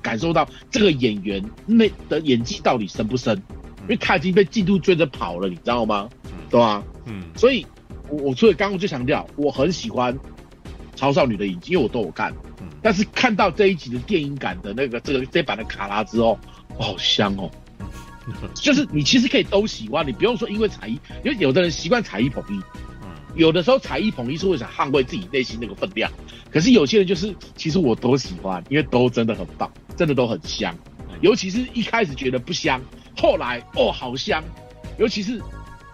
感受到这个演员那的演技到底深不深，因为他已经被进度追着跑了，你知道吗？对吧？嗯，所以我我所以刚刚就强调，我很喜欢。超少女的影集，因为我都有看，但是看到这一集的电影感的那个这个这版的卡拉之后，我，好香哦！就是你其实可以都喜欢，你不用说因为才艺，因为有的人习惯才艺捧一，有的时候才艺捧一是为想捍卫自己内心那个分量，可是有些人就是其实我都喜欢，因为都真的很棒，真的都很香，尤其是一开始觉得不香，后来哦好香，尤其是。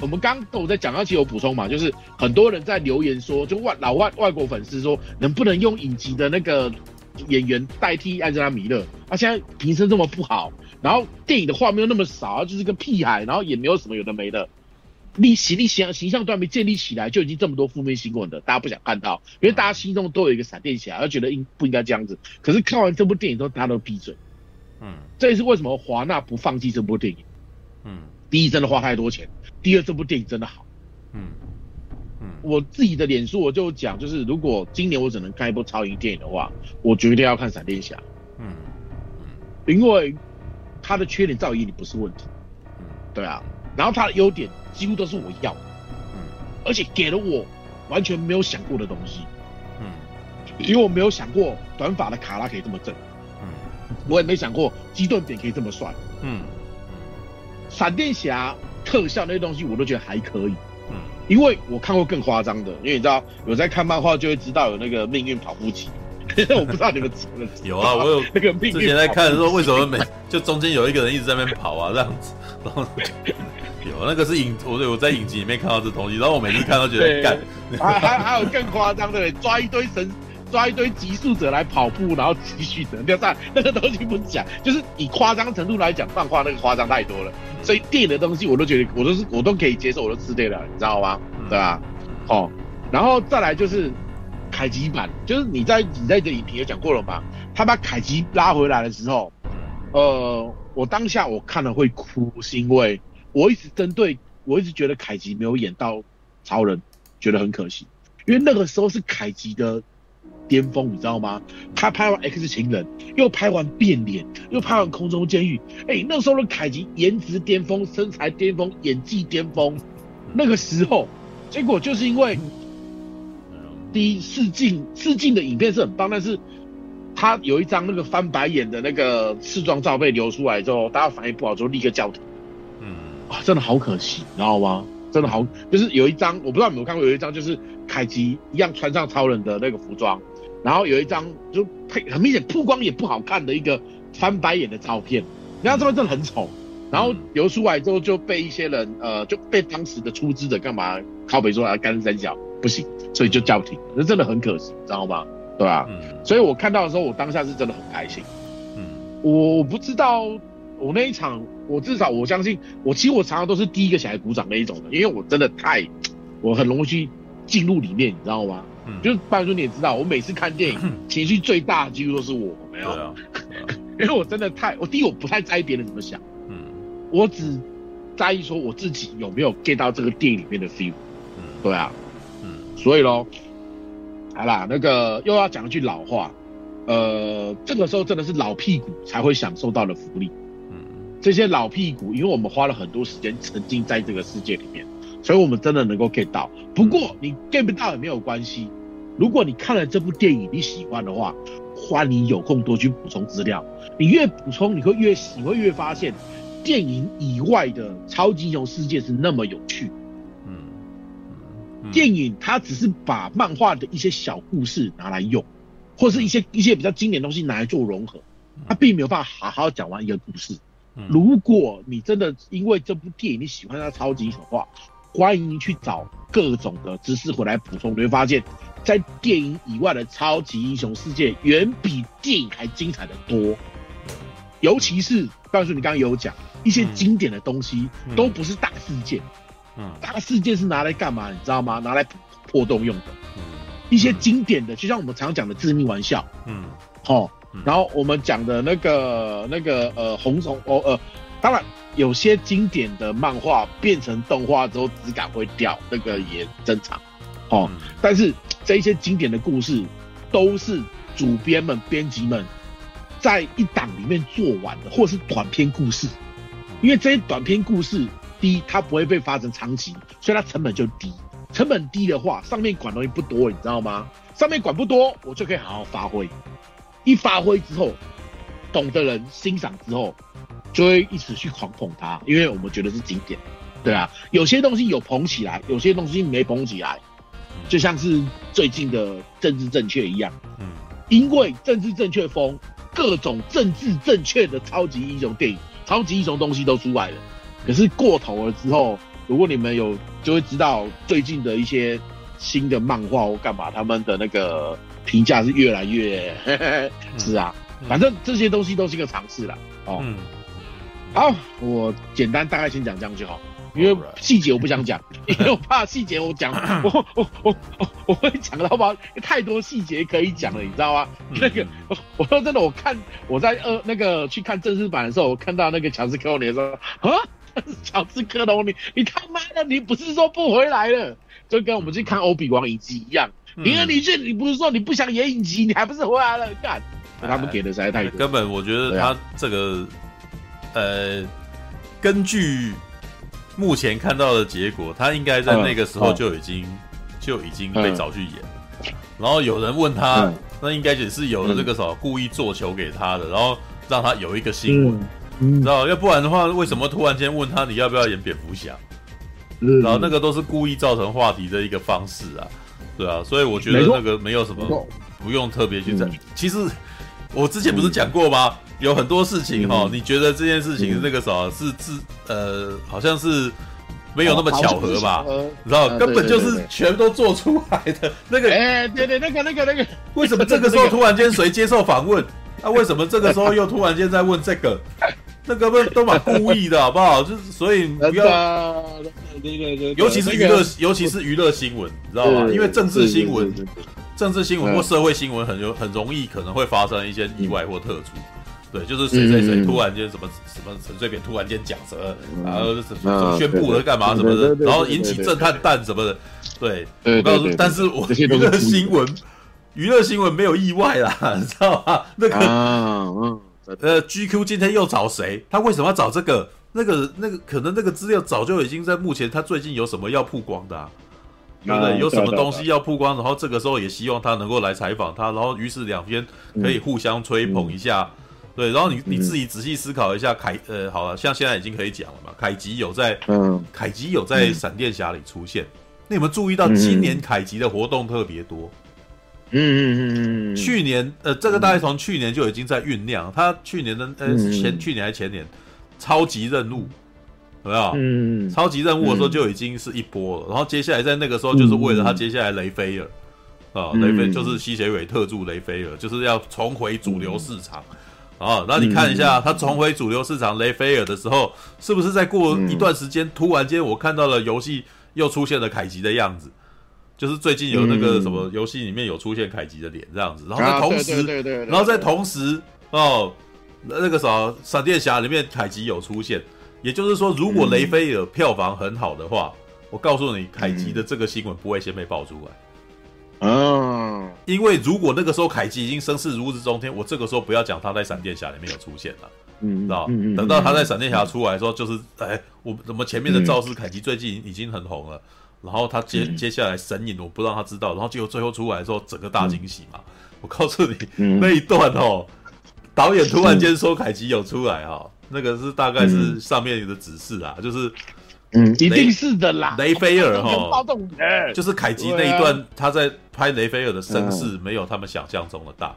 我们刚刚都在讲，到，其实有补充嘛，就是很多人在留言说，就外老外外国粉丝说，能不能用影集的那个演员代替安吉拉米勒？他、啊、现在名声这么不好，然后电影的画面又那么少，就是个屁孩，然后也没有什么有的没的，你形立形形象都还没建立起来，就已经这么多负面新闻的，大家不想看到，因为大家心中都有一个闪电侠，而觉得应不应该这样子。可是看完这部电影之后，大家都闭嘴。嗯，这也是为什么华纳不放弃这部电影。嗯，第一，真的花太多钱。第二，这部电影真的好，嗯嗯，我自己的脸书我就讲，就是如果今年我只能看一部超英电影的话，我绝对要看闪电侠，嗯嗯，因为它的缺点在我眼里不是问题，嗯，对啊，然后他的优点几乎都是我要的，嗯，而且给了我完全没有想过的东西，嗯，因为我没有想过短发的卡拉可以这么正，嗯，我也没想过基顿点可以这么帅，嗯，闪电侠。特效那些东西我都觉得还可以，嗯，因为我看过更夸张的，因为你知道有在看漫画就会知道有那个命运跑步机，我不知道你们知不知道？有啊，我有 那个命运。之前在看的时候，为什么每就中间有一个人一直在那边跑啊这样子，然后 有那个是影，我我在影集里面看到这东西，然后我每次看都觉得干，还还还有更夸张的，抓一堆神。抓一堆极速者来跑步，然后继续的，不要这样，那个东西不讲，就是以夸张程度来讲，漫画那个夸张太多了。所以电影的东西我都觉得，我都是我都可以接受，我都吃对了，你知道吗？对吧？好，然后再来就是凯吉版，就是你在你在这影评也讲过了嘛，他把凯吉拉回来的时候，呃，我当下我看了会哭，是因为我一直针对，我一直觉得凯吉没有演到超人，觉得很可惜，因为那个时候是凯吉的。巅峰，你知道吗？他拍完《X 情人》，又拍完《变脸》，又拍完《空中监狱》。哎，那时候的凯吉颜值巅峰，身材巅峰，演技巅峰。那个时候，结果就是因为第一试镜试镜的影片是很棒，但是他有一张那个翻白眼的那个试妆照被流出来之后，大家反应不好，就立刻叫停。嗯，啊，真的好可惜，你知道吗？真的好，就是有一张我不知道你们有没有看过，有一张就是凯奇一样穿上超人的那个服装。然后有一张就配很明显曝光也不好看的一个翻白眼的照片，那张照片真的很丑。然后流出来之后就被一些人呃就被当时的出资者干嘛靠北说啊干三小不行，所以就叫停，那真的很可惜，知道吗？对吧？嗯。所以我看到的时候，我当下是真的很开心。嗯。我我不知道我那一场，我至少我相信，我其实我常常都是第一个起来鼓掌那一种的，因为我真的太，我很容易去进入里面，你知道吗？嗯，就是半叔你也知道，我每次看电影 情绪最大的几乎都是我，没有，啊、因为我真的太，我第一我不太在意别人怎么想，嗯，我只在意说我自己有没有 get 到这个电影里面的 feel，嗯，对啊，嗯，所以喽，好啦，那个又要讲一句老话。呃，这个时候真的是老屁股才会享受到的福利。嗯，这些老屁股，因为我们花了很多时间沉浸在这个世界里面，所以我们真的能够 get 到。不过你 get 不到也没有关系。如果你看了这部电影你喜欢的话，欢迎有空多去补充资料。你越补充，你会越喜，会越发现电影以外的超级英雄世界是那么有趣。电影它只是把漫画的一些小故事拿来用。或是一些一些比较经典的东西拿来做融合，它并没有办法好好讲完一个故事。如果你真的因为这部电影你喜欢它超级英雄的话，欢迎去找各种的知识回来补充，你会发现，在电影以外的超级英雄世界远比电影还精彩的多。尤其是，告诉你刚刚有讲一些经典的东西都不是大事件，嗯，大事件是拿来干嘛？你知道吗？拿来破洞用的。一些经典的，就像我们常讲的致命玩笑，嗯，好，然后我们讲的那个那个呃红虫哦呃，当然有些经典的漫画变成动画之后质感会掉，那个也正常，哦，嗯、但是这一些经典的故事都是主编们、编辑们在一档里面做完的，或者是短篇故事，因为这些短篇故事，第一它不会被发成长期，所以它成本就低。成本低的话，上面管东西不多，你知道吗？上面管不多，我就可以好好发挥。一发挥之后，懂的人欣赏之后，就会一直去狂捧它，因为我们觉得是经典。对啊，有些东西有捧起来，有些东西没捧起来，就像是最近的政治正确一样。嗯，因为政治正确风，各种政治正确的超级英雄电影、超级英雄东西都出来了。可是过头了之后。如果你们有，就会知道最近的一些新的漫画或干嘛，他们的那个评价是越来越，是啊，嗯、反正这些东西都是一个尝试啦。哦。嗯、好，我简单大概先讲这样就好，因为细节我不想讲，因为我怕细节我讲，我我我我我会讲到吧，太多细节可以讲了，你知道吗？嗯、那个我我说真的，我看我在呃那个去看正式版的时候，我看到那个乔治克隆尼说啊。乔治克隆尼，你他妈的，你不是说不回来了？就跟我们去看欧比王影集一样。你而你去，你不是说你不想演影集，你还不是回来了？干，他们给的实在太多。根本我觉得他这个，呃，根据目前看到的结果，他应该在那个时候就已经就已经被找去演。然后有人问他，那应该也是有了这个什么故意做球给他的，然后让他有一个新闻。知道，要不然的话，为什么突然间问他你要不要演蝙蝠侠？嗯、然后那个都是故意造成话题的一个方式啊，对啊，所以我觉得那个没有什么不用特别去在。嗯、其实我之前不是讲过吗？嗯、有很多事情哈，嗯、你觉得这件事情是那个什么是自呃，好像是没有那么巧合吧？你知道，根本就是全都做出来的那个。哎，对对，那个那个那个，为什么这个时候突然间谁接受访问？那为什么这个时候又突然间在问这个？那个不都蛮故意的，好不好？就是所以不要，尤其是娱乐，尤其是娱乐新闻，你知道吗？因为政治新闻、政治新闻或社会新闻很有很容易可能会发生一些意外或特殊。对，就是谁谁谁突然间什么什么陈水扁突然间讲什么，然后什么宣布了干嘛什么的，然后引起震撼弹什么的。对，我告诉，但是我娱乐新闻，娱乐新闻没有意外啦，你知道吗？那个。呃，GQ 今天又找谁？他为什么要找这个？那个、那个，可能那个资料早就已经在目前他最近有什么要曝光的，啊，对不对？有什么东西要曝光，然后这个时候也希望他能够来采访他，然后于是两边可以互相吹捧一下，对。然后你你自己仔细思考一下，凯呃，好了，像现在已经可以讲了嘛，凯吉有在，嗯，凯吉有在闪电侠里出现。那有没有注意到今年凯吉的活动特别多？嗯嗯嗯嗯嗯，去年呃，这个大概从去年就已经在酝酿。他去年的呃前去年还是前年，超级任务，有没有？嗯，超级任务的时候就已经是一波了。然后接下来在那个时候，就是为了他接下来雷菲尔啊，雷菲就是吸血鬼特助雷菲尔，就是要重回主流市场。啊，那你看一下，他重回主流市场雷菲尔的时候，是不是在过一段时间，突然间我看到了游戏又出现了凯吉的样子？就是最近有那个什么游戏里面有出现凯吉的脸这样子，然后在同时，然后在同时哦，那个啥闪电侠里面凯吉有出现，也就是说，如果雷菲尔票房很好的话，我告诉你，凯吉的这个新闻不会先被爆出来。嗯，因为如果那个时候凯吉已经声势如日中天，我这个时候不要讲他在闪电侠里面有出现了，嗯，知道？等到他在闪电侠出来的时候，就是哎，我怎么前面的肇事凯吉最近已经很红了，然后他接接下来神隐我不让他知道，然后结果最后出来的时候整个大惊喜嘛。我告诉你那一段哦，导演突然间说凯奇有出来哈，那个是大概是上面的指示啊，就是。嗯，一定是的啦。雷菲尔哈，就是凯吉那一段，他在拍雷菲尔的声势没有他们想象中的大。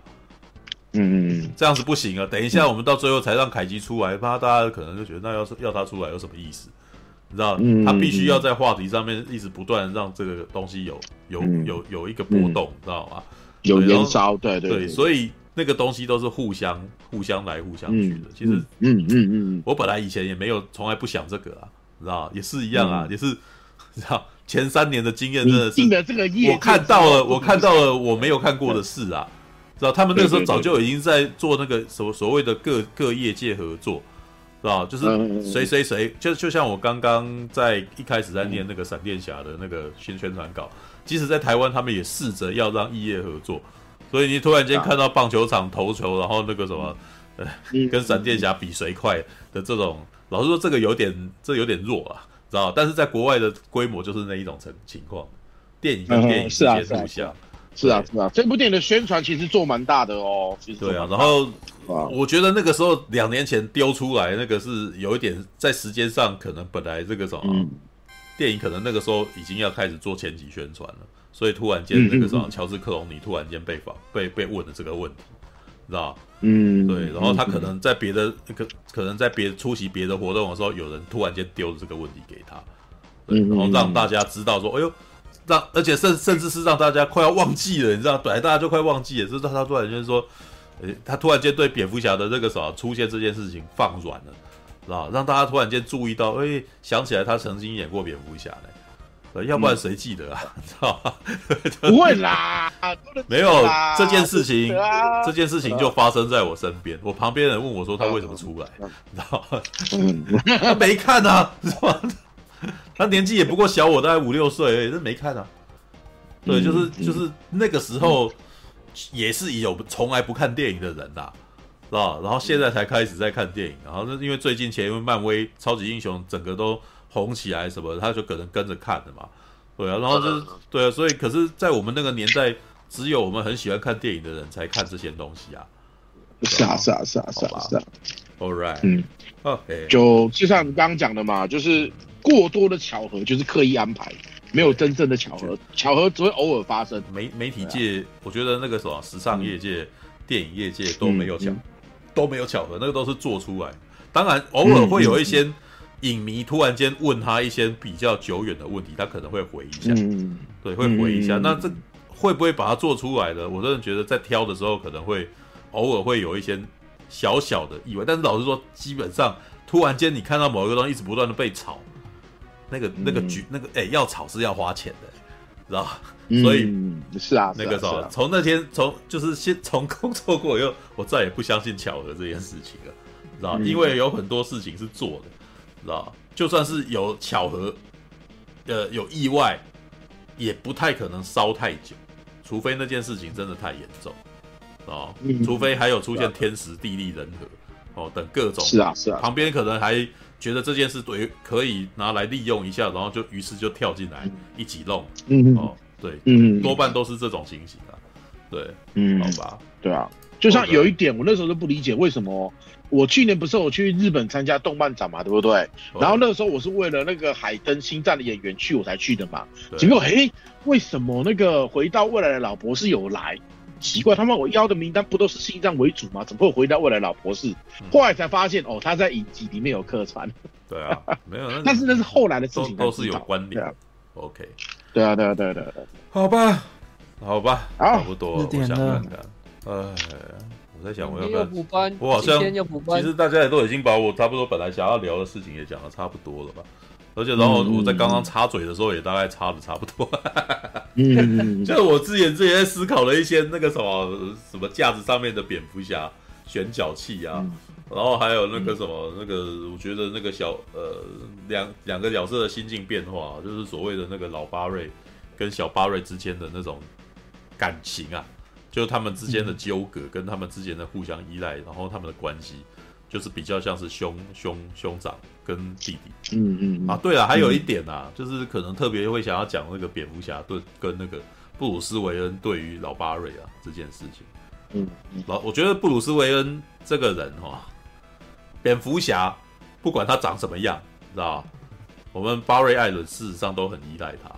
嗯，这样子不行啊！等一下，我们到最后才让凯吉出来，怕大家可能就觉得那要是要他出来有什么意思？你知道，他必须要在话题上面一直不断让这个东西有有有有一个波动，知道吗？有燃烧，对对对，所以那个东西都是互相互相来互相去的。其实，嗯嗯嗯，我本来以前也没有从来不想这个啊。知道也是一样啊，嗯、也是，知道前三年的经验真的是，的这个业我看到了，我看到了我没有看过的事啊，知道他们那时候早就已经在做那个所所谓的各各业界合作，知道就是谁谁谁，就就像我刚刚在一开始在念那个闪电侠的那个宣宣传稿，即使在台湾他们也试着要让异业合作，所以你突然间看到棒球场投球，然后那个什么，呃，跟闪电侠比谁快的这种。老实说，这个有点，这有点弱啊，知道？但是在国外的规模就是那一种情情况，电影跟电影之间互相，是啊，是啊。这部电影的宣传其实做蛮大的哦，其实对啊。然后我觉得那个时候两年前丢出来那个是有一点在时间上可能本来这个什么、嗯、电影可能那个时候已经要开始做前期宣传了，所以突然间那个什么乔治克隆尼突然间被访被被问了这个问题。知道，嗯，对，然后他可能在别的可、嗯、可能在别出席别的活动的时候，有人突然间丢了这个问题给他，对，然后让大家知道说，哎呦，让而且甚甚至是让大家快要忘记了，你知道，本来大家就快忘记了，就是他突然间说，诶，他突然间对蝙蝠侠的这个啥出现这件事情放软了，知道，让大家突然间注意到，哎，想起来他曾经演过蝙蝠侠呢。要不然谁记得啊？知道吗？不会啦，没有这件事情，这件事情就发生在我身边。我旁边人问我说他为什么出来，知道吗？他没看啊，是吧？他年纪也不过小我大概五六岁而已，他没看啊。对，就是就是那个时候也是有从来不看电影的人呐，知道？然后现在才开始在看电影，然后那因为最近前因为漫威超级英雄整个都。红起来什么，他就可能跟着看的嘛，对啊，然后就是对啊，所以可是，在我们那个年代，只有我们很喜欢看电影的人才看这些东西啊。是啊，是啊，是啊，是啊，是啊。All right，嗯，OK，就就像你刚刚讲的嘛，就是过多的巧合就是刻意安排，没有真正的巧合，巧合只会偶尔发生。媒媒体界，我觉得那个什么时尚业界、电影业界都没有巧，都没有巧合，那个都是做出来。当然，偶尔会有一些。影迷突然间问他一些比较久远的问题，他可能会回一下，嗯、对，会回一下。嗯、那这会不会把它做出来的？我真的觉得在挑的时候可能会偶尔会有一些小小的意外。但是老实说，基本上突然间你看到某一个东西一直不断的被炒，那个那个局那个哎、欸、要炒是要花钱的，知道吧？所以、嗯、是啊，那个时候从、那天从就是先从工作过以后，我再也不相信巧合这件事情了，知道、嗯、因为有很多事情是做的。知道，就算是有巧合，呃，有意外，也不太可能烧太久，除非那件事情真的太严重，哦，除非还有出现天时地利人和，哦，等各种是啊是啊，旁边可能还觉得这件事对可以拿来利用一下，然后就于是就跳进来一起弄，嗯哦，对，嗯，多半都是这种情形啊，对，嗯，好吧，对啊，就像有一点，我那时候都不理解为什么。我去年不是我去日本参加动漫展嘛，对不对？然后那个时候我是为了那个海登星战的演员去，我才去的嘛。结果嘿，为什么那个回到未来的老博士有来？奇怪，他们我邀的名单不都是心脏为主吗？怎么会回到未来老婆是？后来才发现哦，他在影集里面有客串。对啊，没有，但是那是后来的事情，都是有关联。OK，对啊，对啊，对啊，对啊，好吧，好吧，差不多，我想看看，哎。我在想我要不要补班，我好像其实大家也都已经把我差不多本来想要聊的事情也讲的差不多了吧。而且然后我在刚刚插嘴的时候也大概插的差不多。嗯，就是我之前之前在思考了一些那个什么什么架子上面的蝙蝠侠旋角器啊。嗯然后还有那个什么，嗯、那个我觉得那个小呃两两个角色的心境变化，就是所谓的那个老巴瑞跟小巴瑞之间的那种感情啊，就他们之间的纠葛跟他们之间的互相依赖，然后他们的关系就是比较像是兄兄兄长跟弟弟。嗯嗯啊，对了，还有一点啊，嗯、就是可能特别会想要讲那个蝙蝠侠对跟那个布鲁斯韦恩对于老巴瑞啊这件事情。嗯，老我觉得布鲁斯韦恩这个人哈、哦。蝙蝠侠，不管他长什么样，知道我们巴瑞艾伦事实上都很依赖他，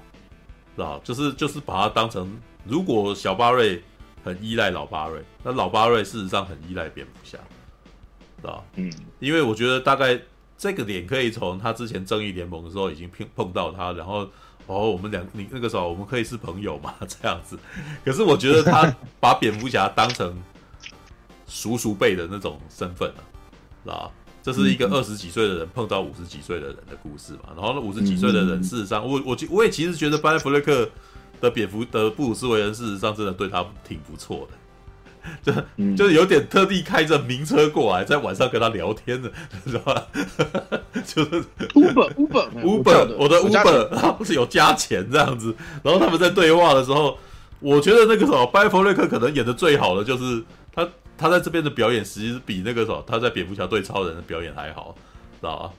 知道就是就是把他当成，如果小巴瑞很依赖老巴瑞，那老巴瑞事实上很依赖蝙蝠侠，知道嗯，因为我觉得大概这个点可以从他之前正义联盟的时候已经碰碰到他，然后哦，我们两你那个时候我们可以是朋友嘛，这样子。可是我觉得他把蝙蝠侠当成叔叔辈的那种身份了。啊，这是一个二十几岁的人碰到五十几岁的人的故事嘛。然后那五十几岁的人，事实上，我我我也其实觉得班艾弗雷克的蝙蝠的布鲁斯韦恩，事实上真的对他挺不错的，就就是有点特地开着名车过来，在晚上跟他聊天的，知道吧？就是 Uber Uber Uber，我的 Uber 不是有加钱这样子。然后他们在对话的时候，我觉得那个时候班艾弗雷克可能演的最好的就是他。他在这边的表演，实际是比那个什么，他在蝙蝠侠对超人的表演还好，知道吧？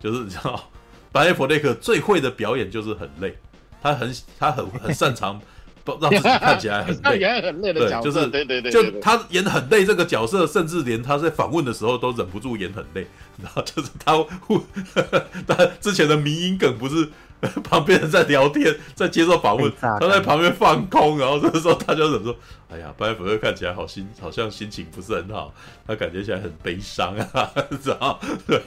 就是你知道，班艾弗雷克最会的表演就是很累，他很他很很擅长让自己看起来很 累，演很累的角色，对，就是对对对，就他演很累这个角色，甚至连他在访问的时候都忍不住演很累，然后就是他，他之前的迷因梗不是。旁边人在聊天，在接受访问，他在旁边放空，然后这个时候他就怎么说？哎呀，班艾弗雷克看起来好心，好像心情不是很好，他感觉起来很悲伤啊，知道？对，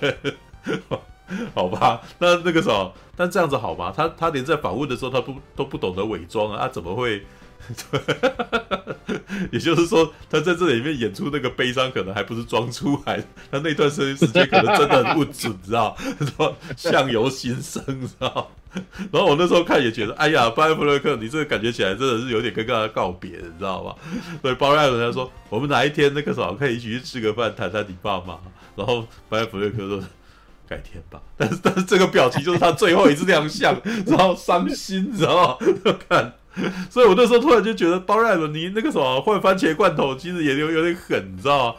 好吧，那那个时候，但这样子好吗？他他连在访问的时候，他不都不懂得伪装啊，他怎么会？也就是说，他在这里面演出那个悲伤，可能还不是装出来，他那段时间可能真的很不准，知道？说相由心生，知道？然后我那时候看也觉得，哎呀，班艾弗雷克，你这个感觉起来真的是有点跟他告别，你知道吧？所以巴瑞艾伦他说，我们哪一天那个时候可以一起去吃个饭，谈谈你爸妈。然后班艾弗雷克说，改天吧。但是但是这个表情就是他最后一次亮相，然后伤心，你知道吗？看。所以，我那时候突然就觉得，巴瑞艾伦，你那个什么换番茄罐头，其实也有有点狠，你知道吗？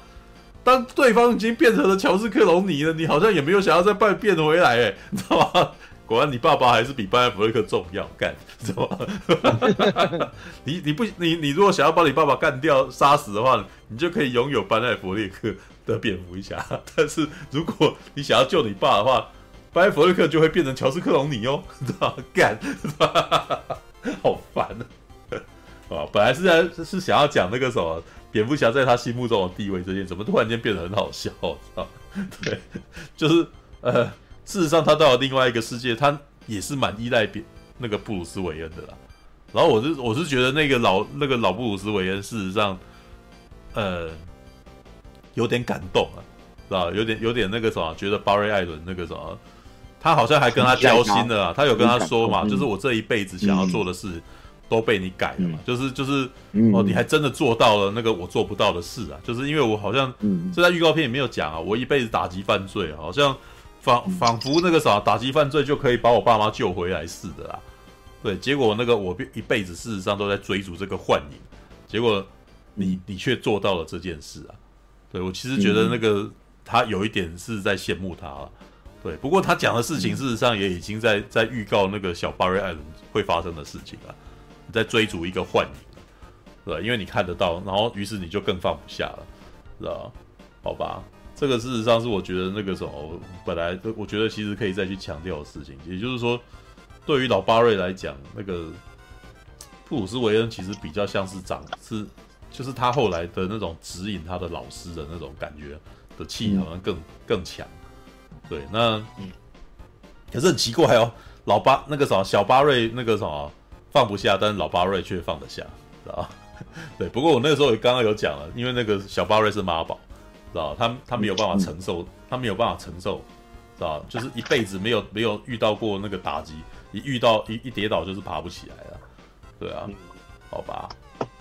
当对方已经变成了乔治克隆尼了，你好像也没有想要再变变回来，哎，你知道吗？果然，你爸爸还是比班艾弗雷克重要，干，知道吗？你你不你你如果想要把你爸爸干掉、杀死的话，你就可以拥有班艾弗利克的蝙蝠侠。但是，如果你想要救你爸的话，班艾弗雷克就会变成乔斯克隆尼哦，知道吗？干，好烦啊！啊，本来是在是想要讲那个什么蝙蝠侠在他心目中的地位这件，怎么突然间变得很好笑？啊，对，就是呃，事实上他到了另外一个世界，他也是蛮依赖蝙那个布鲁斯韦恩的啦。然后我是我是觉得那个老那个老布鲁斯韦恩，事实上呃有点感动啊，是吧？有点有点那个什么，觉得巴瑞艾伦那个什么。他好像还跟他交心了啊！他有跟他说嘛，就是我这一辈子想要做的事都被你改了嘛，就是就是哦，你还真的做到了那个我做不到的事啊！就是因为我好像这在预告片也没有讲啊，我一辈子打击犯罪，好像仿仿佛那个啥打击犯罪就可以把我爸妈救回来似的啦。对，结果那个我一辈子事实上都在追逐这个幻影，结果你你却做到了这件事啊！对，我其实觉得那个他有一点是在羡慕他了。对，不过他讲的事情，事实上也已经在在预告那个小巴瑞艾伦会发生的事情了，在追逐一个幻影，对，因为你看得到，然后于是你就更放不下了，是吧？好吧，这个事实上是我觉得那个时候本来我觉得其实可以再去强调的事情，也就是说，对于老巴瑞来讲，那个布鲁斯韦恩其实比较像是长是，就是他后来的那种指引他的老师的那种感觉的气好像更更强。对，那嗯，可是很奇怪哦，老巴那个什么小巴瑞那个什么放不下，但是老巴瑞却放得下，知道 对，不过我那个时候也刚刚有讲了，因为那个小巴瑞是妈宝，知道他他没有办法承受，他没有办法承受，知道就是一辈子没有没有遇到过那个打击，一遇到一一跌倒就是爬不起来了。对啊，好吧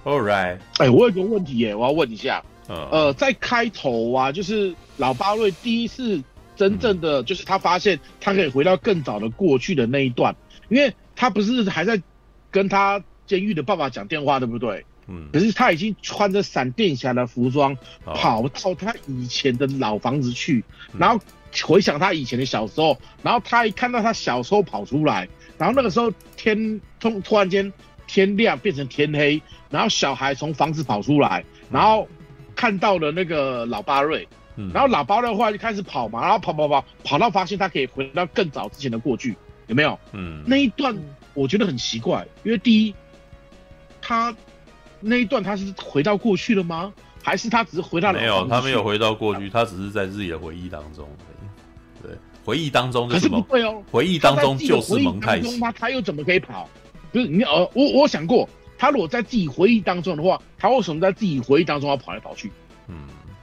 ，All right。哎，我有个问题耶，我要问一下。嗯、呃，在开头啊，就是老巴瑞第一次真正的，就是他发现他可以回到更早的过去的那一段，因为他不是还在跟他监狱的爸爸讲电话，对不对？嗯。可是他已经穿着闪电侠的服装，跑到他以前的老房子去，然后回想他以前的小时候，然后他一看到他小时候跑出来，然后那个时候天突突然间天亮变成天黑，然后小孩从房子跑出来，然后。看到了那个老巴瑞，嗯，然后老巴瑞后来就开始跑嘛，然后跑跑跑跑到发现他可以回到更早之前的过去，有没有？嗯，那一段我觉得很奇怪，因为第一，他那一段他是回到过去了吗？还是他只是回到没有？他没有回到过去，他只是在自己的回忆当中。对，回忆当中是什么？可是不对哦，回忆当中就是蒙太奇，他他又怎么可以跑？就是你呃，我我想过。他如果在自己回忆当中的话，他为什么在自己回忆当中要跑来跑去？嗯，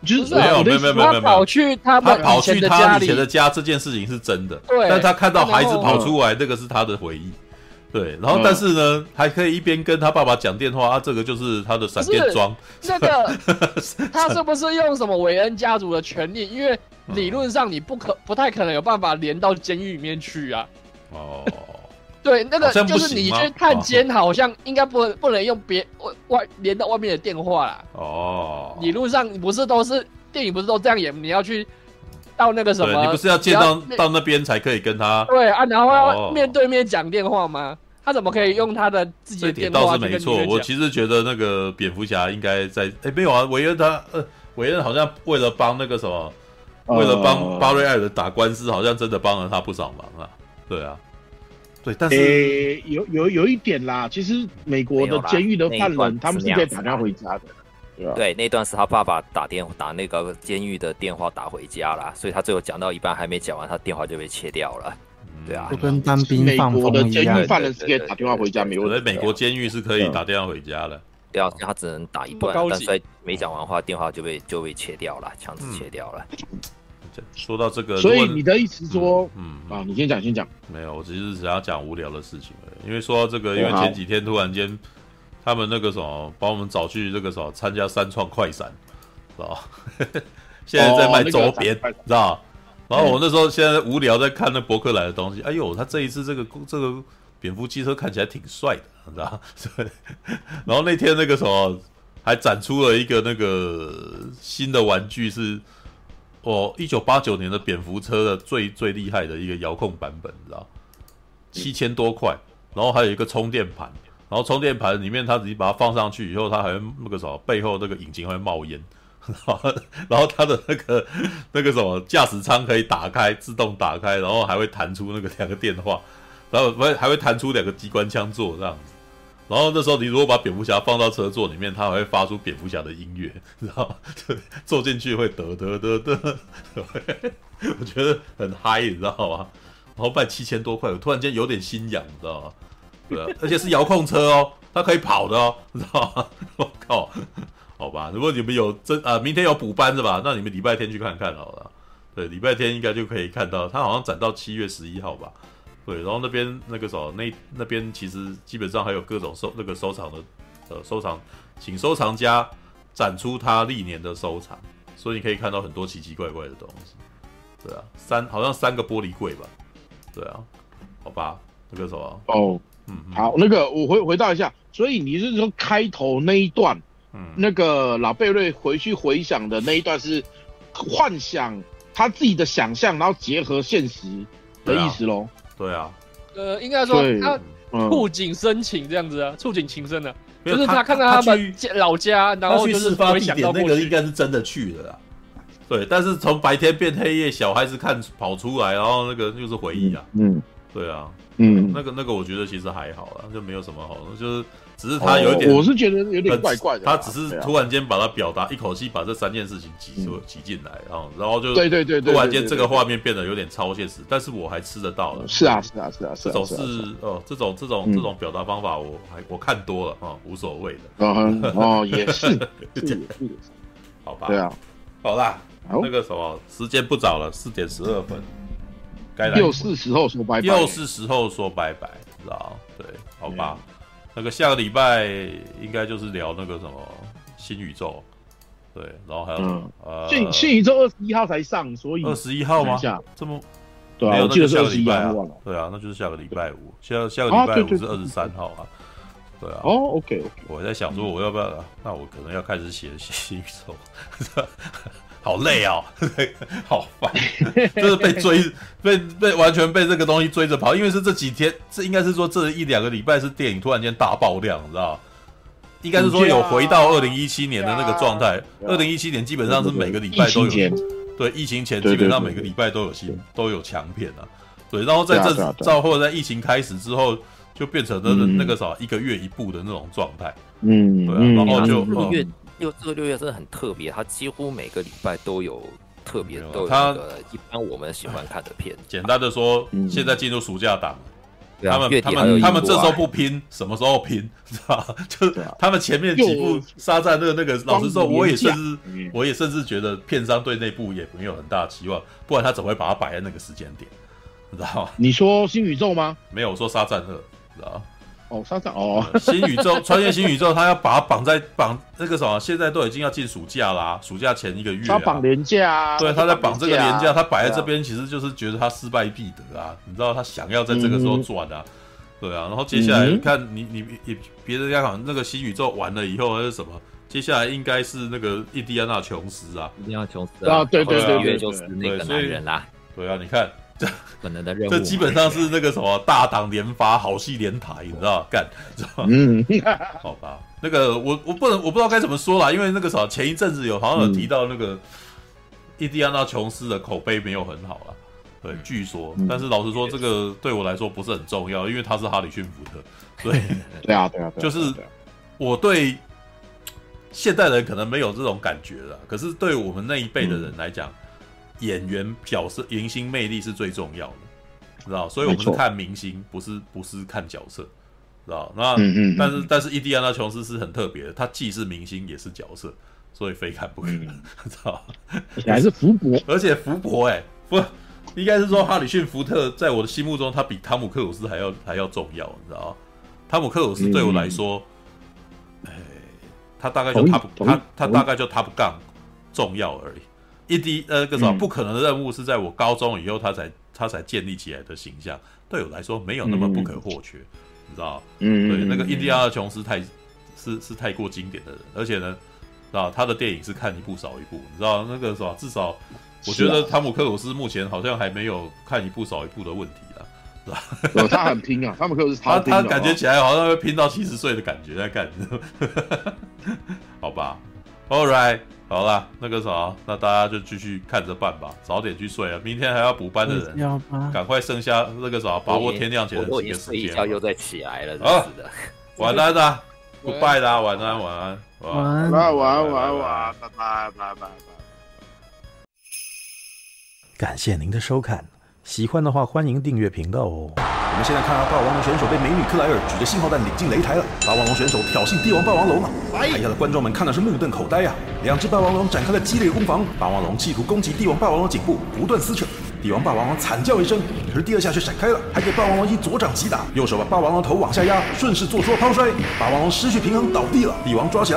就是没有没有没有没有他跑去他他跑去他以前的家这件事情是真的，对。但他看到孩子跑出来，这个是他的回忆，对。然后但是呢，还可以一边跟他爸爸讲电话啊，这个就是他的闪电装。这个 他是不是用什么韦恩家族的权利？因为理论上你不可不太可能有办法连到监狱里面去啊。哦。对，那个就是你去探监，好像应该不不能用别外外连到外面的电话啦。哦，你路上不是都是电影不是都这样演？你要去到那个什么？你不是要见到到那边才可以跟他？对啊，然后要面对面讲电话吗？哦、他怎么可以用他的自己的电话？倒是没错，我其实觉得那个蝙蝠侠应该在哎没有啊，韦恩他呃韦恩好像为了帮那个什么，为了帮巴瑞艾尔打官司，好像真的帮了他不少忙啊。对啊。对，但是、欸、有有有一点啦，其实美国的监狱的犯人，他们是可以打电话回家的，对那段是他爸爸打电打那个监狱的电话打回家了，所以他最后讲到一半还没讲完，他电话就被切掉了。对啊，就跟当兵放美国的监狱犯人是可以打电话回家，美国的。美国监狱是可以打电话回家的。对啊，他只能打一段，但是没讲完话，电话就被就被切掉了，强制切掉了。嗯说到这个，所以你的意思说，嗯，嗯啊，你先讲，先讲。没有，我只是想要讲无聊的事情而已。因为说到这个，因为前几天突然间，他们那个什么，把我们找去这个什么参加三创快闪，知道 现在在卖周边，哦那个、知道然后我那时候现在无聊在看那博客来的东西，哎呦，他这一次这个这个蝙蝠汽车看起来挺帅的，你知道 然后那天那个什么还展出了一个那个新的玩具是。哦，一九八九年的蝙蝠车的最最厉害的一个遥控版本，你知道？七千多块，然后还有一个充电盘，然后充电盘里面它直接把它放上去以后，它还会那个什么，背后那个引擎会冒烟，然后它的那个那个什么驾驶舱可以打开，自动打开，然后还会弹出那个两个电话，然后还还会弹出两个机关枪座这样子。然后那时候，你如果把蝙蝠侠放到车座里面，它还会发出蝙蝠侠的音乐，知道吗？坐进去会得得得得，我觉得很嗨，你知道吗？然后卖七千多块，我突然间有点心痒，你知道吗？对啊，而且是遥控车哦，它可以跑的哦，你知道吗？我靠，好吧，如果你们有真啊，明天有补班是吧？那你们礼拜天去看看好了。对，礼拜天应该就可以看到，它好像展到七月十一号吧。对，然后那边那个什么，那那边其实基本上还有各种收那个收藏的，呃，收藏，请收藏家展出他历年的收藏，所以你可以看到很多奇奇怪怪的东西。对啊，三好像三个玻璃柜吧？对啊，好吧，那个什么哦，嗯，好，那个我回回答一下，所以你是说开头那一段，嗯，那个老贝瑞回去回想的那一段是幻想他自己的想象，然后结合现实的意思喽？对啊，呃，应该说他触景生情这样子啊，触景情深的，就是他看到他们老家，然后就是发地点那个应该是真的去的啦。对，但是从白天变黑夜，小孩子看跑出来，然后那个就是回忆啊。嗯，对啊，嗯，那个那个我觉得其实还好啦，就没有什么好，就是只是他有一点，我是觉得有点怪怪的。他只是突然间把它表达，一口气把这三件事情挤出挤进来，然后然后就对对对，突然间这个画面变得有点超现实，但是我还吃得到了。是啊是啊是啊，这种是哦，这种这种这种表达方法，我还我看多了啊，无所谓的。哦，也是，好吧。对啊，好啦，那个什么，时间不早了，四点十二分，该又是时候说拜拜，又是时候说拜拜，知道？对，好吧。那个下个礼拜应该就是聊那个什么新宇宙，对，然后还有、嗯、呃新新宇宙二十一号才上，所以二十一号吗？这么对啊，没有，我记得是那就下个礼拜啊，对啊，那就是下个礼拜五，下下个礼拜五是二十三号啊，对啊，哦，OK OK，我在想说我要不要，那我可能要开始写新宇宙。好累哦，好烦，就是被追，被被完全被这个东西追着跑。因为是这几天，这应该是说这一两个礼拜是电影突然间大爆量，你知道？应该是说有回到二零一七年的那个状态。二零一七年基本上是每个礼拜都有，对，疫情前基本上每个礼拜都有新都有强片啊。对，然后在这到后来在疫情开始之后，就变成了那个啥一个月一部的那种状态。嗯，对啊，然后就六这个六月真的很特别，它几乎每个礼拜都有特别都有那个一般我们喜欢看的片。简单的说，嗯、现在进入暑假档，嗯、他们他们他们这时候不拼，什么时候拼？知道就是他们前面几部沙赞那那个，老实说，我也甚至我也甚至觉得片商对那部也没有很大期望，不然他怎么会把它摆在那个时间点？你知道吗？你说新宇宙吗？没有，我说沙赞二，知道哦，上上哦，新宇宙穿越新宇宙，他要把它绑在绑那个什么，现在都已经要进暑假啦、啊，暑假前一个月、啊，他绑年假、啊，对，他在绑这个年假，他摆在这边，其实就是觉得他失败必得啊，你知道他想要在这个时候赚啊，嗯、对啊，然后接下来看你你你别的家讲那个新宇宙完了以后还是什么，接下来应该是那个印第安纳琼斯啊，印第安纳琼斯啊，对对对对，就是那个男人啦，对啊，你看。这本能的任务，这基本上是那个什么大档连发，好戏连台，你知道干，知道嗯，好吧，那个我我不能我不知道该怎么说啦，因为那个什么前一阵子有好像有提到那个印第安纳琼斯的口碑没有很好啦，对，据说，但是老实说，这个对我来说不是很重要，因为他是哈里逊福特，对，对啊，对啊，就是我对现代人可能没有这种感觉了，可是对我们那一辈的人来讲。演员角色、明星魅力是最重要的，知道？所以我们是看明星，不是不是看角色，知道？那嗯嗯，但是但是印第安纳琼斯是很特别的，他既是明星也是角色，所以非看不可，知道？还是福伯，而且福伯哎，不，应该是说哈里逊福特在我的心目中，他比汤姆克鲁斯还要还要重要，你知道？汤姆克鲁斯对我来说，哎，他大概就 top，他他大概就他不杠重要而已。一滴呃，个什么不可能的任务是在我高中以后他才他才建立起来的形象，对我来说没有那么不可或缺，你知道？嗯，对，那个印第安纳琼斯太是是太过经典的人，而且呢，啊他的电影是看一部少一部，你知道那个什么？至少我觉得汤姆克鲁斯目前好像还没有看一部少一部的问题啊，是 吧？他很拼啊，汤姆克鲁斯他他感觉起来好像会拼到七十岁的感觉在干，好吧？All right。好啦，那个啥，那大家就继续看着办吧，早点去睡啊！明天还要补班的人，赶快剩下那个啥，把握天亮前的几个时间。睡一觉又再起来了，好，晚安啦，Goodbye 啦，晚安，晚安，晚安，晚安，晚安，晚安，拜拜，拜拜，拜。感谢您的收看，喜欢的话欢迎订阅频道哦。我们现在看到霸王龙选手被美女克莱尔举着信号弹领进擂台了。霸王龙选手挑衅帝王霸王龙啊！台下的观众们看的是目瞪口呆呀、啊。两只霸王龙展开了激烈攻防，霸王龙企图攻击帝王霸王龙颈部，不断撕扯。帝王霸王龙惨叫一声，可是第二下却闪开了，还给霸王龙一左掌击打，右手把霸王龙头往下压，顺势做出了抛摔。霸王龙失去平衡倒地了，帝王抓起来。